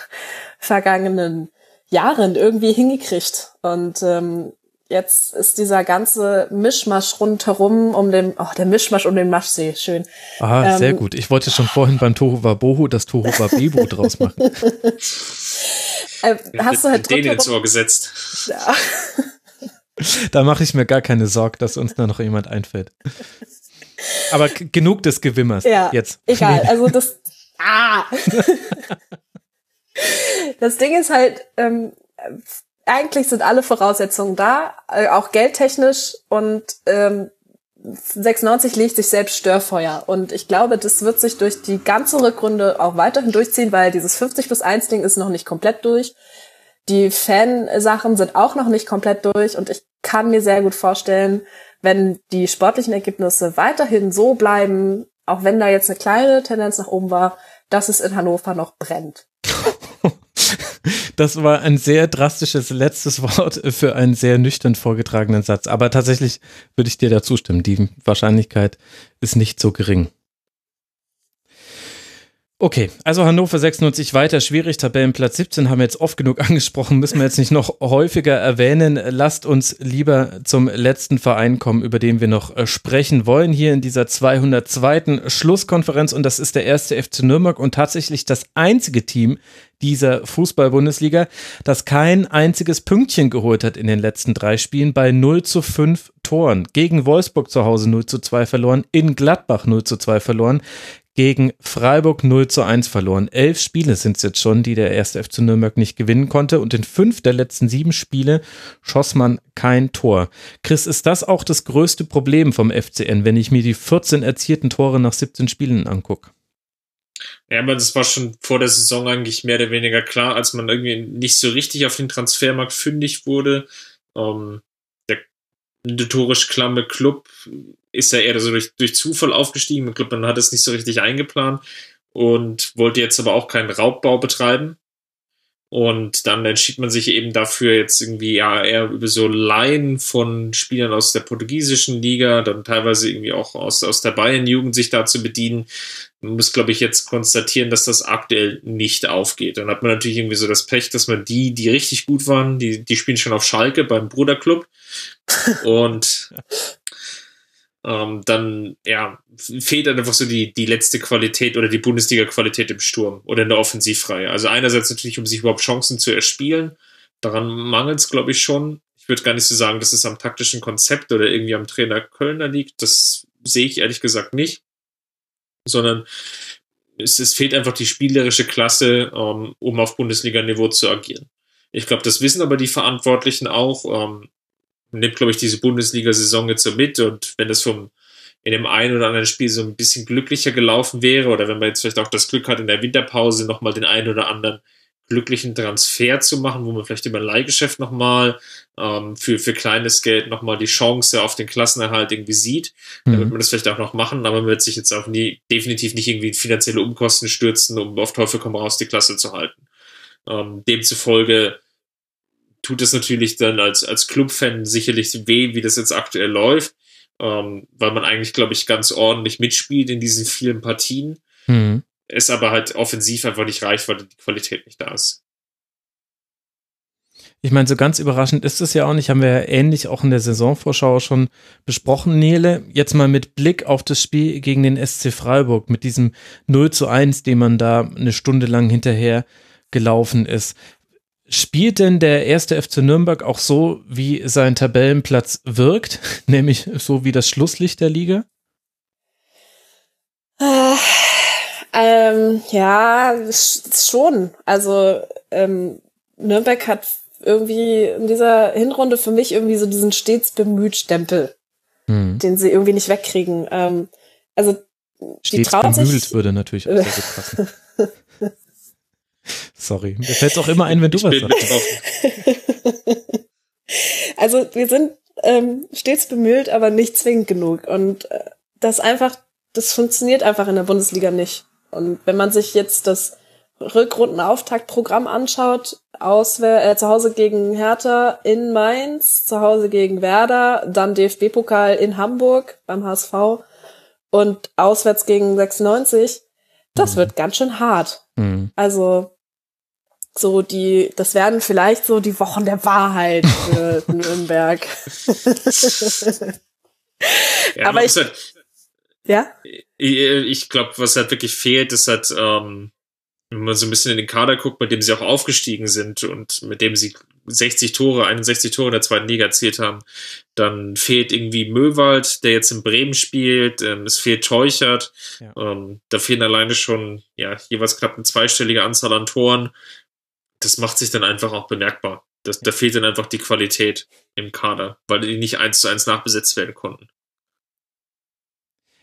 vergangenen Jahren irgendwie hingekriegt. Und ähm, jetzt ist dieser ganze Mischmasch rundherum um den, oh, der Mischmasch um den Maschsee, schön. Ah, ähm, sehr gut. Ich wollte schon vorhin beim Tohu Wabohu das Tohu Wabebo draus machen. äh, hast du halt den ins Ohr gesetzt. Ja. da mache ich mir gar keine Sorge, dass uns da noch jemand einfällt. Aber genug des Gewimmers. Ja, jetzt. Egal, also das. Ah! das Ding ist halt, ähm, eigentlich sind alle Voraussetzungen da, äh, auch geldtechnisch und ähm, 96 legt sich selbst Störfeuer. Und ich glaube, das wird sich durch die ganze Rückrunde auch weiterhin durchziehen, weil dieses 50 plus 1 Ding ist noch nicht komplett durch. Die Fansachen sind auch noch nicht komplett durch. Und ich kann mir sehr gut vorstellen, wenn die sportlichen Ergebnisse weiterhin so bleiben, auch wenn da jetzt eine kleine Tendenz nach oben war, dass es in Hannover noch brennt. Das war ein sehr drastisches letztes Wort für einen sehr nüchtern vorgetragenen Satz. Aber tatsächlich würde ich dir da zustimmen. Die Wahrscheinlichkeit ist nicht so gering. Okay, also Hannover 96 weiter schwierig, Tabellenplatz 17 haben wir jetzt oft genug angesprochen, müssen wir jetzt nicht noch häufiger erwähnen. Lasst uns lieber zum letzten Verein kommen, über den wir noch äh, sprechen wollen, hier in dieser 202. Schlusskonferenz und das ist der erste FC Nürnberg und tatsächlich das einzige Team dieser Fußball-Bundesliga, das kein einziges Pünktchen geholt hat in den letzten drei Spielen bei 0 zu 5 Toren. Gegen Wolfsburg zu Hause 0 zu 2 verloren, in Gladbach 0 zu 2 verloren, gegen Freiburg 0 zu 1 verloren. Elf Spiele sind es jetzt schon, die der erste FC Nürnberg nicht gewinnen konnte. Und in fünf der letzten sieben Spiele schoss man kein Tor. Chris, ist das auch das größte Problem vom FCN, wenn ich mir die 14 erzielten Tore nach 17 Spielen angucke? Ja, aber das war schon vor der Saison eigentlich mehr oder weniger klar, als man irgendwie nicht so richtig auf den Transfermarkt fündig wurde. Ähm, notorisch klamme Club ist er eher so durch, durch Zufall aufgestiegen. Ich glaube, man hat es nicht so richtig eingeplant und wollte jetzt aber auch keinen Raubbau betreiben. Und dann entschied man sich eben dafür, jetzt irgendwie ja eher über so Laien von Spielern aus der portugiesischen Liga, dann teilweise irgendwie auch aus, aus der Bayern-Jugend sich da zu bedienen. Man muss, glaube ich, jetzt konstatieren, dass das aktuell nicht aufgeht. Dann hat man natürlich irgendwie so das Pech, dass man die, die richtig gut waren, die, die spielen schon auf Schalke beim Bruderclub. Und ähm, dann ja, fehlt dann einfach so die, die letzte Qualität oder die Bundesliga-Qualität im Sturm oder in der Offensivreihe. Also einerseits natürlich, um sich überhaupt Chancen zu erspielen. Daran mangelt es, glaube ich, schon. Ich würde gar nicht so sagen, dass es am taktischen Konzept oder irgendwie am Trainer Kölner liegt. Das sehe ich ehrlich gesagt nicht. Sondern es, es fehlt einfach die spielerische Klasse, ähm, um auf Bundesliga-Niveau zu agieren. Ich glaube, das wissen aber die Verantwortlichen auch. Ähm, nimmt, glaube ich, diese Bundesliga-Saison jetzt so mit und wenn das vom in dem einen oder anderen Spiel so ein bisschen glücklicher gelaufen wäre oder wenn man jetzt vielleicht auch das Glück hat, in der Winterpause nochmal den einen oder anderen glücklichen Transfer zu machen, wo man vielleicht über ein Leihgeschäft nochmal ähm, für, für kleines Geld nochmal die Chance auf den Klassenerhalt irgendwie sieht, mhm. dann wird man das vielleicht auch noch machen, aber man wird sich jetzt auch nie, definitiv nicht irgendwie in finanzielle Umkosten stürzen, um auf Teufel komm raus die Klasse zu halten. Ähm, demzufolge tut es natürlich dann als, als Clubfan sicherlich weh, wie das jetzt aktuell läuft, ähm, weil man eigentlich, glaube ich, ganz ordentlich mitspielt in diesen vielen Partien. Mhm. Es aber halt offensiv einfach nicht reicht, weil die Qualität nicht da ist. Ich meine, so ganz überraschend ist es ja auch nicht, haben wir ja ähnlich auch in der Saisonvorschau schon besprochen, Nele. Jetzt mal mit Blick auf das Spiel gegen den SC Freiburg, mit diesem 0 zu 1, dem man da eine Stunde lang hinterher gelaufen ist. Spielt denn der erste FC Nürnberg auch so, wie sein Tabellenplatz wirkt, nämlich so wie das Schlusslicht der Liga? Äh, ähm, ja, schon. Also ähm, Nürnberg hat irgendwie in dieser Hinrunde für mich irgendwie so diesen stets bemüht Stempel, hm. den sie irgendwie nicht wegkriegen. Ähm, also stets bemüht sich, würde natürlich auch sehr gut passen. Sorry, mir fällt es auch immer ein, wenn du ich was sagst. also wir sind ähm, stets bemüht, aber nicht zwingend genug. Und äh, das einfach, das funktioniert einfach in der Bundesliga nicht. Und wenn man sich jetzt das Rückrundenauftaktprogramm anschaut, Auswehr, äh, zu Hause gegen Hertha in Mainz, zu Hause gegen Werder, dann DFB-Pokal in Hamburg beim HSV und auswärts gegen 96, das mhm. wird ganz schön hart. Mhm. Also so die, das werden vielleicht so die Wochen der Wahrheit für Nürnberg. ja, aber ich, halt, ja? Ich, ich glaube, was halt wirklich fehlt, ist halt, ähm, wenn man so ein bisschen in den Kader guckt, mit dem sie auch aufgestiegen sind und mit dem sie 60 Tore, 61 Tore in der zweiten Liga erzielt haben, dann fehlt irgendwie Möwald, der jetzt in Bremen spielt, ähm, es fehlt Teuchert, ja. ähm, da fehlen alleine schon ja jeweils knapp eine zweistellige Anzahl an Toren das macht sich dann einfach auch bemerkbar. Das, da fehlt dann einfach die Qualität im Kader, weil die nicht eins zu eins nachbesetzt werden konnten.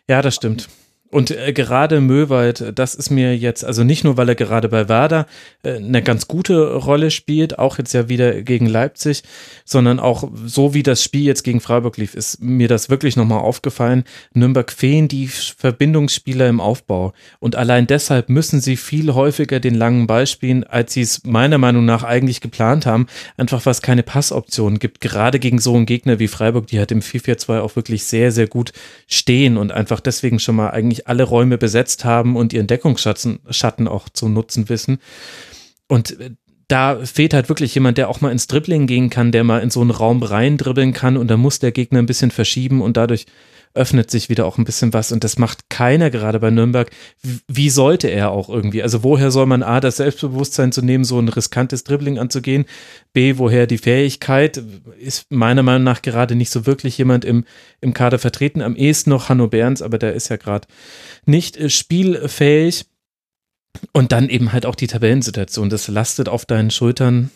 Ja, das stimmt. Und äh, gerade Möwald, das ist mir jetzt, also nicht nur, weil er gerade bei Werder äh, eine ganz gute Rolle spielt, auch jetzt ja wieder gegen Leipzig, sondern auch so wie das Spiel jetzt gegen Freiburg lief, ist mir das wirklich nochmal aufgefallen. Nürnberg fehlen die Verbindungsspieler im Aufbau. Und allein deshalb müssen sie viel häufiger den langen Ball spielen, als sie es meiner Meinung nach eigentlich geplant haben. Einfach was keine Passoptionen gibt, gerade gegen so einen Gegner wie Freiburg, die halt im 4-4-2 auch wirklich sehr, sehr gut stehen und einfach deswegen schon mal eigentlich alle Räume besetzt haben und ihren Deckungsschatten Schatten auch zu nutzen wissen. Und äh, da fehlt halt wirklich jemand, der auch mal ins Dribbling gehen kann, der mal in so einen Raum rein dribbeln kann und da muss der Gegner ein bisschen verschieben und dadurch öffnet sich wieder auch ein bisschen was und das macht keiner gerade bei Nürnberg. Wie sollte er auch irgendwie? Also woher soll man A, das Selbstbewusstsein zu nehmen, so ein riskantes Dribbling anzugehen? B, woher die Fähigkeit? Ist meiner Meinung nach gerade nicht so wirklich jemand im, im Kader vertreten. Am ehesten noch Hanno Berns, aber der ist ja gerade nicht äh, spielfähig. Und dann eben halt auch die Tabellensituation. Das lastet auf deinen Schultern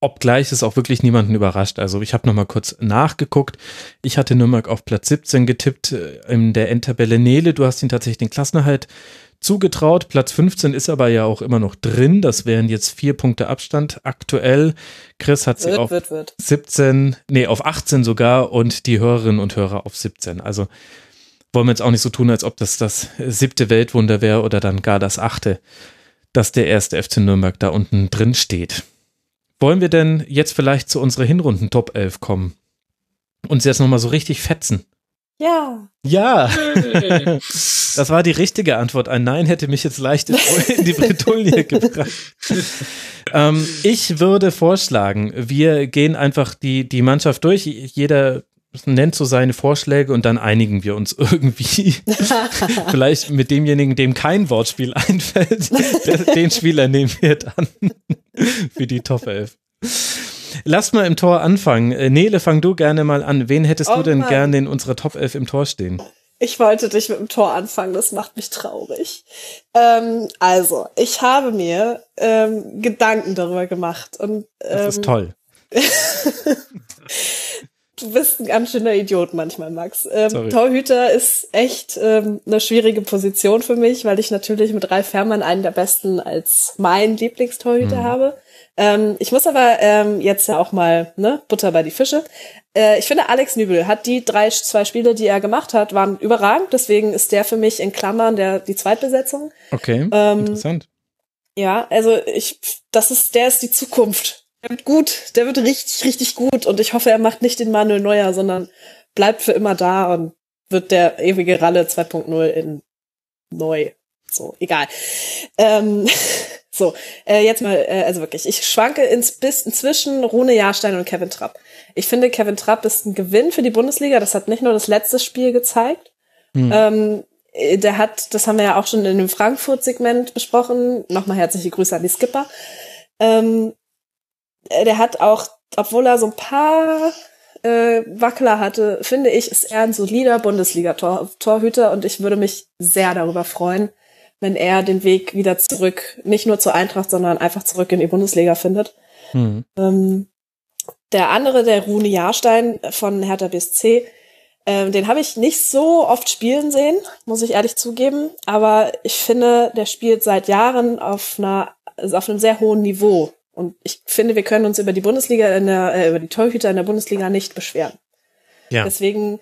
obgleich es auch wirklich niemanden überrascht. Also ich habe nochmal kurz nachgeguckt. Ich hatte Nürnberg auf Platz 17 getippt äh, in der Endtabelle. Nele, du hast ihn tatsächlich den Klassenerhalt zugetraut. Platz 15 ist aber ja auch immer noch drin. Das wären jetzt vier Punkte Abstand aktuell. Chris hat sie wird, auf wird, wird. 17, nee, auf 18 sogar und die Hörerinnen und Hörer auf 17. Also wollen wir jetzt auch nicht so tun, als ob das das siebte Weltwunder wäre oder dann gar das achte, dass der erste FC Nürnberg da unten drin steht. Wollen wir denn jetzt vielleicht zu unserer Hinrunden Top 11 kommen? Und jetzt nochmal so richtig fetzen? Ja. Ja. Das war die richtige Antwort. Ein Nein hätte mich jetzt leicht in die Bretouille gebracht. ähm, ich würde vorschlagen, wir gehen einfach die, die Mannschaft durch. Jeder nennt so seine Vorschläge und dann einigen wir uns irgendwie. Vielleicht mit demjenigen, dem kein Wortspiel einfällt, den Spieler nehmen wir dann für die Top 11. Lass mal im Tor anfangen. Äh, Nele, fang du gerne mal an. Wen hättest oh du denn Mann. gerne in unserer Top 11 im Tor stehen? Ich wollte dich mit dem Tor anfangen, das macht mich traurig. Ähm, also, ich habe mir ähm, Gedanken darüber gemacht. Und, ähm, das ist ähm, toll. du bist ein ganz schöner Idiot manchmal, Max. Ähm, Torhüter ist echt ähm, eine schwierige Position für mich, weil ich natürlich mit Ralf Herrmann einen der besten als mein Lieblingstorhüter mhm. habe. Ähm, ich muss aber ähm, jetzt ja auch mal ne, Butter bei die Fische. Äh, ich finde, Alex Nübel hat die drei, zwei Spiele, die er gemacht hat, waren überragend. Deswegen ist der für mich in Klammern der die Zweitbesetzung. Okay, ähm, interessant. Ja, also ich, das ist, der ist die Zukunft der wird gut, der wird richtig, richtig gut und ich hoffe, er macht nicht den Manuel Neuer, sondern bleibt für immer da und wird der ewige Ralle 2.0 in neu. So, egal. Ähm, so, äh, jetzt mal, äh, also wirklich, ich schwanke ins, bis inzwischen Rune Jahrstein und Kevin Trapp. Ich finde, Kevin Trapp ist ein Gewinn für die Bundesliga. Das hat nicht nur das letzte Spiel gezeigt. Mhm. Ähm, äh, der hat, das haben wir ja auch schon in dem Frankfurt-Segment besprochen. Nochmal herzliche Grüße an die Skipper. Ähm, äh, der hat auch, obwohl er so ein paar äh, Wackler hatte, finde ich, ist er ein solider Bundesliga-Torhüter und ich würde mich sehr darüber freuen, wenn er den Weg wieder zurück, nicht nur zur Eintracht, sondern einfach zurück in die Bundesliga findet. Mhm. Ähm, der andere, der Rune Jahrstein von Hertha BSC, ähm, den habe ich nicht so oft spielen sehen, muss ich ehrlich zugeben. Aber ich finde, der spielt seit Jahren auf einer, also auf einem sehr hohen Niveau. Und ich finde, wir können uns über die Bundesliga in der, äh, über die Torhüter in der Bundesliga nicht beschweren. Ja. Deswegen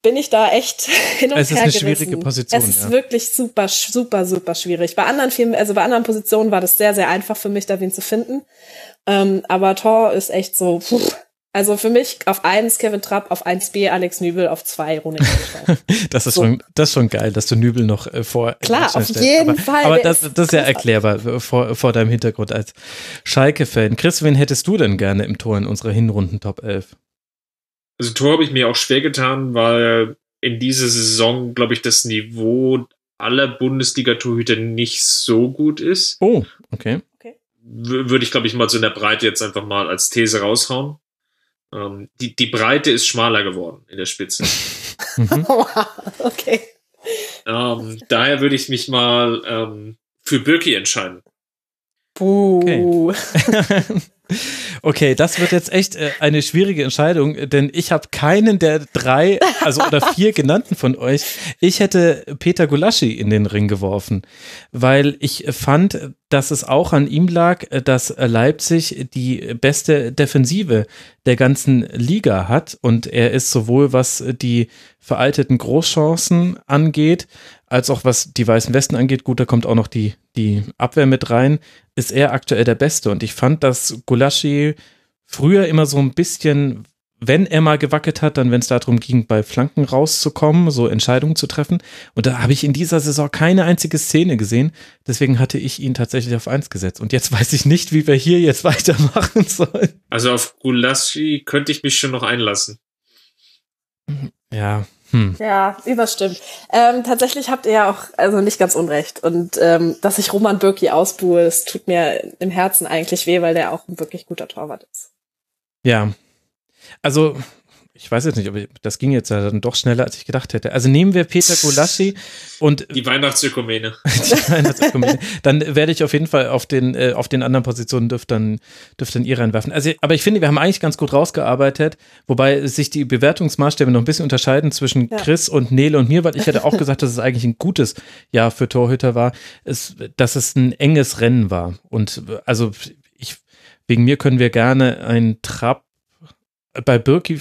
bin ich da echt hin und es her Es ist eine schwierige Position. Es ist ja. wirklich super, super, super schwierig. Bei anderen Filmen, also bei anderen Positionen war das sehr, sehr einfach für mich, da wen zu finden. Ähm, aber Tor ist echt so, puh, also für mich auf eins Kevin Trapp, auf eins B Alex Nübel, auf zwei Rune Das ist so. schon, das ist schon geil, dass du Nübel noch äh, vor. Klar, auf jeden aber, Fall. Aber das, das ist ja erklärbar äh, vor, vor deinem Hintergrund als Schalke-Fan. Chris, wen hättest du denn gerne im Tor in unserer Hinrunden Top 11? Also Tor habe ich mir auch schwer getan, weil in dieser Saison, glaube ich, das Niveau aller Bundesliga-Torhüter nicht so gut ist. Oh, okay. okay. Würde ich, glaube ich, mal so in der Breite jetzt einfach mal als These raushauen. Ähm, die, die Breite ist schmaler geworden in der Spitze. mhm. okay. Ähm, daher würde ich mich mal ähm, für Birki entscheiden. Buh. Okay. Okay, das wird jetzt echt äh, eine schwierige Entscheidung, denn ich habe keinen der drei, also oder vier genannten von euch. Ich hätte Peter Gulaschi in den Ring geworfen, weil ich fand, dass es auch an ihm lag, dass Leipzig die beste Defensive der ganzen Liga hat und er ist sowohl was die veralteten Großchancen angeht, als auch was die Weißen Westen angeht, gut, da kommt auch noch die, die Abwehr mit rein, ist er aktuell der Beste. Und ich fand, dass Gulaschi früher immer so ein bisschen, wenn er mal gewackelt hat, dann wenn es darum ging, bei Flanken rauszukommen, so Entscheidungen zu treffen. Und da habe ich in dieser Saison keine einzige Szene gesehen. Deswegen hatte ich ihn tatsächlich auf eins gesetzt. Und jetzt weiß ich nicht, wie wir hier jetzt weitermachen sollen. Also auf Gulaschi könnte ich mich schon noch einlassen. Ja, hm. Ja, überstimmt. Ähm, tatsächlich habt ihr ja auch also nicht ganz unrecht. Und ähm, dass ich Roman Birki ausbuhe, das tut mir im Herzen eigentlich weh, weil der auch ein wirklich guter Torwart ist. Ja. Also ich weiß jetzt nicht, aber das ging jetzt dann doch schneller, als ich gedacht hätte. Also nehmen wir Peter Golaschi und die Weihnachtsökumene. die Weihnachtsökumene. Dann werde ich auf jeden Fall auf den äh, auf den anderen Positionen dürft dann dürft dann ihr reinwerfen. Also, aber ich finde, wir haben eigentlich ganz gut rausgearbeitet, wobei sich die Bewertungsmaßstäbe noch ein bisschen unterscheiden zwischen ja. Chris und Nele und mir, weil ich hätte auch gesagt, dass es eigentlich ein gutes Jahr für Torhüter war, es, dass es ein enges Rennen war. Und also ich wegen mir können wir gerne ein Trab bei Birki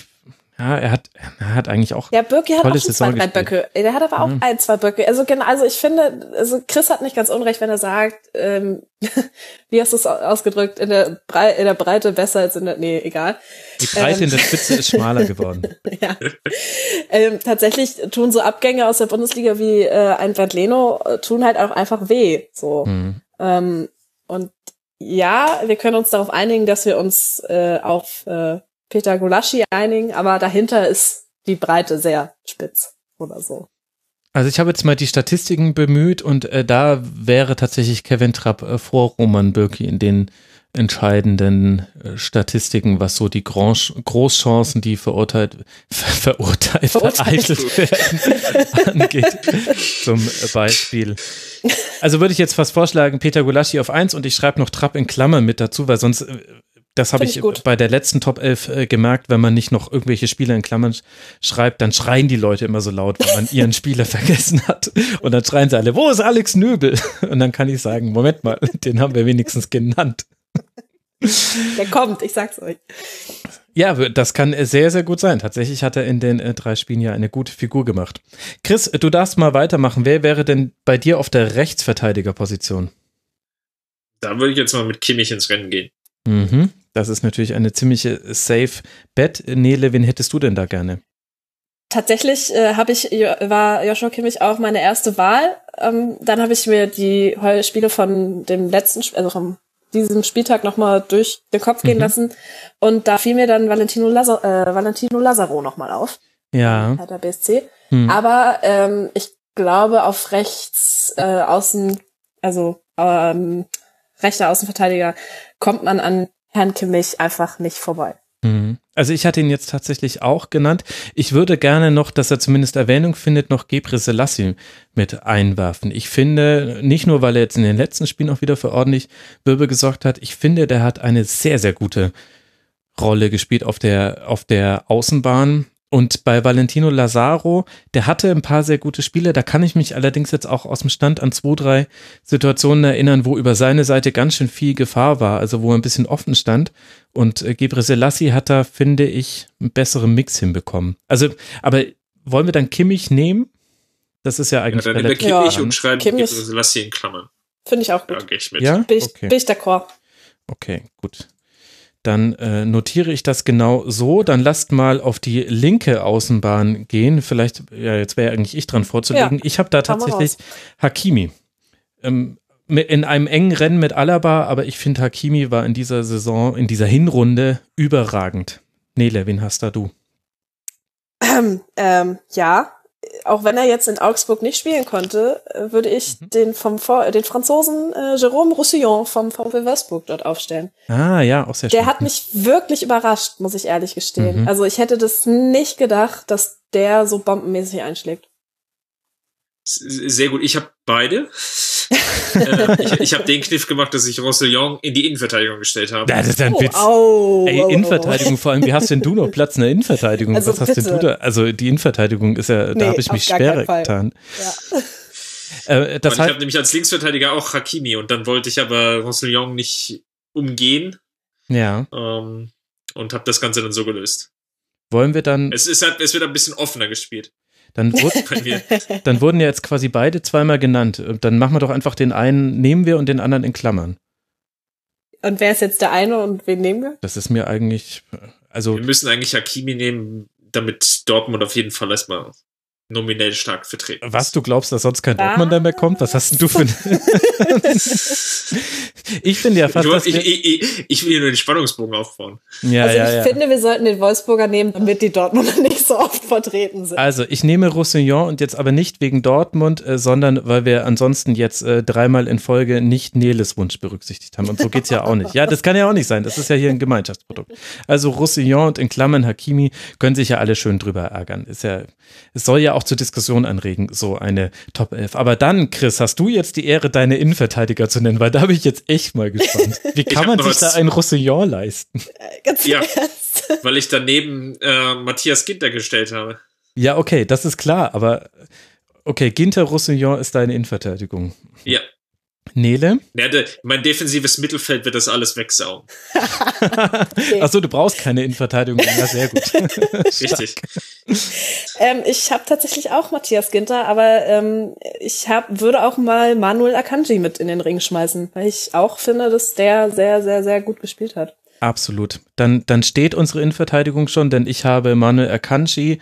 ja, er hat, er hat eigentlich auch. Ja, Birki hat auch schon zwei, drei Böcke. Der hat aber auch mhm. ein, zwei Böcke. Also genau, also ich finde, also Chris hat nicht ganz unrecht, wenn er sagt, ähm, wie hast du es ausgedrückt, in der, Brei in der Breite besser als in der, nee, egal. Die Breite ähm. in der ähm. Spitze ist schmaler geworden. ja. Ähm, tatsächlich tun so Abgänge aus der Bundesliga wie äh, ein Leno äh, tun halt auch einfach weh. So. Mhm. Ähm, und ja, wir können uns darauf einigen, dass wir uns äh, auf äh, Peter Gulaschi einigen, aber dahinter ist die Breite sehr spitz oder so. Also ich habe jetzt mal die Statistiken bemüht und äh, da wäre tatsächlich Kevin Trapp äh, vor Roman Bürki in den entscheidenden äh, Statistiken, was so die Grand Großchancen, die verurteilt, ver verurteilt, vereitelt werden, angeht. Zum Beispiel. Also würde ich jetzt fast vorschlagen, Peter Gulaschi auf eins und ich schreibe noch Trapp in Klammern mit dazu, weil sonst äh, das habe ich, ich bei der letzten Top 11 äh, gemerkt, wenn man nicht noch irgendwelche Spieler in Klammern schreibt, dann schreien die Leute immer so laut, wenn man ihren Spieler vergessen hat. Und dann schreien sie alle, wo ist Alex Nöbel? Und dann kann ich sagen, Moment mal, den haben wir wenigstens genannt. Der kommt, ich sag's euch. Ja, das kann sehr, sehr gut sein. Tatsächlich hat er in den äh, drei Spielen ja eine gute Figur gemacht. Chris, du darfst mal weitermachen. Wer wäre denn bei dir auf der Rechtsverteidigerposition? Da würde ich jetzt mal mit Kimmich ins Rennen gehen. Mhm. Das ist natürlich eine ziemliche safe Bet. Nele, wen hättest du denn da gerne? Tatsächlich äh, habe ich war Joshua Kimmich auch meine erste Wahl. Ähm, dann habe ich mir die Spiele von dem letzten, also von diesem Spieltag nochmal durch den Kopf gehen mhm. lassen und da fiel mir dann Valentino, Lazar, äh, Valentino Lazaro nochmal auf. Ja. Der BSC. Mhm. Aber ähm, ich glaube auf rechts äh, außen, also ähm, rechter Außenverteidiger kommt man an Herrn Kimmich einfach nicht vorbei. Mhm. Also ich hatte ihn jetzt tatsächlich auch genannt. Ich würde gerne noch, dass er zumindest Erwähnung findet, noch Gebre Selassie mit einwerfen. Ich finde, nicht nur, weil er jetzt in den letzten Spielen auch wieder für ordentlich Wirbel gesorgt hat, ich finde, der hat eine sehr, sehr gute Rolle gespielt auf der, auf der Außenbahn. Und bei Valentino Lazaro, der hatte ein paar sehr gute Spiele. Da kann ich mich allerdings jetzt auch aus dem Stand an zwei, drei Situationen erinnern, wo über seine Seite ganz schön viel Gefahr war, also wo er ein bisschen offen stand. Und äh, Gebre Selassie hat da, finde ich, einen besseren Mix hinbekommen. Also, aber wollen wir dann Kimmich nehmen? Das ist ja eigentlich. Ja, dann nehmen wir Kimmich ja, und schreiben Kimmich. Gebre Selassie in Klammern. Finde ich auch gut. Ja, gehe ich mit. Ja? Bin ich, okay. bin ich d'accord. Okay, gut dann äh, notiere ich das genau so. Dann lasst mal auf die linke Außenbahn gehen. Vielleicht, ja, jetzt wäre eigentlich ich dran vorzulegen. Ja, ich habe da tatsächlich Hakimi. Ähm, in einem engen Rennen mit Alaba, aber ich finde, Hakimi war in dieser Saison, in dieser Hinrunde überragend. Nele, wen hast da du? Ähm, ähm, ja, auch wenn er jetzt in Augsburg nicht spielen konnte, äh, würde ich mhm. den vom den Franzosen äh, Jérôme Roussillon vom VfL Wolfsburg dort aufstellen. Ah, ja, auch sehr schön. Der hat mich wirklich überrascht, muss ich ehrlich gestehen. Mhm. Also ich hätte das nicht gedacht, dass der so bombenmäßig einschlägt. Sehr gut. Ich habe beide. äh, ich ich habe den Kniff gemacht, dass ich Roussillon in die Innenverteidigung gestellt habe. Das ist ein Oh, Witz. au, Ey. Innenverteidigung, vor allem, wie hast denn du noch Platz in der Innenverteidigung? Also Was hast denn bitte. du da? Also die Innenverteidigung ist ja, da Nee, habe ich mich schwerer getan. Ja. Äh, das und ich habe nämlich als Linksverteidiger auch Hakimi und dann wollte ich aber Roussillon nicht umgehen ja, ähm, und habe das Ganze dann so gelöst. wollen wir dann, Es ist halt, es wird ein bisschen offener gespielt dann, wurde, dann wurden ja jetzt quasi beide zweimal genannt. Äh, Dann machen wir doch einfach den einen, nehmen wir und den anderen in Klammern. Und wer ist jetzt der eine und wen nehmen wir? Das ist mir eigentlich, äh, also Wir müssen eigentlich Hakimi nehmen, damit Dortmund auf jeden Fall erstmal nominell stark vertreten Was, du glaubst, dass sonst kein Was? Dortmunder mehr kommt? Was hast denn du für ein Ich finde ja fast, ich, wir, ich, ich, ich will hier nur den Spannungsbogen aufbauen. ja, also ja, ich ja. finde, wir sollten den Wolfsburger nehmen, damit die Dortmunder nicht so oft vertreten sind. Also, ich nehme Roussillon und jetzt aber nicht wegen Dortmund, äh, sondern weil wir ansonsten jetzt äh, dreimal in Folge nicht Neles Wunsch berücksichtigt haben. Und so geht's ja auch nicht. Ja, das kann ja auch nicht sein. Das ist ja hier ein Gemeinschaftsprodukt. Also Roussillon und in Klammern Hakimi können sich ja alle schön drüber ärgern. Ist ja, es soll ja auch zur Diskussion anregen, so eine Top 11. Aber dann, Chris, hast du jetzt die Ehre, deine Innenverteidiger zu nennen, weil da bin ich jetzt echt mal gespannt. Wie kann man sich da ein Roussillon leisten? Ganz Ja. Weil ich daneben äh, Matthias Ginter gestellt habe. Ja, okay, das ist klar, aber okay, Ginter Roussillon ist deine Innenverteidigung. Ja. Nele? Ja, der, mein defensives Mittelfeld wird das alles wegsaugen. Achso, du brauchst keine Innenverteidigung. Ja, sehr gut. Richtig. Ähm, ich habe tatsächlich auch Matthias Ginter, aber ähm, ich hab, würde auch mal Manuel Akanji mit in den Ring schmeißen, weil ich auch finde, dass der sehr, sehr, sehr gut gespielt hat. Absolut. Dann, dann steht unsere Innenverteidigung schon, denn ich habe Manuel Akanji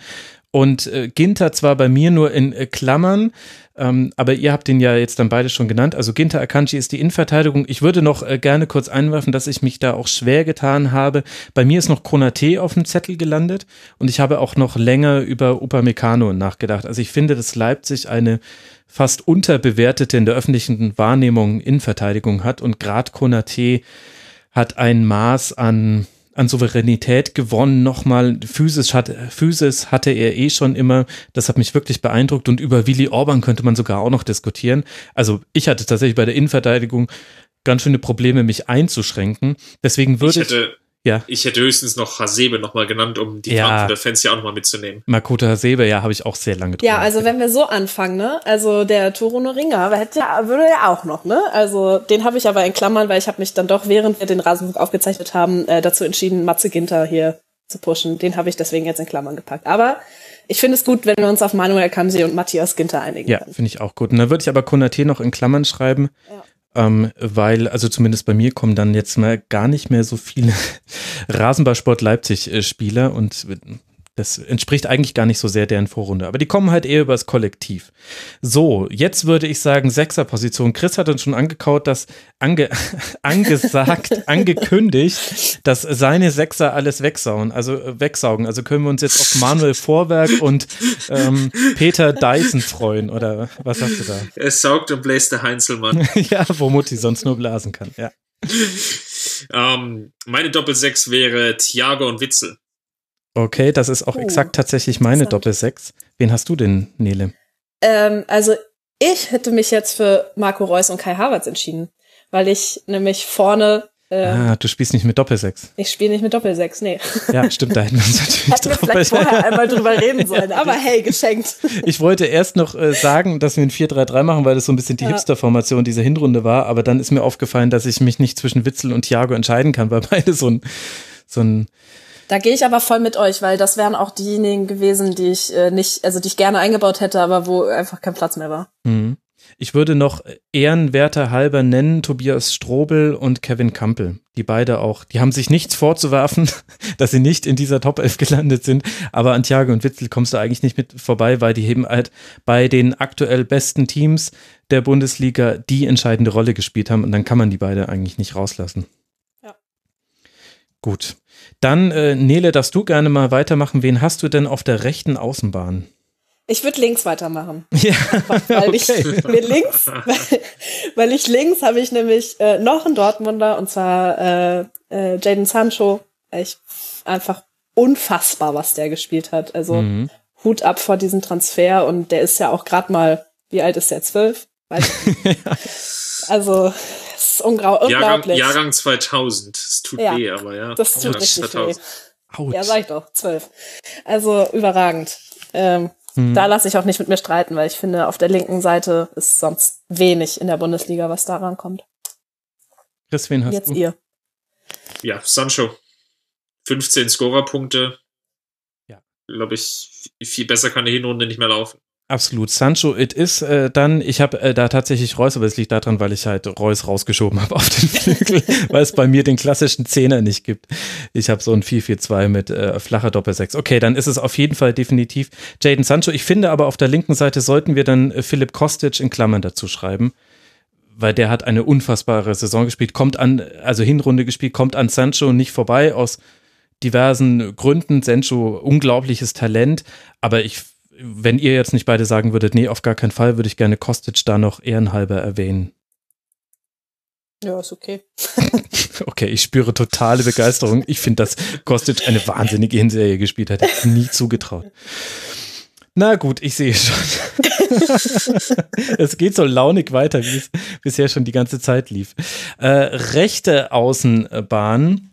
und äh, Ginter zwar bei mir nur in äh, Klammern, ähm, aber ihr habt den ja jetzt dann beide schon genannt. Also Ginter Akanji ist die Innenverteidigung. Ich würde noch äh, gerne kurz einwerfen, dass ich mich da auch schwer getan habe. Bei mir ist noch Konate auf dem Zettel gelandet und ich habe auch noch länger über Upamecano nachgedacht. Also ich finde, dass Leipzig eine fast unterbewertete in der öffentlichen Wahrnehmung Innenverteidigung hat und gerade Konate hat ein Maß an, an Souveränität gewonnen, nochmal. Physisch, hat, Physis hatte er eh schon immer. Das hat mich wirklich beeindruckt. Und über Willi Orban könnte man sogar auch noch diskutieren. Also ich hatte tatsächlich bei der Innenverteidigung ganz schöne Probleme, mich einzuschränken. Deswegen würde ich, hätte, ja, ich hätte höchstens noch Hasebe nochmal genannt, um die Ja. Frankfurter Fans ja auch nochmal mitzunehmen. Makoto Hasebe, ja, habe ich auch sehr lange drüber Ja, also wenn wir so anfangen, ne? Also der Toro Ringer hätte ja, würde ja auch noch, ne? Also den habe ich aber in Klammern, weil ich habe mich dann doch, während wir den Rasenflug aufgezeichnet haben, äh, dazu entschieden, Matze Ginter hier zu pushen. Den habe ich deswegen jetzt in Klammern gepackt. Aber ich finde es gut, wenn wir uns auf Manuel Kanji und Matthias Ginter einigen Ja, finde ich auch gut. Und dann würde ich aber Konate noch in Klammern schreiben, ähm, weil, also zumindest bei mir kommen dann jetzt mal gar nicht mehr so viele Rasenballsport Leipzig-Spieler und das entspricht eigentlich gar nicht so sehr deren Vorrunde. Aber die kommen halt eher übers Kollektiv. So, jetzt würde ich sagen, Sechserposition. Chris hat uns schon angekaut, dass ange, angesagt, angekündigt, dass seine Sechser alles wegsaugen, also äh, wegsaugen. Also können wir uns jetzt auf Manuel Vorwerk und ähm, Peter Dyson freuen, oder was hast du da? Es saugt und bläst der Heinzelmann. ja, wo Mutti sonst nur blasen kann. Ja. ähm, meine Doppelsechs wäre Thiago und Witzel. Okay, das ist auch Oh, exakt tatsächlich meine. Doppelsechs. Wen hast du denn, Nele? Ähm, also ich hätte mich jetzt für Marco Reus und Kai Havertz entschieden, weil ich nämlich vorne, äh, Ah, du spielst nicht mit Doppelsechs. ich spiele nicht mit Doppelsechs, nee. Ja, stimmt, da hätten wir uns natürlich Hätten wir vielleicht vorher einmal drüber reden sollen, aber hey, geschenkt. Ich wollte erst noch äh, sagen, dass wir ein 4-3-3 machen, weil das so ein bisschen die Ja. Hipster-Formation dieser Hinrunde war, aber dann ist mir aufgefallen, dass ich mich nicht zwischen Witzel und Thiago entscheiden kann, weil beide so ein, so ein Da gehe ich aber voll mit euch, weil das wären auch diejenigen gewesen, die ich äh, nicht, also die ich gerne eingebaut hätte, aber wo einfach kein Platz mehr war. Mhm. Ich würde noch Ehrenwerter halber nennen, Tobias Strobel und Kevin Campbell. Die beide auch, die haben sich nichts vorzuwerfen, dass sie nicht in dieser Top 11 gelandet sind. Aber an Thiago und Witzel kommst du eigentlich nicht mit vorbei, weil die eben halt bei den aktuell besten Teams der Bundesliga die entscheidende Rolle gespielt haben. Und dann kann man die beide eigentlich nicht rauslassen. Ja. Gut. Dann, äh, Nele, darfst du gerne mal weitermachen. Wen hast du denn auf der rechten Außenbahn? Ich würde links weitermachen. Ja, Weil ich okay. mir links, weil, weil ich links habe ich nämlich äh, noch einen Dortmunder und zwar äh, äh, Jaden Sancho. Ich einfach unfassbar, was der gespielt hat. Also Mhm. Hut ab vor diesem Transfer und der ist ja auch gerade mal, Wie alt ist der? Zwölf? also, es ist unglaublich. Jahrgang, Jahrgang 2000. Es tut Ja, weh, aber ja. Das tut Jahrgang richtig weh. Autsch. Ja, sag ich doch, zwölf. Also überragend. Ähm, Hm. Da lasse ich auch nicht mit mir streiten, weil ich finde, auf der linken Seite ist sonst wenig in der Bundesliga, was daran kommt. Chris, wen hast Jetzt du? ihr. Ja, Sancho. 15 Scorerpunkte. Ja. Glaube ich, viel besser kann die Hinrunde nicht mehr laufen. Absolut. Sancho, it is äh, dann, ich habe äh, da tatsächlich Reus, aber es liegt daran, weil ich halt Reus rausgeschoben habe auf den Flügel, weil es bei mir den klassischen Zehner nicht gibt. Ich habe so ein 4-4-2 mit äh, flacher Doppel-6. Okay, dann ist es auf jeden Fall definitiv Jaden Sancho. Ich finde aber auf der linken Seite sollten wir dann äh, Philipp Kostic in Klammern dazu schreiben, weil der hat eine unfassbare Saison gespielt, kommt an, also Hinrunde gespielt, kommt an Sancho nicht vorbei aus diversen Gründen. Sancho, unglaubliches Talent, aber ich wenn ihr jetzt nicht beide sagen würdet, nee, auf gar keinen Fall, würde ich gerne Kostic da noch ehrenhalber erwähnen. Ja, ist okay. Okay, ich spüre totale Begeisterung. Ich finde, dass Kostic eine wahnsinnige Hinserie gespielt hat. Hätte ich nie zugetraut. Na gut, ich sehe schon. es geht so launig weiter, wie es bisher schon die ganze Zeit lief. Äh, rechte Außenbahn.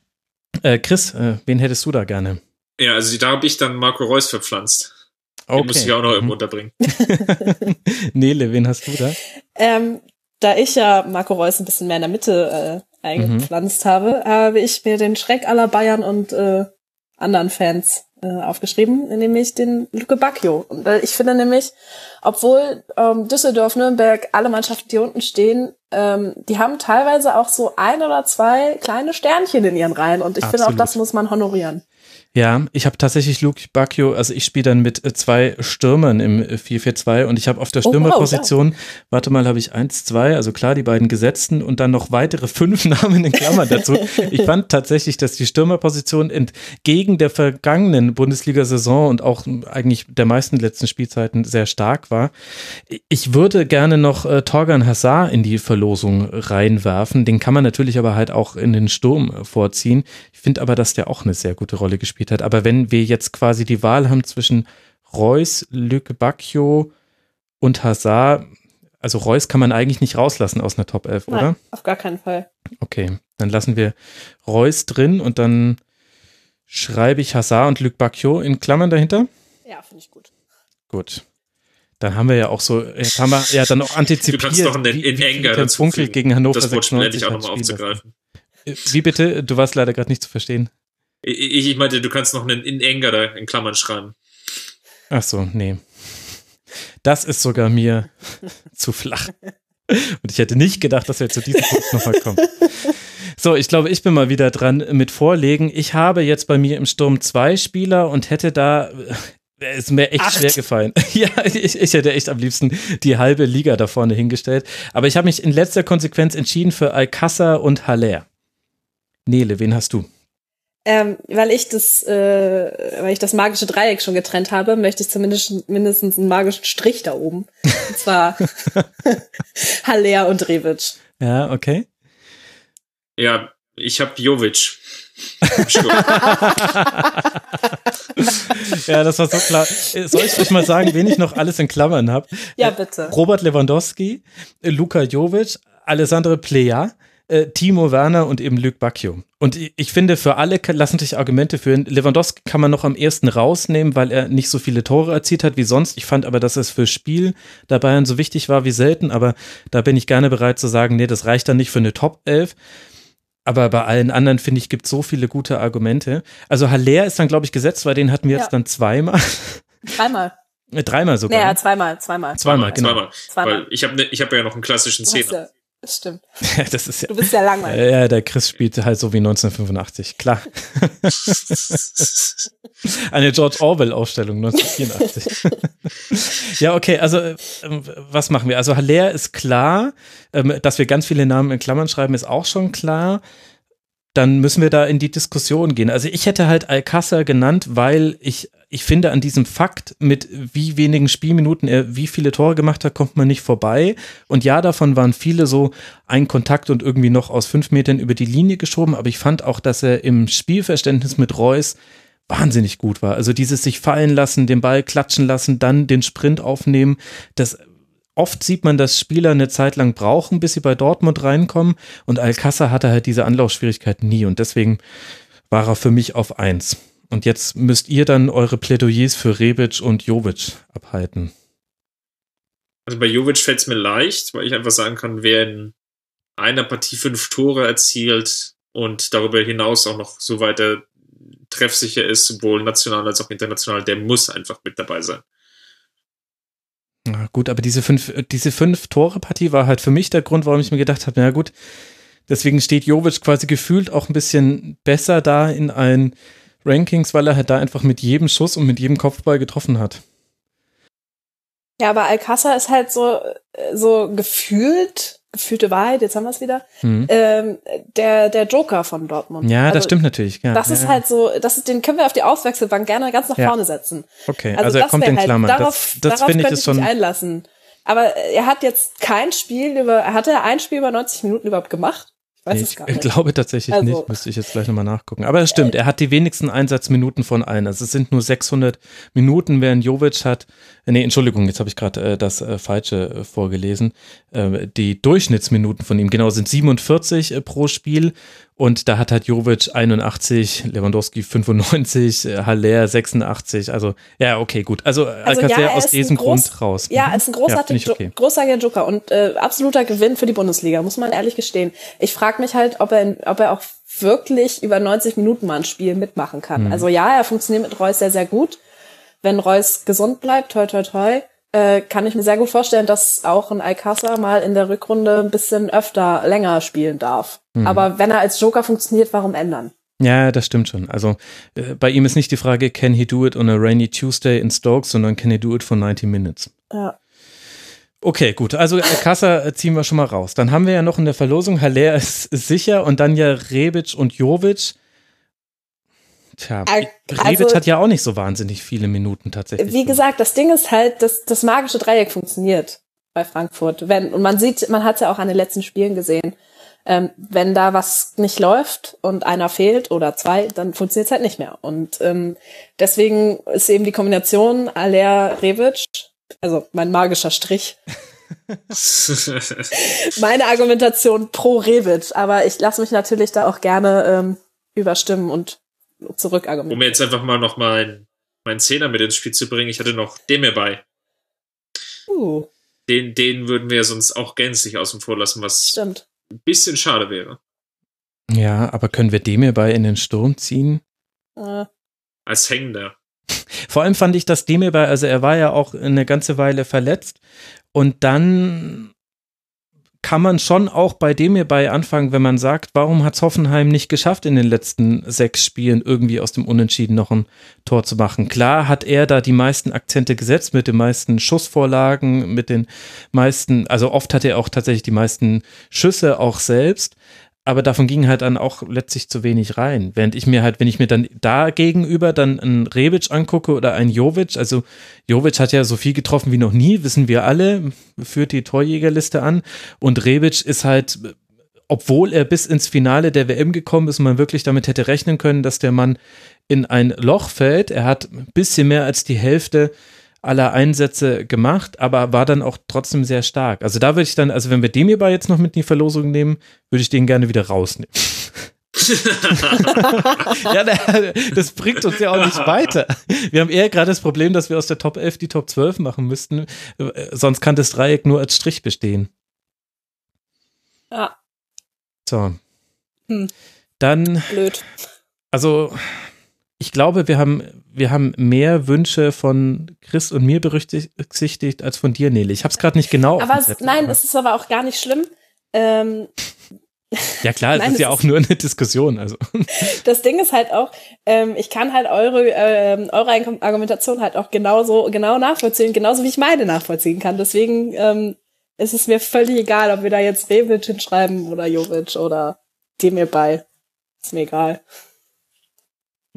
Äh, Chris, äh, wen hättest du da gerne? Ja, also da habe ich dann Marco Reus verpflanzt. Den muss ich auch noch irgendwo unterbringen. Nele, wen hast du da? Ähm, da ich ja Marco Reus ein bisschen mehr in der Mitte äh, eingepflanzt habe, habe ich mir den Schreck aller Bayern und äh, anderen Fans äh, aufgeschrieben, nämlich den Luke Bacchio. Und weil ich finde nämlich, obwohl ähm, Düsseldorf, Nürnberg, alle Mannschaften, die unten stehen, ähm, die haben teilweise auch so ein oder zwei kleine Sternchen in ihren Reihen. Und ich finde, auch Absolut. das muss man honorieren. Ja, ich habe tatsächlich Luke Bacchio, also ich spiele dann mit äh, zwei Stürmern im äh, 4-4-2 und ich habe auf der Oh, wow, Stürmerposition, warte mal, habe ich eins, zwei, also klar, die beiden gesetzten und dann noch weitere fünf Namen in Klammern dazu. Ich fand tatsächlich, dass die Stürmerposition entgegen der vergangenen Bundesliga-Saison und auch eigentlich der meisten letzten Spielzeiten sehr stark war. Ich würde gerne noch äh, Torgan Hazard in die Verlosung reinwerfen. Den kann man natürlich aber halt auch in den Sturm äh, vorziehen. Ich finde aber, dass der auch eine sehr gute Rolle gespielt hat. Aber wenn wir jetzt quasi die Wahl haben zwischen Reus, Lücke Bacchio und Hazard, also Reus kann man eigentlich nicht rauslassen aus einer Top 11, oder? Nein, auf gar keinen Fall. Okay, dann lassen wir Reus drin und dann schreibe ich Hazard und Luc Bacchio in Klammern dahinter. Ja, finde ich gut. Gut. Dann haben wir ja auch so, jetzt haben wir ja dann auch antizipiert, Du kannst einen wie, in Enger dazu Funkel gegen Hannover Das Wort hätte 96 ich auch nochmal aufzugreifen. Äh, Wie bitte? Du warst leider gerade nicht zu verstehen. Ich, ich meinte, du kannst noch einen in Enger da in Klammern schreiben. Ach so, nee. Das ist sogar mir zu flach. Und ich hätte nicht gedacht, dass wir zu diesem Punkt nochmal kommen. So, ich glaube, ich bin mal wieder dran mit Vorlegen. Ich habe jetzt bei mir im Sturm zwei Spieler und hätte da, äh, ist mir echt Acht. schwer gefallen. Ja, ich, ich hätte echt am liebsten die halbe Liga da vorne hingestellt. Aber ich habe mich in letzter Konsequenz entschieden für Alcázar und Haller. Nele, wen hast du? Ähm, weil ich das, äh, weil ich das magische Dreieck schon getrennt habe, möchte ich zumindest mindestens einen magischen Strich da oben. Und zwar Haller und Revic. Ja, okay. Ja, ich habe Jovic. Stimmt. Ja, das war so klar. Soll ich euch mal sagen, wen ich noch alles in Klammern habe? Ja, bitte. Robert Lewandowski, Luka Jovic, Alessandro Plea, äh, Timo Werner und eben Luc Bacchio. Und ich, ich finde, für alle lassen sich Argumente führen. Lewandowski kann man noch am ersten rausnehmen, weil er nicht so viele Tore erzielt hat wie sonst. Ich fand aber, dass es für Spiel der Bayern so wichtig war wie selten. Aber da bin ich gerne bereit zu sagen, nee, das reicht dann nicht für eine Top 11. Aber bei allen anderen, finde ich, gibt es so viele gute Argumente. Also Haller ist dann, glaube ich, gesetzt, weil den hatten wir Ja. jetzt dann zweimal. Dreimal. Äh, Dreimal sogar. Naja, ne? zweimal, zweimal. Zweimal, genau. Zweimal. Zweimal. Weil ich habe ne, ich hab ja noch einen klassischen ja, das stimmt. das ist ja. Du bist ja langweilig. Ja, der Chris spielt halt so wie 1985, klar. Eine George Orwell-Ausstellung 1984. ja, okay, also äh, ähm, was machen wir? Also Haller ist klar, ähm, dass wir ganz viele Namen in Klammern schreiben, ist auch schon klar. Dann müssen wir da in die Diskussion gehen. Also ich hätte halt Alcázar genannt, weil ich, ich finde, an diesem Fakt, mit wie wenigen Spielminuten er wie viele Tore gemacht hat, kommt man nicht vorbei. Und ja, davon waren viele so ein Kontakt und irgendwie noch aus fünf Metern über die Linie geschoben. Aber ich fand auch, dass er im Spielverständnis mit Reus wahnsinnig gut war. Also dieses sich fallen lassen, den Ball klatschen lassen, dann den Sprint aufnehmen, das oft sieht man, dass Spieler eine Zeit lang brauchen, bis sie bei Dortmund reinkommen. Und Alcázar hatte halt diese Anlaufschwierigkeiten nie. Und deswegen war er für mich auf eins. Und jetzt müsst ihr dann eure Plädoyers für Rebic und Jovic abhalten. Also bei Jovic fällt es mir leicht, weil ich einfach sagen kann, wer in einer Partie fünf Tore erzielt und darüber hinaus auch noch so weiter treffsicher ist, sowohl national als auch international, der muss einfach mit dabei sein. Ja, gut, aber diese fünf, diese fünf Tore Partie war halt für mich der Grund, warum ich mir gedacht habe, na gut, deswegen steht Jovic quasi gefühlt auch ein bisschen besser da in allen Rankings, weil er halt da einfach mit jedem Schuss und mit jedem Kopfball getroffen hat. Ja, aber Alcázar ist halt so, so gefühlt, gefühlte Wahrheit, jetzt haben wir es wieder, Hm. ähm, der, der Joker von Dortmund. Ja, das Also, stimmt natürlich. Ja, Das ja, ist ja. halt so, das ist, den können wir auf die Auswechselbank gerne ganz nach vorne setzen. Okay, Also, also, er das kommt in halt, Klammern. darauf, das das darauf finde ich könnte ist schon. mich einlassen. Aber er hat jetzt kein Spiel über, hat er ein Spiel über 90 Minuten überhaupt gemacht? Ich weiß es Ich gar nicht. glaube tatsächlich Also- nicht, müsste ich jetzt gleich nochmal nachgucken. Aber es stimmt, er hat die wenigsten Einsatzminuten von allen. Also es sind nur 600 Minuten, während Jovic hat, äh, nee, Entschuldigung, jetzt habe ich gerade äh, das äh, Falsche äh, vorgelesen. Äh, die Durchschnittsminuten von ihm, genau, sind 47 äh, pro Spiel und da hat halt Jovic 81, Lewandowski 95, äh, Haller 86, also ja, okay, gut. Also, Also, Alcacer ja, aus diesem groß- Grund raus. Ja, Mhm. ist ein Ja, großartig, finde ich okay. großartiger Joker und äh, absoluter Gewinn für die Bundesliga, muss man ehrlich gestehen. Ich frage mich halt, ob er, ob er auch wirklich über 90 Minuten mal ein Spiel mitmachen kann. Mhm. Also ja, er funktioniert mit Reus sehr, sehr gut. Wenn Reus gesund bleibt, toi, toi, toi, äh, kann ich mir sehr gut vorstellen, dass auch ein Alcázar mal in der Rückrunde ein bisschen öfter länger spielen darf. Mhm. Aber wenn er als Joker funktioniert, warum ändern? Ja, das stimmt schon. Also äh, bei ihm ist nicht die Frage, can he do it on a rainy Tuesday in Stoke, sondern can he do it for 90 minutes. Ja. Okay, gut. Also Kassa äh, ziehen wir schon mal raus. Dann haben wir ja noch in der Verlosung, Haller ist sicher und dann ja Rebic und Jovic. Tja, also- hat ja auch nicht so wahnsinnig viele Minuten tatsächlich. Wie gesagt, das Ding ist halt, dass das magische Dreieck funktioniert bei Frankfurt. Wenn, und man sieht, man hat es ja auch an den letzten Spielen gesehen. Ähm, wenn da was nicht läuft und einer fehlt oder zwei, dann funktioniert es halt nicht mehr. Und ähm, deswegen ist eben die Kombination Aller Rebic, also mein magischer Strich, meine Argumentation pro Rebic. Aber ich lasse mich natürlich da auch gerne ähm, überstimmen und zurückargumentieren. um jetzt einfach mal noch meinen mein Zehner mit ins Spiel zu bringen, ich hatte noch Demir bei. Uh, Den, den würden wir sonst auch gänzlich außen vor lassen, was stimmt. ein bisschen schade wäre. Ja, aber können wir dem hierbei in den Sturm ziehen? Äh, Als Hängender. Vor allem fand ich das Demirbay, also er war ja auch eine ganze Weile verletzt und dann kann man schon auch bei Demirbay anfangen, wenn man sagt, warum hat Hoffenheim nicht geschafft, in den letzten sechs Spielen irgendwie aus dem Unentschieden noch ein Tor zu machen. Klar hat er da die meisten Akzente gesetzt mit den meisten Schussvorlagen, mit den meisten, also oft hat er auch tatsächlich die meisten Schüsse auch selbst, aber davon ging halt dann auch letztlich zu wenig rein. Während ich mir halt, wenn ich mir dann da gegenüber dann einen Rebic angucke oder einen Jovic, also Jovic hat ja so viel getroffen wie noch nie, wissen wir alle, führt die Torjägerliste an und Rebic ist halt, obwohl er bis ins Finale der WM gekommen ist und man wirklich damit hätte rechnen können, dass der Mann in ein Loch fällt, er hat ein bisschen mehr als die Hälfte aller Einsätze gemacht, aber war dann auch trotzdem sehr stark. Also da würde ich dann, also wenn wir dem hierbei jetzt noch mit in die Verlosung nehmen, würde ich den gerne wieder rausnehmen. ja, das bringt uns ja auch nicht weiter. Wir haben eher gerade das Problem, dass wir aus der Top 11 die Top 12 machen müssten. Äh, Sonst kann das Dreieck nur als Strich bestehen. ja, So. Hm. Dann, blöd. also ich glaube, wir haben, wir haben mehr Wünsche von Chris und mir berücksichtigt als von dir, Nele. Ich habe es gerade nicht genau. Aber dem es, Zettel, nein, aber- es ist aber auch gar nicht schlimm. Ähm, ja klar, es ist ja auch nur eine Diskussion. Also das Ding ist halt auch, ähm, ich kann halt eure, ähm, eure Argumentation halt auch genauso genau nachvollziehen, genauso wie ich meine nachvollziehen kann. Deswegen ähm, ist es mir völlig egal, ob wir da jetzt Rebic hinschreiben oder Jovic oder Demir bei. Ist mir egal.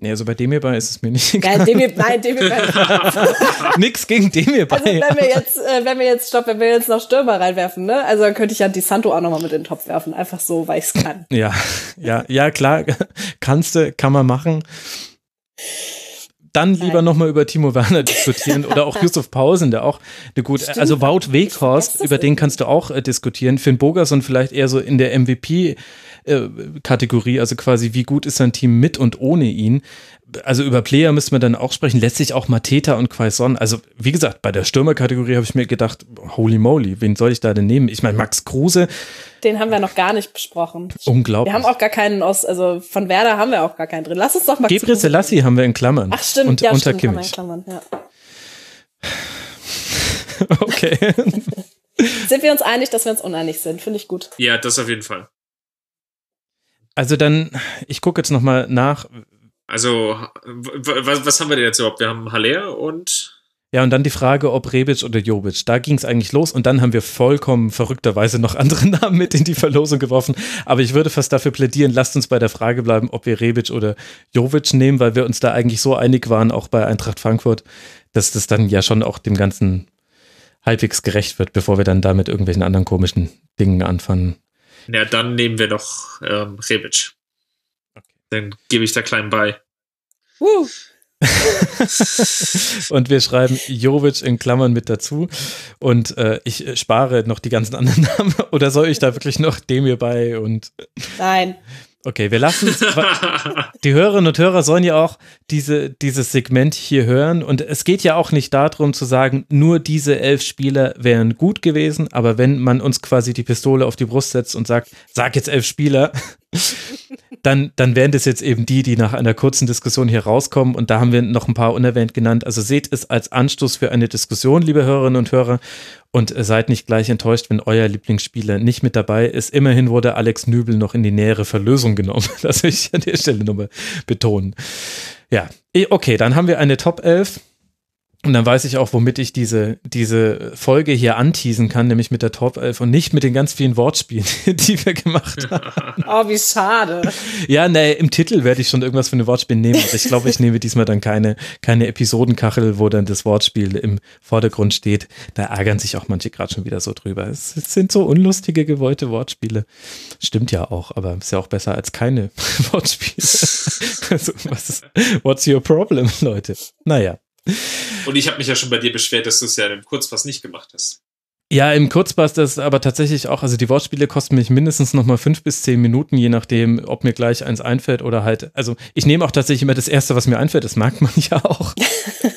Nee, also bei dem hierbei ist es mir nicht egal. Nein, Demir, nein, Demir bei. Nix gegen dem hierbei. Also wenn wir jetzt, äh, wenn wir jetzt, stopp, wenn wir jetzt noch Stürmer reinwerfen, ne? Also dann könnte ich ja Di Santo auch nochmal mit in den Topf werfen. Einfach so, weil ich's kann. Ja, ja, ja, klar, kannst du, kann man machen. dann lieber nochmal über Timo Werner diskutieren oder auch Yusuf Pausen, der auch eine gute, Stimmt. also Wout Weghorst, über den kannst du auch äh, diskutieren. Finn Bogerson vielleicht eher so in der MVP äh, Kategorie, also quasi wie gut ist sein Team mit und ohne ihn. Also über Player müssen wir dann auch sprechen. Letztlich auch Mateta und Quaison. Also wie gesagt, bei der Stürmerkategorie habe ich mir gedacht, holy moly, wen soll ich da denn nehmen? Ich meine, Max Kruse. Den haben wir noch gar nicht besprochen. Unglaublich. Wir haben auch gar keinen aus, also von Werder haben wir auch gar keinen drin. Lass uns doch mal. Gebre Selassie haben wir in Klammern. Ach stimmt, und, ja, unter stimmt, Kimmich. haben wir in Klammern, ja. okay. sind wir uns einig, dass wir uns uneinig sind? Finde ich gut. Ja, das auf jeden Fall. Also dann, ich gucke jetzt nochmal nach. Also, was, was haben wir denn jetzt überhaupt? Wir haben Haller und. Ja, und dann die Frage, ob Rebic oder Jovic. Da ging es eigentlich los und dann haben wir vollkommen verrückterweise noch andere Namen mit in die Verlosung geworfen. Aber ich würde fast dafür plädieren, lasst uns bei der Frage bleiben, ob wir Rebic oder Jovic nehmen, weil wir uns da eigentlich so einig waren, auch bei Eintracht Frankfurt, dass das dann ja schon auch dem Ganzen halbwegs gerecht wird, bevor wir dann da mit irgendwelchen anderen komischen Dingen anfangen. Ja, dann nehmen wir doch ähm, Rebic. Okay. Dann gebe ich da klein bei. Uh. und wir schreiben Jovic in Klammern mit dazu. Und äh, ich spare noch die ganzen anderen Namen. Oder soll ich da wirklich noch dem hier bei und. Nein. Okay, wir lassen es. Die Hörerinnen und Hörer sollen ja auch diese, dieses Segment hier hören. Und es geht ja auch nicht darum zu sagen, nur diese elf Spieler wären gut gewesen. Aber wenn man uns quasi die Pistole auf die Brust setzt und sagt, sag jetzt elf Spieler, dann, dann wären das jetzt eben die, die nach einer kurzen Diskussion hier rauskommen. Und da haben wir noch ein paar unerwähnt genannt. Also seht es als Anstoß für eine Diskussion, liebe Hörerinnen und Hörer. Und seid nicht gleich enttäuscht, wenn euer Lieblingsspieler nicht mit dabei ist. Immerhin wurde Alex Nübel noch in die nähere Verlösung genommen. Das will ich an der Stelle nochmal betonen. Ja, okay, dann haben wir eine Top 11. Und dann weiß ich auch, womit ich diese, diese Folge hier anteasen kann, nämlich mit der Top 11 und nicht mit den ganz vielen Wortspielen, die wir gemacht haben. Oh, wie schade. Ja, ne, im Titel werde ich schon irgendwas für eine Wortspiel nehmen, aber ich glaube, ich nehme diesmal dann keine, keine Episodenkachel, wo dann das Wortspiel im Vordergrund steht. Da ärgern sich auch manche gerade schon wieder so drüber. Es sind so unlustige, gewollte Wortspiele. Stimmt ja auch, aber ist ja auch besser als keine Wortspiele. also, was ist, what's your problem, Leute? Naja. Und ich habe mich ja schon bei dir beschwert, dass du es ja im Kurzpass nicht gemacht hast. Ja, im Kurzpass das aber tatsächlich auch, also die Wortspiele kosten mich mindestens nochmal fünf bis zehn Minuten, je nachdem, ob mir gleich eins einfällt oder halt, also ich nehme auch tatsächlich immer das Erste, was mir einfällt, das mag man ja auch.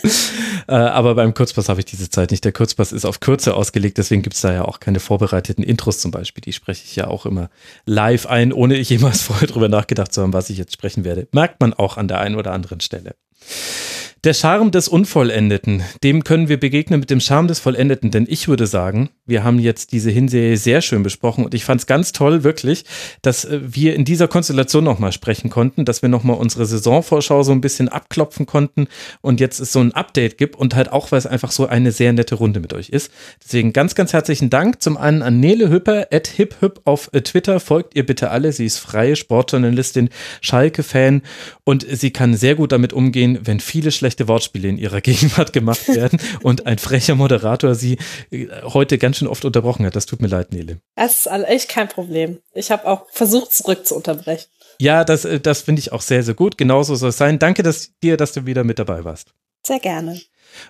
äh, aber beim Kurzpass habe ich diese Zeit nicht. Der Kurzpass ist auf Kürze ausgelegt, deswegen gibt es da ja auch keine vorbereiteten Intros zum Beispiel. Die spreche ich ja auch immer live ein, ohne ich jemals vorher drüber nachgedacht zu haben, was ich jetzt sprechen werde. Merkt man auch an der einen oder anderen Stelle. Der Charme des Unvollendeten, dem können wir begegnen mit dem Charme des Vollendeten, denn ich würde sagen, wir haben jetzt diese Hinserie sehr schön besprochen und ich fand es ganz toll, wirklich, dass äh, wir in dieser Konstellation nochmal sprechen konnten, dass wir nochmal unsere Saisonvorschau so ein bisschen abklopfen konnten und jetzt es so ein Update gibt und halt auch, weil es einfach so eine sehr nette Runde mit euch ist. Deswegen ganz, ganz herzlichen Dank. Zum einen an Nele Hüpper, at hiphüp auf äh, Twitter, folgt ihr bitte alle, sie ist freie Sportjournalistin, Schalke-Fan und sie kann sehr gut damit umgehen, wenn viele schlechte schlechte Wortspiele in ihrer Gegenwart gemacht werden und ein frecher Moderator sie äh, heute ganz schön oft unterbrochen hat. Das tut mir leid, Nele. Das ist echt kein Problem. Ich habe auch versucht, zurück zu unterbrechen. Ja, das, äh, das finde ich auch sehr, sehr gut. Genauso soll es sein. Danke dass, dir, dass du wieder mit dabei warst. Sehr gerne.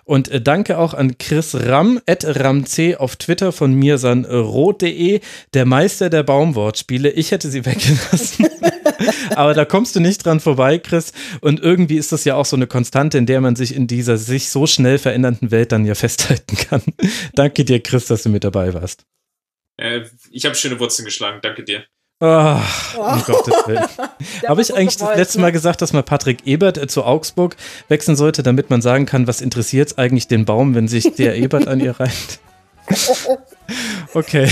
Und äh, danke auch an Chris Ram, at ramc auf Twitter von mirsanrot.de, der Meister der Baumwortspiele. Ich hätte sie weggelassen. Aber da kommst du nicht dran vorbei, Chris. Und irgendwie ist das ja auch so eine Konstante, in der man sich in dieser sich so schnell verändernden Welt dann ja festhalten kann. danke dir, Chris, dass du mit dabei warst. Äh, ich habe schöne Wurzeln geschlagen. Danke dir. Oh, um Gottes Willen. Habe ich eigentlich das letzte Mal gesagt, dass man Patrick Ebert äh, zu Augsburg wechseln sollte, damit man sagen kann, was interessiert es eigentlich den Baum, wenn sich der Ebert an ihr reiht? Okay.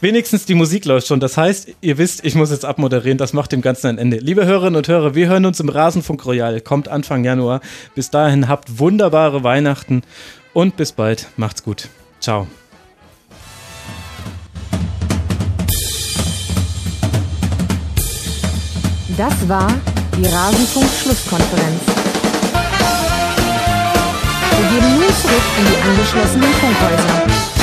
Wenigstens die Musik läuft schon. Das heißt, ihr wisst, ich muss jetzt abmoderieren. Das macht dem Ganzen ein Ende. Liebe Hörerinnen und Hörer, wir hören uns im Rasenfunk Royal. Kommt Anfang Januar. Bis dahin habt wunderbare Weihnachten und bis bald. Macht's gut. Ciao. Das war die Rasenfunk-Schlusskonferenz. Wir gehen nun zurück in die angeschlossenen Funkhäuser.